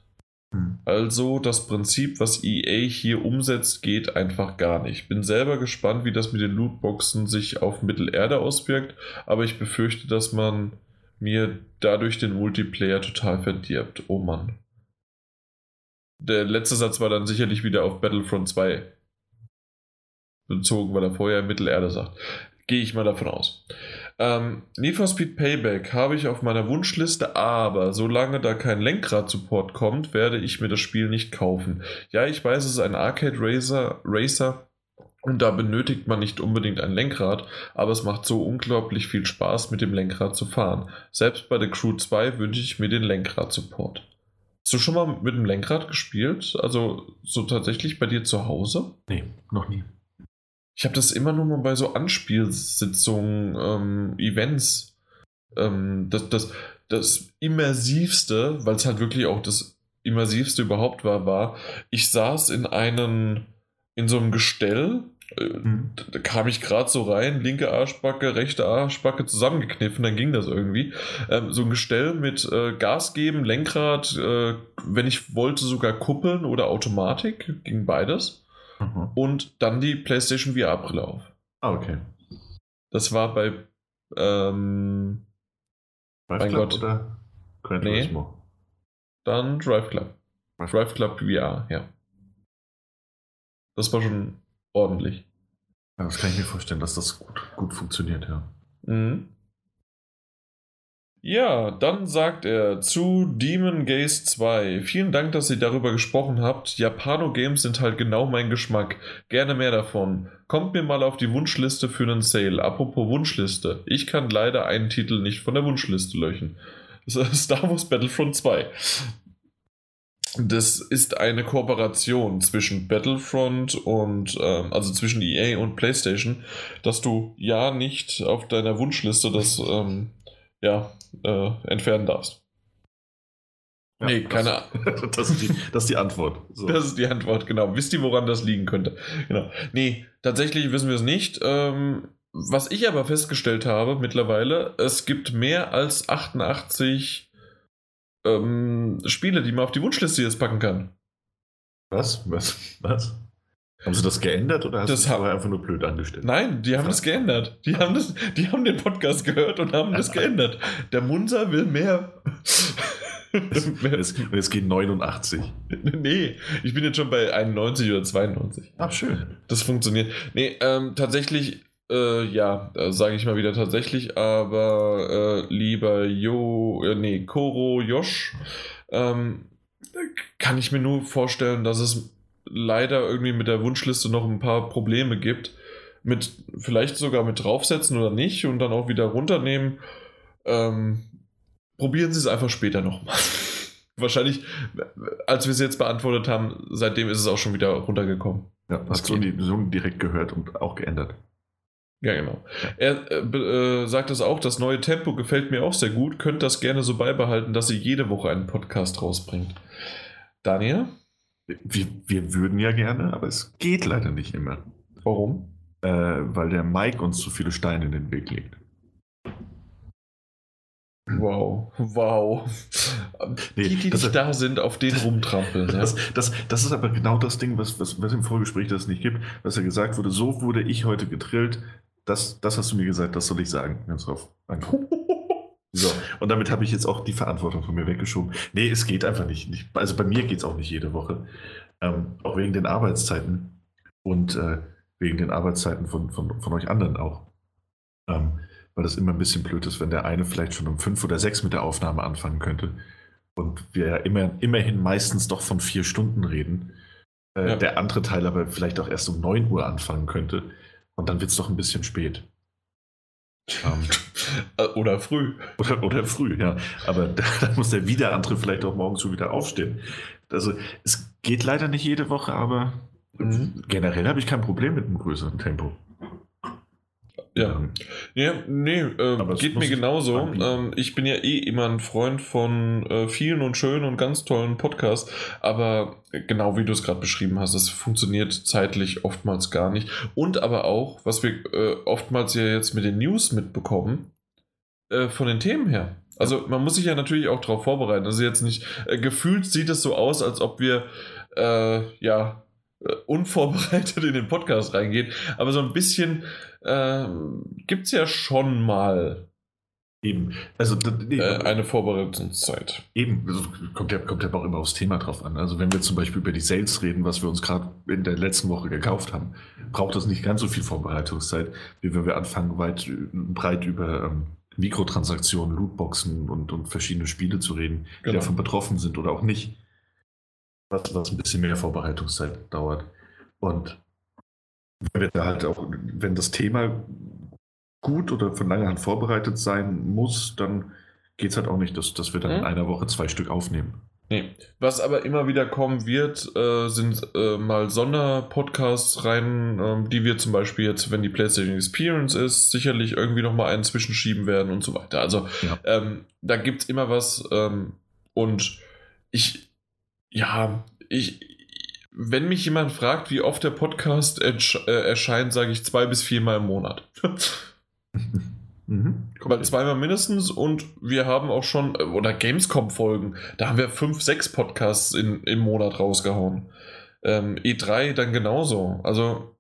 Hm. Also das Prinzip, was EA hier umsetzt, geht einfach gar nicht. Bin selber gespannt, wie das mit den Lootboxen sich auf Mittelerde auswirkt, aber ich befürchte, dass man mir dadurch den Multiplayer total verdirbt. Oh Mann. Der letzte Satz war dann sicherlich wieder auf Battlefront 2 bezogen, weil er vorher Mittelerde sagt. Gehe ich mal davon aus. Ähm, Need for Speed Payback habe ich auf meiner Wunschliste, aber solange da kein Lenkrad-Support kommt, werde ich mir das Spiel nicht kaufen. Ja, ich weiß, es ist ein Arcade Racer, Racer und da benötigt man nicht unbedingt ein Lenkrad, aber es macht so unglaublich viel Spaß, mit dem Lenkrad zu fahren. Selbst bei der Crew 2 wünsche ich mir den Lenkrad-Support. Hast du schon mal mit dem Lenkrad gespielt? Also so tatsächlich bei dir zu Hause? Nee, noch nie. Ich habe das immer nur mal bei so Anspielsitzungen, ähm, Events. Ähm, das, das, das Immersivste, weil es halt wirklich auch das Immersivste überhaupt war, war, ich saß in einem, in so einem Gestell, äh, Hm. da, da kam ich gerade so rein, linke Arschbacke, rechte Arschbacke zusammengekniffen, dann ging das irgendwie. Ähm, so ein Gestell mit äh, Gas geben, Lenkrad, äh, wenn ich wollte sogar Kuppeln oder Automatik, ging beides Mhm. und dann die PlayStation VR-Brille auf. Ah, okay. Das war bei. Ähm, Drive Mein Club Gott. oder Gran Nee. Turismo? dann Drive Club. Drive Club VR, ja. Das war schon ordentlich. Ja, das kann ich mir vorstellen, dass das gut, gut funktioniert, ja. Mhm. Ja, dann sagt er zu Demon Gaze 2. Vielen Dank, dass ihr darüber gesprochen habt. Japano-Games sind halt genau mein Geschmack. Gerne mehr davon. Kommt mir mal auf die Wunschliste für einen Sale. Apropos Wunschliste. Ich kann leider einen Titel nicht von der Wunschliste löschen. (laughs) Star Wars Battlefront 2. Das ist eine Kooperation zwischen Battlefront und, ähm, also zwischen EA und PlayStation, dass du ja nicht auf deiner Wunschliste das, ähm, ja, äh, entfernen darfst. nee, das- keine (laughs) Ahnung. das, ist die, das ist die Antwort. So. Das ist die Antwort, genau. Wisst ihr, woran das liegen könnte? Genau. Nee, tatsächlich wissen wir es nicht. Ähm, was ich aber festgestellt habe mittlerweile, es gibt mehr als 88 ähm, Spiele, die man auf die Wunschliste jetzt packen kann. was? Was? Was? Haben sie das geändert oder hast Das du vorher einfach nur blöd angestellt? Nein, die haben das geändert. Die haben, das, die haben den Podcast gehört und haben das (laughs) geändert. Der Munzer will mehr. Und es geht 89. (laughs) nee, ich bin jetzt schon bei 91 oder 92. Ach, schön. Das funktioniert. Nee, ähm, tatsächlich, äh, ja, sage ich mal wieder tatsächlich, aber äh, lieber Jo, äh, nee, Koro Josh, ähm, kann ich mir nur vorstellen, dass es leider irgendwie mit der Wunschliste noch ein paar Probleme gibt. Mit, vielleicht sogar mit draufsetzen oder nicht und dann auch wieder runternehmen. Ähm, probieren Sie es einfach später nochmal. (laughs) Wahrscheinlich, als wir es jetzt beantwortet haben, seitdem ist es auch schon wieder runtergekommen. Ja, hast du die direkt gehört und auch geändert. Ja, genau. Er äh, äh, sagt es auch, das neue Tempo gefällt mir auch sehr gut. Könnt das gerne so beibehalten, dass ihr jede Woche einen Podcast rausbringt. Daniel, Wir, wir würden ja gerne, aber es geht leider nicht immer. warum? Äh, weil der Mike uns zu viele Steine in den Weg legt. Wow, wow. Nee, die, die nicht da sind, auf den rumtrampeln. Ja? Das, das, das ist aber genau das Ding, was, was, was im Vorgespräch das nicht gibt, was ja gesagt wurde, so wurde ich heute gedrillt, das, das hast du mir gesagt, das soll ich sagen. Ganz drauf. Danke. (laughs) So, und damit habe ich jetzt auch die Verantwortung von mir weggeschoben. Nee, es geht einfach nicht. nicht also bei mir geht es auch nicht jede Woche. Ähm, auch wegen den Arbeitszeiten und äh, wegen den Arbeitszeiten von, von, von euch anderen auch. Ähm, weil das immer ein bisschen blöd ist, wenn der eine vielleicht schon um fünf oder sechs mit der Aufnahme anfangen könnte. Und wir ja immer, immerhin meistens doch von vier Stunden reden. Äh, Ja. Der andere Teil aber vielleicht auch erst um 9 Uhr anfangen könnte. Und dann wird es doch ein bisschen spät. Äh, Oder früh. oder, oder früh, ja. Aber (laughs) da, dann muss der wieder andere vielleicht auch morgens schon wieder aufstehen. Also es geht leider nicht jede Woche, aber Mhm. generell habe ich kein Problem mit einem größeren Tempo. Ja. Ähm, Ja, nee, äh, geht mir genauso. Ähm, ich bin ja eh immer ein Freund von äh, vielen und schönen und ganz tollen Podcasts, aber genau wie du es gerade beschrieben hast, es funktioniert zeitlich oftmals gar nicht. Und aber auch, was wir äh, oftmals ja jetzt mit den News mitbekommen, äh, von den Themen her. Also man muss sich ja natürlich auch darauf vorbereiten. Also jetzt nicht, äh, gefühlt sieht es so aus, als ob wir äh, ja unvorbereitet in den Podcast reingehen, aber so ein bisschen ähm, gibt es ja schon mal eben. Also d- nee, äh, eine Vorbereitungszeit. Eben, also kommt ja, kommt ja auch immer aufs Thema drauf an. Also wenn wir zum Beispiel über die Sales reden, was wir uns gerade in der letzten Woche gekauft haben, braucht das nicht ganz so viel Vorbereitungszeit, wie wenn wir anfangen, weit äh, breit über ähm, Mikrotransaktionen, Lootboxen und, und verschiedene Spiele zu reden, die Genau. davon betroffen sind oder auch nicht. Was, was ein bisschen mehr Vorbereitungszeit dauert. Und wenn wir da halt auch, wenn das Thema gut oder von langer Hand vorbereitet sein muss, dann geht es halt auch nicht, dass, dass wir dann in Mhm. einer Woche zwei Stück aufnehmen. Nee. Was aber immer wieder kommen wird, äh, sind äh, mal Sonderpodcasts rein, ähm, die wir zum Beispiel jetzt, wenn die PlayStation Experience ist, sicherlich irgendwie nochmal einen zwischenschieben werden und so weiter. Also Ja. ähm, da gibt es immer was ähm, und ich, ja, ich, wenn mich jemand fragt, wie oft der Podcast ersch äh, erscheint, sage ich zwei bis viermal im Monat. (laughs) Mhm. Aber zweimal mindestens und wir haben auch schon, äh, oder Gamescom-Folgen, da haben wir fünf, sechs Podcasts in, im Monat rausgehauen. Ähm, E3 dann genauso. Also,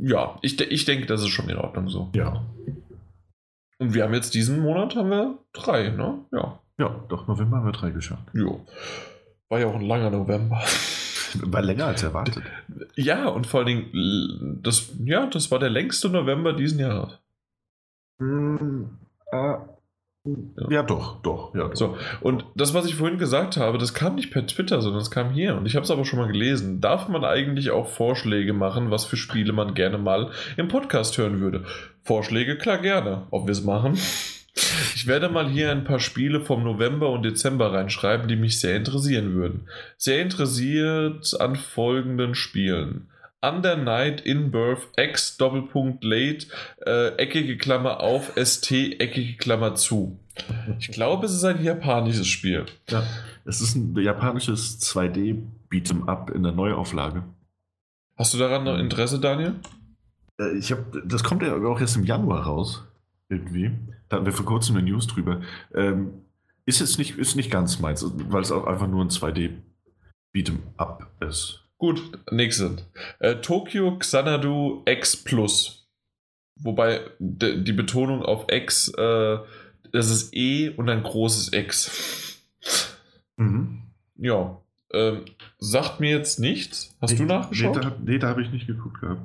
ja, ich, ich denke, das ist schon in Ordnung so. Ja. Und wir haben jetzt diesen Monat haben wir drei, ne? Ja. Ja, doch, November haben wir drei geschafft. Jo. War ja auch ein langer November. War länger als erwartet. ja, und vor allen Dingen, das, ja, das war der längste November diesen Jahres. Mm, äh, ja, doch, doch. Ja, doch. So, und das, was ich vorhin gesagt habe, das kam nicht per Twitter, sondern es kam hier. Und ich habe es aber schon mal gelesen. Darf man eigentlich auch Vorschläge machen, was für Spiele man gerne mal im Podcast hören würde? Vorschläge, klar, gerne. Ob wir es machen? Ich werde mal hier ein paar Spiele vom November und Dezember reinschreiben, die mich sehr interessieren würden. Sehr interessiert an folgenden Spielen. Under Night in Birth, X, Doppelpunkt, Late, äh, eckige Klammer auf, ST, eckige Klammer zu. Ich glaube, es ist ein japanisches Spiel. Ja, es ist ein japanisches 2D Beat'em Up in der Neuauflage. Hast du daran noch Interesse, Daniel? Äh, Ich habe, das kommt ja auch erst im Januar raus, irgendwie. Da hatten wir vor kurzem eine News drüber. Ähm, ist jetzt nicht, ist nicht ganz meins, weil es auch einfach nur ein 2D Beat'em Up ist. Gut, nächste. Äh, Tokyo Xanadu X Plus. Wobei die Betonung auf X, äh, das ist E und ein großes X. Mhm. Ja. Ähm, sagt mir jetzt nichts. Hast nee, du nachgeschaut? Nee, da, nee, da habe ich nicht geguckt gehabt.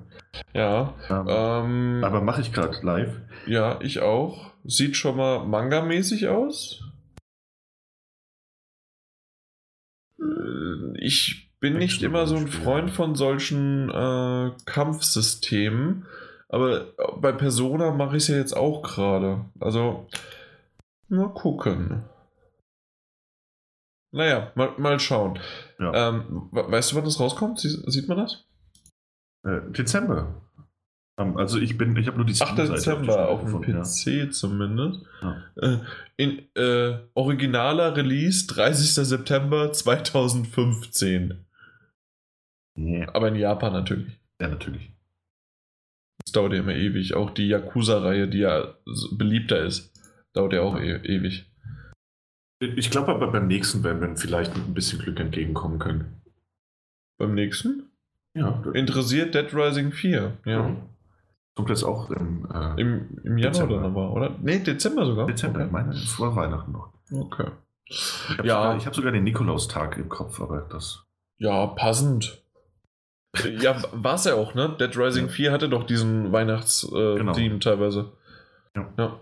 Ja. Ähm, ähm, aber mache ich gerade live. Ja, ich auch. Sieht schon mal manga-mäßig aus. Äh, ich bin nicht immer so ein Freund von solchen äh, Kampfsystemen, aber bei Persona mache ich es ja jetzt auch gerade. Also, mal gucken. Naja, mal, mal schauen. Ja. Ähm, weißt du, wann das rauskommt? sieht man das? Äh, Dezember. Also ich bin, ich habe nur die 8. Dezember auf dem PC ja. zumindest. Ja. Äh, in äh, originaler Release 30. September 2015. Yeah. Aber in Japan natürlich. Ja, natürlich. Das dauert ja immer ewig. Auch die Yakuza-Reihe, die ja beliebter ist, dauert ja auch e ewig. Ich glaube aber beim nächsten werden wir vielleicht mit ein bisschen Glück entgegenkommen können. Beim nächsten? Ja. Interessiert Dead Rising 4, ja. Kommt jetzt auch im, äh, Im, im Januar Dezember. dann aber, oder? Nee, Dezember sogar. Dezember, okay. meine, vor Weihnachten noch. Okay. Ich habe ja. sogar, hab sogar den Nikolaustag im Kopf, aber das. Ja, passend. ja, war es ja auch, ne? Dead Rising ja. 4 hatte doch diesen Weihnachts-Theme äh, genau. teilweise. Ja. ja.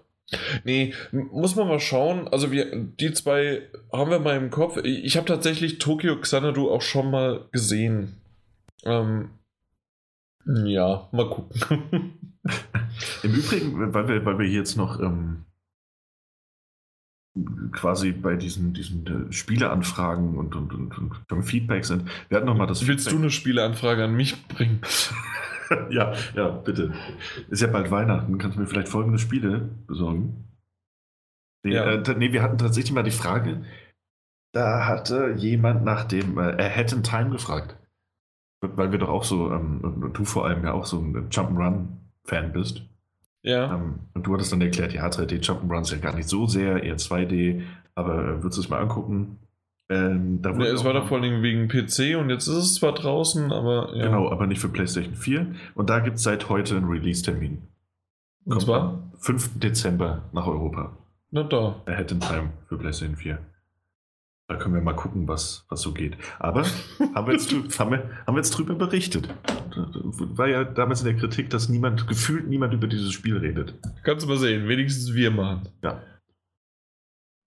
Nee, muss man mal schauen. Also wir, die zwei haben wir mal im Kopf. Ich habe tatsächlich Tokyo Xanadu auch schon mal gesehen. Ähm, ja, mal gucken. (laughs) Im Übrigen, weil wir, weil wir jetzt noch ähm, quasi bei diesen, diesen äh, Spieleanfragen und, und, und, und Feedback sind, wir hatten noch mal das Willst Feedback. du eine Spieleanfrage an mich bringen? (laughs) ja, ja, bitte. Ist ja bald Weihnachten. Kannst du mir vielleicht folgende Spiele besorgen? Nee, ja. äh, nee, wir hatten tatsächlich mal die Frage, da hatte jemand nach dem äh, Ahead in Time gefragt. Weil wir doch auch so, ähm, du vor allem ja auch so ein Jump'n'Run-Fan bist. Ja. Ähm, und du hattest dann erklärt, ja, 3D Jump'n'Runs ja gar nicht so sehr, eher 2D, aber äh, würdest du es mal angucken? Ähm, da nee, es war doch vor allem wegen PC und jetzt ist es zwar draußen, aber. Ja. Genau, aber nicht für PlayStation 4. Und da gibt es seit heute einen Release-Termin. Und zwar? 5. Dezember nach Europa. Na da. Ahead in Time für PlayStation 4. Da können wir mal gucken, was, was so geht. Aber (laughs) haben wir, jetzt, haben, wir, haben wir jetzt drüber berichtet. War ja damals in der Kritik, dass niemand, gefühlt niemand über dieses Spiel redet. Kannst du mal sehen, wenigstens wir machen. Ja.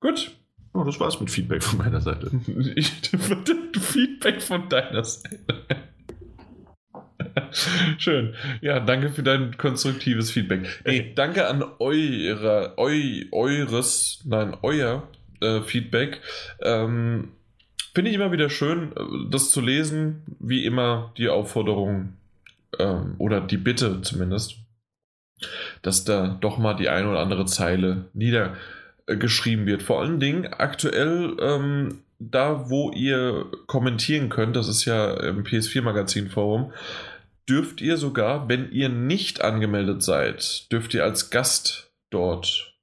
Gut. Oh, das war's mit Feedback von meiner Seite. (laughs) Ich, Feedback von deiner Seite. (laughs) Schön. Ja, danke für dein konstruktives Feedback. Nee, danke an eure, eu, eures, nein, euer äh, Feedback. Ähm, Finde ich immer wieder schön, äh, das zu lesen. Wie immer die Aufforderung ähm, oder die Bitte zumindest, dass da doch mal die eine oder andere Zeile niedergeschrieben wird. Vor allen Dingen aktuell ähm, da, wo ihr kommentieren könnt, das ist ja im PS4-Magazin-Forum, dürft ihr sogar, wenn ihr nicht angemeldet seid, dürft ihr als Gast dort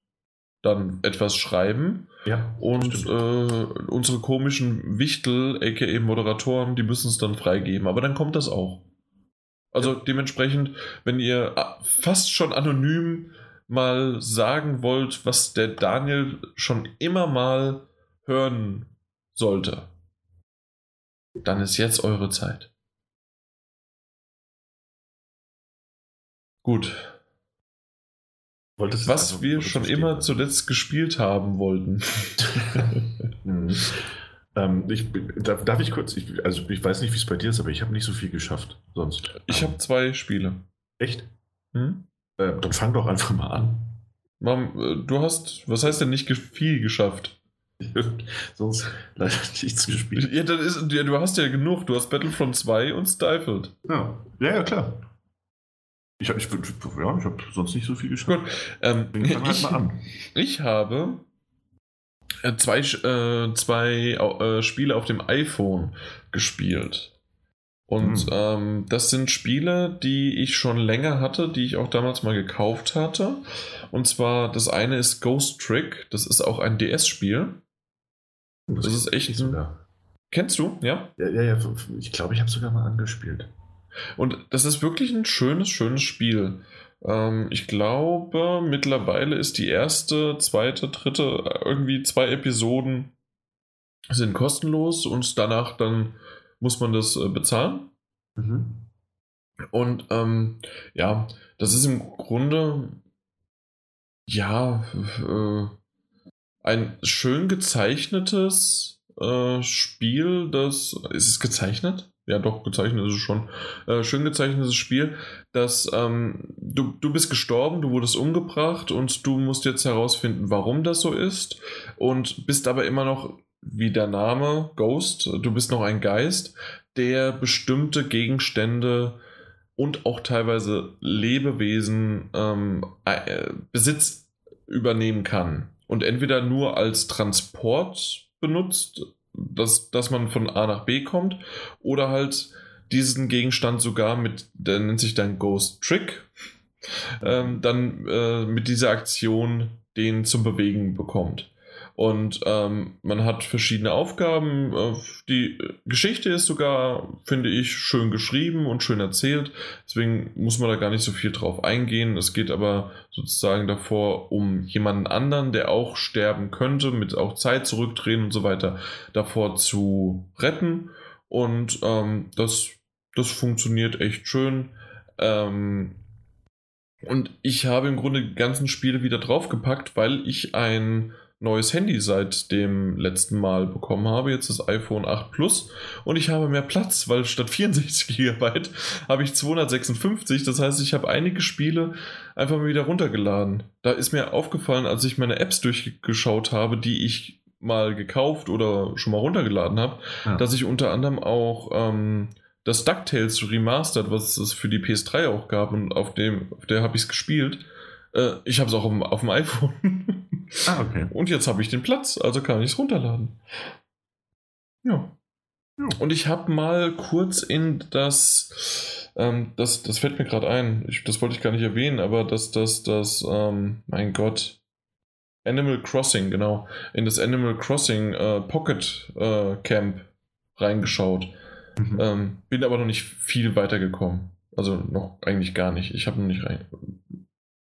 dann etwas schreiben. Ja, und äh, unsere komischen Wichtel, aka Moderatoren, die müssen es dann freigeben. Aber dann kommt das auch. Also ja. dementsprechend, wenn ihr äh, fast schon anonym mal sagen wollt, was der Daniel schon immer mal hören sollte, dann ist jetzt eure Zeit. Gut, Wolltest Was also, wir schon immer stehen? zuletzt gespielt haben wollten. (laughs) mhm. ähm, ich, darf, darf, ich kurz, ich, also ich weiß nicht, wie es bei dir ist, aber ich habe nicht so viel geschafft sonst. Ich habe zwei Spiele. Echt? Hm? Äh, dann fang doch einfach mal an. Mom, äh, du hast, was heißt denn nicht viel geschafft? (laughs) Sonst leider nichts gespielt. Ja, dann ist, ja, du hast ja genug. Du hast Battlefront 2 und Stifled. Ja, ja, ja klar. Ich habe ich, ja, ich hab sonst nicht so viel geschafft. Gut, ähm, halt ich, ich, habe äh, zwei, äh, zwei äh, Spiele auf dem iPhone gespielt. Und hm. ähm, das sind Spiele, die ich schon länger hatte, die ich auch damals mal gekauft hatte. Und zwar, das eine ist Ghost Trick, das ist auch ein DS-Spiel. Das, das ist echt ein. Kennst du, ja? Ja, ja, ja. Ich glaube, ich habe sogar mal angespielt. Und das ist wirklich ein schönes, schönes Spiel. Ähm, ich glaube, mittlerweile ist die erste, zweite, dritte, irgendwie zwei Episoden sind kostenlos und danach dann muss man das äh, bezahlen. Mhm. Und ähm, ja, das ist im Grunde ja äh, ein schön gezeichnetes äh, Spiel, das ist es gezeichnet? Ja, doch, gezeichnet ist es schon. Äh, schön gezeichnetes Spiel, dass ähm, du, du bist gestorben, du wurdest umgebracht und du musst jetzt herausfinden, warum das so ist und bist aber immer noch, wie der Name Ghost, du bist noch ein Geist, der bestimmte Gegenstände und auch teilweise Lebewesen ähm, äh, Besitz übernehmen kann. Und entweder nur als Transport benutzt, dass, dass man von A nach B kommt, oder halt diesen Gegenstand sogar mit, der nennt sich dann Ghost Trick, ähm, dann äh, mit dieser Aktion den zum Bewegen bekommt. Und ähm, man hat verschiedene Aufgaben. Äh, die Geschichte ist sogar, finde ich, schön geschrieben und schön erzählt. Deswegen muss man da gar nicht so viel drauf eingehen. Es geht aber sozusagen davor um jemanden anderen, der auch sterben könnte, mit auch Zeit zurückdrehen und so weiter, davor zu retten. Und ähm, das, das funktioniert echt schön. Ähm, und ich habe im Grunde die ganzen Spiele wieder draufgepackt, weil ich ein neues Handy seit dem letzten Mal bekommen habe. Jetzt das iPhone 8 Plus und ich habe mehr Platz, weil statt 64 GB habe ich 256. Das heißt, ich habe einige Spiele einfach mal wieder runtergeladen. Da ist mir aufgefallen, als ich meine Apps durchgeschaut habe, die ich mal gekauft oder schon mal runtergeladen habe, ja. dass ich unter anderem auch ähm, das DuckTales Remastered, was es für die PS3 auch gab und auf dem, auf der habe ich es gespielt. Äh, ich habe es auch auf dem, auf dem iPhone. (laughs) Ah, okay. Und jetzt habe ich den Platz, also kann ich es runterladen. Ja. ja. Und ich habe mal kurz in das, ähm, das, das fällt mir gerade ein, ich, das wollte ich gar nicht erwähnen, aber das, das, das, ähm, mein Gott, Animal Crossing, genau, in das Animal Crossing äh, Pocket äh, Camp reingeschaut. Mhm. Ähm, bin aber noch nicht viel weitergekommen. Also noch eigentlich gar nicht. Ich habe noch nicht rein.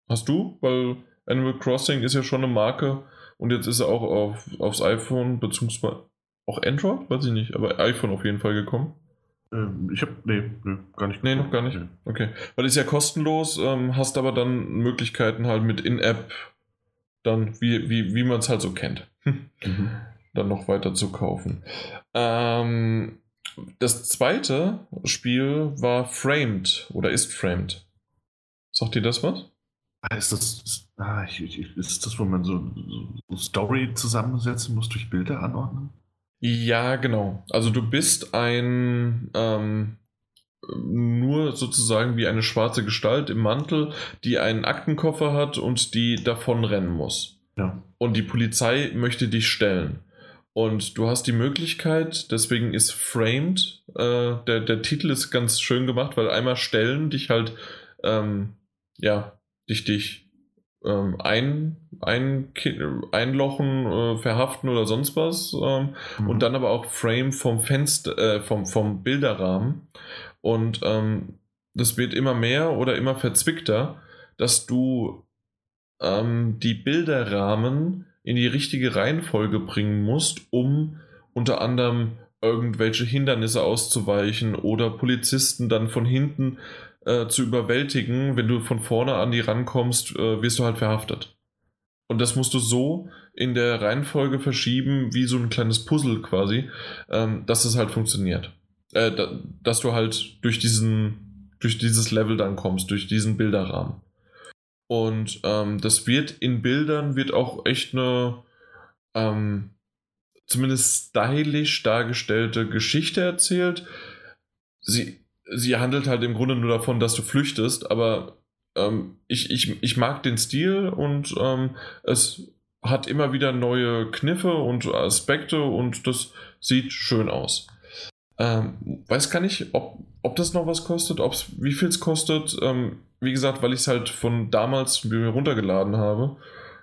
Hast du? Weil Animal Crossing ist ja schon eine Marke und jetzt ist er auch auf, aufs iPhone beziehungsweise auch Android, weiß ich nicht, aber iPhone auf jeden Fall gekommen. Ähm, ich habe, nee, nee, gar nicht. Nee, noch gar nicht. Okay. Weil ist ja kostenlos, ähm, hast aber dann Möglichkeiten halt mit In-App, dann wie, wie, wie man es halt so kennt, (laughs) mhm. dann noch weiter zu kaufen. Ähm, das zweite Spiel war Framed oder ist Framed. Sagt dir das was? Ah, ist das, ah, ich, ich, ist das, wo man so, so Story zusammensetzen muss durch Bilder anordnen? Ja, genau. Also du bist ein ähm, nur sozusagen wie eine schwarze Gestalt im Mantel, die einen Aktenkoffer hat und die davonrennen muss. Ja. Und die Polizei möchte dich stellen. Und du hast die Möglichkeit, deswegen ist Framed, äh, der, der Titel ist ganz schön gemacht, weil einmal stellen dich halt, ähm, ja, dich, dich ähm, ein, ein, einlochen, äh, verhaften oder sonst was. Ähm, mhm. Und dann aber auch Frame vom Fenster, äh, vom, vom Bilderrahmen. Und ähm, das wird immer mehr oder immer verzwickter, dass du ähm, die Bilderrahmen in die richtige Reihenfolge bringen musst, um unter anderem irgendwelche Hindernisse auszuweichen oder Polizisten dann von hinten äh, zu überwältigen, wenn du von vorne an die rankommst, äh, wirst du halt verhaftet. Und das musst du so in der Reihenfolge verschieben, wie so ein kleines Puzzle quasi, ähm, dass es halt funktioniert. Äh, da, dass du halt durch diesen, durch dieses Level dann kommst, durch diesen Bilderrahmen. Und ähm, das wird in Bildern wird auch echt eine ähm, zumindest stylisch dargestellte Geschichte erzählt. Sie sie handelt halt im Grunde nur davon, dass du flüchtest, aber ähm, ich, ich, ich mag den Stil und ähm, es hat immer wieder neue Kniffe und Aspekte und das sieht schön aus. Ähm, weiß gar nicht, ob, ob das noch was kostet, ob's, wie viel es kostet. Ähm, wie gesagt, weil ich es halt von damals runtergeladen habe,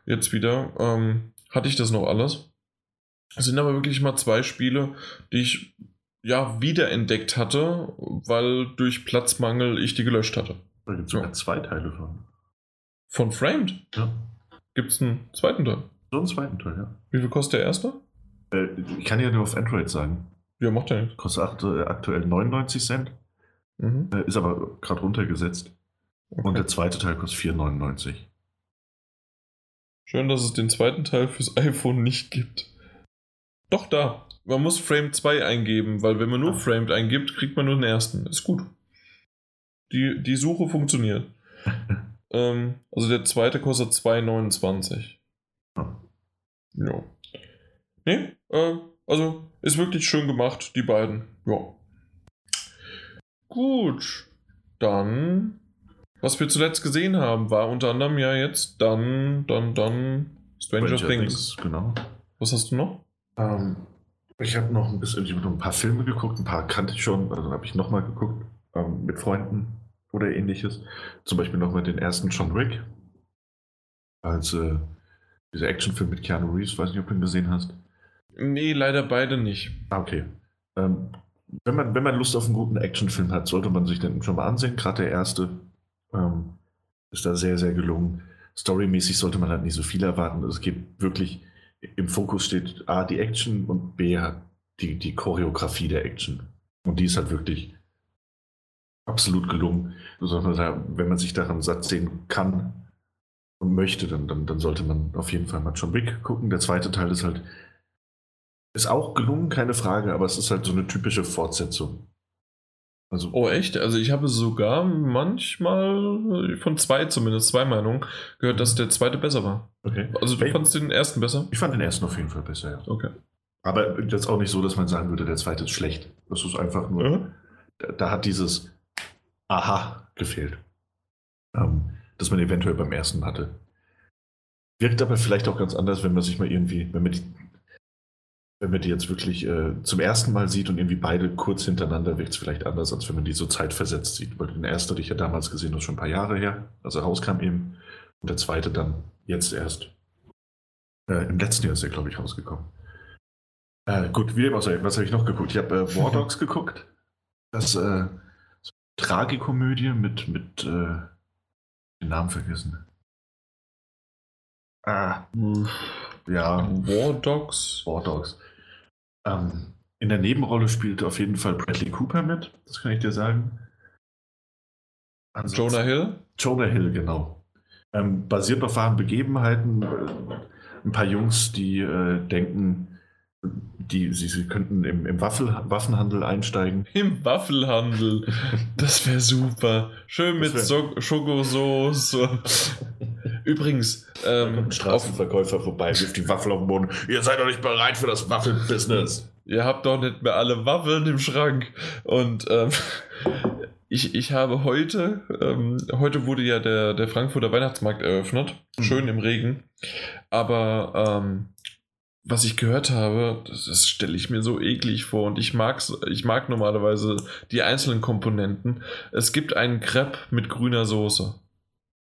jetzt wieder, ähm, hatte ich das noch alles. Es sind aber wirklich mal zwei Spiele, die ich ja wiederentdeckt hatte, weil durch Platzmangel ich die gelöscht hatte. Da gibt es sogar zwei Teile von. Von Framed Ja. gibt es einen zweiten Teil. So einen zweiten Teil, ja. Wie viel kostet der erste? Äh, ich kann ja nur auf Android sagen. Ja, macht ja nichts. Kostet acht- äh, aktuell 99 Cent, Mhm. äh, ist aber gerade runtergesetzt. Und Okay. der zweite Teil kostet 4,99. Schön, dass es den zweiten Teil fürs (laughs) iPhone nicht gibt. Doch da. Man muss Frame 2 eingeben, weil wenn man nur Framed eingibt, kriegt man nur den ersten. Ist gut. Die, die Suche funktioniert. (laughs) ähm, also der zweite kostet 2,29. Ja. Ja. Nee, äh, also ist wirklich schön gemacht, die beiden. Ja. Gut. Dann, was wir zuletzt gesehen haben, war unter anderem ja jetzt dann, dann, dann Stranger, Things. Genau. Was hast du noch? Ähm, ich habe noch ein bisschen ich noch ein paar Filme geguckt, ein paar kannte ich schon, also habe ich nochmal geguckt ähm, mit Freunden oder ähnliches. Zum Beispiel nochmal den ersten John Wick. Als äh, dieser Actionfilm mit Keanu Reeves, weiß nicht, ob du ihn gesehen hast. Nee, leider beide nicht. Ah, okay. Ähm, wenn, man, wenn man Lust auf einen guten Actionfilm hat, sollte man sich den schon mal ansehen. Gerade der erste ähm, ist da sehr, sehr gelungen. Storymäßig sollte man halt nicht so viel erwarten. Es geht wirklich, im Fokus steht A, die Action und B, halt die, die Choreografie der Action. Und die ist halt wirklich absolut gelungen. Wenn man da- wenn man sich daran satt sehen kann und möchte, dann, dann, dann sollte man auf jeden Fall mal John Wick gucken. Der zweite Teil ist halt ist auch gelungen, keine Frage, aber es ist halt so eine typische Fortsetzung. Also, Oh, echt? Also ich habe sogar manchmal, von zwei zumindest, zwei Meinungen, gehört, dass der zweite besser war. okay. Also du Hey. fandst den ersten besser? Ich fand den ersten auf jeden Fall besser, ja. Okay. Aber jetzt auch nicht so, dass man sagen würde, der zweite ist schlecht. Das ist einfach nur, Mhm. da, da hat dieses Aha gefehlt. Ähm, das man eventuell beim ersten hatte. Wirkt aber vielleicht auch ganz anders, wenn man sich mal irgendwie, wenn man die, wenn man die jetzt wirklich äh, zum ersten Mal sieht und irgendwie beide kurz hintereinander, wirkt es vielleicht anders, als wenn man die so zeitversetzt sieht. Weil den ersten hatte ich ja damals gesehen, das ist schon ein paar Jahre her, als er rauskam eben. Und der zweite dann jetzt erst. Äh, Im letzten Jahr ist er, glaube ich, rausgekommen. Äh, gut, wie dem auch sei, was habe ich noch geguckt? Ich habe äh, War Dogs (laughs) geguckt. Das äh, so eine Tragikomödie mit, mit äh, den Namen vergessen. Ah, ja, War Dogs. War Dogs. Ähm, in der Nebenrolle spielt auf jeden Fall Bradley Cooper mit, das kann ich dir sagen. Ansonsten- Jonah Hill? Jonah Hill, genau. Ähm, basiert auf wahren Begebenheiten. Äh, ein paar Jungs, die äh, denken, die, sie, sie könnten im, im Waffel, Waffenhandel einsteigen. Im Waffelhandel. (laughs) Das wäre super. Schön Das mit wär- so Schokosoße. (laughs) Übrigens, ähm, ein Straßenverkäufer vorbei, wirft die Waffel auf den Boden. Ihr seid doch nicht bereit für das Waffelbusiness. ihr habt doch nicht mehr alle Waffeln im Schrank. Und ähm, ich, ich habe heute, ähm, heute wurde ja der, der Frankfurter Weihnachtsmarkt eröffnet. Mhm. Schön im Regen. Aber ähm, was ich gehört habe, das, das stelle ich mir so eklig vor und ich mag's, ich mag normalerweise die einzelnen Komponenten. Es gibt einen Crepe mit grüner Soße.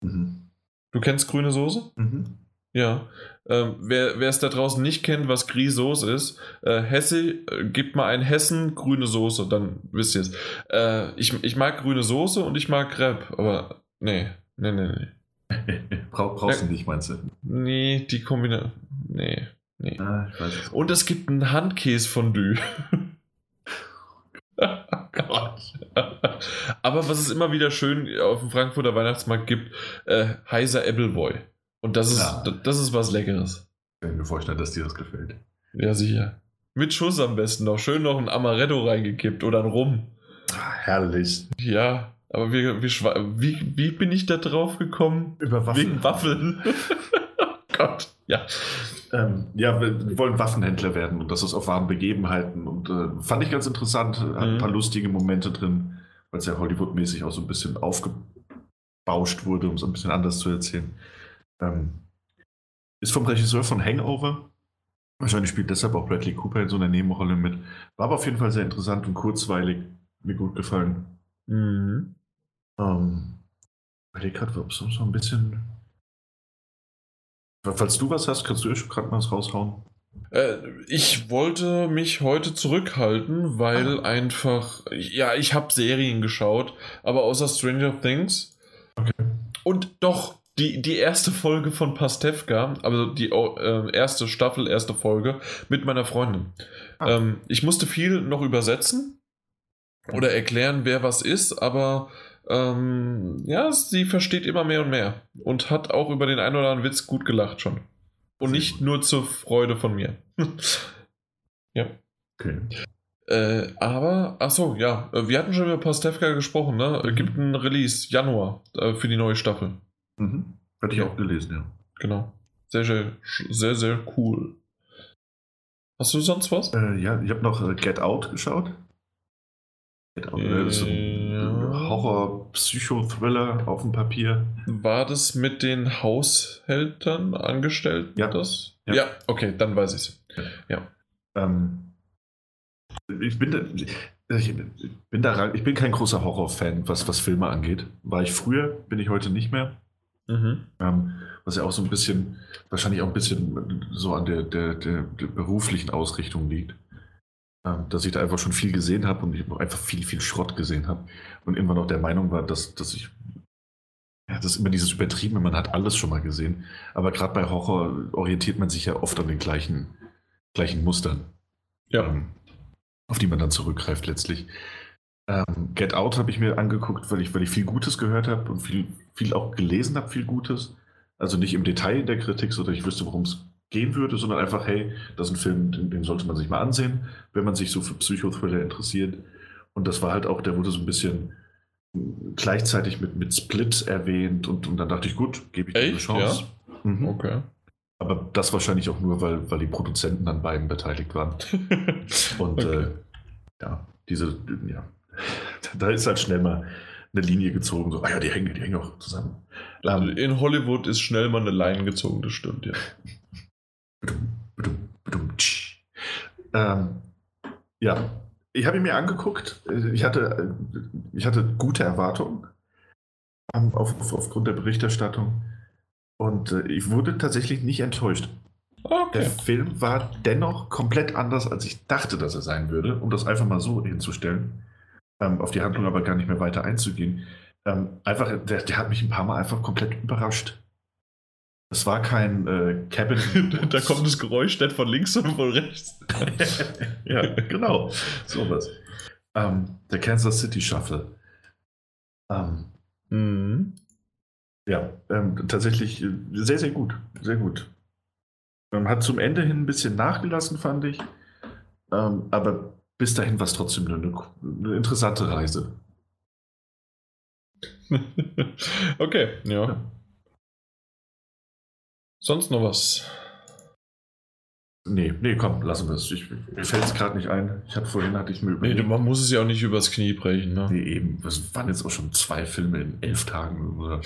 Mhm. Du kennst grüne Soße? Mhm. Ja. Ähm, wer es da draußen nicht kennt, was Gris-Sauce ist, äh, Hesse, äh, gibt mal ein Hessen grüne Soße, dann wisst ihr es. Äh, ich, ich mag grüne Soße und ich mag Crepe, aber nee, nee, nee, nee. (laughs) Brauch, brauchst du nicht, meinst du? Nee, die Kombination. Nee, nee. Ah. Und es gibt ein Handkäse-Fondue. (laughs) Gott. Aber was es immer wieder schön auf dem Frankfurter Weihnachtsmarkt gibt, äh, heiser Appleboy. Und das ist, Ja. das ist was Leckeres. Ich kann mir vorstellen, dass dir das gefällt. Ja, sicher. Mit Schuss am besten noch. Schön noch ein Amaretto reingekippt oder ein Rum. Ah, herrlich. Ja, aber wir schwa- wie, wie bin ich da drauf gekommen? Über Wegen Waffeln. (laughs) Gott, ja. Ähm, ja, wir wollen Waffenhändler werden und das ist auf wahren Begebenheiten und äh, fand ich ganz interessant. Hat ein Mhm. paar lustige Momente drin, weil es ja Hollywood-mäßig auch so ein bisschen aufgebauscht wurde, um es ein bisschen anders zu erzählen. Ähm, ist vom Regisseur von Hangover. Wahrscheinlich spielt deshalb auch Bradley Cooper in so einer Nebenrolle mit. War aber auf jeden Fall sehr interessant und kurzweilig. Mir gut gefallen. Mhm. Ähm, überleg gerade, ob es so ein bisschen. Falls du was hast, kannst du ja schon gerade mal was raushauen. Äh, ich wollte mich heute zurückhalten, weil Ah. einfach, ja, ich habe Serien geschaut, aber außer Stranger Things. Okay. Und doch, die, die erste Folge von Pastewka, also die äh, erste Staffel, erste Folge mit meiner Freundin. Ah. Ähm, ich musste viel noch übersetzen oder erklären, wer was ist, aber ähm, ja, sie versteht immer mehr und mehr und hat auch über den einen oder anderen Witz gut gelacht schon. Und nicht nur zur Freude von mir. (laughs) ja. Okay. Äh, aber, ach so, ja, äh, wir hatten schon über Pastewka gesprochen, ne? Mhm. Gibt ein Release, Januar, äh, für die neue Staffel. Mhm. Hatte ich auch gelesen, ja. Genau. Sehr, sehr, sehr, sehr cool. Hast du sonst was? Äh, ja, ich habe noch äh, Get Out geschaut. Äh, das ist so ein Ja. Horror-Psychothriller auf dem Papier. War das mit den Haushältern, Angestellten? Ja. Das? Ja. Ja, okay, dann weiß ich es. Ähm, ich bin da, ich bin da rein- ich bin kein großer Horror-Fan, was, was Filme angeht. War ich früher, bin ich heute nicht mehr. Mhm. Ähm, was ja auch so ein bisschen, wahrscheinlich auch ein bisschen so an der, der, der, der beruflichen Ausrichtung liegt. Ähm, dass ich da einfach schon viel gesehen habe und ich einfach viel, viel Schrott gesehen habe. Und irgendwann auch der Meinung war, dass, dass ich. Ja, das ist immer dieses Übertriebene, man hat alles schon mal gesehen. Aber gerade bei Horror orientiert man sich ja oft an den gleichen, gleichen Mustern Ja. ähm, auf die man dann zurückgreift letztlich. Ähm, Get Out habe ich mir angeguckt, weil ich, weil ich viel Gutes gehört habe und viel, viel auch gelesen habe, viel Gutes. Also nicht im Detail in der Kritik, so dass ich wüsste, worum es gehen würde, sondern einfach, hey, das ist ein Film, den, den sollte man sich mal ansehen, wenn man sich so für Psychothriller interessiert. Und das war halt auch, der wurde so ein bisschen gleichzeitig mit, mit Split erwähnt und, und dann dachte ich, gut, gebe ich dir eine? Chance. Mhm. Okay. Aber das wahrscheinlich auch nur, weil, weil die Produzenten an beiden beteiligt waren. (laughs) Und Okay. äh, ja, diese, ja, da ist halt schnell mal eine Linie gezogen, so, ah ja, die hängen, die hängen auch zusammen. Ähm, In Hollywood ist schnell mal eine Line gezogen, das stimmt, ja. (laughs) ähm, ja, ich habe ihn mir angeguckt. Ich hatte, ich hatte gute Erwartungen ähm, auf, auf, aufgrund der Berichterstattung. Und äh, ich wurde tatsächlich nicht enttäuscht. Der Okay. Film war dennoch komplett anders, als ich dachte, dass er sein würde, um das einfach mal so hinzustellen. Ähm, auf die Handlung aber gar nicht mehr weiter einzugehen. Ähm, einfach, der, der hat mich ein paar Mal einfach komplett überrascht. Es war kein äh, Cabin. (laughs) da kommt das Geräusch nicht von links und von rechts. (laughs) ja, genau. Sowas. Ähm, der Kansas City Shuffle. Ähm, Mhm. Ja, ähm, tatsächlich äh, sehr, sehr gut. Sehr gut. Ähm, hat zum Ende hin ein bisschen nachgelassen, fand ich. Ähm, aber bis dahin war es trotzdem eine, eine interessante Reise. (laughs) okay, ja. Ja. Sonst noch was? Nee, nee, komm, lassen wir es. Ich, mir fällt es gerade nicht ein. Ich hatte vorhin hatte ich mir Nee, überlegt. man muss es ja auch nicht übers Knie brechen, ne? Nee, eben. Es waren jetzt auch schon zwei Filme in elf Tagen. Oder?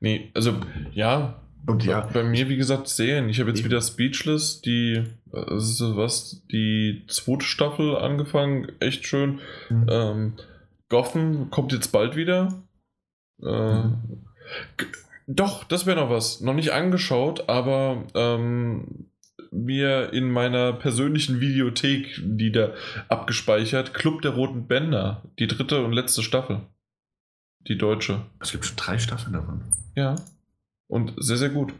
Nee, also ja, Und ja, bei mir, wie gesagt, Serien. Ich habe jetzt Eben. wieder Speechless, die, äh, so was, die zweite Staffel angefangen, echt schön. Mhm. Ähm, Gotham kommt jetzt bald wieder. Äh, Mhm. Doch, das wäre noch was. Noch nicht angeschaut, aber ähm, mir in meiner persönlichen Videothek, die da abgespeichert, Club der Roten Bänder, die dritte und letzte Staffel. Die deutsche. es gibt schon drei Staffeln davon. Ja. Und sehr, sehr gut.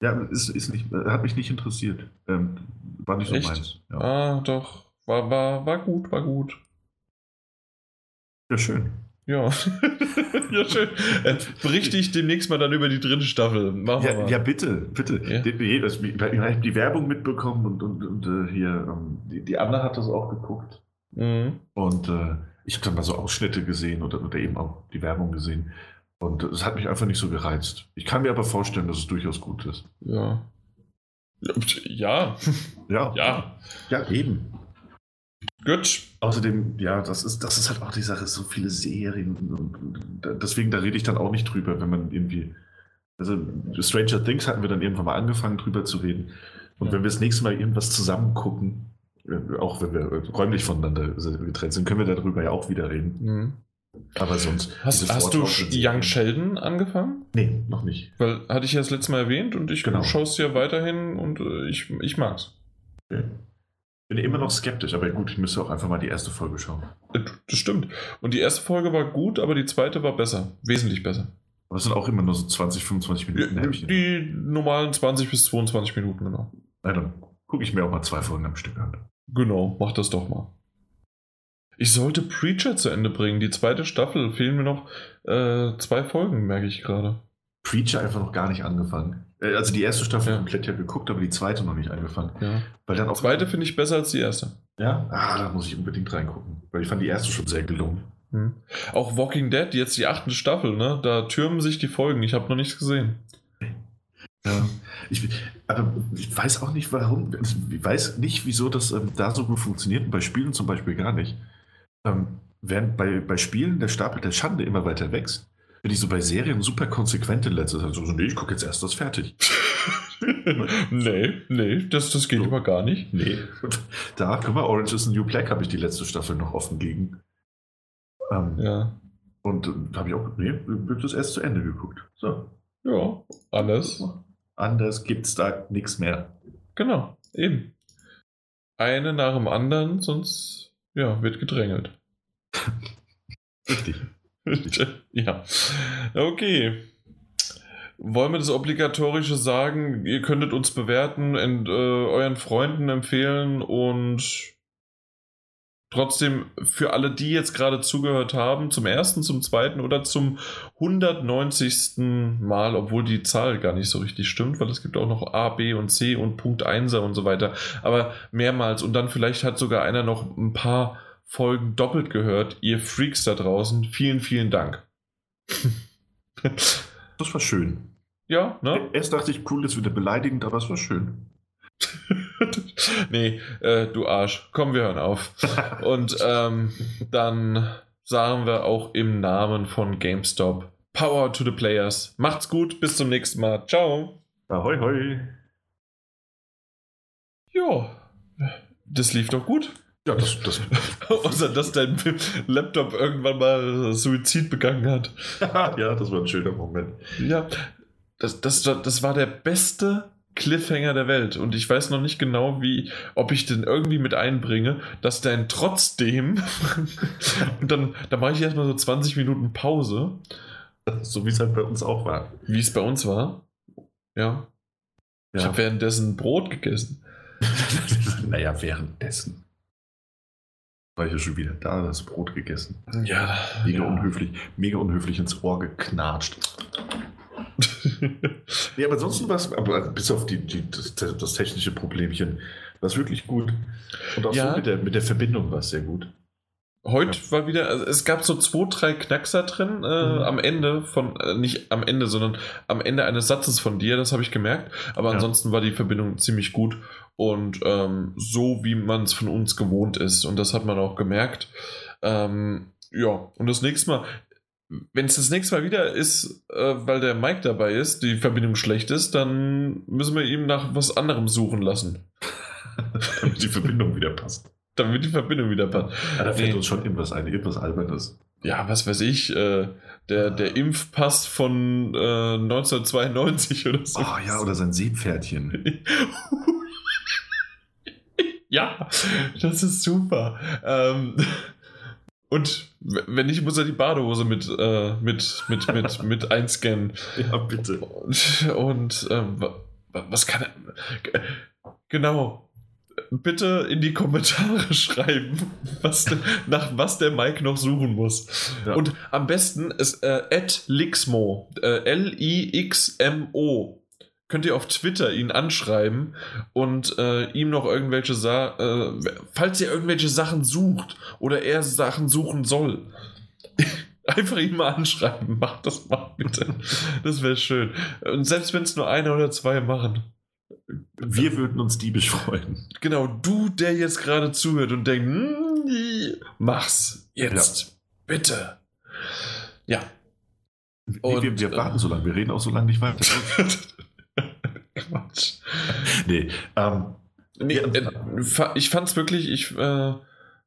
Ja, ist, ist nicht, hat mich nicht interessiert. Ähm, war nicht so Echt? meins. Ja. Ah, doch. War, war, war gut, war gut. ja, schön. Ja. (laughs) ja, schön. Äh, berichte ich demnächst mal dann über die dritte Staffel. Machen wir Ja, mal. ja, bitte, bitte. Ja. Ich habe die Werbung mitbekommen und, und, und äh, hier, ähm, die, die Anna hat das auch geguckt. Mhm. Und äh, ich habe dann mal so Ausschnitte gesehen oder, oder eben auch die Werbung gesehen. Und es hat mich einfach nicht so gereizt. Ich kann mir aber vorstellen, dass es durchaus gut ist. Ja. Ja, Ja, ja. ja eben. Gut. Außerdem, ja, das ist, das ist halt auch die Sache, so viele Serien. Und, und, und deswegen, da rede ich dann auch nicht drüber, wenn man irgendwie. Also, Stranger Things hatten wir dann irgendwann mal angefangen, drüber zu reden. Und Ja. wenn wir das nächste Mal irgendwas zusammen gucken, äh, auch wenn wir räumlich voneinander getrennt sind, können wir darüber ja auch wieder reden. Mhm. Aber sonst. Hast, hast du Young Sheldon angefangen? Nee, noch nicht. Weil hatte ich ja das letzte Mal erwähnt und ich Genau. schaue es ja weiterhin und äh, ich, ich mag's. Okay. Bin immer noch skeptisch, aber gut, ich müsste auch einfach mal die erste Folge schauen. Äh, Das stimmt. Und die erste Folge war gut, aber die zweite war besser. Wesentlich besser. Aber es sind auch immer nur so 20, 25 Minuten. Häppchen. Die normalen 20 bis 22 Minuten, genau. Na, dann gucke ich mir auch mal zwei Folgen am Stück an. Genau, mach das doch mal. Ich sollte Preacher zu Ende bringen. Die zweite Staffel fehlen mir noch äh, zwei Folgen, merke ich gerade. Preacher einfach noch gar nicht angefangen. Äh, Also die erste Staffel Ja. komplett ja geguckt, aber die zweite noch nicht angefangen. Ja. Weil dann Die auch zweite finde ich besser als die erste. Ja? Ah, da muss ich unbedingt reingucken. Weil ich fand die erste schon sehr gelungen. Hm. Auch Walking Dead, jetzt die achte Staffel, ne? Da türmen sich die Folgen. Ich habe noch nichts gesehen. Ja. Ich, aber ich weiß auch nicht, warum. Ich weiß nicht, wieso das ähm, da so gut funktioniert und bei Spielen zum Beispiel gar nicht. Ähm, während bei, bei Spielen der Stapel der Schande immer weiter wächst, bin ich so bei Serien super konsequent in letzter Zeit. So, nee, ich gucke jetzt erst das fertig. (laughs) nee, nee, das, das geht So. immer gar nicht. Nee. Da, guck mal, Orange is the New Black habe ich die letzte Staffel noch offen gegen. Ähm, Ja. Und äh, da habe ich auch, nee, wird das erst zu Ende geguckt. So. Ja, alles. Anders gibt's da nichts mehr. Genau, eben. Eine nach dem anderen, sonst ja, wird gedrängelt. (laughs) Richtig. (laughs) ja. Okay. Wollen wir das Obligatorische sagen? Ihr könntet uns bewerten und äh, euren Freunden empfehlen und trotzdem für alle, die jetzt gerade zugehört haben, zum ersten, zum zweiten oder zum 190. Mal, obwohl die Zahl gar nicht so richtig stimmt, weil es gibt auch noch A, B und C und Punkt 1er und so weiter, aber mehrmals und dann vielleicht hat sogar einer noch ein paar Folgen doppelt gehört. Ihr Freaks da draußen, vielen, vielen Dank. (laughs) Das war schön. ja, ne? Erst dachte ich, cool, ist wieder beleidigend, aber es war schön. (laughs) nee, äh, du Arsch. Komm, wir hören auf. (laughs) Und ähm, dann sagen wir auch im Namen von GameStop Power to the Players. Macht's gut, bis zum nächsten Mal. Ciao. Ahoi, hoi. Ja, das lief doch gut. Ja, das, das, (laughs) Außer, dass dein Laptop irgendwann mal Suizid begangen hat. (laughs) ja, das war ein schöner Moment. Ja, das, das, das war der beste Cliffhanger der Welt. Und ich weiß noch nicht genau, wie, ob ich den irgendwie mit einbringe, dass dann trotzdem. (laughs) und dann, dann mache ich erstmal so 20 Minuten Pause, So wie es halt bei uns auch war. wie es bei uns war. Ja. Ich Ja. habe währenddessen Brot gegessen. naja, währenddessen. War ich ja schon wieder da, das Brot gegessen. Ja. Mega ja. unhöflich, mega unhöflich ins Ohr geknatscht. (laughs) Ja, aber ansonsten war es, aber bis auf die, die, das, das technische Problemchen, war es wirklich gut. Und auch Ja. so mit der, mit der Verbindung war es sehr gut. Heute war wieder, also es gab so zwei, drei Knackser drin äh, Mhm. am Ende von, äh, nicht am Ende, sondern am Ende eines Satzes von dir, das habe ich gemerkt. Aber Ja. ansonsten war die Verbindung ziemlich gut und ähm, so, wie man es von uns gewohnt ist. Und das hat man auch gemerkt. Ähm, ja, und das nächste Mal, wenn es das nächste Mal wieder ist, äh, weil der Mike dabei ist, die Verbindung schlecht ist, dann müssen wir ihm nach was anderem suchen lassen, (laughs) Damit die Verbindung wieder passt. Damit die Verbindung wieder passt. Ja, da fällt Nee. uns schon irgendwas ein, irgendwas Albernes. ja, was weiß ich, äh, der, der Impfpass von äh, 1992 oder so. Oh ja, oder sein Seepferdchen. (laughs) ja, das ist super. Ähm, und wenn nicht, muss er die Badehose mit, äh, mit, mit, mit, (laughs) mit einscannen. Ja, bitte. Und, und ähm, wa- wa- was kann er. Genau. Bitte in die Kommentare (laughs) schreiben, was de, nach was der Mike noch suchen muss. Ja. Und am besten ist äh, Lixmo, äh, L-I-X-M-O. Könnt ihr auf Twitter ihn anschreiben und äh, ihm noch irgendwelche Sa äh, falls ihr irgendwelche Sachen sucht oder er Sachen suchen soll. (laughs) Einfach ihn mal anschreiben. Macht das mal bitte. Das wäre schön. Und selbst wenn es nur einer oder zwei machen. Wir würden uns diebisch freuen. Genau, du, der jetzt gerade zuhört und denkt, "Hm, mach's jetzt. Bitte. Ja. Nee, Und, wir, wir äh, warten so lange, wir reden auch so lange nicht weiter. (laughs) Quatsch. nee, ähm, Nee, Ja, äh, ich fand's wirklich, ich, äh,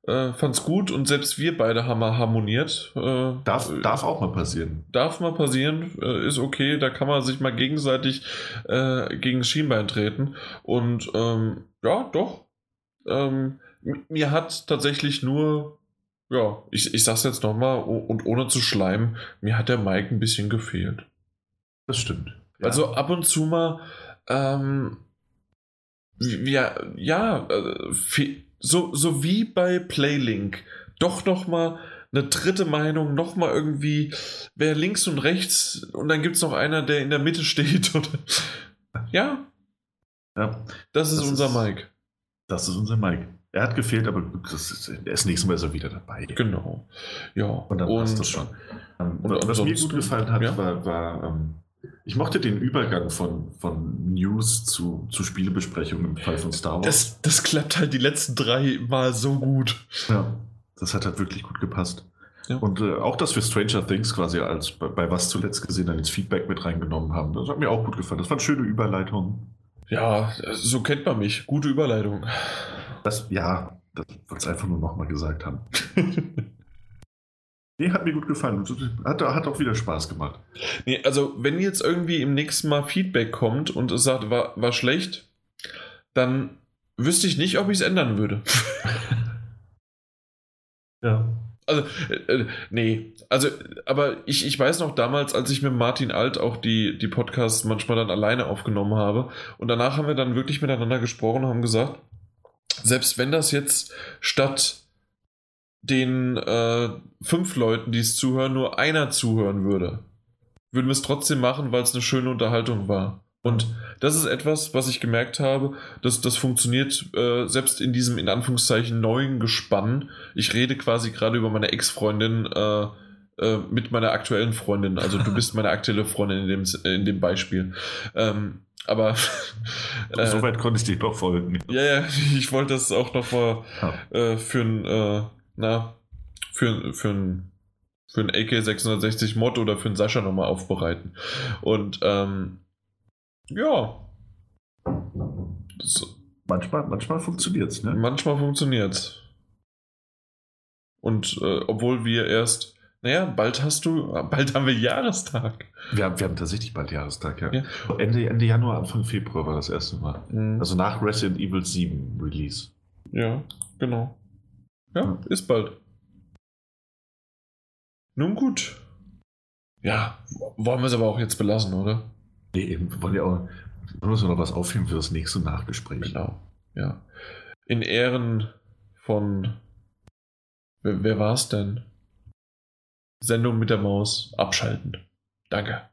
Äh, fand's gut und selbst wir beide haben mal harmoniert. Äh, darf, darf auch mal passieren. Darf mal passieren, äh, ist okay. Da kann man sich mal gegenseitig äh, gegen das Schienbein treten. Und ähm, ja, doch. Ähm, mir hat tatsächlich nur, ja, ich, ich sag's jetzt nochmal und ohne zu schleimen, mir hat der Mike ein bisschen gefehlt. Das stimmt. Ja. Also ab und zu mal, ähm, wir, ja, äh, so, so wie bei Playlink, doch noch mal eine dritte Meinung, noch mal irgendwie, wer links und rechts und dann gibt es noch einer, der in der Mitte (laughs) steht. Ja. Ja. Das ist das unser ist, Mike. Das ist unser Mike. Er hat gefehlt, aber das ist, das nächste Mal ist er wieder dabei. Genau. Ja. Und dann und, passt das schon. Und, und was mir gut gefallen hat, ja? war, war ähm, ich mochte den Übergang von, von News zu, zu Spielebesprechungen im Fall von Star Wars. Das, das klappt halt die letzten drei Mal so gut. Ja, das hat halt wirklich gut gepasst. Ja. Und äh, auch, dass wir Stranger Things quasi als bei, bei, was zuletzt gesehen dann ins Feedback mit reingenommen haben, das hat mir auch gut gefallen. Das waren schöne Überleitungen. Ja, so kennt man mich. Gute Überleitung. Das, ja, das wollte ich einfach nur nochmal gesagt haben. (laughs) Nee, hat mir gut gefallen. Hat, hat auch wieder Spaß gemacht. Nee, also wenn jetzt irgendwie im nächsten Mal Feedback kommt und es sagt, war, war schlecht, dann wüsste ich nicht, ob ich es ändern würde. (laughs) ja. Also, äh, äh, nee, also, aber ich, ich weiß noch damals, als ich mit Martin Alt auch die, die Podcasts manchmal dann alleine aufgenommen habe und danach haben wir dann wirklich miteinander gesprochen und haben gesagt, selbst wenn das jetzt statt den äh, fünf Leuten, die es zuhören, nur einer zuhören würde, würden wir es trotzdem machen, weil es eine schöne Unterhaltung war. Und das ist etwas, was ich gemerkt habe, dass das funktioniert äh, selbst in diesem in Anführungszeichen neuen Gespann. Ich rede quasi gerade über meine Ex-Freundin äh, äh, mit meiner aktuellen Freundin. Also du bist meine aktuelle Freundin in dem, in dem Beispiel. Ähm, aber (laughs) äh, soweit konnte ich dich noch folgen. Ja, ja, ich wollte das auch noch mal ja. äh, für ein äh, na, für, für ein für ein AK 660 Mod oder für einen Sascha nochmal aufbereiten. Und ähm, ja. Das, manchmal manchmal funktioniert es, ne? Manchmal funktioniert es. Und äh, obwohl wir erst, naja, bald hast du, bald haben wir Jahrestag. Wir haben, wir haben tatsächlich bald Jahrestag, ja. ja. Ende, Ende Januar, Anfang Februar war das erste Mal. Mhm. Also nach Resident Evil 7 Release. Ja, genau. Ja, ist bald. Nun gut. Ja, wollen wir es aber auch jetzt belassen, oder? Nee, eben, wir wollen ja auch müssen wir noch was aufheben für das nächste Nachgespräch. Genau, ja. In Ehren von. Wer, wer war es denn? Sendung mit der Maus abschalten. Danke.